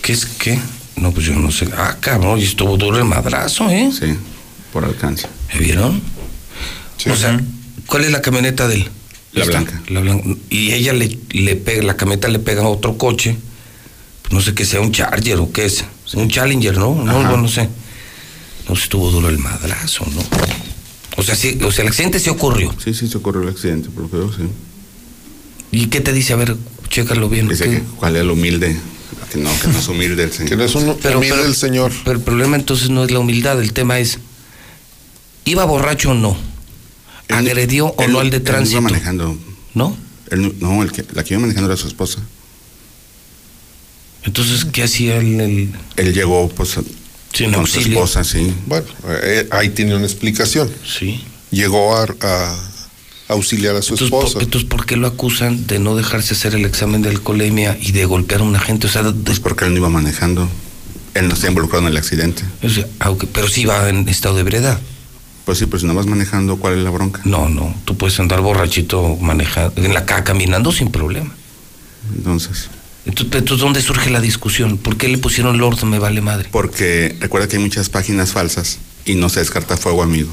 ¿Qué es qué? No, pues yo no sé. Ah, cabrón, y estuvo duro el madrazo, ¿eh? sí, por alcance. ¿Me vieron? O sea, ¿cuál es la camioneta de él? La blanca. La blanca. Y ella le, le pega, la camioneta le pega a otro coche. No sé qué sea, un Charger o qué es. Un Challenger, ¿no? No, no, no sé. No estuvo duro el madrazo, ¿no? O sea, sí, o sea, el accidente sí ocurrió. Sí, sí, se ocurrió el accidente, por lo que veo, sí. ¿Y qué te dice? A ver, chécalo bien. Dice ¿qué? que cuál es el humilde. Que no, que no es humilde el señor. Que no es un Pero- humilde pero- el señor. Pero el problema entonces no es la humildad, el tema es, ¿iba borracho o no? Él- ¿Agredió o él- no al de él tránsito? iba manejando. ¿No? Él no, el que, la que iba manejando era su esposa. Entonces, ¿qué hacía el...? el- Él llegó, pues, Sin con su esposa, sí. Bueno, eh, ahí tiene una explicación. Sí. Llegó a, a auxiliar a su Entonces esposa. por, entonces, ¿por qué lo acusan de no dejarse hacer el examen de alcoholemia y de golpear a un agente? O sea, de- Pues porque él no iba manejando. Él no está involucrado en el accidente. o sea, aunque, pero sí va en estado de ebriedad. Pues sí, pero si no vas manejando, ¿cuál es la bronca? No, no, tú puedes andar borrachito manejando, en la calle caminando sin problema. Entonces, Entonces, entonces, ¿dónde surge la discusión? ¿Por qué le pusieron Lord me vale madre? porque recuerda que hay muchas páginas falsas y no se descarta fuego amigo.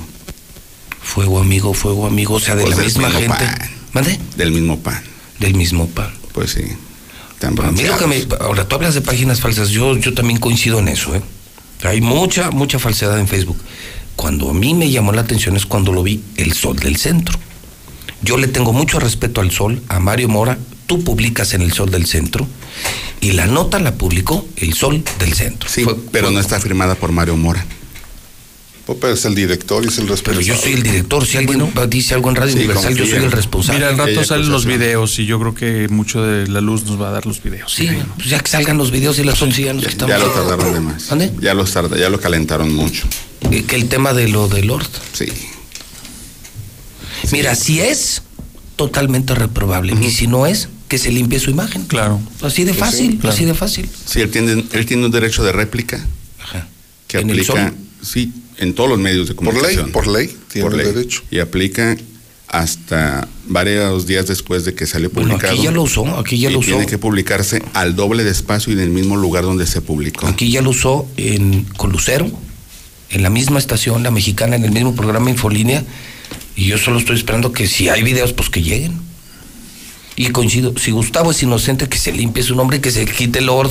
Fuego amigo, fuego amigo, o sea, de Pues la del misma mismo gente. pan. ¿Mande? Del mismo pan. Del mismo pan. Pues sí. Tan A mí lo que me, ahora tú hablas de páginas falsas, yo, yo también coincido en eso, ¿eh? Hay mucha, mucha falsedad en Facebook. Cuando a mí me llamó la atención es cuando lo vi el Sol del Centro. Yo le tengo mucho respeto al Sol, a Mario Mora. Tú publicas en el Sol del Centro y la nota la publicó el Sol del Centro. Sí, Fue- pero fue- no está firmada por Mario Mora. Popper es el director y es el Pero responsable. yo soy el director. Si alguien dice algo en Radio sí, Universal, yo soy el responsable. Mira, al rato Ella salen los videos y yo creo que mucho de la luz nos va a dar los videos. Sí, pues ya que salgan los videos y las 11 ya nos Ya, estamos. ya lo tardaron de más. ¿Dónde? Ya lo, tarda, ya lo calentaron mucho. Eh, Que el tema de lo de Lord. Sí. Mira, si es totalmente reprobable y si no es, que se limpie su imagen. Claro. Así de fácil, sí, claro. así de fácil. Sí, él tiene, él tiene un derecho de réplica Ajá. que ¿En el aplica, Sol? sí, en todos los medios de Por ley, comunicación. por ley, tiene Por el ley. derecho. Y aplica hasta varios días después de que salió Bueno, publicado. aquí ya lo usó, aquí ya lo usó. tiene que publicarse al doble de espacio y en el mismo lugar donde se publicó. Aquí ya lo usó en con Lucero, en la misma estación, la mexicana, en el mismo programa Infolínea. Y yo solo estoy esperando que si hay videos, pues que lleguen. Y coincido, si Gustavo es inocente, que se limpie su nombre, que se quite Lord.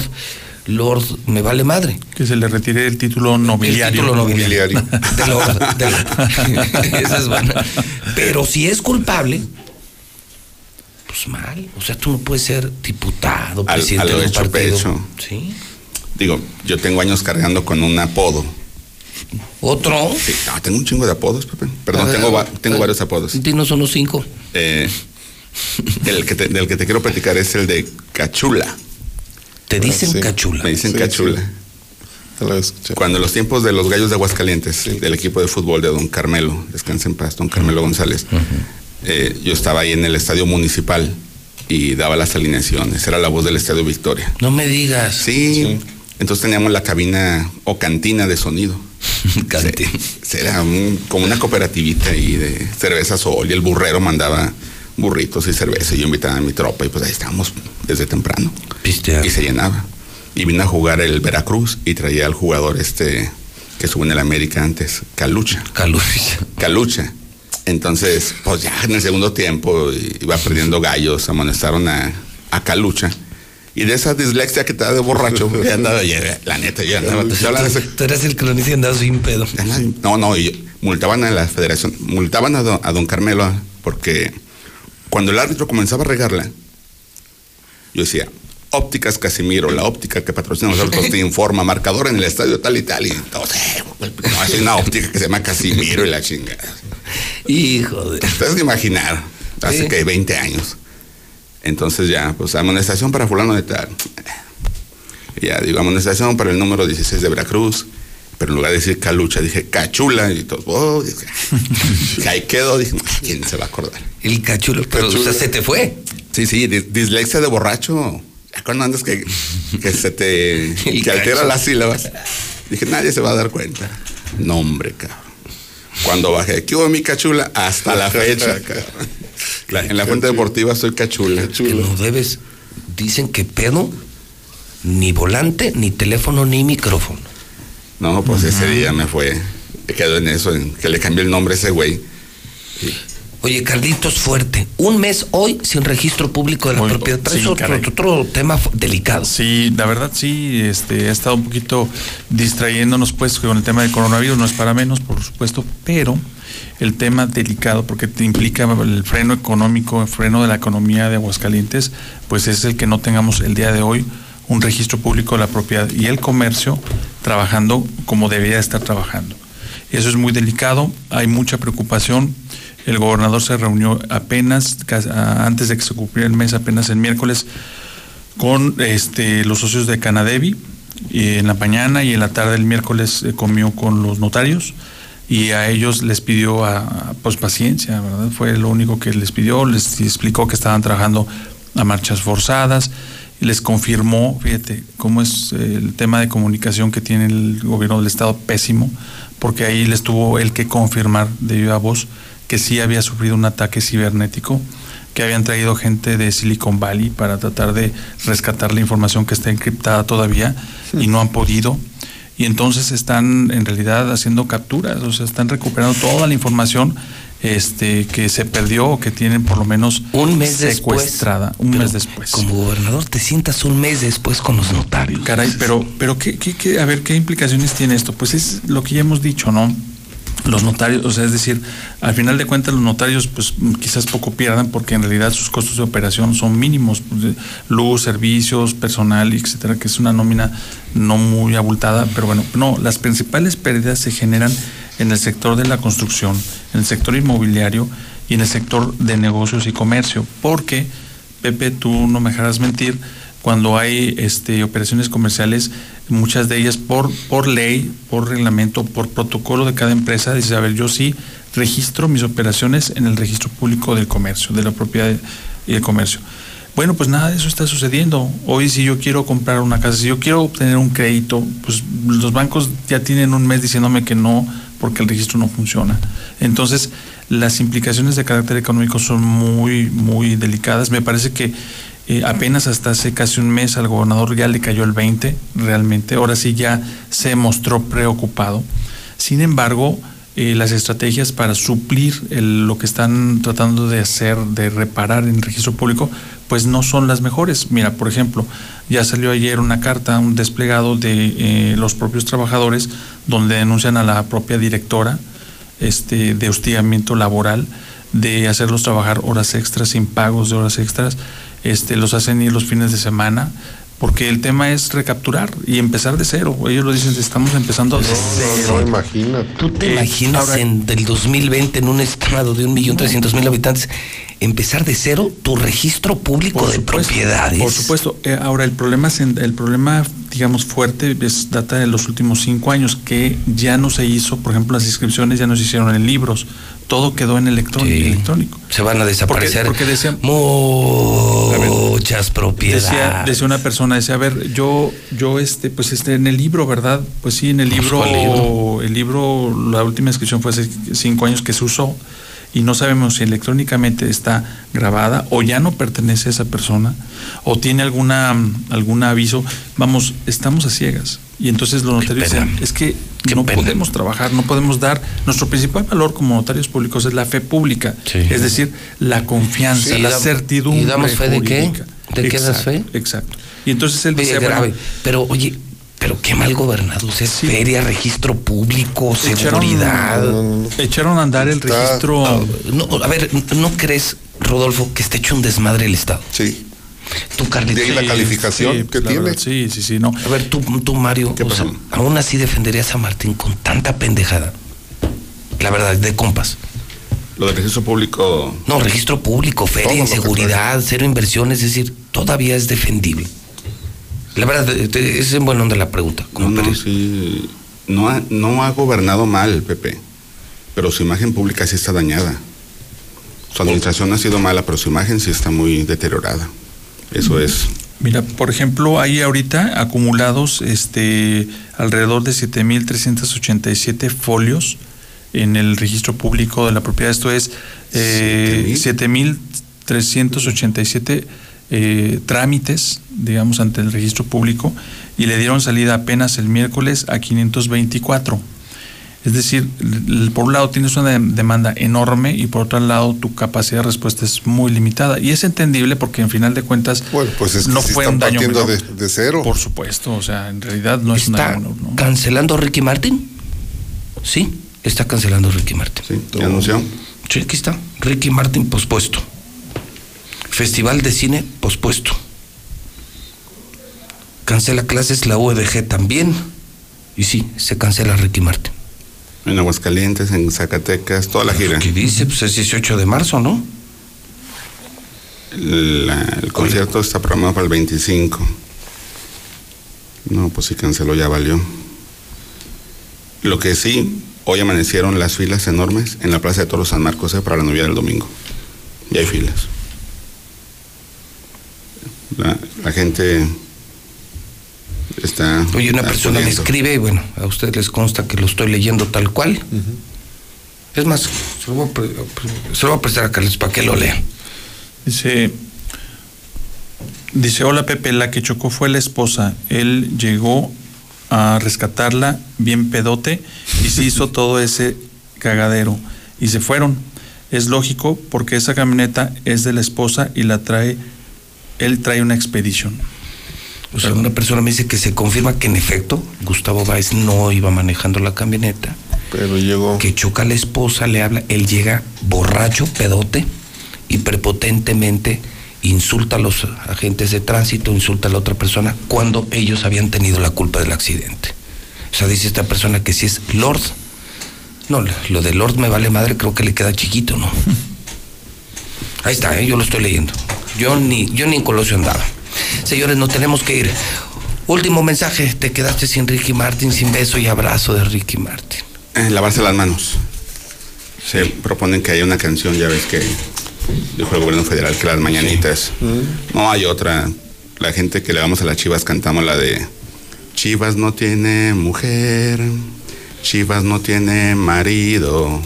Lord, me vale madre. Que se le retire el título nobiliario. El título nobiliario. De Lord, de Lord. Esa es buena. Pero si es culpable, pues mal. O sea, tú no puedes ser diputado, Al- presidente a lo de un hecho partido. pecho. Sí. Digo, yo tengo años cargando con un apodo. Otro. Sí, no, tengo un chingo de apodos, Pepe. Perdón, A ver, tengo, va- a ver, tengo varios apodos. Dinos unos cinco. Eh, el que te- del que te quiero platicar es el de Cachula. Te dicen sí. cachula. Me dicen Sí, Cachula. sí. Te lo escuché. Cuando en los tiempos de los Gallos de Aguascalientes, del equipo de fútbol de Don Carmelo, descansa en paz, Don Carmelo González, eh, yo estaba ahí en el estadio municipal y daba las alineaciones. Era la voz del estadio Victoria. No me digas. Sí. Entonces teníamos la cabina o cantina de sonido. Cantina. Se- Era un- como una cooperativita ahí de cerveza sol y el burrero mandaba burritos y cerveza y yo invitaba a mi tropa y pues ahí estábamos desde temprano. Pistear. Y se llenaba. Y vino a jugar el Veracruz y traía al jugador este que estuvo en el América antes, Calucha. Calucha. Calucha. Entonces, pues ya en el segundo tiempo iba perdiendo gallos, amonestaron a, a Calucha. Y de esa dislexia que te da de borracho, ya andaba, ya, la neta, ya andaba. de ese- Tú eres el cronista y andabas sin pedo. no, no, y multaban a la federación, multaban a don, a don Carmelo porque cuando el árbitro comenzaba a regarla, yo decía, ópticas Casimiro, la óptica que patrocina a nosotros te informa, marcador en el estadio tal y tal, y entonces, no, es una óptica que se llama Casimiro y la chingada. Hijo de. Te de imaginar, hace Sí. que 20 años. Entonces ya, pues amonestación para fulano de tal. Ya digo, amonestación para el número 16 de Veracruz. Pero en lugar de decir calucha, dije cachula. Y todo, oh, que ahí quedó. Dije, ¿quién se va a acordar? El cachulo, pero o sea, se te fue. Sí, sí, dis- dislexia de borracho. Cuando andas que, que se te. Que altera las sílabas. Dije, nadie se va a dar cuenta. No, hombre, cabrón. Cuando bajé, ¿qué hubo mi cachula? Hasta la fecha, cabrón. La- en la fuente deportiva soy cachula. Que no debes dicen que pedo, ni volante, ni teléfono, ni micrófono. No, pues ese día me fue, me quedó en eso, en que le cambié el nombre a ese güey. Oye, Carlitos Fuerte, un mes hoy sin registro público de la propiedad. Traes sí, otro, otro tema delicado. Sí, la verdad sí, este, ha estado un poquito distrayéndonos pues con el tema del coronavirus, no es para menos, por supuesto, pero el tema delicado, porque te implica el freno económico, el freno de la economía de Aguascalientes, pues es el que no tengamos el día de hoy un registro público de la propiedad y el comercio trabajando como debería estar trabajando. Eso es muy delicado, hay mucha preocupación. El gobernador se reunió apenas, antes de que se cumpliera el mes, apenas el miércoles, con este, los socios de Canadevi y en la mañana y en la tarde del miércoles eh, comió con los notarios y a ellos les pidió pues paciencia, ¿verdad? Fue lo único que les pidió, les explicó que estaban trabajando a marchas forzadas les confirmó, fíjate, cómo es eh, el tema de comunicación que tiene el gobierno del estado pésimo, porque ahí les tuvo el que confirmar de viva voz que sí había sufrido un ataque cibernético que habían traído gente de Silicon Valley para tratar de rescatar la información que está encriptada todavía y no han podido. Y entonces están en realidad haciendo capturas, o sea, están recuperando toda la información este, que se perdió o que tienen por lo menos Un mes después. secuestrada, un mes después. Como gobernador te sientas un mes después con los notarios. Caray, pero, pero ¿qué, qué, qué- a ver, ¿qué implicaciones tiene esto? Pues es lo que ya hemos dicho, ¿no? Los notarios, o sea, es decir, al final de cuentas los notarios pues quizás poco pierdan porque en realidad sus costos de operación son mínimos, pues, luz, servicios, personal, etcétera, que es una nómina no muy abultada, pero bueno, no, las principales pérdidas se generan en el sector de la construcción, en el sector inmobiliario y en el sector de negocios y comercio, porque Pepe, tú no me dejarás mentir, cuando hay este, operaciones comerciales, muchas de ellas por, por ley, por reglamento, por protocolo de cada empresa, dices, a ver, yo sí registro mis operaciones en el registro público del comercio, de la propiedad y el comercio. Bueno, pues nada de eso está sucediendo. Hoy si yo quiero comprar una casa, si yo quiero obtener un crédito, pues los bancos ya tienen un mes diciéndome que no porque el registro no funciona. Entonces, las implicaciones de carácter económico son muy, muy delicadas. Me parece que eh, apenas hasta hace casi un mes al gobernador ya le cayó el 20, realmente. Ahora sí ya se mostró preocupado. Sin embargo, eh, las estrategias para suplir lo que están tratando de hacer, de reparar en el registro público, pues no son las mejores. Mira, por ejemplo, ya salió ayer una carta, un desplegado de eh, los propios trabajadores, donde denuncian a la propia directora este, de hostigamiento laboral, de hacerlos trabajar horas extras sin pagos de horas extras, este, los hacen ir los fines de semana, porque el tema es recapturar y empezar de cero. Ellos lo dicen, estamos empezando de cero. No, imagínate. ¿Tú te Eh, imaginas ahora- en del 2020 en un estado de un millón trescientos mil habitantes empezar de cero tu registro público Por de supuesto, propiedades? Por supuesto. Eh, ahora, el problema, es en- el problema, digamos, fuerte es, data de los últimos cinco años, que ya no se hizo, por ejemplo, las inscripciones ya no se hicieron en libros, todo quedó en electrónico. Sí. electrónico. Se van a desaparecer Porque, porque decían, muchas propiedades. Decía, decía una persona, decía, a ver, yo, yo este, pues este, en el libro, ¿verdad? Pues sí, en el Pues, libro, ¿cuál libro? el libro, la última inscripción fue hace cinco años que se usó y no sabemos si electrónicamente está grabada o ya no pertenece a esa persona o tiene alguna algún aviso. Vamos, estamos a ciegas. Y entonces los notarios dicen, es que Qué no pena. podemos trabajar, no podemos dar, nuestro principal valor como notarios públicos es la fe pública, Sí. es decir, la confianza, Sí, la dam- ¿Y ¿y damos fe de qué? ¿De qué das fe? Exacto. Y entonces él decía, grave. bueno, pero oye, pero qué mal gobernado. Es feria, registro público, echaron, seguridad. echaron a andar el registro. Ah, no, a ver, ¿no crees, Rodolfo, que está hecho un desmadre el Estado? Sí. Tú, Carlitos. De ahí la calificación sí, que la tiene. verdad, sí, sí, sí, no. A ver, tú, tú Mario, aún así defenderías a Martín con tanta pendejada. La verdad, de compas. Lo del registro público, No, registro público, feria, inseguridad, cero inversión, es decir, todavía es defendible. La verdad, es en buen onda la pregunta. no, como no, sí, no ha, no ha gobernado mal, Pepe, pero su imagen pública sí está dañada. Su administración ha sido mala, pero su imagen sí está muy deteriorada. Eso es. Mira, por ejemplo, hay ahorita acumulados este alrededor de 7.387 folios en el registro público de la propiedad. Esto es eh, 7.387 eh, trámites, digamos, ante el registro público y le dieron salida apenas el miércoles a 524. Es decir, por un lado tienes una de- demanda enorme y por otro lado tu capacidad de respuesta es muy limitada. Y es entendible porque en final de cuentas Bueno, pues es que no sí fue están un daño partiendo menor. de, de cero. Por supuesto, o sea, en realidad no es un ¿Está daño menor. ¿no? cancelando a Ricky Martin? Sí, está cancelando a Ricky Martin. Sí, ya anunció. Sí, aquí está. Ricky Martin pospuesto. Festival de cine pospuesto. Cancela clases la UDG también. Y sí, se cancela Ricky Martin. En Aguascalientes, en Zacatecas, toda la gira. ¿Qué dice? Pues es 18 de marzo, ¿no? La- el concierto está programado para el 25. No, pues sí canceló, ya valió. Lo que sí, hoy amanecieron las filas enormes en la Plaza de Toros San Marcos eh, para la novia del domingo. Y hay filas. La, la gente está. Oye, una persona me escribe y bueno, a ustedes les consta que lo estoy leyendo tal cual. Es más, se lo, voy a, pre- se lo voy a prestar a Carlos para que lo lea. Dice, dice, hola Pepe, la que chocó fue la esposa. Él llegó a rescatarla bien pedote y se hizo todo ese cagadero. Y se fueron. Es lógico porque esa camioneta es de la esposa y la trae, él trae una expedición. O sea, una persona me dice que se confirma que en efecto Gustavo Báez no iba manejando la camioneta. Pero llegó. Que choca a la esposa, le habla, él llega borracho, pedote, y prepotentemente insulta a los agentes de tránsito, insulta a la otra persona cuando ellos habían tenido la culpa del accidente. O sea, dice esta persona que si es Lord. No, lo de Lord me vale madre, creo que le queda chiquito, ¿no? Ahí está, ¿eh? yo lo estoy leyendo. Yo ni, yo ni en Colosio andaba. Señores, nos tenemos que ir. Último mensaje, te quedaste sin Ricky Martin, sin beso y abrazo de Ricky Martin. Eh, lavarse las manos. Se proponen que haya una canción, ya ves que dijo el gobierno federal que las mañanitas. No hay otra. La gente que le vamos a las chivas cantamos la de Chivas no tiene mujer, Chivas no tiene marido,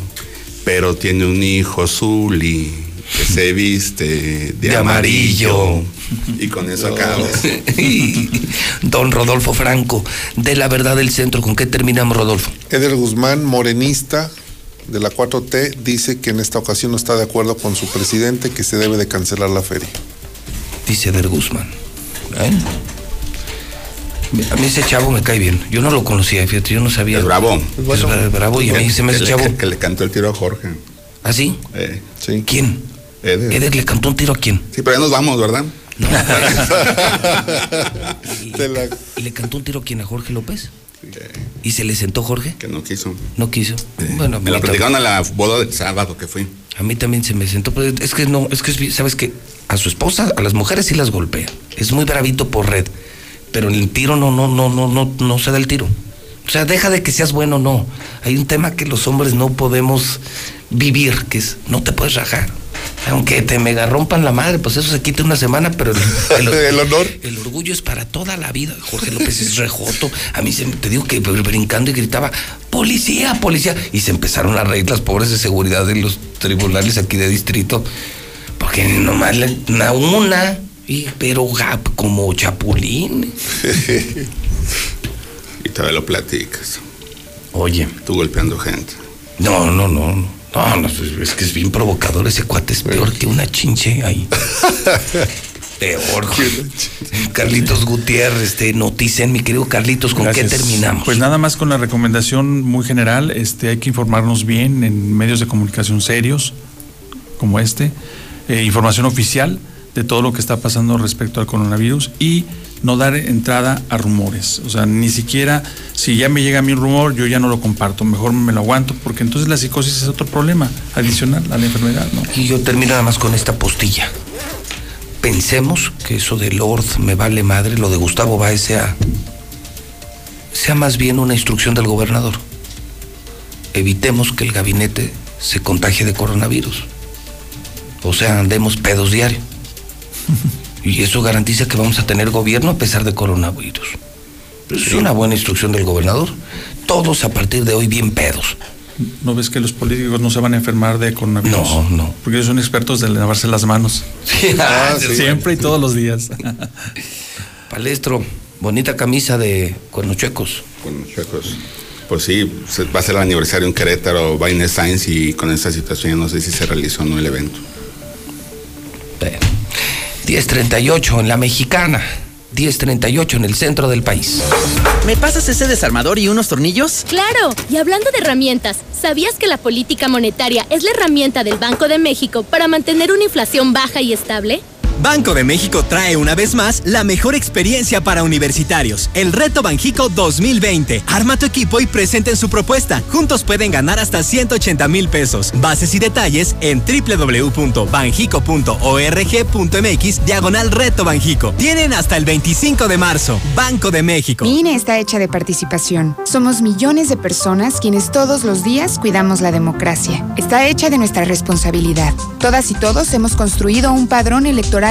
pero tiene un hijo Zuli se viste de, De amarillo. amarillo. Y con eso acabas. Don Rodolfo Franco, de la verdad del centro, ¿con qué terminamos, Rodolfo? Eder Guzmán, morenista de la 4T, dice que en esta ocasión no está de acuerdo con su presidente que se debe de cancelar la feria. Dice Eder Guzmán. ¿Eh? A mí ese chavo me cae bien. Yo no lo conocía, fíjate, yo no sabía. Es bravo. Es bra- bravo y a mí se me hace Que chavo. Que le cantó el tiro a Jorge. ¿Ah, sí? Eh, sí. ¿Quién? Eder. Eder le cantó un tiro a quién? Sí, pero ya nos vamos, ¿verdad? ¿Y, y le cantó un tiro a quién? ¿A Jorge López? ¿Y se le sentó Jorge? Que no quiso. No quiso. Bueno, Me lo platicaron a la boda del sábado que fui. A mí también se me sentó, pero es que no, es que es- sabes que a su esposa, a las mujeres sí las golpea. Es muy bravito por red, pero en el tiro no, no, no, no, no, no se da el tiro. O sea, deja de que seas bueno, no. Hay un tema que los hombres no podemos vivir, que es no te puedes rajar. Aunque te mega rompan la madre, pues eso se quita una semana, pero el, El honor. el orgullo es para toda la vida. Jorge López es rejoto. A mí se, te digo que brincando y gritaba, policía, policía. Y se empezaron a reír las pobres de seguridad de los tribunales aquí de distrito. Porque nomás una, una y, pero ga- como chapulín. Y todavía lo platicas. Oye. Tú golpeando gente. No, no, no. No. No, es es que es bien provocador ese cuate, es peor que una chinche ahí. Peor. Carlitos Gutiérrez, este, noticen, mi querido Carlitos, ¿con Gracias. qué terminamos? Pues nada más con la recomendación muy general, este, hay que informarnos bien en medios de comunicación serios como este, eh, información oficial de todo lo que está pasando respecto al coronavirus y no dar entrada a rumores. O sea, ni siquiera si ya me llega a mí un rumor, yo ya no lo comparto, mejor me lo aguanto, porque entonces la psicosis es otro problema adicional a la enfermedad, ¿no? Y yo termino nada más con esta postilla. Pensemos que eso de Lord me vale madre, lo de Gustavo Báez sea, sea más bien una instrucción del gobernador. Evitemos que el gabinete se contagie de coronavirus. O sea, andemos pedos diario. Y eso garantiza que vamos a tener gobierno a pesar de coronavirus. Es una buena instrucción del gobernador. Todos a partir de hoy bien pedos. ¿No ves que los políticos no se van a enfermar de coronavirus? No, no. Porque ellos son expertos de lavarse las manos. Ah, sí. Siempre y todos los días. Palestro, bonita camisa de cuernos chuecos. Chuecos. Pues sí, va a ser el aniversario en Querétaro, va Inés Sainz y con esta situación ya no sé si se realizó o no el evento. 1038 en la mexicana, 1038 en el centro del país. ¿Me pasas ese desarmador y unos tornillos? Claro, y hablando de herramientas, ¿sabías que la política monetaria es la herramienta del Banco de México para mantener una inflación baja y estable? Banco de México trae una vez más la mejor experiencia para universitarios, el Reto Banjico 2020. Arma tu equipo y presenten su propuesta. Juntos pueden ganar hasta 180 mil pesos. Bases y detalles en www.banjico.org.mx diagonal Reto Banjico. Tienen hasta el 25 de marzo. Banco de México. Mi INE está hecha de participación. Somos millones de personas quienes todos los días cuidamos la democracia. Está hecha de nuestra responsabilidad. Todas y todos hemos construido un padrón electoral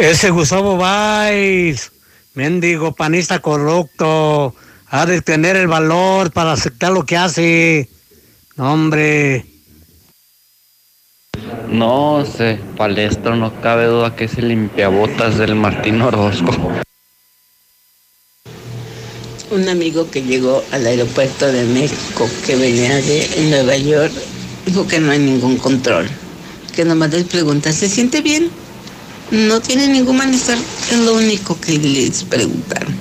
Ese Gustavo Valls, mendigo panista corrupto, ha de tener el valor para aceptar lo que hace. No, hombre. No sé, Palestro, no cabe duda que es el limpiabotas del Martín Orozco. Un amigo que llegó al aeropuerto de México, que venía de Nueva York, dijo que no hay ningún control. Que nomás les pregunta, ¿se siente bien? No tiene ningún malestar, es lo único que les preguntaron.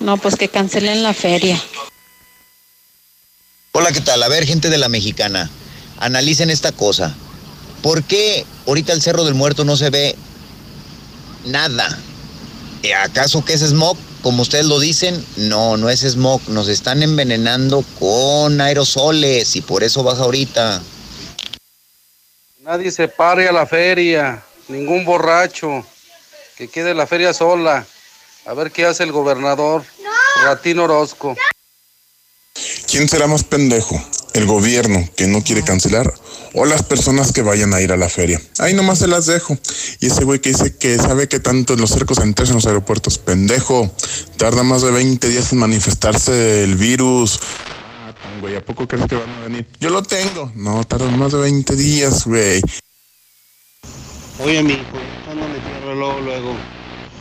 No, pues que cancelen la feria. Hola, ¿qué tal? A ver, gente de la mexicana, analicen esta cosa. ¿Por qué ahorita el Cerro del Muerto no se ve nada? ¿Eh, ¿Acaso que es smog? Como ustedes lo dicen, no, no es smog. Nos están envenenando con aerosoles y por eso baja ahorita. Nadie se pare a la feria, ningún borracho, que quede la feria sola. A ver qué hace el gobernador, Ratín Orozco. ¿Quién será más pendejo? ¿El gobierno que no quiere cancelar o las personas que vayan a ir a la feria? Ahí nomás se las dejo. Y ese güey que dice que sabe que tanto en los cercos sanitarios en los aeropuertos, pendejo, tarda más de 20 días en manifestarse el virus. Ah, Güey, ¿a poco crees que van a venir? Yo lo tengo. No, tarda más de 20 días, güey. Oye, mi hijo, echándole tierra luego, luego.